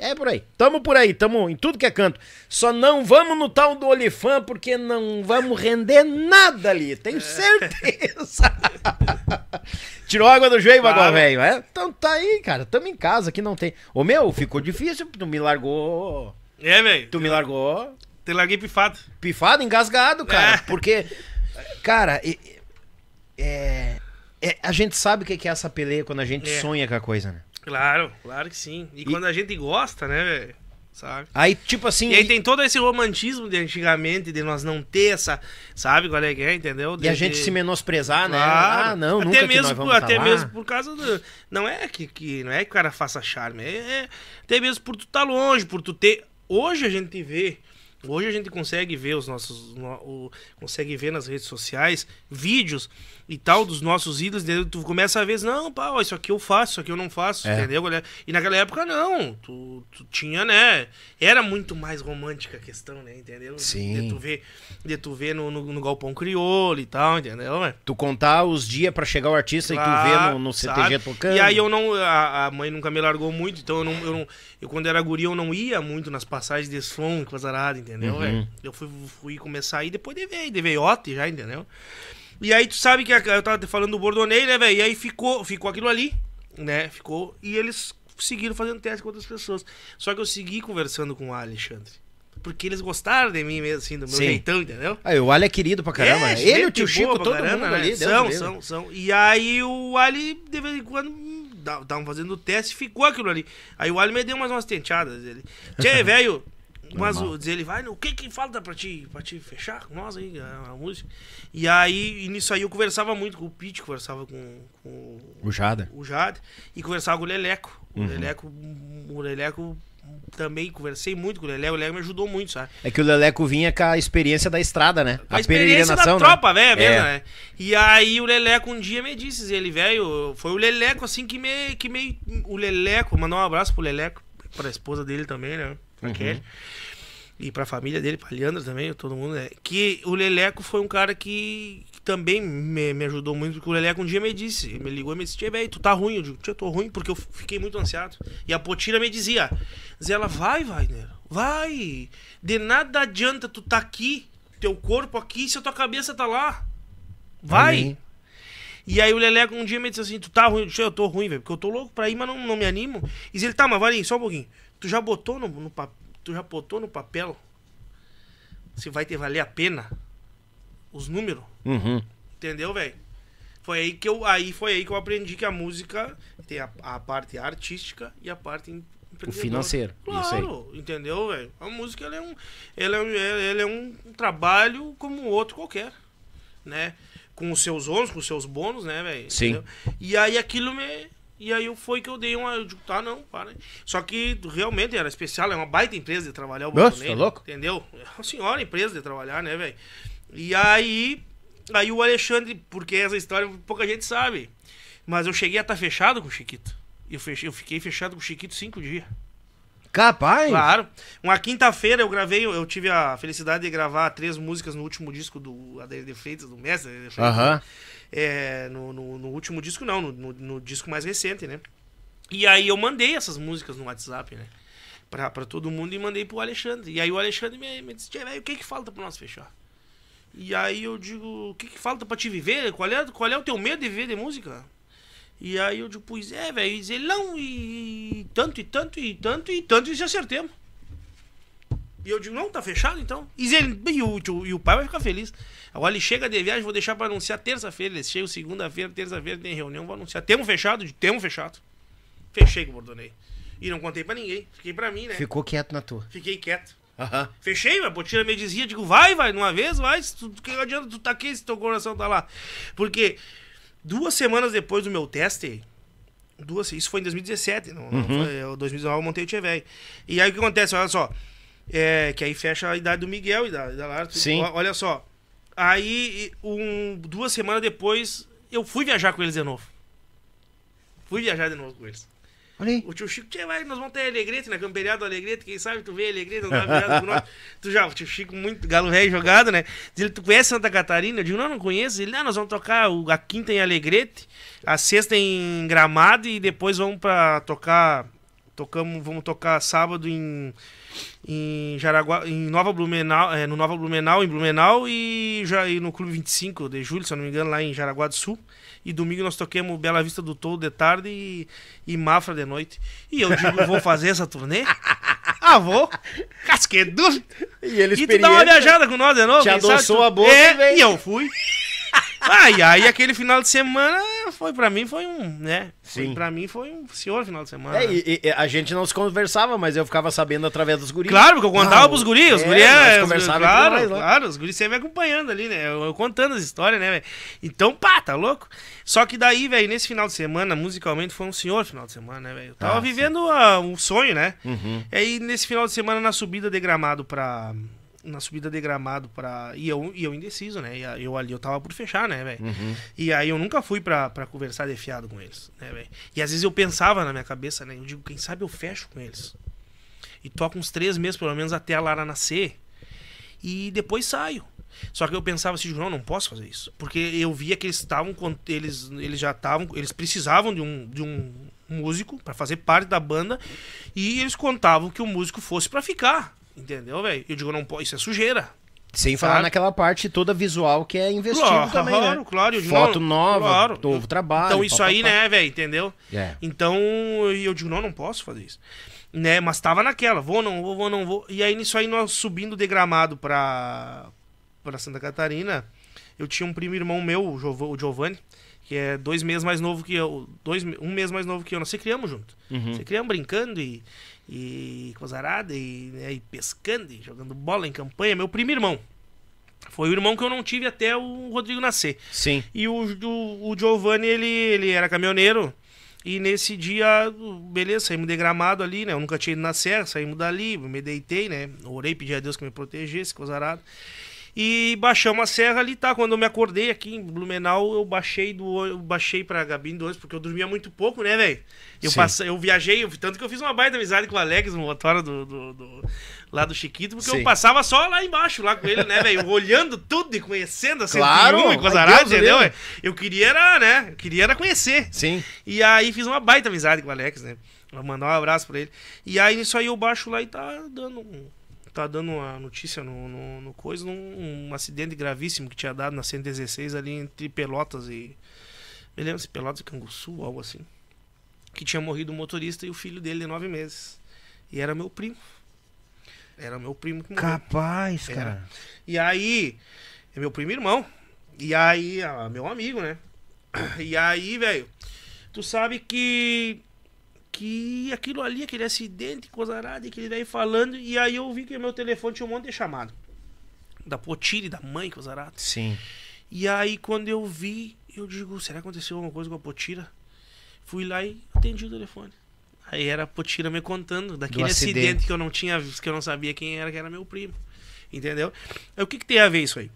É por aí. Estamos por aí, estamos em tudo que é canto. Só não vamos no tal do Olifan porque não vamos render nada ali. Tenho certeza. Tirou água do joelho, Claro. velho. É? Então tá aí, cara. Tamo em casa, aqui não tem. Ô meu, ficou difícil. Tu me largou. É, velho. Tu me largou Te larguei pifado. pifado, engasgado, cara. É. Porque, cara, e- e- é, é, a gente sabe o que é essa peleia quando a gente É. sonha com a coisa, né? Claro, claro que sim. E, quando a gente gosta, né, velho? Sabe? Aí, tipo assim. E aí tem todo esse romantismo de antigamente, de nós não ter essa. Sabe qual é que é, entendeu? E a De- gente de- se menosprezar, né? Claro. Ah, não, até nunca que mesmo, nós por- vamos Até tá mesmo por causa do. Não é que, que não é que o cara faça charme, é, é até mesmo por tu estar longe, por tu ter. Hoje a gente vê. Hoje a gente consegue ver os nossos. no- o- consegue ver nas redes sociais vídeos e tal dos nossos ídolos, entendeu? Tu começa a ver, não, pá, ó, isso aqui eu faço, isso aqui eu não faço, É. entendeu? galera? E naquela época não. Tu, tu tinha, né? Era muito mais romântica a questão, né? Entendeu? Sim. De tu ver, de tu ver no, no, no Galpão Crioulo e tal, entendeu, velho? Tu contar os dias pra chegar o artista e tu Claro, ver no, no CTG sabe? tocando. E aí eu não. A, a mãe nunca me largou muito, então eu não. Eu, não, eu quando era guri, eu não ia muito nas passagens de som, coisa arada, entendeu, Uhum. velho? Eu fui, fui começar a ir depois de veio, de veiote já, entendeu? E aí tu sabe que a- eu tava falando do Bordonei, né, velho? E aí ficou, ficou aquilo ali, né? Ficou. E eles seguiram fazendo teste com outras pessoas. Só que eu segui conversando com o Alexandre. Porque eles gostaram de mim mesmo, assim, do meu Sim. jeito, entendeu? Aí, o Ali é querido pra caramba. É, né? Ele e o tio Chico, todo caramba, mundo né? ali. Deus São, livre. são, são. E aí o Ali, de vez em quando, hum, estavam fazendo o teste e ficou aquilo ali. Aí o Ali me deu mais umas tenteadas. Ele, Tchê, velho, mas o, ele, vai, o que que falta pra te, pra te fechar com nós aí, a, a música? E aí, e nisso aí eu conversava muito com o Pete, conversava com, com O Jada. o e conversava com o Leleco. Uhum. O Leleco, o Leleco também conversei muito com o Leleco, o Leleco me ajudou muito, sabe? É que o Leleco vinha com a experiência da estrada, né? A, experiência da né? tropa, velho, mesmo, É. né? E aí o Leleco um dia me disse, ele, velho, foi o Leleco assim que me, que me. O Leleco, mandar um abraço pro Leleco, pra esposa dele também, né? Pra Uhum. Kelly. E pra família dele, pra Leandro também, todo mundo, né? Que o Leleco foi um cara que, também me, me ajudou muito, porque o Leleco um dia me disse, me ligou e me disse, Tia, velho, tu tá ruim? Eu digo, Tia, eu tô ruim, porque eu fiquei muito ansiado. E a Potira me dizia, dizia ela, vai, Wagner, vai. De nada adianta tu tá aqui, teu corpo aqui, se a tua cabeça tá lá. Vai. Amém. E aí o Leleco um dia me disse assim, tu tá ruim? Eu disse, eu tô ruim, velho, porque eu tô louco pra ir, mas não, não me animo. E ele, tá, mas Valinho, só um pouquinho. Tu já botou no, no pa- tu já botou no papel se vai ter valer a pena os números? Uhum. Entendeu, velho? Foi aí que eu aí foi aí que eu aprendi que a música tem a, a parte artística e a parte empreendedora. financeiro. Claro, entendeu, velho? A música ela é um ela é, um- ela é um trabalho como outro qualquer, né? Com os seus ônus, com os seus bônus, né, velho? Sim. Entendeu? E aí aquilo me e aí foi que eu dei uma. Eu digo, tá, não, para. Só que realmente era especial, é uma baita empresa de trabalhar o Nossa, tá né? louco? Entendeu? É uma senhora empresa de trabalhar, né, velho? E aí. Aí o Alexandre, porque essa história pouca gente sabe. Mas eu cheguei a estar fechado com o Chiquito. Eu, fechei, eu fiquei fechado com o Chiquito cinco dias. Capaz? Claro. Uma quinta-feira eu gravei, eu tive a felicidade de gravar três músicas no último disco do Adair de Freitas, do mestre Adair de Freitas. Aham. É, no, no, no último disco não, no, no, disco mais recente, né? E aí eu mandei essas músicas no WhatsApp, né? Pra, pra todo mundo e mandei pro Alexandre. E aí o Alexandre me, me disse, "Tchê, velho, o que que falta pra nós fechar? E aí eu digo, o que que falta pra te viver? Qual é, qual é o teu medo de viver de música? E aí eu digo, pois é, velho. E ele, não, e tanto, e tanto, e tanto, e tanto, e se acertemos. E eu digo, não, tá fechado então? E, ele, e, o, e o pai vai ficar feliz. Agora ele chega de viagem, vou deixar pra anunciar terça-feira. Eles chegam segunda-feira, terça-feira tem reunião, vou anunciar. Temos fechado? Temos fechado. Fechei com o Bordonei. E não contei pra ninguém. Fiquei pra mim, né? Ficou quieto na tua. Fiquei quieto. Aham. Fechei, a Potira me dizia, digo, vai, vai, uma vez, vai, tu, que adianta tu tá aqui se teu coração tá lá. Porque duas semanas depois do meu teste, duas, isso foi em 2017, não, não foi, em 2019 eu montei o Tchê Velho. E aí o que acontece, olha só, é, que aí fecha a idade do Miguel e da, da Lara. Sim. Olha só, aí um, duas semanas depois eu fui viajar com eles de novo. Fui viajar de novo com eles. O tio Chico, tchê, vai, nós vamos ter Alegrete, na camperiada do Alegrete, quem sabe tu vê Alegrete, não tá virado com nós. Tu já, o tio Chico, muito galo velho jogado, né? Diz ele, tu conhece Santa Catarina? Eu digo, não, não conheço. Ele, não, nós vamos tocar a quinta em Alegrete, a sexta em Gramado e depois vamos pra tocar, tocamos, vamos tocar sábado em, em Jaraguá, em Nova Blumenau, é, no Nova Blumenau, em Blumenau e, já, e no Clube 25 de julho, se eu não me engano, lá em Jaraguá do Sul. E domingo nós toquemos Bela Vista do Tolo de tarde e, e Mafra de noite. E eu digo, vou fazer essa turnê? Ah, vou. Casque dúvida. E ele E tu dá uma viajada com nós de novo. Te quem sabe adoçou tu- a boca é, e e eu fui. Ah, e aí aquele final de semana foi pra mim, foi um, né? Sim. pra mim foi um senhor final de semana. É, e, e a gente não se conversava, mas eu ficava sabendo através dos guris. Claro, porque eu contava Ah, pros guris, os é, guris é, conversava claro, claro, os guris sempre acompanhando ali, né? Eu, eu contando as histórias, né, velho? Então, pá, tá louco? Só que daí, velho, nesse final de semana, musicalmente, foi um senhor final de semana, né, velho? Eu tava Ah, vivendo ah, um sonho, né? Uhum. E aí, nesse final de semana, na subida de gramado pra. Na subida de gramado pra. E eu, e eu indeciso, né? E eu ali eu tava por fechar, né, velho? Uhum. E aí eu nunca fui pra conversar de fiado com eles, né, velho? E às vezes eu pensava na minha cabeça, né? Eu digo, quem sabe eu fecho com eles. E toco uns três meses, pelo menos, até a Lara nascer. E depois saio. Só que eu pensava assim, não, não posso fazer isso. Porque eu via que eles estavam. Eles, eles já estavam. Eles precisavam de um, de um músico pra fazer parte da banda. E eles contavam que o músico fosse pra ficar. Entendeu, velho? Eu digo, não pode, isso é sujeira. Sem falar Sabe? naquela parte toda visual que é investido Claro, também, claro, né? claro, digo, Foto não, nova, claro. novo trabalho. Então isso pá, aí, pá, né, velho, entendeu? É. Então eu digo, não, não posso fazer isso. Né, mas tava naquela, vou, não vou, vou, não vou. E aí nisso aí nós subindo de gramado pra, pra Santa Catarina, eu tinha um primo irmão meu, o Giov- o Giovanni, que é dois meses mais novo que eu. Dois, um mês mais novo que eu. Nós se criamos junto. Uhum. Se criamos brincando e, e coisa arada, e, né, e pescando, e jogando bola em campanha. Meu primo irmão. Foi o irmão que eu não tive até o Rodrigo nascer. Sim. E o, o, o Giovanni, ele, ele era caminhoneiro. E nesse dia, beleza, saímos de gramado ali, né? Eu nunca tinha ido na serra, saímos dali, me deitei, né? Orei, pedi a Deus que me protegesse, coisa arada. E baixamos a serra ali, tá? Quando eu me acordei aqui em Blumenau, eu baixei do eu baixei pra Gabine do ônibus, porque eu dormia muito pouco, né, velho? Eu, eu viajei, eu- tanto que eu fiz uma baita amizade com o Alex, no motora do, do, do- lá do Chiquito, porque Sim. eu passava só lá embaixo, lá com ele, né, velho? Olhando tudo e conhecendo a Claro, 101 e coisa ai, arada, Deus o entendeu? Eu queria era, né? Eu queria era conhecer. Sim. E aí fiz uma baita amizade com o Alex, né? Vou mandar um abraço pra ele. E aí nisso aí eu baixo lá e tá dando um- Tá dando uma notícia no, no, no coisa, num um acidente gravíssimo que tinha dado na 116 ali entre Pelotas e. Me lembro se Pelotas e Canguçu, algo assim. Que tinha morrido o motorista e o filho dele de nove meses. E era meu primo. Era meu primo que morreu. Capaz, Era. cara. E aí, é meu primo irmão. E aí, ah, meu amigo, né? E aí, velho, tu sabe que. Que aquilo ali, aquele acidente, coisa arada, que ele daí falando. E aí eu vi que meu telefone tinha um monte de chamado. Da Potire, da mãe, coisa arada. Sim. E aí, quando eu vi, eu digo, será que aconteceu alguma coisa com a Potira? Fui lá e atendi o telefone. Aí era a Potira me contando daquele acidente. acidente. que eu não tinha visto, que eu não sabia quem era, que era meu primo. Entendeu? Aí, o que, que tem a ver isso aí?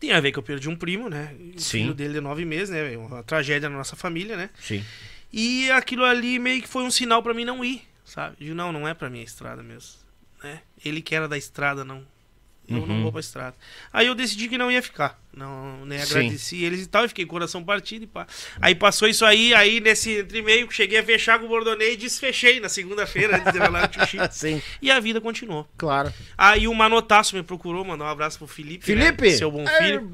Tem a ver que eu perdi um primo, né? O Sim. filho dele de nove meses, né? Uma tragédia na nossa família, né? Sim. E aquilo ali meio que foi um sinal pra mim não ir, sabe? De não, não é pra mim a estrada mesmo, né? Ele que era da estrada, não. Eu não Uhum. vou pra estrada. Aí eu decidi que não ia ficar. Não, nem Sim. agradeci eles e tal, e fiquei coração partido e pá. Aí passou isso aí, aí nesse entre meio, cheguei a fechar com o Bordonei e desfechei na segunda-feira antes de revelar o tio Chico. Sim. E a vida continuou. Claro. Aí o Manotaço me procurou, mandou um abraço pro Felipe. né? Felipe! Seu bom filho.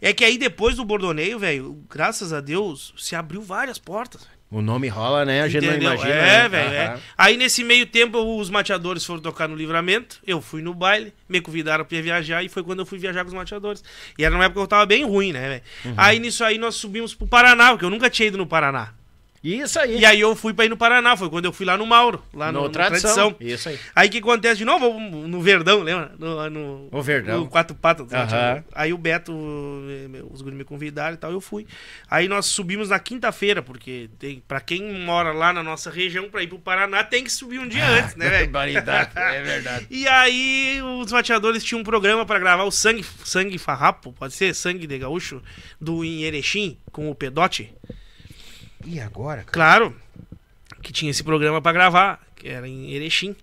É que aí depois do Bordoneio, velho, graças a Deus, se abriu várias portas. O nome rola, né? A gente não Entendeu? imagina. É, né? velho, é. Aí nesse meio tempo os mateadores foram tocar no livramento, eu fui no baile, me convidaram pra viajar e foi quando eu fui viajar com os mateadores. E era numa época que eu tava bem ruim, né, velho? Uhum. Aí nisso aí nós subimos pro Paraná, porque eu nunca tinha ido no Paraná. Isso aí. E aí eu fui pra ir no Paraná, foi quando eu fui lá no Mauro, lá no, no no tradição. Isso aí. Aí que acontece de novo? No Verdão, lembra? No, no, O Verdão. no Quatro Patas. Aham. Mateadores. Aí o Beto, os guris me convidaram e tal, eu fui. Aí nós subimos na quinta-feira, porque tem, pra quem mora lá na nossa região, pra ir pro Paraná, tem que subir um dia antes, né, velho? É verdade. E aí os mateadores tinham um programa pra gravar o Sangue, sangue Farrapo, pode ser? Sangue de Gaúcho, do em Erechim, com o Pedote. E agora, cara? Claro, que tinha esse programa pra gravar, que era em Erechim.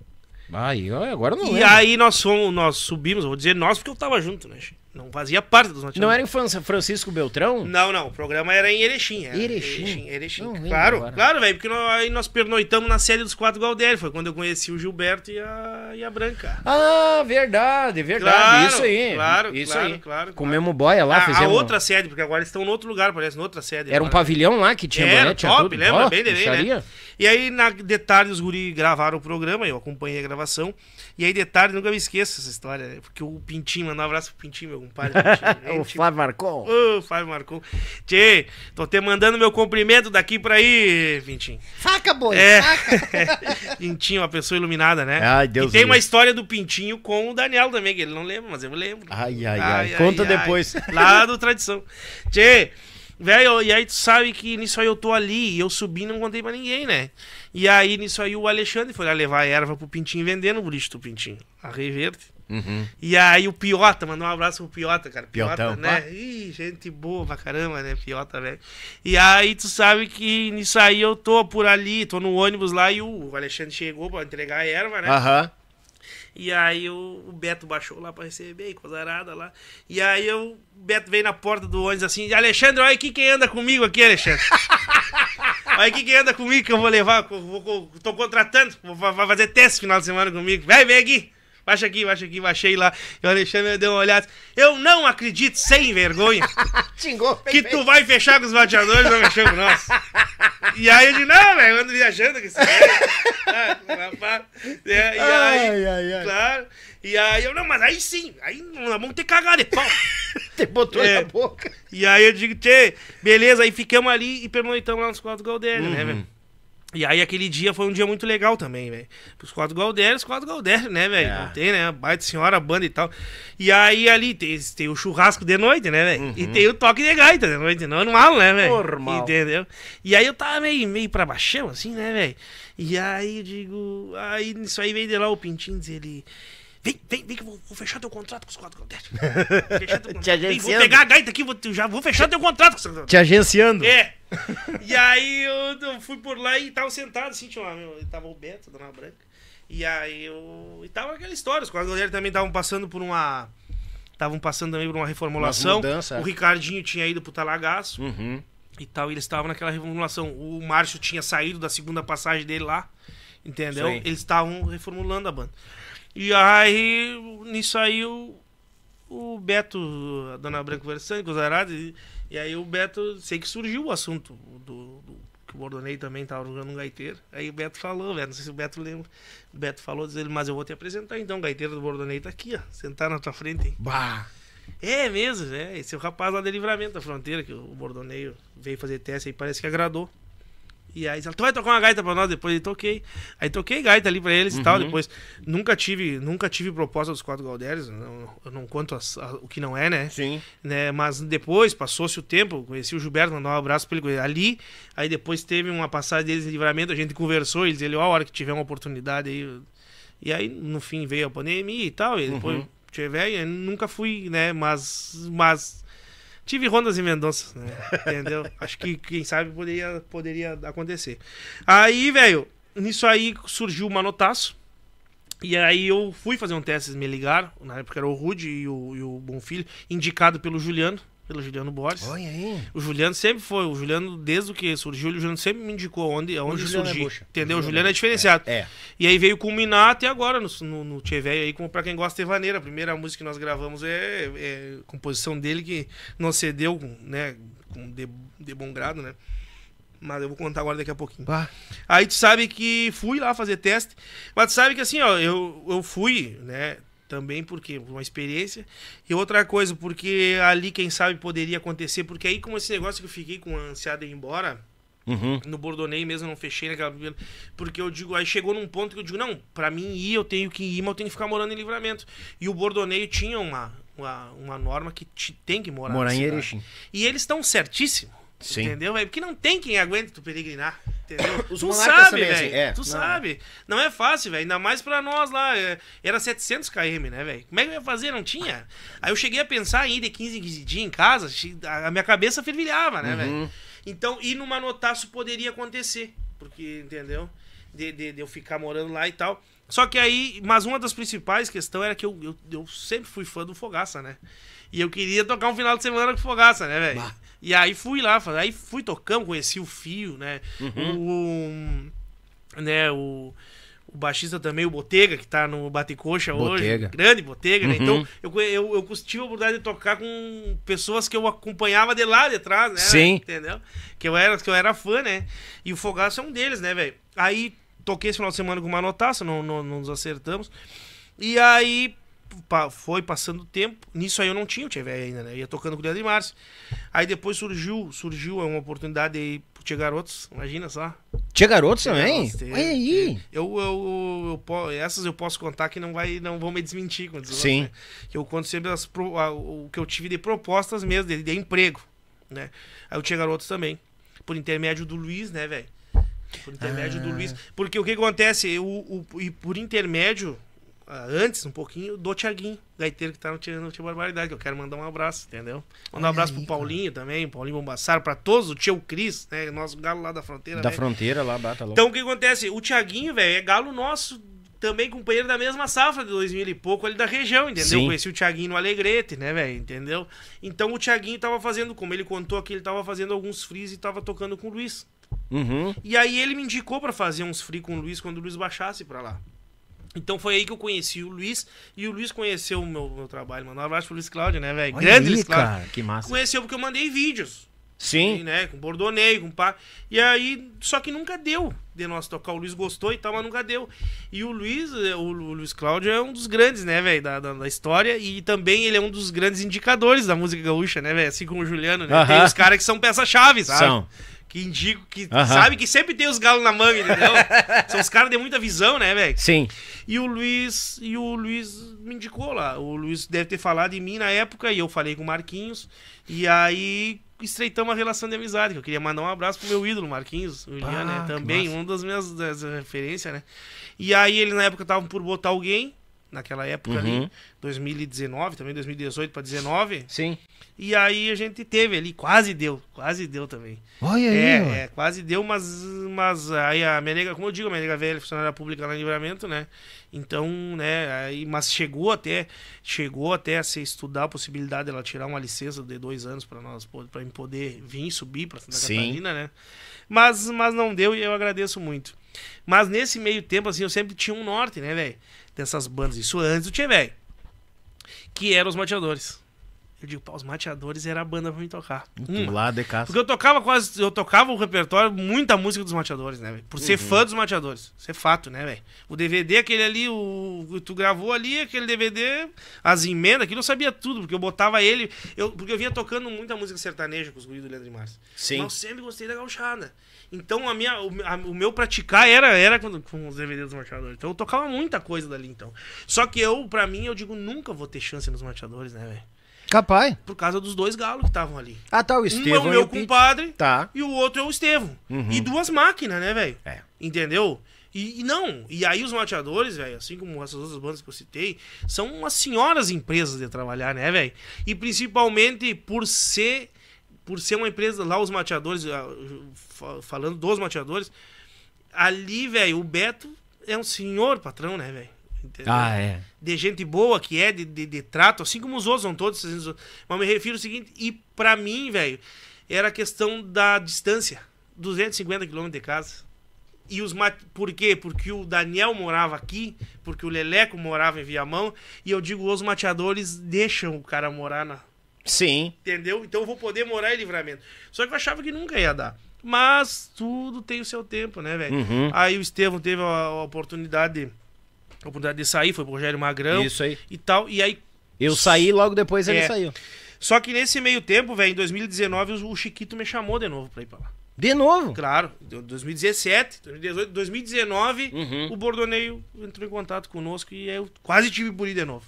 Ai, ó, agora não E lembro. aí nós fomos, nós subimos, vou dizer nós porque eu tava junto, né? Não fazia parte dos mateadores. Não era em Fran- Francisco Beltrão? Não, não, o programa era em Erechim. Era. Erechim? Erechim, Erechim. Não Claro, agora. claro, velho, porque nós, aí nós pernoitamos na série dos quatro Galdério. Foi quando eu conheci o Gilberto e a, e a Branca. Ah, verdade, verdade. Claro, isso aí. claro, isso claro, aí. claro, Comemos boia lá, a, a fizemos. outra sede, porque agora eles estão em outro lugar, parece, em outra sede. Era um agora. pavilhão lá que tinha Era, tinha top, tudo. lembra? Ó, Bem bem, né? E aí, na de tarde, os guri gravaram o programa, eu acompanhei a gravação. E aí, de tarde, nunca me esqueço essa história, né? Porque o Pintinho, mandar um abraço pro Pintinho, meu compadre. O gente Flávio Marcon. Ô, Fábio Marcon. Tchê, tô te mandando meu cumprimento daqui pra aí, Pintinho. Saca, boi, É. saca. Pintinho, uma pessoa iluminada, né? Ai, Deus e tem livre. uma história do Pintinho com o Daniel também, que ele não lembra, mas eu lembro. Ai, ai, ai. Conta depois. Lá do Tradição. Tchê, velho, e aí tu sabe que nisso aí eu tô ali, e eu subi e não contei pra ninguém, né? E aí nisso aí o Alexandre foi lá levar a erva pro Pintinho vender no bulicho do Pintinho. A Reverde. Uhum. E aí o Piota, mandou um abraço pro Piota, cara. Piota, Piotão, né? pá. Ih, gente boa pra caramba, né? Piota, velho. E aí tu sabe que nisso aí eu tô por ali, tô no ônibus lá e o Alexandre chegou pra entregar a erva, né? Aham. E aí o, o Beto baixou lá pra receber, coisa arada lá. E aí eu, o Beto veio na porta do ônibus assim, Alexandre, olha aqui quem anda comigo aqui, Alexandre. olha aqui quem anda comigo que eu vou levar, eu vou, tô contratando, vou vai fazer teste final de semana comigo. Vem, vem aqui. Baixa aqui, baixa aqui, baixei lá. E o Alexandre deu uma olhada. Eu não acredito, sem vergonha, Xingou. que tu vai fechar com os bateadores e vai mexer com nós. E aí eu disse, não, velho, eu ando viajando com esse velho. Ah. É, e aí, Ai, ai, ai. claro. E aí eu, não, mas aí sim, aí nós vamos ter cagar de pau. Te botou É. na boca. E aí eu digo, tchê, beleza, aí ficamos ali e pernoitamos lá nos quatro Galdério, Uhum. né, velho? E aí aquele dia foi um dia muito legal também, velho. Os quatro Galdérios, os quatro Galdérios, né, velho? É. Não tem, né? Baita senhora, banda e tal. E aí ali tem, tem o churrasco de noite, né, velho? E tem o toque de gaita de noite, normal, né, velho? Uhum. Normal. Entendeu? E aí eu tava meio, meio pra baixão, assim, né, velho? E aí eu digo, aí nisso aí veio de lá o Pintinho dizer ele. Vem, vem, vem que eu vou, vou fechar teu contrato com os quatro Galdérios. Fechar teu contrato. Vem, vou agenciando. pegar a gaita aqui, vou, já vou fechar teu contrato com os quatro Te agenciando. é. E aí eu, eu fui por lá e tava sentado assim, tinha uma, meu, tava o Beto, Dona Branca. E aí eu. E tava aquela história, os quatro goleiros também estavam passando por uma. Estavam passando também por uma reformulação. Umas mudanças, é. o Ricardinho tinha ido pro Talagaço Uhum. e tal, e eles estavam naquela reformulação. O Márcio tinha saído da segunda passagem dele lá, entendeu? Sim. Eles estavam reformulando a banda. E aí, nisso aí, o, o Beto, a Dona Branca conversando com os arados, e, e aí o Beto, sei que surgiu o assunto do, do- que o Bordonei também tava jogando um gaiteiro. Aí o Beto falou, velho, não sei se o Beto lembra. O Beto falou, diz ele, mas eu vou te apresentar então, o gaiteiro do Bordonei tá aqui, ó, sentado na tua frente. hein?" Bah. É mesmo, é. Esse é o rapaz lá de livramento da fronteira, que o Bordoneio veio fazer teste aí, parece que agradou. E aí, ela, tu vai tocar uma gaita pra nós? Depois eu toquei. Aí toquei gaita ali pra eles e tal. Depois, nunca tive, nunca tive proposta dos quatro Galdérios. Não, eu não conto as- a- o que não é, né? Sim. né? Mas depois, passou-se o tempo, conheci o Gilberto, mandar um abraço pra ele ali. Aí depois teve uma passagem deles em livramento, a gente conversou, eles ele, ó, a hora que tiver uma oportunidade aí. eu-" E aí, no fim, veio a pandemia e tal, e depois tiver, e eu nunca fui, né? Mas. mas Tive rondas e Mendonças, né? Entendeu? Acho que, quem sabe, poderia, poderia acontecer. Aí, velho, nisso aí surgiu o Manotaço. E aí eu fui fazer um teste, eles me ligaram. Na época era o Rude e o, e o Bonfilho, indicado pelo Juliano, pelo Juliano Borges. Olha aí. O Juliano sempre foi, o Juliano, desde o que surgiu, o Juliano sempre me indicou onde, onde Juliano é surgir. entendeu? O Juliano é é diferenciado. É. E aí veio culminar até agora no, no, no aí, como pra quem gosta de vaneira. A primeira música que nós gravamos é, é composição dele que nos cedeu, né, com de, de bom grado, né? Mas eu vou contar agora daqui a pouquinho. Bah. Aí tu sabe que fui lá fazer teste, mas tu sabe que assim, ó, eu, eu fui, né, também porque uma experiência, e outra coisa, porque ali, quem sabe, poderia acontecer, porque aí, como esse negócio que eu fiquei com a ansiada de ir embora, Uhum. no Bordonei mesmo, não fechei naquela. Porque eu digo, aí chegou num ponto que eu digo, não, pra mim ir, eu tenho que ir, mas eu tenho que ficar morando em livramento. E o Bordoneio tinha uma, uma, uma norma que te- tem que morar Morar em. Erechim. E eles estão certíssimos. Sim. Entendeu, velho? Porque não tem quem aguente tu peregrinar. Entendeu? Os tu sabe, velho. assim, é. Tu Não, sabe. Não é fácil, velho. Ainda mais pra nós lá. é, Era 700 km, né, velho? Como é que eu ia fazer? Não tinha. Aí eu cheguei a pensar em ir de 15 em 15 dias em casa. a minha cabeça fervilhava, né, Uhum. velho? Então, ir numa notaço poderia acontecer. Porque, entendeu? De, de, de eu ficar morando lá e tal. Só que aí, mas uma das principais questões era que eu, eu, eu sempre fui fã do Fogaça, né? E eu queria tocar um final de semana com Fogaça, né, velho? E aí fui lá, aí fui tocando, conheci o Fio, né? O, né, o, o baixista também, o Botega, que tá no Batecoxa hoje. Grande Botega, né? Uhum. Então, eu, conhe- eu, eu tive a oportunidade de tocar com pessoas que eu acompanhava de lá de trás, né? Sim. Entendeu? Que eu era, que eu era fã, né? E o Fogaço é um deles, né, velho? Aí toquei esse final de semana com uma notaça, não, não, não nos acertamos. E aí foi passando o tempo. Nisso aí eu não tinha o Velho ainda, né? Eu ia tocando com o Leandro e Márcio. Aí depois surgiu, surgiu uma oportunidade aí pro Tia Garotos, imagina só. Tinha garotos também? Garotos, Olha aí. Eu, eu, eu, po- essas eu posso contar que não, vai, não vão me desmentir. quando Sim. né? Eu conto sempre as o que eu tive de propostas mesmo, de, de emprego, né? Aí eu tinha garotos também, por intermédio do Luiz, né, velho? Por intermédio Ah. do Luiz. Porque o que acontece, o, o, e por intermédio, antes um pouquinho, do Tiaguinho, gaiteiro que tá no Tia, no Tia Barbaridade, que eu quero mandar um abraço, entendeu? Mandar um abraço aí, pro Paulinho também, Paulinho Bombassaro, pra todos, o tio Cris, né? Nosso galo lá da fronteira. Da né? fronteira lá, bata louco. Então o que acontece? O Thiaguinho, velho, é galo nosso, também companheiro da mesma safra de 2000 e pouco ali da região, entendeu? Sim. Conheci o Thiaguinho no Alegrete, né, velho? Entendeu? Então o Thiaguinho tava fazendo, como ele contou aqui, ele tava fazendo alguns frees e tava tocando com o Luiz. Uhum. E aí ele me indicou pra fazer uns free com o Luiz quando o Luiz baixasse pra lá. Então foi aí que eu conheci o Luiz e o Luiz conheceu o meu, meu trabalho, mano. Um abraço pro Luiz Cláudio, né, velho? Grande aí, Luiz Cláudio. cara, que massa. Conheceu porque eu mandei vídeos. Sim. né? Com Bordoneio, com pá. E aí, só que nunca deu de nós tocar. O Luiz gostou e tal, mas nunca deu. E o Luiz, eh, o Lu- Luiz Cláudio é um dos grandes, né, velho, da, da, da história. E também ele é um dos grandes indicadores da música gaúcha, né, velho? Assim como o Juliano, né? Tem Aham. os caras que são peça-chave, sabe? São. Que indicam, que sabe que sempre tem os galos na manga, entendeu? são os caras de muita visão, né, velho? Sim. E o Luiz, e o Luiz me indicou lá. O Luiz deve ter falado em mim na época e eu falei com o Marquinhos. E aí estreitamos a relação de amizade. que Eu queria mandar um abraço pro meu ídolo, Marquinhos, o Juliano, né? Também, massa. um das minhas das referências, né? E aí ele na época estavam por botar alguém, naquela época Uhum. ali, 2019, também 2018 para 19. Sim. E aí a gente teve ali, quase deu, quase deu também. Olha aí. É, é, quase deu, mas, mas aí a minha nega, como eu digo, a minha nega velha, funcionária pública lá em livramento, né? Então, né, aí, mas chegou até, chegou até a se estudar a possibilidade dela tirar uma licença de dois anos para nós, para poder vir subir para Santa Sim. Catarina, né? Mas, mas não deu e eu agradeço muito. Mas nesse meio tempo, assim, eu sempre tinha um norte, né, velho? Dessas bandas, isso antes do Tchê, velho. Que eram os mateadores. Eu digo, pá, os mateadores era a banda pra mim tocar. Uma. Lá de casa. Porque eu tocava quase. Eu tocava o repertório, muita música dos mateadores, né, velho? Por ser fã dos mateadores. Isso é fato, né, velho? O DVD, aquele ali, o. o- Tu gravou ali, aquele DVD, as emendas, aquilo eu sabia tudo, porque eu botava ele. Eu, porque eu vinha tocando muita música sertaneja com os guris do Leandro e Márcio. Sim. Mas eu sempre gostei da gauchada. Então a minha, o, a- o meu praticar era, era com, com os DVDs dos mateadores. Então eu tocava muita coisa dali, então. Só que eu, pra mim, eu digo, nunca vou ter chance nos mateadores, né, velho? Capaz. Por causa dos dois galos que estavam ali. Ah, tá, o um é Estevão o meu compadre Tá. e o outro é o Estevão. Uhum. E duas máquinas, né, velho? É. Entendeu? E, e não, e aí os mateadores, velho, assim como essas outras bandas que eu citei, são umas senhoras empresas de trabalhar, né, velho? E principalmente por ser por ser uma empresa lá os mateadores, ah, fa- falando dos mateadores, ali, velho, o Beto é um senhor patrão, né, velho? Ah, é. De gente boa que é, de, de, de trato, assim como os outros são todos. Mas me refiro ao seguinte, e pra mim, velho, era a questão da distância. 250 quilômetros de casa. E os mat... Por quê? Porque o Daniel morava aqui, porque o Leleco morava em Viamão, e eu digo, os mateadores deixam o cara morar na, Sim. Entendeu? Então eu vou poder morar em livramento. Só que eu achava que nunca ia dar. Mas tudo tem o seu tempo, né, velho? Uhum. Aí o Estevão teve a, a oportunidade, a oportunidade de sair, foi pro Rogério Magrão Isso aí. e tal. E aí. Eu saí logo depois ele É. saiu. Só que nesse meio tempo, velho, em 2019, o Chiquito me chamou de novo pra ir pra lá. De novo. Claro, em 2017, 2018, 2019, Uhum. o Bordoneio entrou em contato conosco e eu quase tive por ir de novo.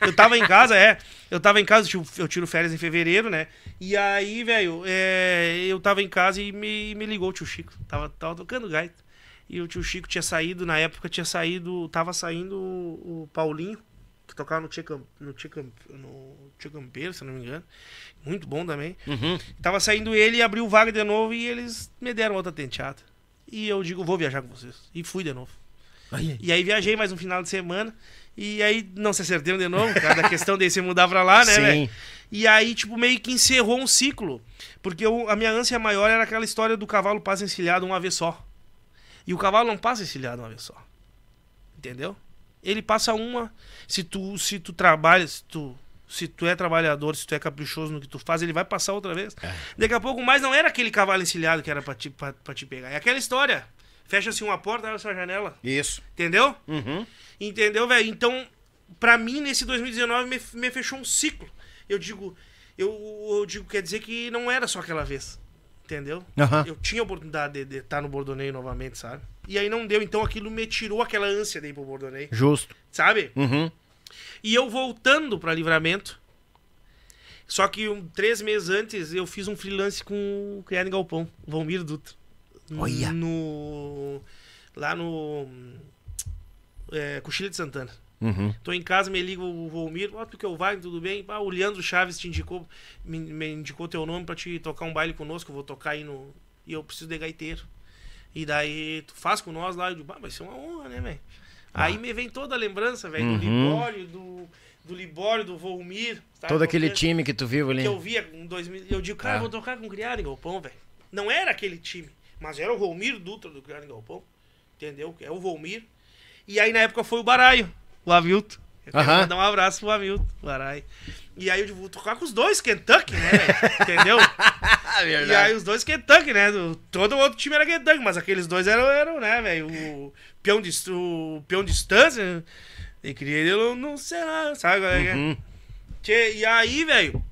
eu tava em casa, é. Eu tava em casa, eu tiro- eu tiro férias em fevereiro, né? E aí, velho, é, eu tava em casa e me, me ligou o tio Chico. Tava, tava tocando gaita. E o tio Chico tinha saído, na época tinha saído, tava saindo o, o Paulinho, que tocava no Tia, Cam- no, Tia, Cam- no Tia Campeiro, se não me engano. Muito bom também. Uhum. Tava saindo ele e abriu vaga de novo e eles me deram outra tenteada. E eu digo, vou viajar com vocês. E fui de novo. E aí viajei mais um final de semana. E aí não se acertaram de novo, cada questão de se mudar pra lá, né, velho? E aí, tipo, meio que encerrou um ciclo. Porque eu- a minha ânsia maior era aquela história do cavalo passa encilhado uma vez só. E o cavalo não passa encilhado uma vez só. Entendeu? Ele passa uma. Se tu, se tu trabalha, se tu, se tu é trabalhador, se tu é caprichoso no que tu faz, ele vai passar outra vez. Daqui a pouco mais não era aquele cavalo encilhado que era pra te, pra, pra te pegar. É aquela história. Fecha-se uma porta, abre-se a janela. Isso. Entendeu? Uhum. Entendeu, velho? Então, pra mim, nesse 2019, me, me fechou um ciclo. Eu digo, eu, eu digo, quer dizer que não era só aquela vez. Entendeu? Aham. Eu tinha a oportunidade de estar no Bordoneio novamente, sabe? E aí não deu, então aquilo me tirou aquela ânsia de ir pro Bordoneio, Justo. sabe? Uhum. E eu voltando pra livramento. Só que um, três meses antes eu fiz um freelance com o Criado em Galpão, Valmir Dutra. Olha. No. Lá no. É, Cochilha de Santana. Uhum. Tô em casa, me liga o Volmir, ó, tu que eu vai, tudo bem? Ah, o Leandro Chaves te indicou, me, me indicou teu nome pra te tocar um baile conosco, eu vou tocar aí no. E eu preciso de gaiteiro. E daí, tu faz com nós lá, eu digo, ah, vai ser uma honra, né, velho? Aí me vem toda a lembrança, velho, do Uhum. Libório, do, do Libório, do Volmir. sabe? Todo aquele Porque- time que tu viu ali. que eu via em 2000. Eu digo, cara, Ah. eu vou tocar com o Criado em Galpão, velho. Não era aquele time, mas era o Volmir Dutra do Criado em Galpão. Entendeu? É o Volmir. E aí na época foi o Baraio, o Hamilton. Eu quero mandar um abraço pro Hamilton, Baraio. E aí eu vou tocar com os dois Kentucky, né? Entendeu? E aí os dois Kentucky, né? Do- todo o outro time era Kentucky, mas aqueles dois eram, eram né, velho? O peão de, o peão de distância. E queria ele não sei lá, sabe? é que é? Uhum. Tchê, e aí, velho,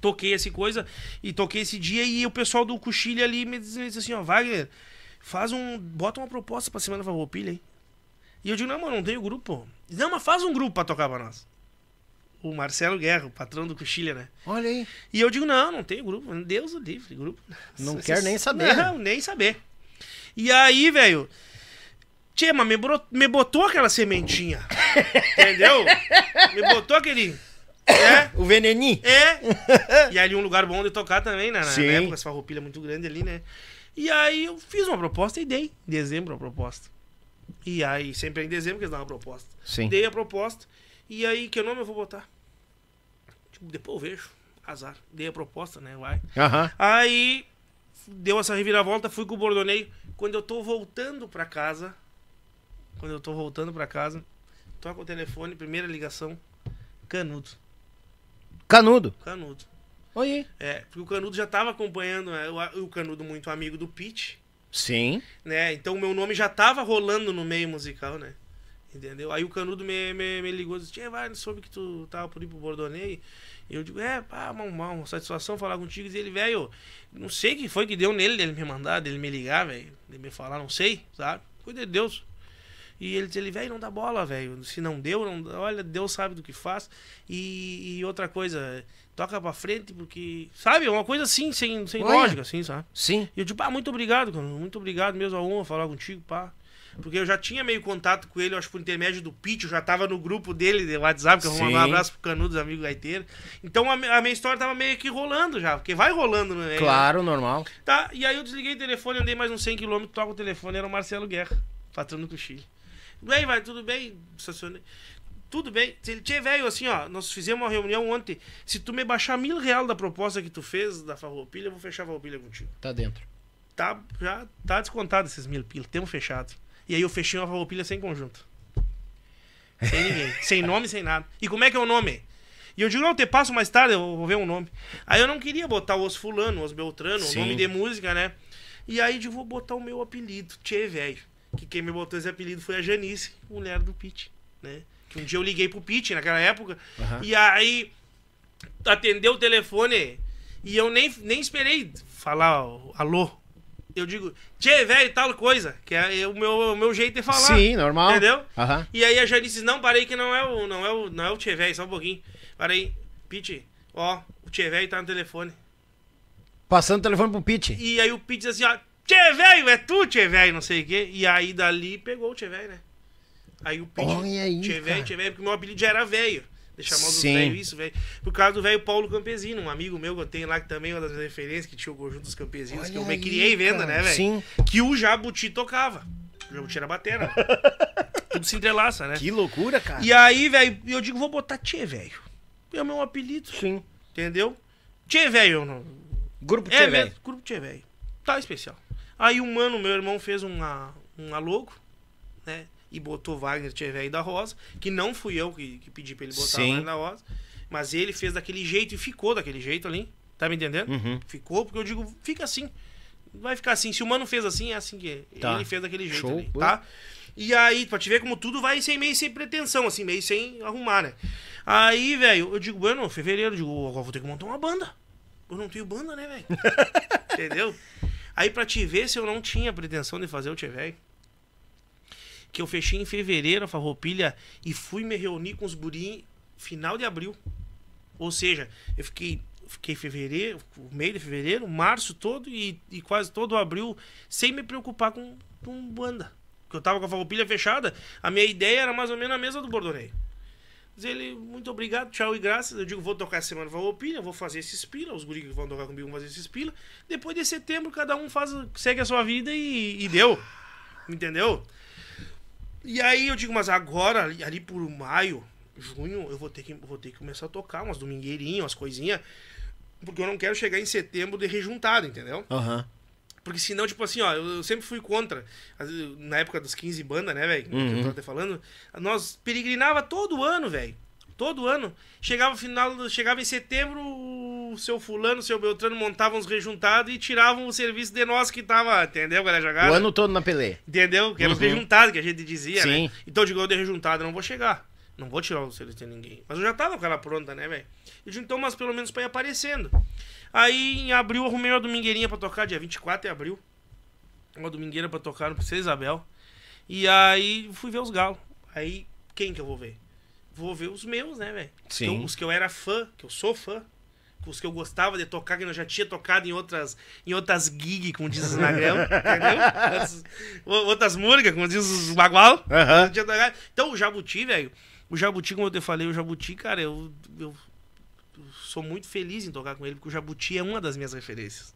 toquei essa coisa e toquei esse dia e o pessoal do Cochilha ali me disse, assim, ó, Wagner, faz um. Bota uma proposta pra Semana Farroupilha aí. E eu digo, não, mano, não tenho grupo. Não, mas faz um grupo pra tocar pra nós. O Marcelo Guerra, o patrão do Cochilha, né? Olha aí. E eu digo, não, não tenho grupo. Deus o livre, grupo. Não quero nem saber. Não, nem saber. E aí, velho. Tchê, mas me, bro- me botou aquela sementinha. entendeu? Me botou aquele. É, O veneninho. é. E ali um lugar bom de tocar também, né? Na Sim. época, essa farroupilha muito grande ali, né? E aí eu fiz uma proposta e dei. Em dezembro a proposta. E aí, sempre é em dezembro que eles dão uma proposta. Sim. Dei a proposta. E aí, que nome eu vou botar? Tipo, depois eu vejo. Azar. Dei a proposta, né? Vai. Aham. Aí deu essa reviravolta, fui com o bordoneio. Quando eu tô voltando pra casa, quando eu tô voltando pra casa, toca o telefone, primeira ligação, Canudo. Canudo. Canudo. Aí. É, porque o Canudo já tava acompanhando, né, o, o Canudo muito amigo do Pete, Sim. né? Então o meu nome já tava rolando no meio musical, né? Entendeu? Aí o Canudo me, me, me ligou e disse, vai, soube que tu tava por ir pro Bordoneio. E eu digo, é, pá, uma, uma satisfação falar contigo. E ele, velho, não sei que foi que deu nele, dele me mandar, dele me ligar, velho. Dele me falar, não sei, sabe? Cuida de Deus. E ele disse, ele, velho, não dá bola, velho. Se não deu, não, olha, Deus sabe do que faz. E, e outra coisa, toca pra frente, porque. Sabe? Uma coisa assim, sem, sem Olha. lógica, assim, sabe? Sim. E eu digo, pá, muito obrigado, cara. Muito obrigado mesmo a honra falar contigo, pá. Porque eu já tinha meio contato com ele, eu acho por intermédio do Pete, eu já tava no grupo dele de WhatsApp, que eu vou mandar um abraço pro Canudos, amigo gaiteiro. Então a, a minha história tava meio que rolando já, porque vai rolando, né? Claro, normal. Tá, e aí eu desliguei o telefone, andei mais uns 100km, toco o telefone, era o Marcelo Guerra, patrão do Cochilho. Bem, vai, tudo bem? Estacionei. Tudo bem. Se ele tinha velho, assim, ó, nós fizemos uma reunião ontem. Se tu me baixar mil real da proposta que tu fez da Farroupilha, eu vou fechar a Farroupilha contigo Tá dentro. tá, já tá descontado esses mil pila. Temos fechado. E aí eu fechei uma farroupilha sem conjunto. Sem ninguém. sem nome, sem nada. E como é que é o nome? E eu digo, não, te passo mais tarde, eu vou ver um nome. Aí eu não queria botar o Os Fulano, Os Beltrano, o Sim. nome de música, né? E aí eu digo, vou botar o meu apelido, Tchê, velho. Que quem me botou esse apelido foi a Janice, mulher do Pete, né? Que um dia eu liguei pro Pete naquela época. Aham. E aí atendeu o telefone e eu nem, nem esperei falar ó, alô. Eu digo, tchê, velho, tal coisa. Que é o meu, o meu jeito de falar. Sim, normal. Entendeu? Aham. E aí a Janice disse, não, parei que não é o, não é o, não é o tchê, velho, só um pouquinho. Parei, Pete, ó, o tchê, velho tá no telefone. Passando o telefone pro Pete. E aí o Pete diz assim, ó, tchê, velho, é tu, tchê, velho, não sei o quê. E aí dali pegou o tchê, velho, né? Aí o Pete, Olha aí, tchê, velho, tchê, velho, porque meu apelido já era velho. De chamar os Sim. velhos isso, velho. Por causa do velho Paulo Campesino, um amigo meu que eu tenho lá, que também é uma das referências, que tinha o conjunto dos campesinos, que eu Olha me criei vendo, cara. né, velho? Sim. Que o Jabuti tocava. O Jabuti era batera. Tudo se entrelaça, né? Que loucura, cara. E aí, velho, eu digo, vou botar Tchê, velho. É o meu apelido, Sim. entendeu? Tchê, velho, não, Grupo é, Tchê, velho. velho. Grupo Tchê, velho. Tá especial. Aí um mano, meu irmão, fez uma, uma logo, né? E botou Wagner Tchê, velho da Rosa. Que não fui eu que, que pedi pra ele botar Sim. Wagner da Rosa. Mas ele fez daquele jeito e ficou daquele jeito ali. Tá me entendendo? Uhum. Ficou, porque eu digo, fica assim. Vai ficar assim. Se o mano fez assim, é assim que Tá. ele fez daquele jeito Show, ali, tá? E aí, pra te ver como tudo vai sem meio sem pretensão, assim, meio sem arrumar, né? Aí, velho, eu digo, bueno, fevereiro, eu digo, agora vou ter que montar uma banda. Eu não tenho banda, né, velho? Entendeu? Aí, pra te ver se eu não tinha pretensão de fazer o Tchê Velho, que eu fechei em fevereiro a farroupilha e fui me reunir com os gurim final de abril. Ou seja, eu fiquei fiquei fevereiro, meio de fevereiro, março todo e, e quase todo abril sem me preocupar com, com banda. Porque eu tava com a farroupilha fechada, a minha ideia era mais ou menos a mesa do Bordoneio. Diz ele, muito obrigado, tchau e graças. Eu digo, vou tocar essa semana farroupilha, vou fazer esses pila, os guris que vão tocar comigo vão fazer esses pila. Depois de setembro, cada um faz, segue a sua vida e, e deu. Entendeu? E aí eu digo, mas agora, ali, ali por maio, junho, eu vou ter que, vou ter que começar a tocar umas domingueirinhas, umas coisinhas. Porque eu não quero chegar em setembro de rejuntado, entendeu? Aham. Porque senão, tipo assim, ó, eu sempre fui contra. Na época dos 15 bandas, né, velho? Que eu tava até falando. Nós peregrinava todo ano, velho. Todo ano. Chegava final, chegava em setembro, o seu fulano, o seu Beltrano montavam os rejuntados e tiravam o serviço de nós que tava, entendeu, galera jogada? O ano todo na Pelé. Entendeu? Que era os rejuntados que a gente dizia, Sim. né? Então eu digo, eu de rejuntado, eu não vou chegar. Não vou tirar o serviço de ninguém. Mas eu já tava com ela pronta, né, velho? Eu digo, então, mas pelo menos pra ir aparecendo. Aí em abril eu arrumei uma domingueirinha pra tocar, dia 24 de abril. Uma domingueira pra tocar no Princesa Isabel. E aí fui ver os galos. Aí quem que eu vou ver? Vou ver os meus, né, velho? Os que eu- Sim. Os que eu era fã, que eu sou fã. Os que eu gostava de tocar, que eu já tinha tocado em outras, em outras gigs, como diz os entendeu? Outras, músicas, como diz os bagual. Tocado. Então o Jabuti, velho, o Jabuti, como eu te falei, o Jabuti, cara, eu, eu sou muito feliz em tocar com ele, porque o Jabuti é uma das minhas referências.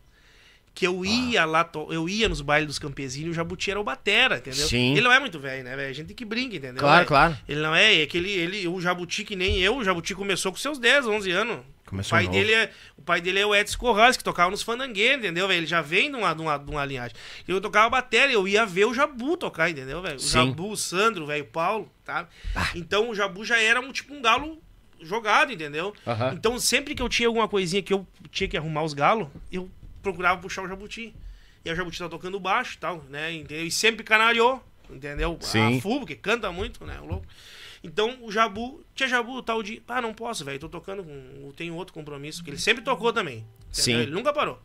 Que eu ia lá, to- eu ia nos bailes dos campesinos e o Jabuti era o batera, entendeu? Sim. Ele não é muito velho, né, velho? A gente tem que brinca, entendeu? Claro, velho? claro. Ele não é, é que ele, ele, o Jabuti que nem eu, o Jabuti começou com seus 10, 11 anos. Começou o pai novo. dele é O pai dele é o Edson Corrales, que tocava nos fandangueiros, entendeu, velho? Ele já vem de uma, de uma, de uma linhagem. Eu tocava bateria, eu ia ver o Jabu tocar, entendeu, velho? O Sim. Jabu, o Sandro, velho, o Paulo, tá? Então o Jabu já era um tipo um galo jogado, entendeu? Aham. Então sempre que eu tinha alguma coisinha que eu tinha que arrumar os galos, eu procurava puxar o Jabuti. E o Jabuti tá tocando baixo e tal, né? Entendeu? E sempre canariou, entendeu? Sim. A full, porque canta muito, né? O louco. Então o Jabu, tinha Jabu tal dia, ah, não posso, velho, tô tocando com, tenho outro compromisso, porque ele sempre tocou também. entendeu? Sim. Ele nunca parou.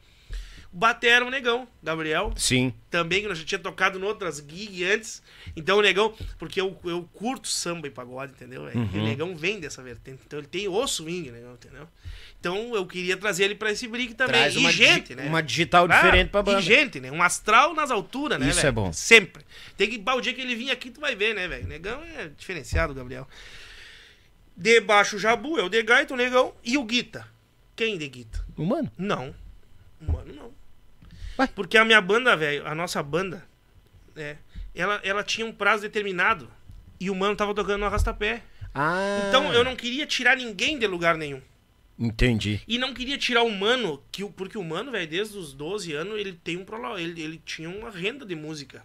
O Batera, o Negão, Gabriel, Sim. também, que nós já tinha tocado em outras gigs antes. Então o Negão, porque eu, eu curto samba e pagode, entendeu? Uhum. E o Negão vem dessa vertente. Então ele tem o swing, Negão, entendeu? Então eu queria trazer ele pra esse brick também. Traz e uma, gente, né? uma digital Ah, diferente pra banda. E gente, né? Um astral nas alturas, né, Isso velho? é bom. Sempre. Tem que, o dia que ele vir aqui, tu vai ver, né, velho? Negão é diferenciado, Gabriel. Debaixo o Jabu, é o De Gaito, o Negão e o Guita. Quem de Guita? Humano. Não. Mano, não. Ué? Porque a minha banda, velho, a nossa banda, né, ela, ela tinha um prazo determinado. E o mano tava tocando no arrastapé. Ah. Então eu não queria tirar ninguém de lugar nenhum. Entendi. E não queria tirar o mano, que, porque o mano, velho, desde os 12 anos, ele tem um ele, ele tinha uma renda de música.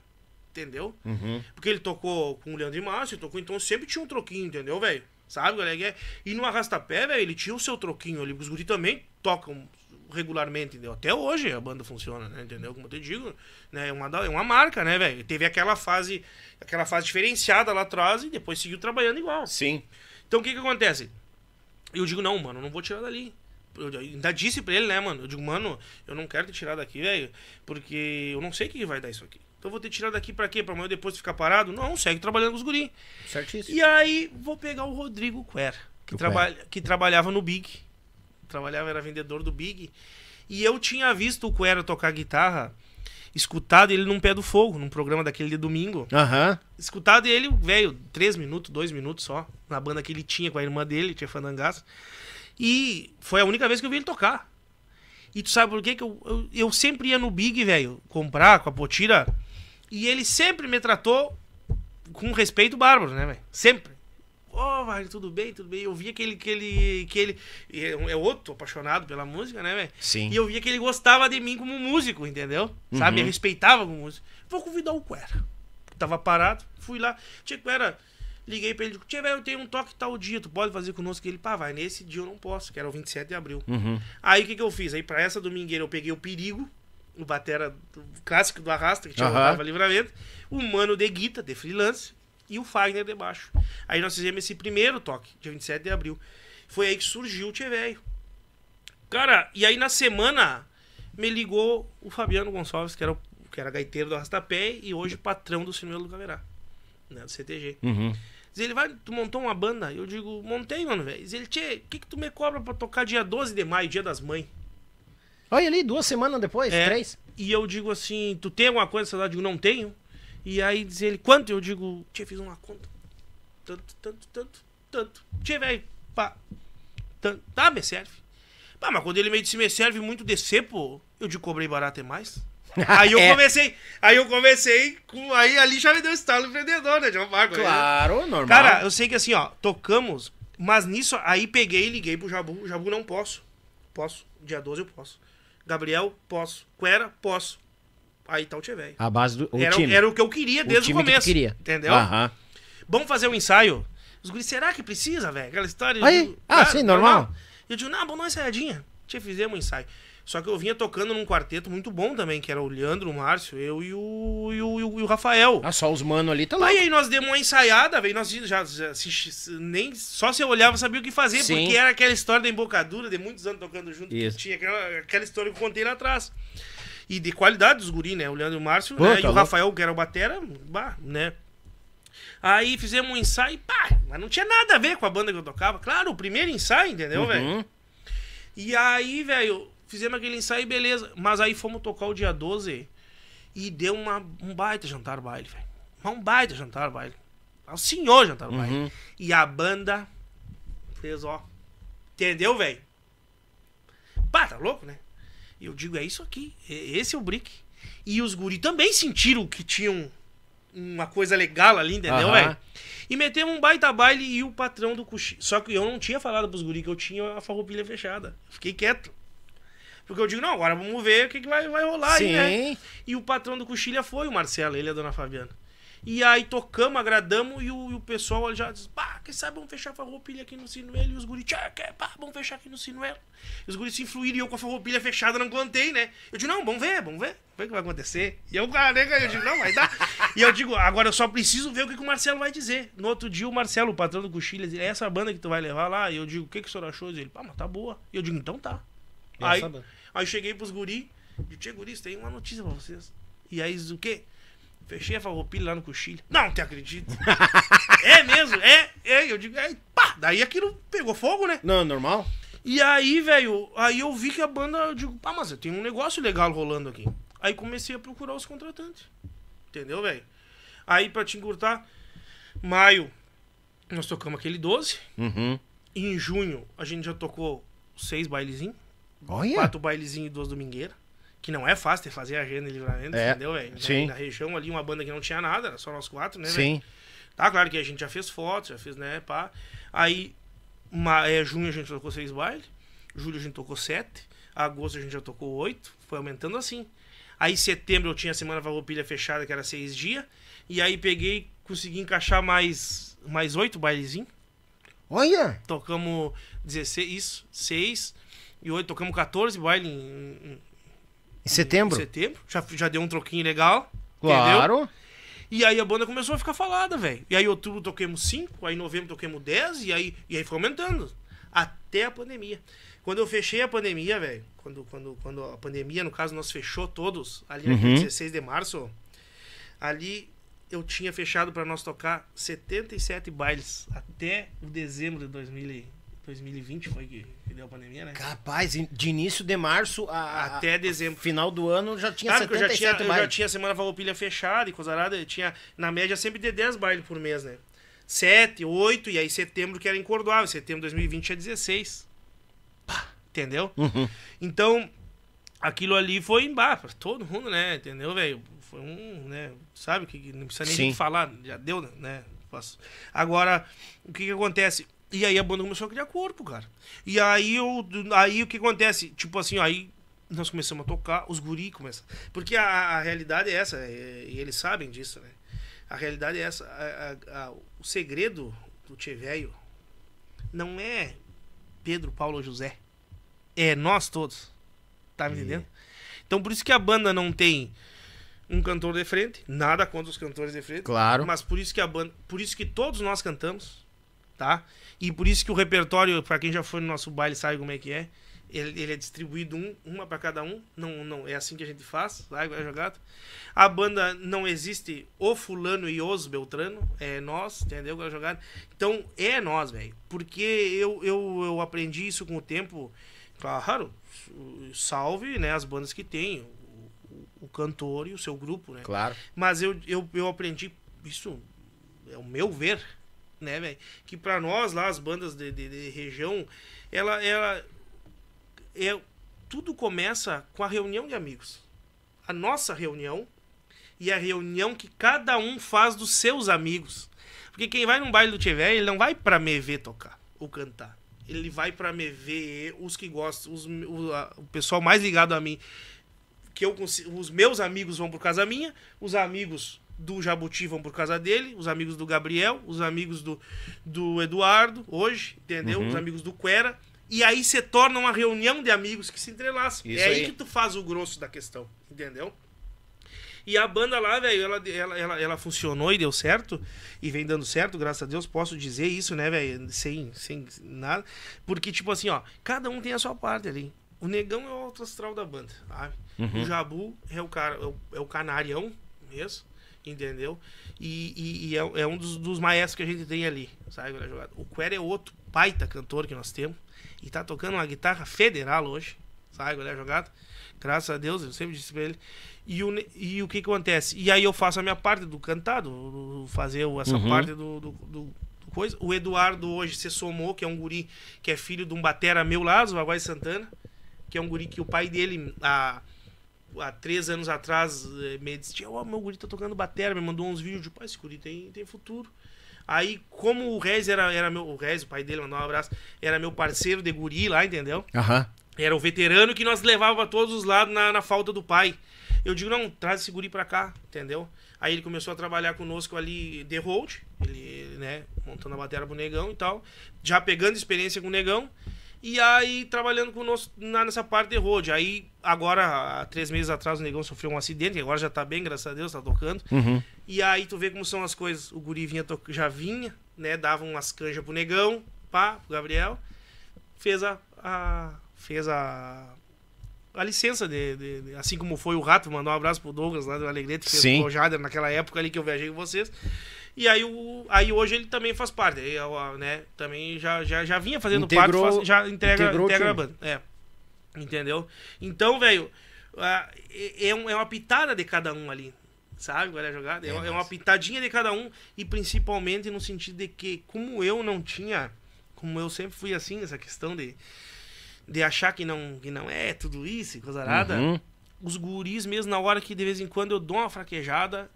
Entendeu? Uhum. Porque ele tocou com o Leandro e Márcio, tocou, então sempre tinha um troquinho, entendeu, velho? Sabe, galera? que é? E no arrastapé, velho, ele tinha o seu troquinho ali. Os guri também tocam regularmente, entendeu? Até hoje a banda funciona, né? Entendeu? Como eu te digo, né? É uma, é uma marca, né, velho? Teve aquela fase, aquela fase diferenciada lá atrás e depois seguiu trabalhando igual. Sim. Então o que que acontece? Eu digo, não, mano, eu não vou tirar dali. Eu ainda disse pra ele, né, mano? Eu digo, mano, eu não quero te tirar daqui, velho, porque eu não sei o que vai dar isso aqui. Então eu vou te tirar daqui pra quê? Pra amanhã depois ficar parado? Não, segue trabalhando com os guri. Certíssimo. E aí vou pegar o Rodrigo Quer, que, O trabalha, que trabalhava no Big. Trabalhava, era vendedor do Big. E eu tinha visto o Quer tocar guitarra, escutado ele num pé do fogo, num programa daquele de domingo Aham. escutado ele, velho, três minutos, dois minutos só, na banda que ele tinha com a irmã dele, tinha Fandangaço. E foi a única vez que eu vi ele tocar. E tu sabe por quê? Que eu, eu, eu sempre ia no Big, velho, comprar com a Potira, e ele sempre me tratou com respeito bárbaro, né, velho? Sempre. Ô, oh, velho, tudo bem, tudo bem. Eu via que ele, que ele, que ele é é outro apaixonado pela música, né, velho? Sim. E eu via que ele gostava de mim como músico, entendeu? Sabe? Me Uhum. respeitava como músico. Vou convidar o Quera. Tava parado, fui lá. Tia Quera, liguei pra ele, digo, tia, velho, eu tenho um toque tal dia, tu pode fazer conosco? Ele, pá, vai, nesse dia eu não posso, que era o 27 de abril. Uhum. Aí o que que eu fiz? Aí pra essa domingueira eu peguei o Perigo, o batera clássico do Arrasta, que tinha uhum. livramento, o Mano de Guita, de freelance, e o Fagner de baixo. Aí nós fizemos esse primeiro toque, dia 27 de abril. Foi aí que surgiu o Tchê Velho. Cara, e aí na semana me ligou o Fabiano Gonçalves, que era, que era gaiteiro do Arrastapé e hoje patrão do Sinuelo do Caverá, né, do CTG. Uhum. Diz ele, vai, tu montou uma banda? Eu digo, montei, mano, velho. Diz ele, tchê, o que que tu me cobra pra tocar dia 12 de maio, dia das mães? Olha ali, duas semanas depois, É. três. E eu digo assim, tu tem alguma coisa Eu digo, não tenho. E aí diz ele, quanto? Eu digo, tchê, fiz uma conta. Tanto, tanto, tanto, tanto. Tchê, velho, pá. Tanto. Tá, me serve. Pá, mas quando ele me disse, me serve muito descer, pô, eu digo, cobrei barato é mais. Aí eu É. comecei, aí eu comecei com, aí ali já me deu estalo empreendedor, né, João Marco? Claro, normal. Cara, eu sei que assim, ó, tocamos, mas nisso, aí peguei e liguei pro Jabu. Jabu não posso. Posso. Dia 12 eu posso. Gabriel, posso. Quera, posso. Aí tá o Tchê velho. a base do o Era, time. era o que eu queria desde o, que tu começo. queria. Entendeu? Aham. Vamos fazer um ensaio. Os guris, será que precisa, velho? Aquela história. Aí? digo, Ah, "Cara, sim, normal." Eu digo, não, vamos dar uma ensaiadinha. Tchê, fizemos um ensaio. Só que eu vinha tocando num quarteto muito bom também, que era o Leandro, o Márcio, eu e o, e o, e o- o Rafael. Ah, só os mano ali tá lá. Aí, aí nós demos uma ensaiada, velho. Nós já, já se- nem só se eu olhava sabia o que fazer, Sim. porque era aquela história da embocadura de muitos anos tocando junto. Isso. Que tinha aquela, aquela história que eu contei lá atrás. E de qualidade dos guri, né? O Leandro Márcio, Pô, né? tá e o. Rafael, que era o Batera, bah, né? Aí fizemos um ensaio, pá, mas não tinha nada a ver com a banda que eu tocava. Claro, o primeiro ensaio, entendeu, velho? Uhum. E aí, velho, fizemos aquele ensaio, beleza. Mas aí fomos tocar o dia 12 e deu uma, um baita jantar baile, velho. Mas Um baita jantar baile. O senhor jantar baile. Uhum. E a banda fez, ó. Entendeu, velho? Pá, tá louco, né? Eu digo, é isso aqui. e- Esse é o brick. E os guri também sentiram que tinham uma coisa legal ali, entendeu, Aham. velho? E metemos um baita baile e o patrão do cochilo. Só que eu não tinha falado pros guri que eu tinha a farroupilha fechada. Fiquei quieto. Porque eu digo, não, agora vamos ver o que, que vai, vai rolar aí, né? Sim. E o patrão do Coxilha foi o Marcelo, ele e a dona Fabiana. E aí tocamos, agradamos e o, e o pessoal já disse, pá, quem sabe vamos fechar a farroupilha aqui no Sinuelo. E os guris, pá, vamos fechar aqui no Sinuelo. E os guris se influíram e eu com a farroupilha fechada não contei, né? Eu digo, não, vamos ver, vamos ver, vamos ver o que vai acontecer. E eu, cara, né, eu digo, não, vai dar. e eu digo, agora eu só preciso ver o que, que o Marcelo vai dizer. No outro dia o Marcelo, o patrão do Coxilha, diz, é essa banda que tu vai levar lá? E eu digo, o que, que o senhor achou? Ele, pá, mas tá boa. E eu digo, então tá. Aí, aí cheguei pros guri, digo, tia guris, tem uma notícia pra vocês. E aí, diz, o quê? Fechei a farroupilha lá no coxilha. Não, te acredito. é mesmo? É, é. Eu digo, é, pá, daí aquilo pegou fogo, né? Não, normal? E aí, velho, aí eu vi que a banda, eu digo, pá, mas tem um negócio legal rolando aqui. Aí comecei a procurar os contratantes. Entendeu, velho? Aí, pra te encurtar, maio, nós tocamos aquele 12. Uhum. E em junho, a gente já tocou seis bailezinhos. Olha. Quatro bailezinhos e duas domingueiras. Que não é fácil de fazer agenda e livramento, É, entendeu, velho? sim. Na região ali, uma banda que não tinha nada, era só nós quatro, né, velho? Sim. Tá, claro que a gente já fez fotos, já fez, né, pá. Aí, ma- é, junho a gente tocou seis bailes. Julho a gente tocou sete. Agosto a gente já tocou oito. Foi aumentando assim. Aí, setembro eu tinha a semana farroupilha fechada, que era seis dias. E aí peguei, consegui encaixar mais, mais oito bailezinhos. Olha. Tocamos 16, isso, 6 e 8, tocamos 14 baile em, em- Em setembro? em setembro. Já, já deu um troquinho legal. Claro. Entendeu? E aí a banda começou a ficar falada, velho. E aí outubro toquemos 5, aí em novembro toquemos 10 e aí, e aí foi aumentando. Até a pandemia. Quando eu fechei a pandemia, velho, quando, quando, quando a pandemia, no caso, nós fechou todos, ali Uhum. 16 de março, ali eu tinha fechado pra nós tocar 77 bailes até o dezembro de 2000, e- 2020 foi que, que deu a pandemia, né? Capaz, de início de março a, Até dezembro. final do ano já tinha Claro que eu já 77 tinha, eu já bailes. tinha semana farroupilha fechada e coisa arada, eu tinha na média sempre de 10 bailes por mês, né? 7, 8 e aí setembro que era encordoável, setembro de 2020 é 16. Pá, Entendeu? Uhum. Então, aquilo ali foi embaixo pra todo mundo, né? Entendeu, velho? Foi um, né? Sabe que não precisa nem falar, já deu, né? Agora, o que que acontece? E aí a banda começou a criar corpo, cara. E aí eu, aí o que acontece? Tipo assim, aí nós começamos a tocar, os guri começam. Porque a, a realidade é essa, é- e eles sabem disso, né? A realidade é essa. a- a- o segredo do Tchê Velho não é Pedro, Paulo ou José. É nós todos. Tá me entendendo? Então por isso que a banda não tem um cantor de frente, nada contra os cantores de frente. Claro. Mas por isso que a banda, por isso que todos nós cantamos, tá? E por isso que o repertório, para quem já foi no nosso baile sabe como é que é, ele, ele é distribuído um, uma para cada um, não, não é assim que a gente faz, sabe, é jogado. A banda não existe o fulano e os Beltrano, é nós, entendeu? É jogado. Então é nós, velho. Porque eu, eu, eu aprendi isso com o tempo. Claro, salve, né, as bandas que tem, o, o cantor e o seu grupo, né? Claro. Mas eu, eu, eu aprendi isso, é o meu ver, né, velho? Que pra nós lá, as bandas de, de, de região, ela, ela é, tudo começa com a reunião de amigos. A nossa reunião e a reunião que cada um faz dos seus amigos. Porque quem vai num baile do Tiver, ele não vai pra me ver tocar ou cantar. Ele vai pra me ver os que gostam, os, o, a- o pessoal mais ligado a mim. Que eu, os meus amigos vão por casa minha, os amigos do Jabuti vão por casa dele, os amigos do Gabriel, os amigos do, do Eduardo, hoje, entendeu? Os amigos do Quera. E aí se torna uma reunião de amigos que se entrelaçam. Isso é aí aí. que tu faz o grosso da questão, entendeu? E a banda lá, velho, ela, ela, ela, ela funcionou e deu certo. E vem dando certo, graças a Deus, posso dizer isso, né, velho? Sem, sem nada. Porque, tipo assim, ó, cada um tem a sua parte ali. O negão é o alto astral da banda, sabe? O Jabu é o cara, é o, é o canarião mesmo, entendeu? E, e- e é, é um dos, dos maestros que a gente tem ali, sabe? O Quer é outro baita cantor que nós temos. E tá tocando uma guitarra federal hoje, sabe? A jogada. Graças a Deus, eu sempre disse pra ele. E o, e o que que acontece? E aí eu faço a minha parte do cantado, do- do fazer o- essa parte do, do, do- coisa. O Eduardo hoje se somou, que é um guri que é filho de um batera meu lá, do Aguai Santana, que é um guri que o pai dele, há, há três anos atrás, eh, me disse, "Tia, ó, meu guri tá tocando batera, me mandou uns vídeos de, pai, esse guri tem, tem futuro. Aí, como o Rez era, era meu, o Rez, o pai dele, mandou um abraço, era meu parceiro de guri lá, entendeu? Aham. Era o veterano que nós levava pra todos os lados na, na falta do pai. Eu digo, não, traz esse guri pra cá, entendeu? Aí ele começou a trabalhar conosco ali de hold, ele, né, montando a bateria pro negão e tal, já pegando experiência com o negão, e aí trabalhando conosco na, nessa parte de road. Aí, agora, há três meses atrás, o negão sofreu um acidente, agora já tá bem, graças a Deus, tá tocando. E aí tu vê como são as coisas. O guri vinha, já vinha, né, dava umas canjas pro negão, pá, pro Gabriel, fez a, a- fez a a licença de, de- de- assim como foi o Rato, mandou um abraço pro Douglas lá do Alegrete, que fez Sim. o Jader naquela época ali que eu viajei com vocês. E aí, o, aí hoje ele também faz parte, aí, né? Também já, já, já vinha fazendo Integrou- parte, faz- já integra, integra a banda. É. Entendeu? Então, velho, é, é é uma pitada de cada um ali. Sabe qual é a jogada? É, uma- é uma pitadinha de cada um. E principalmente no sentido de que, como eu não tinha. Como eu sempre fui assim, essa questão de. De achar que não, que não é tudo isso, coisa nada. Uhum. Os guris, mesmo na hora que de vez em quando eu dou uma fraquejada,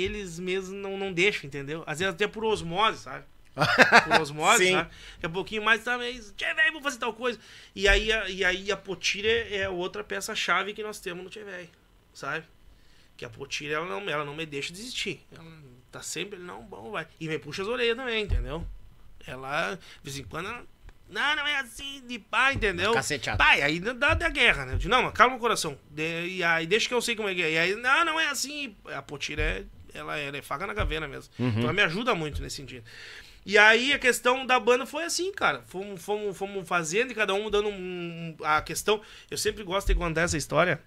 eles mesmo não, não deixam, entendeu? Às vezes até por osmose, sabe? Por osmose, sabe? Daqui a pouquinho mais também, tchê, velho, vou fazer tal coisa. E aí, a- e aí a potira é outra peça-chave que nós temos no Tchê, velho, sabe? Que a potira, ela não, ela não me deixa desistir. Ela tá sempre, não, bom, vai. E me puxa as orelhas também, entendeu? Ela, de vez em quando, ela, não, não é assim, de pá, entendeu? Caceteada. Pai, aí dá da guerra, né? Eu digo, não, mas calma o coração. De- e aí deixa que eu sei como é que é. E aí, não, não é assim. A potira é, ela, ela é faca na caveira mesmo. Então ela me ajuda muito nesse sentido. E aí a questão da banda foi assim, cara. Fomos, fomos, fomos fazendo e cada um dando um. A questão. Eu sempre gosto de contar essa história.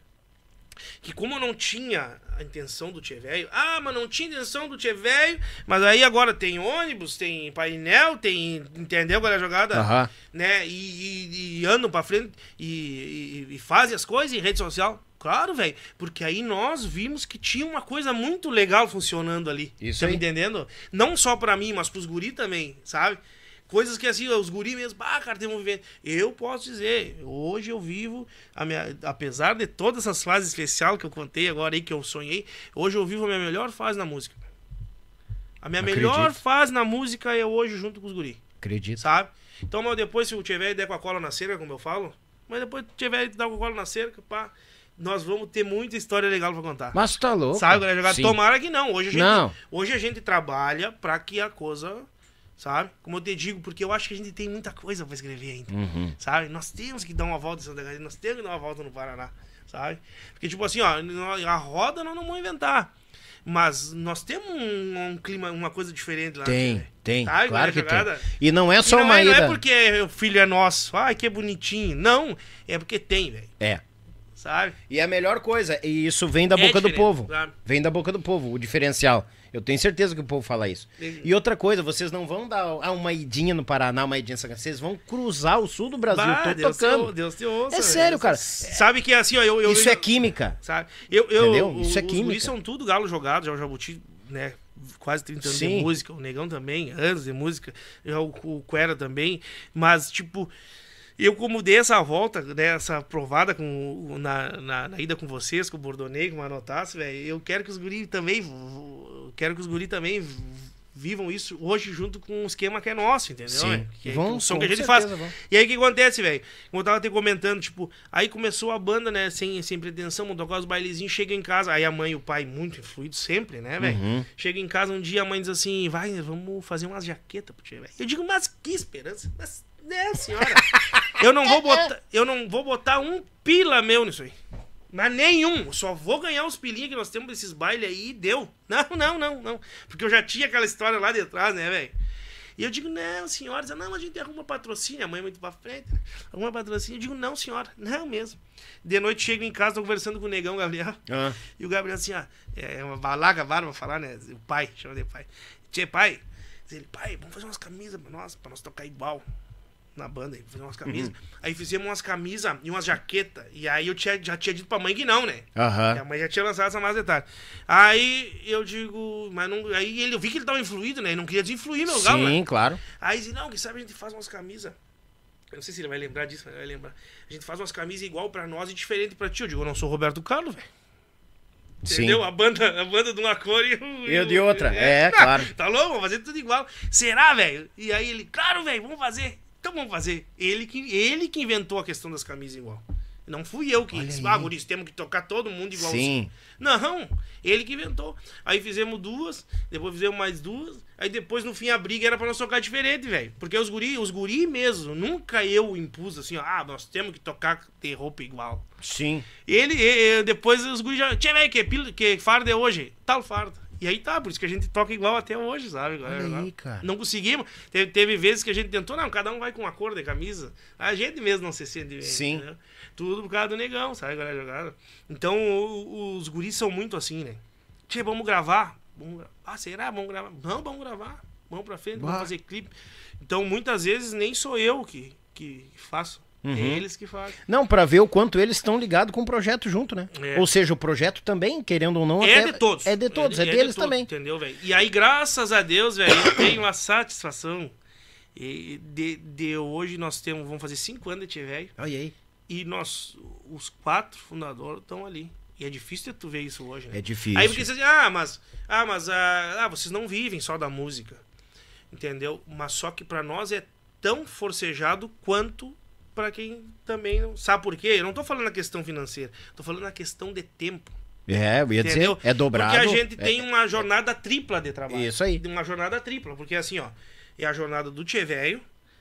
Que como eu não tinha a intenção do Tchê Velho, ah, mas não tinha intenção do Tchê Velho, mas aí agora tem ônibus, tem painel, tem. Entendeu qual é a jogada? Aham. Né? E, e- e andam pra frente e, e- e fazem as coisas em rede social. Claro, velho. Porque aí nós vimos que tinha uma coisa muito legal funcionando ali. Isso tá me entendendo? Não só pra mim, mas pros guri também, sabe? Coisas que assim, os guri mesmo, ah, cara, tem movimento. Eu posso dizer, hoje eu vivo, a minha, apesar de todas essas fases especiais que eu contei agora aí, que eu sonhei, hoje eu vivo a minha melhor fase na música. A minha Acredito. melhor fase na música é hoje junto com os guri Acredito. sabe? Então, mas depois, se o tiver der com a cola na cerca, como eu falo, mas depois se tiver dar com a cola na cerca, pá, nós vamos ter muita história legal pra contar. Mas tá louco. sabe, galera? Jogar? Tomara que não. Hoje a gente, Não. hoje a gente trabalha pra que a coisa, sabe? Como eu te digo, porque eu acho que a gente tem muita coisa pra escrever ainda, Uhum. sabe? Nós temos que dar uma volta em Santa Catarina, nós temos que dar uma volta no Paraná, sabe? Porque, tipo assim, ó, a roda nós não vamos inventar. Mas nós temos um, um clima, uma coisa diferente lá. Tem, né? tem. Tá, claro que tem. jogada. E não é E só não, uma é, não ida. é porque o filho é nosso, ai que bonitinho. Não, é porque tem, velho. É. Sabe? E a melhor coisa, e isso vem da É boca do povo. Vem da boca do povo, o diferencial. Eu tenho certeza que o povo fala isso. E outra coisa, vocês não vão dar ah, uma idinha no Paraná, uma idinha em São vocês vão cruzar o sul do Brasil, Bah, tô Deus tocando. Te, Deus te ouça. É sério, cara. Sabe que assim, ó, eu. eu Isso eu- é química. Sabe? Eu, eu, Entendeu? Isso é química. guris são tudo galo jogado, já o Jabuti, né? Quase 30 anos Sim. de música, o Negão também, anos de música, o, Quera também, mas tipo, eu como dei essa volta, né, essa provada com, na, na, na ida com vocês, com o Bordonei, com o Manotassi, velho, eu quero que os guris também, quero que os guris também vivam isso hoje junto com um esquema que é nosso, entendeu? Sim. Que, é Vão, o som com que a gente certeza faz. vão. E aí o que acontece, velho? Como eu tava até comentando, tipo, aí começou a banda, né, sem, sem pretensão, montou os bailezinhos, chega em casa, aí a mãe e o pai, muito influídos sempre, né, velho? Uhum. Chega em casa um dia, a mãe diz assim, vai, vamos fazer umas jaquetas pro tio, velho. Eu digo, mas que esperança, mas, né, senhora? eu não vou botar, eu não vou botar um pila meu nisso aí. Mas nenhum, eu só vou ganhar os pilinhos que nós temos desses bailes aí e deu. Não, não, não, não. Porque eu já tinha aquela história lá de trás, né, velho? E eu digo, não, senhora, diz, não, a gente arruma patrocínio, a mãe é muito pra frente, né? arruma patrocínio. Eu digo, não, senhora, não mesmo. De noite chego em casa, tô conversando com o negão Gabriel. Ah. E o Gabriel assim, ó, é uma balaga barba falar, né? O pai, chama de pai. Tchê, pai. Diz ele, pai, vamos fazer umas camisas pra nós, pra nós tocar igual na banda aí, fazer umas camisas. Aí fizemos umas camisas e umas jaquetas. E aí eu tinha, já tinha dito pra mãe que não, né? Aham. Que a mãe já tinha lançado essa mais detalhe. Aí eu digo, mas não. Aí ele, eu vi que ele tava influído, né? Ele não queria desinfluir meu galo, né? Sim, claro. Aí disse, não, quem sabe a gente faz umas camisas. Eu não sei se ele vai lembrar disso, mas ele vai lembrar. A gente faz umas camisas igual pra nós e diferente pra ti. Eu digo, eu não sou Roberto Carlos, velho. Sim. Entendeu? A banda, a banda de uma cor e o. E eu de outra. É, claro. Tá louco? Vamos fazer tudo igual. Será, velho? E aí ele, claro, velho, vamos fazer. Então vamos fazer. Ele que, ele que inventou a questão das camisas igual. Não fui eu que Olha disse, aí. ah, Guris, temos que tocar todo mundo igual. Sim. Não, ele que inventou. Aí fizemos duas, depois fizemos mais duas. Aí depois, no fim, a briga era pra nós tocar diferente, velho. Porque os guri, os guri mesmo, nunca eu impus assim, ó, ah, nós temos que tocar ter roupa igual. Sim. Ele, e- e depois os guri já. Tchê, velho, que, que farda é hoje? Tal farda. E aí tá, por isso que a gente toca igual até hoje, sabe? Olha Agora- aí, cara. Não conseguimos. Teve, teve vezes que a gente tentou, não, cada um vai com uma cor de camisa. A gente mesmo não se sente bem. Sim. entendeu? Tudo por causa do negão, sabe? Agora é jogada. Então o- os guris são muito assim, né? Tchê, vamos gravar. Vamos gra- Ah, será? Vamos gravar? Não, vamos gravar. Vamos pra frente, vamos Bah. fazer clipe. Então muitas vezes nem sou eu que, que faço. Uhum. É eles que fazem. Não, pra ver o quanto eles estão ligados com o projeto junto, né? É. Ou seja, o projeto também, querendo ou não, É de todos. É de todos, é, de deles todos, também. Entendeu, velho? E aí, graças a Deus, velho, eu tenho a satisfação de, de hoje nós temos, vamos fazer cinco anos de Velho, Olha aí. e nós, os quatro fundadores estão ali. E é difícil tu ver isso hoje, né? É difícil. Aí porque você diz, ah, mas, ah, mas ah, ah, vocês não vivem só da música. Entendeu? Mas só que pra nós é tão forcejado quanto pra quem também não. Sabe por quê? Eu não tô falando na questão financeira, tô falando na questão de tempo. É, eu ia dizer, é dobrado. Porque a gente é- tem uma jornada tripla de trabalho. Isso aí. Uma jornada tripla. Porque assim, ó, é a jornada do Tchê Velho,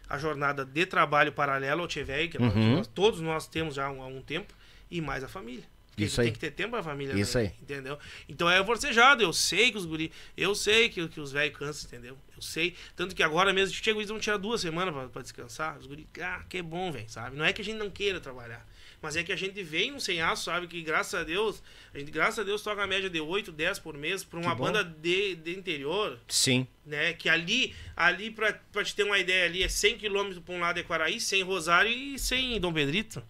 a jornada de trabalho paralelo ao Tchê Velho, que nós- Uhum. nós- todos nós temos já há um, há um tempo, e mais a família. Porque Isso tem aí. que ter tempo pra família. Isso também, aí. Entendeu? Então é forcejado. Eu sei que os guri. Eu sei que, que os velhos cansam, entendeu? Eu sei. Tanto que agora mesmo, chega, eles vão tirar duas semanas pra, pra descansar. Os guri, ah, que bom, velho, sabe? Não é que a gente não queira trabalhar. Mas é que a gente vem no sem aço, sabe? Que graças a Deus, a gente, graças a Deus, toca a média de 8, 10 por mês pra uma banda de, de interior, Sim. né? Que ali, ali pra, pra te ter uma ideia, ali é 100 km pra um lado é Quaraí, 100 Rosário e 100 Dom Pedrito.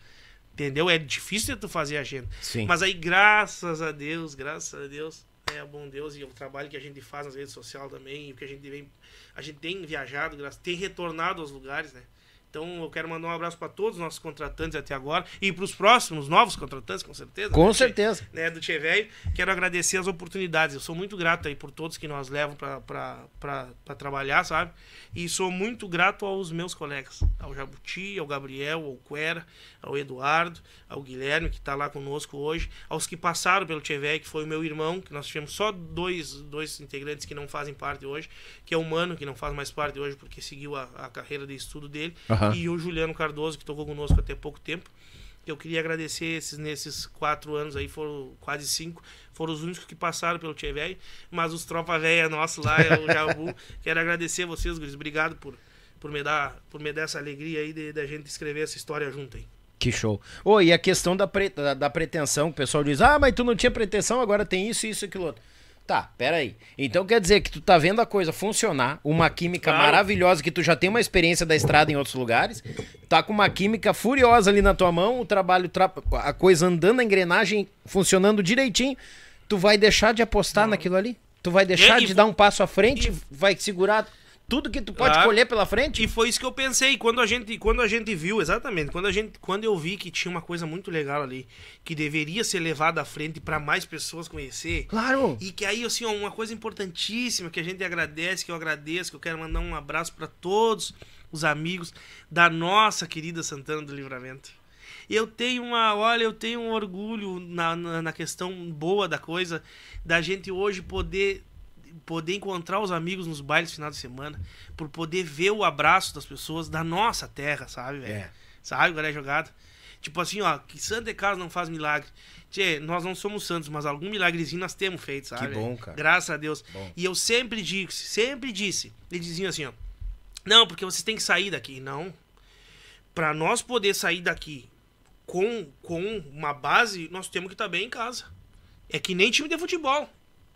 Entendeu? É difícil tu fazer a agenda. Sim. Mas aí, graças a Deus, graças a Deus, é bom Deus e o trabalho que a gente faz nas redes sociais também, o que a gente vem, a gente tem viajado, tem retornado aos lugares, né? Então eu quero mandar um abraço para todos os nossos contratantes até agora e para os próximos novos contratantes, com certeza. Com né? certeza. Né, do Tchê Velho. Quero agradecer as oportunidades. Eu sou muito grato aí por todos que nós levam para trabalhar, sabe? E sou muito grato aos meus colegas, ao Jabuti, ao Gabriel, ao Quera, ao Eduardo, ao Guilherme, que está lá conosco hoje, aos que passaram pelo Tchê Velho, que foi o meu irmão, que nós tivemos só dois, dois integrantes que não fazem parte hoje, que é o Mano, que não faz mais parte hoje porque seguiu a, a carreira de estudo dele, Aham. e o Juliano Cardoso, que tocou conosco até pouco tempo eu queria agradecer esses, nesses quatro anos aí, foram quase cinco, foram os únicos que passaram pelo Tchê Velho, mas os tropa velha nossos lá, é o Jabu, quero agradecer a vocês, guris, obrigado por, por, me dar, por me dar essa alegria aí da gente escrever essa história junto aí. Que show. Oh, e a questão da, pre... da, da pretensão, o pessoal diz, ah, mas tu não tinha pretensão, agora tem isso, isso, aquilo outro. Tá, peraí. Então quer dizer que tu tá vendo a coisa funcionar, uma química claro. maravilhosa, que tu já tem uma experiência da estrada em outros lugares, tá com uma química furiosa ali na tua mão, o trabalho, tra... a coisa andando, a engrenagem funcionando direitinho, tu vai deixar de apostar Não. naquilo ali? Tu vai deixar de dar um passo à frente, e... vai segurar tudo que tu pode claro. colher pela frente. E foi isso que eu pensei quando a gente, quando a gente viu, exatamente, quando a gente, quando eu vi que tinha uma coisa muito legal ali, que deveria ser levada à frente para mais pessoas conhecer. Claro. E que aí assim, uma coisa importantíssima que a gente agradece, que eu agradeço, que eu quero mandar um abraço para todos os amigos da nossa querida Santana do Livramento. Eu tenho uma, olha, eu tenho um orgulho na, na, na questão boa da coisa, da gente hoje poder poder encontrar os amigos nos bailes final de semana, por poder ver o abraço das pessoas da nossa terra, sabe, velho? É. Sabe qual é a jogada? Tipo assim, ó, que Santa Casa não faz milagre. Tchê, nós não somos santos, mas algum milagrezinho nós temos feito, sabe? Que bom, cara. Graças a Deus. Bom. E eu sempre disse, sempre disse, eles diziam assim, ó, não, porque vocês têm que sair daqui. Não. Para nós poder sair daqui com, com uma base, nós temos que estar tá bem em casa. É que nem time de futebol.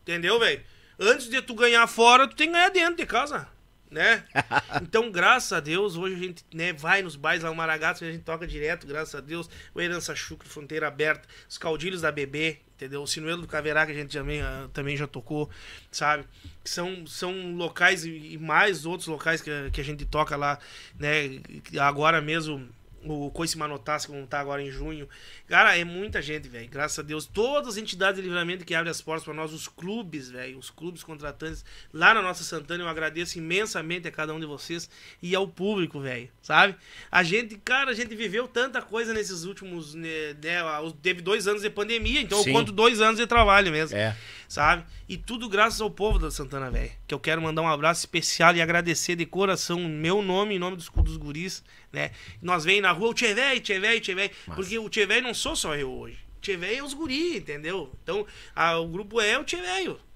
Entendeu, velho? Antes de tu ganhar fora, tu tem que ganhar dentro de casa, né? Então, graças a Deus, hoje a gente né, vai nos bailes lá, o Maragato, a gente toca direto, graças a Deus. O Herança Chucre, Fronteira Aberta, os Caudilhos da Bebê, entendeu? O Sinuelo do Caverá, que a gente também, uh, também já tocou, sabe? São, são locais e mais outros locais que, que a gente toca lá, né? Agora mesmo o Coice Manotassi, como tá agora em junho. Cara, é muita gente, velho. Graças a Deus. Todas as entidades de livramento que abrem as portas para nós, os clubes, velho, os clubes contratantes lá na nossa Santana, eu agradeço imensamente a cada um de vocês e ao público, velho, sabe? A gente, cara, a gente viveu tanta coisa nesses últimos, né, né teve dois anos de pandemia, então Sim. eu conto dois anos de trabalho mesmo. É sabe? E tudo graças ao povo da Santana Velha. Que eu quero mandar um abraço especial e agradecer de coração, meu nome, em nome dos, dos guris, né? Nós vem na rua, o Tchê Velho, Tchê Velho, Tchê. Porque o Tchê não sou só eu hoje. Tchê Velho é os guris, entendeu? Então, a, o grupo é o Tchê.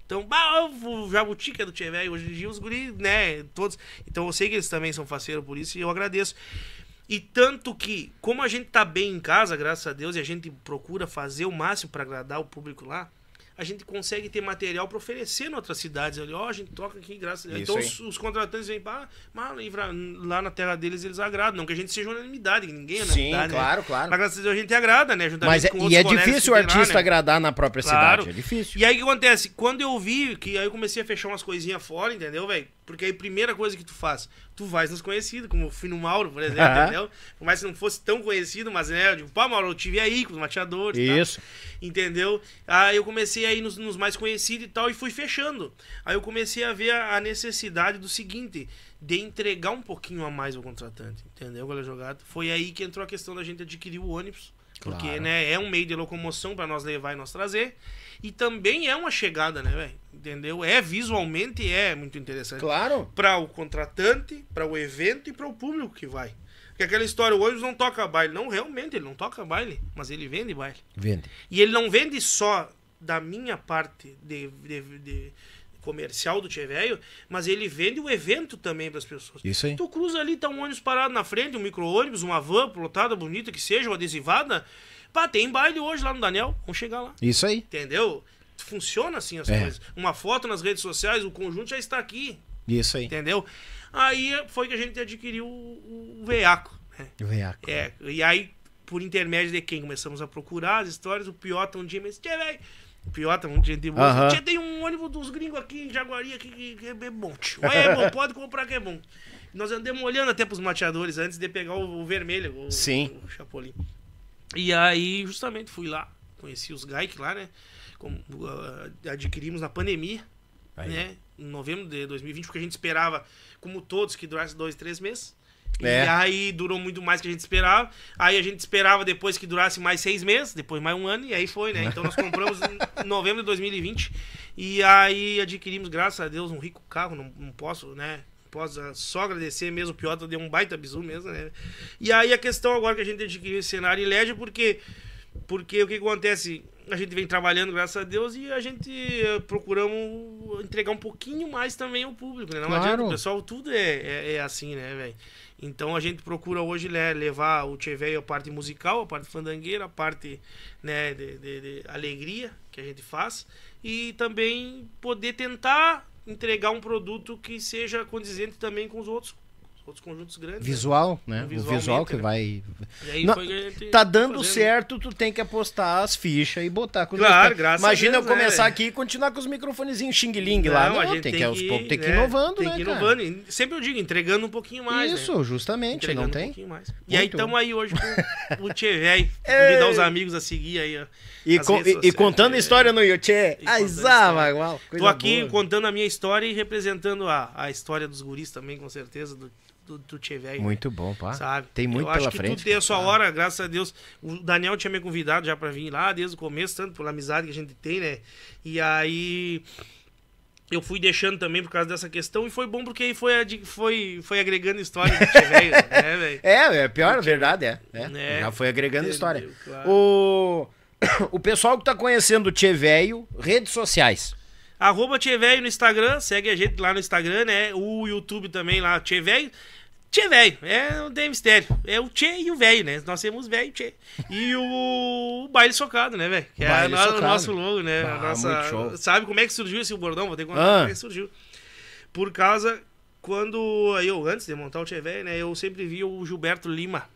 Então, bah, o Jabuti que é do Tchê hoje em dia os guris, né, todos. Então eu sei que eles também são faceiros por isso e eu agradeço. E tanto que, como a gente tá bem em casa, graças a Deus, e a gente procura fazer o máximo para agradar o público lá, a gente consegue ter material para oferecer em outras cidades. Ali, ó, oh, a gente toca aqui, graças a Deus. Então os, os, contratantes vêm para lá na terra deles eles agradam. Não que a gente seja unanimidade, ninguém é unanimidade. Sim, claro, né? claro. Mas graças a Deus a gente agrada, né? Mas é, e é difícil o artista lá, né? agradar na própria claro. cidade. É difícil. E aí o que acontece? Quando eu vi que aí eu comecei a fechar umas coisinhas fora, entendeu, velho? Porque aí a primeira coisa que tu faz, tu vais nos conhecidos, como o Fino Mauro, por exemplo, entendeu? Por mais que não fosse tão conhecido, mas né, eu digo, pá, Mauro, eu tive aí com os mateadores. Isso. Entendeu? Aí eu comecei aí nos, nos, mais conhecidos e tal, e fui fechando. Aí eu comecei a ver a, a necessidade do seguinte, de entregar um pouquinho a mais ao contratante, entendeu? Qual é jogada? Foi aí que entrou a questão da gente adquirir o ônibus. Porque, claro. né, é um meio de locomoção para nós levar e nós trazer. E também é uma chegada, né, velho? Entendeu? É visualmente é muito interessante. Claro. Para o contratante, para o evento e para o público que vai. Porque aquela história, o ônibus não toca baile. Não, realmente, ele não toca baile, mas ele vende baile. Vende. E ele não vende só da minha parte de, de, de comercial do Tchê Velho, mas ele vende o evento também para as pessoas. Isso aí. Tu cruza ali, tá um ônibus parado na frente, um micro-ônibus, uma van plotada, bonita que seja, uma adesivada. Pá, tem baile hoje lá no Daniel. Vamos chegar lá. Isso aí. Entendeu? Funciona assim as é. coisas. Uma foto nas redes sociais, o conjunto já está aqui. Isso aí. Entendeu? Aí foi que a gente adquiriu o, o veiaco. Né? O veiaco. É. E aí, por intermédio de quem começamos a procurar as histórias, o Piota um dia me disse, velho. Piota, um dia de boa. Uhum. Tem um ônibus dos gringos aqui em Jaguari aqui que, que é bom. Tio. É bom, pode comprar que é bom. Nós andamos olhando até pros mateadores antes de pegar o, o vermelho, o, Sim. o Chapolin. E aí, justamente, fui lá, conheci os Gaik lá, né? Como, uh, adquirimos na pandemia, aí. né? Em novembro de 2020, porque a gente esperava, como todos, que durasse dois, três meses. É. E aí durou muito mais que a gente esperava. Aí a gente esperava depois que durasse mais seis meses, depois mais um ano, e aí foi, né? Então nós compramos em novembro de 2020. E aí adquirimos, graças a Deus, um rico carro. Não, não posso, né? Posso só agradecer mesmo, o Piota deu um baita bisu mesmo, né? E aí a questão agora que a gente adquiriu esse cenário em LED, porque, porque o que acontece? A gente vem trabalhando, graças a Deus, e a gente eh, procuramos entregar um pouquinho mais também ao público, né? Não Claro. adianta, o pessoal, tudo é, é, é assim, né, velho? Então a gente procura hoje né, levar o Tchê Velho a parte musical, a parte fandangueira, a parte né, de, de- de alegria que a gente faz. E também poder tentar entregar um produto que seja condizente também com os outros, os outros conjuntos grandes. né? Visual, né? O visual que né? vai. E aí Não, que a Tá dando fazendo. certo, tu tem que apostar as fichas e botar com os Claro, meus- graças a Imagina Deus, eu começar né? aqui e continuar com os microfonezinhos xing-ling lá. Não, a gente tem, que, aos poucos tem que ir né, inovando, tem né? que ir inovando. E Sempre eu digo, entregando um pouquinho mais. né? Isso, justamente, Entregando não um tem? pouquinho mais. E aí Muito. estamos aí hoje com o Tchê Velho. Convidar os amigos a seguir aí, ó. E, co- e- e contando é. história no YouTube. E contando Ai, história. zava, igual. Tô aqui contando a minha história e representando a, a história dos guris também, com certeza, do, do, do Tchê Velho. Muito bom, pá. Sabe? Tem muito eu pela acho que frente. tudo tem a sua hora, graças a Deus. O Daniel tinha me convidado já pra vir lá desde o começo, tanto pela amizade que a gente tem, né? E aí eu fui deixando também por causa dessa questão e foi bom porque aí foi, foi, foi agregando história do Velho, né, velho? É, é pior, a verdade, é. é. É. Já foi agregando Entendeu, história. claro. O... o pessoal que tá conhecendo o Tchê Velho, redes sociais. Arroba Tchê Velho no Instagram, segue a gente lá no Instagram, né? O YouTube também lá, Tchê Velho. Tchê Velho, é, não tem mistério. É o Tchê e o Velho, né? Nós temos Velho e Tchê. E o Baile Socado, né, velho? Que é a o nosso logo, né? Ah, nossa... muito show. Sabe como é que surgiu esse bordão? Vou ter que contar Ah. como é que surgiu. Por causa, quando eu, antes de montar o Tchê Velho, né? Eu sempre via o Gilberto Lima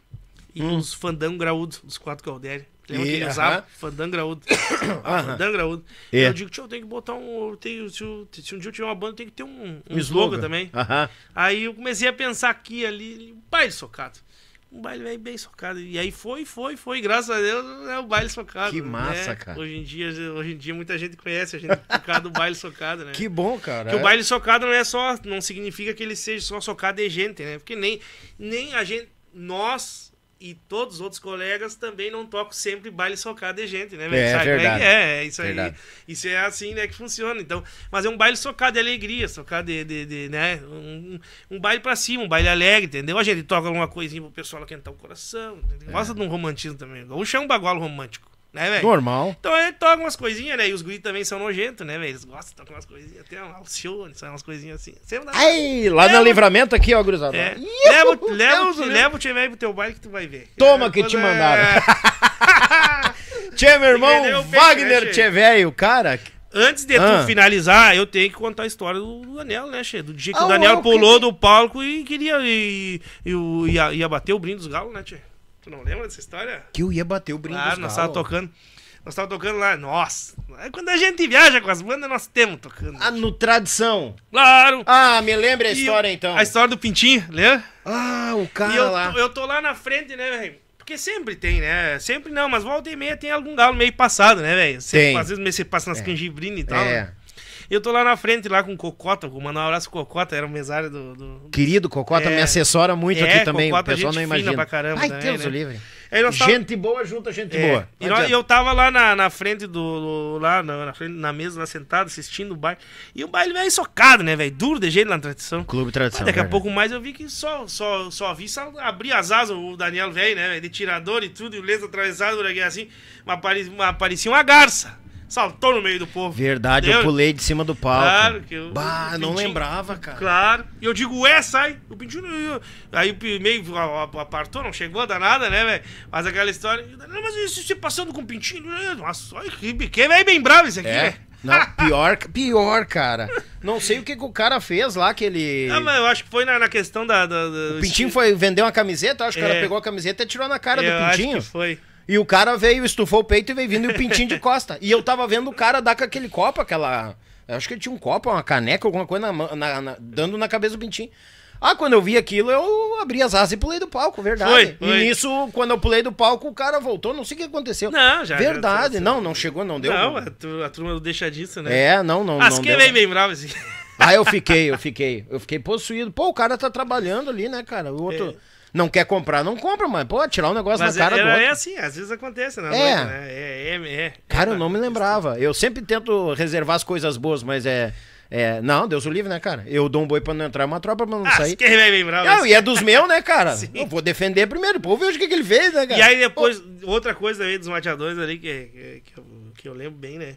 e os Fandango Graúdo, dos quatro Calderi. Lembra. E, que ele usava? Fandango Graúdo. Ah, Fandango Graúdo. É. Eu digo, tio, eu tenho que botar um. tenho- se, eu- se um dia eu tiver uma banda, tem que ter um, um Um slogan também. Aham. Aí eu comecei a pensar aqui, ali, um baile socado. Um baile velho bem socado. E aí foi, foi, foi. Graças a Deus é o baile socado. Que massa, né? cara. Hoje em, dia, hoje em dia muita gente conhece a gente por causa do baile socado, né? Que bom, cara. Porque o baile socado não é só. Não significa que ele seja só socado de gente, né? Porque nem, nem a gente. Nós e todos os outros colegas também não tocam sempre baile socado de gente, né? velho? É, Sabe como verdade. é? É isso aí. Verdade. Isso é assim, né, que funciona. Então, mas é um baile socado de alegria, socado de, de, de, né? Um, um baile pra cima, um baile alegre, entendeu? A gente toca alguma coisinha pro pessoal aquentar o coração. entendeu? Gosta de um romantismo também. O chão é um bagualo romântico, né, velho? Normal. Então a gente toca umas coisinhas, né? E os guris também são nojentos, né, velho? Eles gostam de tocar umas coisinhas, até um Alcione, são umas coisinhas assim. Dá. Ai, lá Leva- no livramento aqui, ó, gurizada. É. Leva, Deus leva, leva o tio velho pro teu baile que tu vai ver. Toma É, que te é- mandaram. Tchê, meu irmão, né, Wagner Tchê? Velho, cara. Antes de Ah. tu finalizar, eu tenho que contar a história do, do Daniel, né, Che? Do dia que Ah, o Daniel pulou que- do palco e queria. E, e, o- ia, ia bater o brinde dos galos, né, Tchê? Tu não lembra dessa história? Que eu ia bater o brinde Claro, nós tava tocando. Nós tava tocando lá, nossa. Aí Quando a gente viaja com as bandas, nós temos tocando. Ah, no Tradição. Claro! Ah, me lembra a E história, eu- então. A história do Pintinho, lembra? Ah, o cara E eu, lá. tô- eu tô lá na frente, né, velho? Porque sempre tem, né? Sempre não, mas volta e meia tem algum galo meio passado, né, velho? Às vezes meio você passa nas canjibrinas e tal. É. né? Eu tô lá na frente, lá com o Cocota, vou mandar um abraço pro Cocota, era o mesário do. do... Querido Cocota, É. me assessora muito É, aqui também. Cocota, o pessoal não imagina. pra caramba Ai, também, Deus né? livre. Nós tava- Gente boa junta gente É, boa. E nós- eu tava lá na, na frente do. lá na, na frente, na mesa, lá sentado, assistindo o baile. E o baile velho socado, né, velho? Duro de jeito na tradição. Clube Tradição. Mas daqui a verdade. pouco mais eu vi que só, só, só vi só abrir as asas o Daniel velho, né? De tirador e tudo, e o leso atravessado por aqui assim. Mas parecia uma, parecia uma garça. Saltou no meio do povo. Verdade, eu Entendeu? pulei de cima do palco. Claro que eu. Bah, não lembrava, cara. Claro. E eu digo, ué, sai. O Pintinho não. Aí meio a- a- apartou, não chegou danada, né, velho? Mas aquela história. Não, mas isso você passando com o Pintinho. né? Nossa, olha que velho bem bravo esse aqui, É. Não, pior, pior, cara. Não sei o que, que o cara fez lá, que ele. Ah, mas eu acho que foi na, na questão da. da, da- O Pintinho foi vender uma camiseta, acho que o cara É. pegou a camiseta e tirou na cara eu do acho Pintinho. que foi. E o cara veio, estufou o peito e veio vindo e o pintinho de costa. E eu tava vendo o cara dar com aquele copo, aquela. eu Acho que ele tinha um copo, uma caneca, alguma coisa na, na- na- dando na cabeça do pintinho. Ah, quando eu vi aquilo, eu abri as asas e pulei do palco, verdade. Foi, foi. E nisso, quando eu pulei do palco, o cara voltou, não sei o que aconteceu. Não, já- Verdade, já- não, não chegou, não deu. Não, a, a turma do deixa disso, né? É, não, não, As não que deu. vem bem bravo assim. Ah, eu fiquei, eu fiquei, eu fiquei possuído. Pô, o cara tá trabalhando ali, né, cara? O outro não quer comprar, não compra, mas pô, tirar um negócio É. Mas na cara é, do outro. é assim, às vezes acontece, né? É. É, é, é, é. Cara, eu não me lembrava. Eu sempre tento reservar as coisas boas, mas é. É, não, Deus o livre, né, cara? Eu dou um boi pra não entrar, uma tropa pra não Ah, sair. quem vai lembrar? Não, e é dos meus, né, cara? Eu vou defender primeiro, pô, veja o que, que ele fez, né, cara? E aí depois, outra coisa também dos mateadores ali que, que, que eu, que eu lembro bem, né?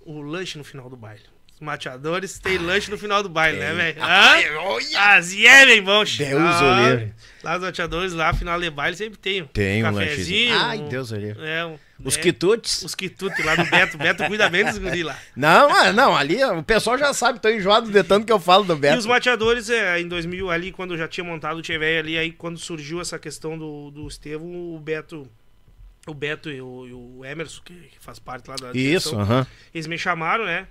O lanche no final do baile. Os mateadores têm lanche no final do baile, né, velho? Ai, Hã? olha! Assim é, bem bom. Deus Ah, o livre. Lá os mateadores, lá, final de baile, sempre tem. Tem um cafezinho. lanchezinho. Ai, um- Deus o livre. É, um- Os é, quitutes. Os quitutes lá do Beto. Beto cuida bem dos guri lá. Não, ah, não, ali o pessoal já sabe, tô enjoado de tanto que eu falo do Beto. E os mateadores, é, em 2000, ali, quando eu já tinha montado o Tchevei ali, aí quando surgiu essa questão do, do Estevão, o Beto... O Beto e o, e o Emerson, que, que faz parte lá da Isso, direção, aham. Eles me chamaram, né?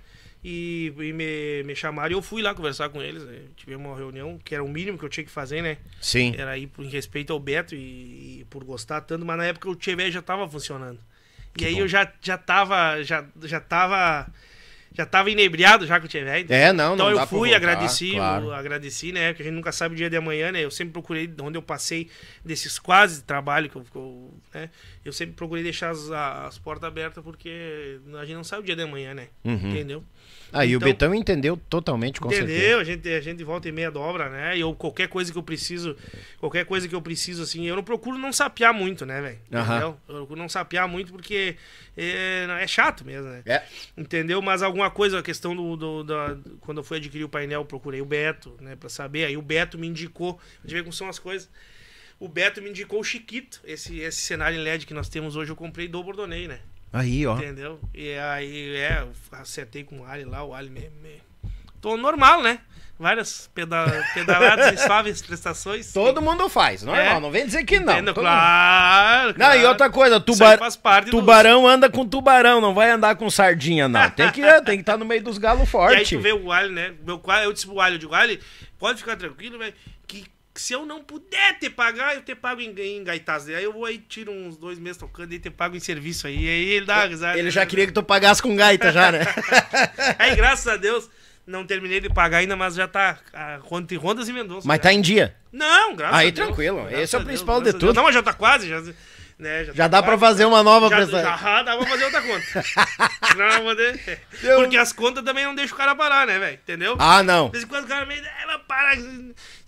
E, e me, me chamaram e eu fui lá conversar com eles. Né? Tivemos uma reunião, que era o mínimo que eu tinha que fazer, né? Sim. Era ir por- em respeito ao Beto e, e por gostar tanto, mas na época o Tchevê já tava funcionando. e aí eu já, já tava. Já, já tava. Já tava inebriado já com o Tchevê. É, não, Então não eu dá pra fui, voltar, agradeci, claro. eu agradeci, né? Porque a gente nunca sabe o dia de amanhã, né? Eu sempre procurei, onde eu passei desses quase trabalho que eu, que eu, né? Eu sempre procurei deixar as, as portas abertas porque a gente não sabe o dia de amanhã, né? Entendeu? Aí o Então- Betão entendeu totalmente, com certeza. Entendeu? A gente, a gente volta e meia dobra, né? E eu, qualquer coisa que eu preciso, qualquer coisa que eu preciso, assim, eu não procuro não sapear muito, né, velho? Aham. Entendeu? Eu procuro não sapear muito porque é, é chato mesmo, né? É. Entendeu? Mas alguma coisa, a questão do, do- da- Quando eu fui adquirir o painel, eu procurei o Beto, né, pra saber. Aí o Beto me indicou, gente vê como são as coisas. O Beto me indicou o Chiquito, esse, esse cenário em LED que nós temos hoje, eu comprei do Bordonei, né? Aí, ó. Entendeu? E aí, é, eu acertei com o Ali lá, o Ali me. me... Tô normal, né? Várias peda pedaladas e suaves prestações. Todo mundo faz, normal. É. Não vem dizer que não. Claro, mundo- Não, e claro. outra coisa, tubar... tubarão anda com tubarão, não vai andar com sardinha, não. Tem que estar tem que tá no meio dos galos E aí fortes. tu vê o Ali, né? Meu, eu disse pro Ali, eu digo, Ali, pode ficar tranquilo, velho, que se eu não puder te pagar, eu te pago em, em. Aí eu vou aí, tiro uns dois meses tocando e te pago em serviço aí. Aí ele dá uma risada. Ele já queria que tu pagasse com gaita já, né? Aí, graças a Deus, não terminei de pagar ainda, mas já tá a ronda e rondas e Mendonça. Mas já. tá em dia. Não, graças Aí, a Deus. tranquilo. Graças Esse é o a Deus, principal de tudo. Não, mas já tá quase, já, né, Já tá dá pra quase. fazer uma nova já, prestação. já dá pra fazer outra conta. Poder- Deu- Porque as contas também não deixam o cara parar, né, velho? Entendeu? Ah, não. De vez em quando o cara meio. É, para.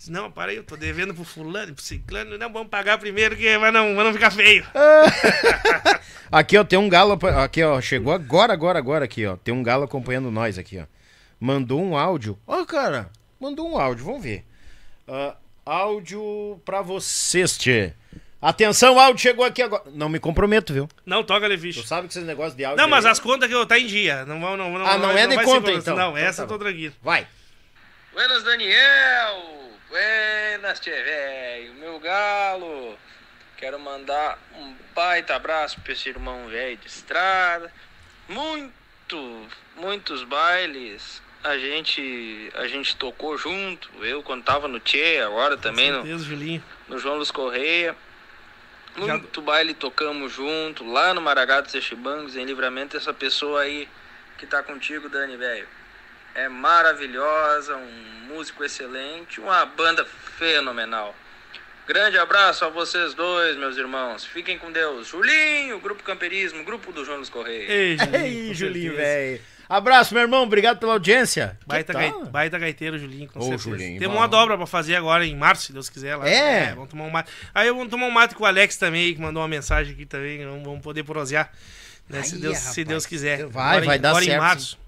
Não, para aí, eu tô devendo pro fulano, pro ciclano. Não, vamos pagar primeiro, que vai não, vai não ficar feio. Aqui, ó, tem um galo. Aqui, ó, chegou agora, agora, agora aqui, ó. Tem um galo acompanhando nós aqui, ó. Mandou um áudio. Ó, cara, mandou um áudio, vamos ver. Ah, áudio pra vocês, tchê. Atenção, áudio chegou aqui agora. Não me comprometo, viu? Não, toca, Tu Lefiche. sabe que esses negócios de áudio. Não, mas aí- as contas que eu tá em dia. Não vão, não, não, Ah, não vai- é de conta, então. Não, Então essa tá eu tô tranquilo. Vai. Buenas, Daniel! Buenas, tchê velho! Meu galo! Quero mandar um baita abraço pra esse irmão velho de estrada. Muito, muitos bailes a gente, a gente tocou junto. Eu quando tava no Tchê, agora também no, Certeza, Julinho. no João Luiz Correia. Já- Muito baile tocamos junto, lá no Maragatos e Chibangos, em livramento, essa pessoa aí que tá contigo, Dani, velho. É maravilhosa, um músico excelente, uma banda fenomenal. Grande abraço a vocês dois, meus irmãos. Fiquem com Deus. Julinho, Grupo Camperismo, Grupo do Luiz Correia. Ei, Julinho. Ei, velho. Abraço, meu irmão. Obrigado pela audiência. Baita, Que gai- baita gaiteiro, Julinho, com Ô, certeza. Julinho, Temos uma dobra pra fazer agora em março, se Deus quiser. Lá. É? vamos tomar um mate. Aí eu vou tomar um mate com o Alex também, que mandou uma mensagem aqui também. Vamos, vamos poder prosear. Né, se, Deus, rapaz. se Deus quiser. Vai, Agora em- vai dar agora certo, em março.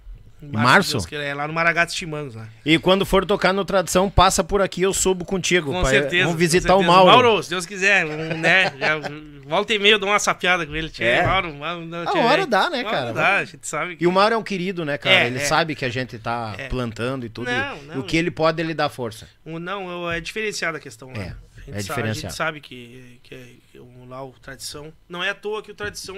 Em Março? se Deus É lá no Maragatos Timangos, lá. E quando for tocar no Tradição, passa por aqui, eu subo contigo. Com pai. certeza. Vamos visitar o certeza. Mauro. Mauro, se Deus quiser, um, né? Já, volta e meia eu dou uma sapiada com ele. Tchê, É. Mauro, Mauro, não, A tchê, hora velho. dá, né, cara? hora dá, a gente sabe que... E o Mauro é um querido, né, cara? É, ele é. sabe que a gente tá É. plantando e tudo. e Não, não. O que ele pode, ele dá força. O- Não, eu- é diferenciada a questão lá. É, A gente é sabe- A gente sabe que, que é o, lá o Tradição. Não é à toa que o Tradição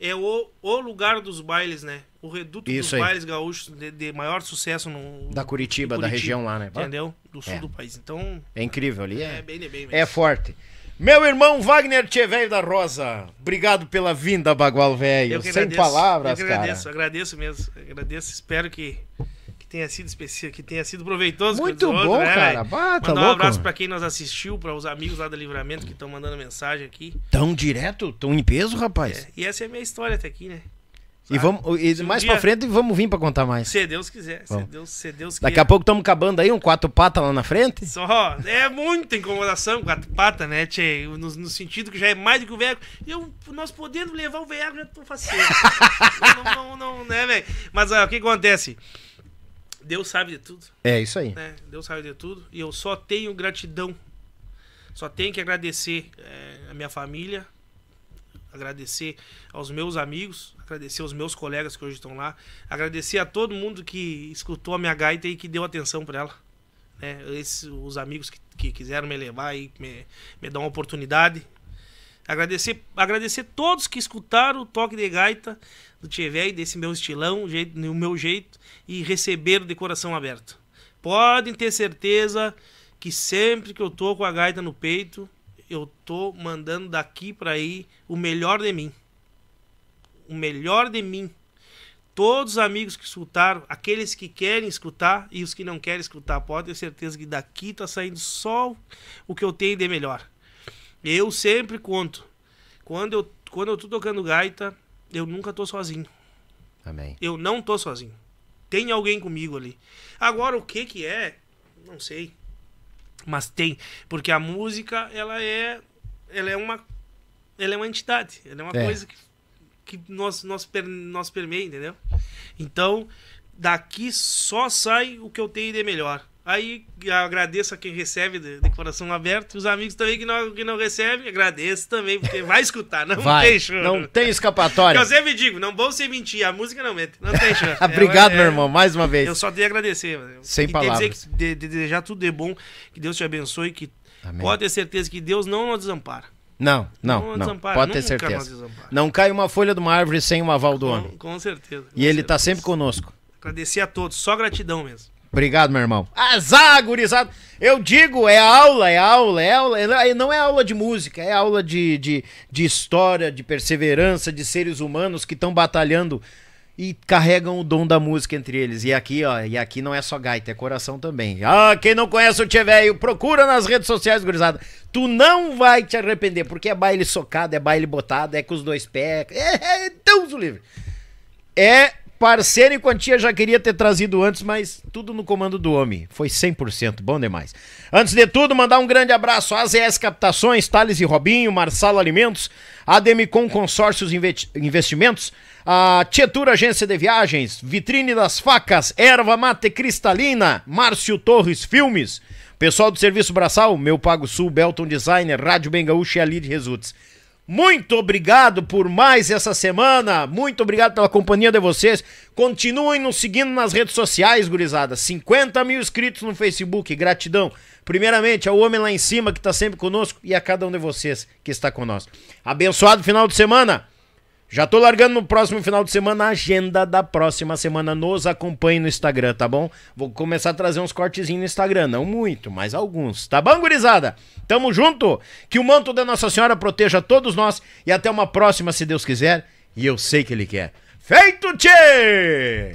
é o, o lugar dos bailes, né? O reduto Isso dos aí. bailes gaúchos de, de maior sucesso no. Da Curitiba, em da região lá, né? Entendeu? Do sul É. do país. Então, É incrível ali. é, É, bem de bem mesmo. é forte. Meu irmão Wagner Tchevelho da Rosa, obrigado pela vinda, Bagual Velho. Sem agradeço, palavras, eu cara. agradeço, agradeço mesmo. Agradeço, espero que tenha sido específico, que tenha sido proveitoso. Muito bom, né, cara. Bah, tá Mandar um louco. abraço pra quem nos assistiu, para os amigos lá do Livramento que estão mandando mensagem aqui. Tão direto? Tão em peso, rapaz? É, e essa é a minha história até aqui, né? E vamos e um mais dia- pra frente vamos vir pra contar mais. Se Deus quiser, se. Deus, se Deus Daqui queira. a pouco estamos acabando aí um quatro patas lá na frente. Só, é muita incomodação quatro patas, né, tchê? No, no sentido que já é mais do que o velho. Eu, nós podendo levar o velho, já tô faceiro. não, não, não, não, né, velho? Mas ó, o que acontece? Deus sabe de tudo, É isso aí. né? Deus sabe de tudo. E eu só tenho gratidão. Só tenho que agradecer é, a minha família, agradecer aos meus amigos, agradecer aos meus colegas que hoje estão lá, agradecer a todo mundo que escutou a minha gaita e que deu atenção para ela. Né? Esses, os amigos que, que quiseram me levar e me, me dar uma oportunidade. Agradecer, agradecer todos que escutaram o toque de gaita do Tchevei, desse meu estilão, jeito, o meu jeito, e receberam de coração aberto. Podem ter certeza que sempre que eu tô com a gaita no peito, eu tô mandando daqui para aí o melhor de mim. O melhor de mim. Todos os amigos que escutaram, aqueles que querem escutar e os que não querem escutar, podem ter certeza que daqui tá saindo só o que eu tenho de melhor. Eu sempre conto. Quando eu, quando eu tô tocando gaita, eu nunca tô sozinho. Amém. Eu não tô sozinho. Tem alguém comigo ali. Agora, o que que é? Não sei. Mas tem. Porque a música, ela é... Ela é uma... Ela é uma entidade. Ela é uma É. coisa que, que nós, nós, per, nós permeia, entendeu? Então, daqui só sai o que eu tenho de melhor. Aí agradeço a quem recebe de, de coração aberto. Os amigos também que não, que não recebem, agradeço também, porque vai escutar. Não Vai. tem choro. Não tem escapatória. Eu sempre digo, não vou ser mentir, a música não mente. Não tem chance. Obrigado, É, meu é, irmão, mais uma vez. Eu só tenho a agradecer. Sem e palavras. Dizer que, de, de desejar tudo de bom, que Deus te abençoe, que Amém. pode ter certeza que Deus não nos desampara. Não, não, Não não. Pode ter certeza. Não cai uma folha de uma árvore sem um aval do homem. Com, com certeza. E com ele tá certeza. sempre conosco. Agradecer a todos, só gratidão mesmo. Obrigado, meu irmão. Azar, gurizada. Eu digo, é aula, é aula, é aula. é- Não é aula de música, é aula de, de, de história, de perseverança, de seres humanos que estão batalhando e carregam o dom da música entre eles. E aqui, ó, e aqui não é só gaita, é coração também. Ah, quem não conhece o Tchê Velho, procura nas redes sociais, gurizada. Tu não vai te arrepender, porque é baile socado, é baile botado, é com os dois pés. É, é Deus o livre. É parceiro em quantia, já queria ter trazido antes, mas tudo no comando do homem. Foi 100%, bom demais. Antes de tudo, mandar um grande abraço a AZS Captações, Thales e Robinho, Marçalo Alimentos, a Demicon Consórcios Inve- Investimentos, a Tietur Agência de Viagens, Vitrine das Facas, Erva Mate Cristalina, Márcio Torres Filmes, pessoal do Serviço Braçal, Meu Pago Sul, Belton Designer, Rádio Bem Gaúcho e a Lid Results. Muito obrigado por mais essa semana. Muito obrigado pela companhia de vocês. Continuem nos seguindo nas redes sociais, gurizada. 50 mil inscritos no Facebook. Gratidão. Primeiramente ao homem lá em cima que está sempre conosco e a cada um de vocês que está conosco. Abençoado final de semana. Já tô largando no próximo final de semana a agenda da próxima semana. Nos acompanhe no Instagram, tá bom? Vou começar a trazer uns cortezinhos no Instagram. Não muito, mas alguns. Tá bom, gurizada? Tamo junto. Que o manto da Nossa Senhora proteja todos nós. E até uma próxima, se Deus quiser. E eu sei que Ele quer. Feito, tchê!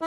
O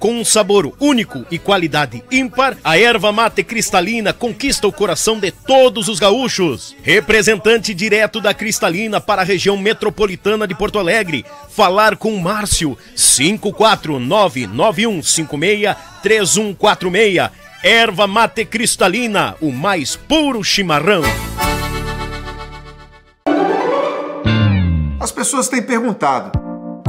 com um sabor único e qualidade ímpar, a erva mate cristalina conquista o coração de todos os gaúchos. Representante direto da Cristalina para a região metropolitana de Porto Alegre. Falar com Márcio 54991563146. Erva mate cristalina, o mais puro chimarrão. As pessoas têm perguntado: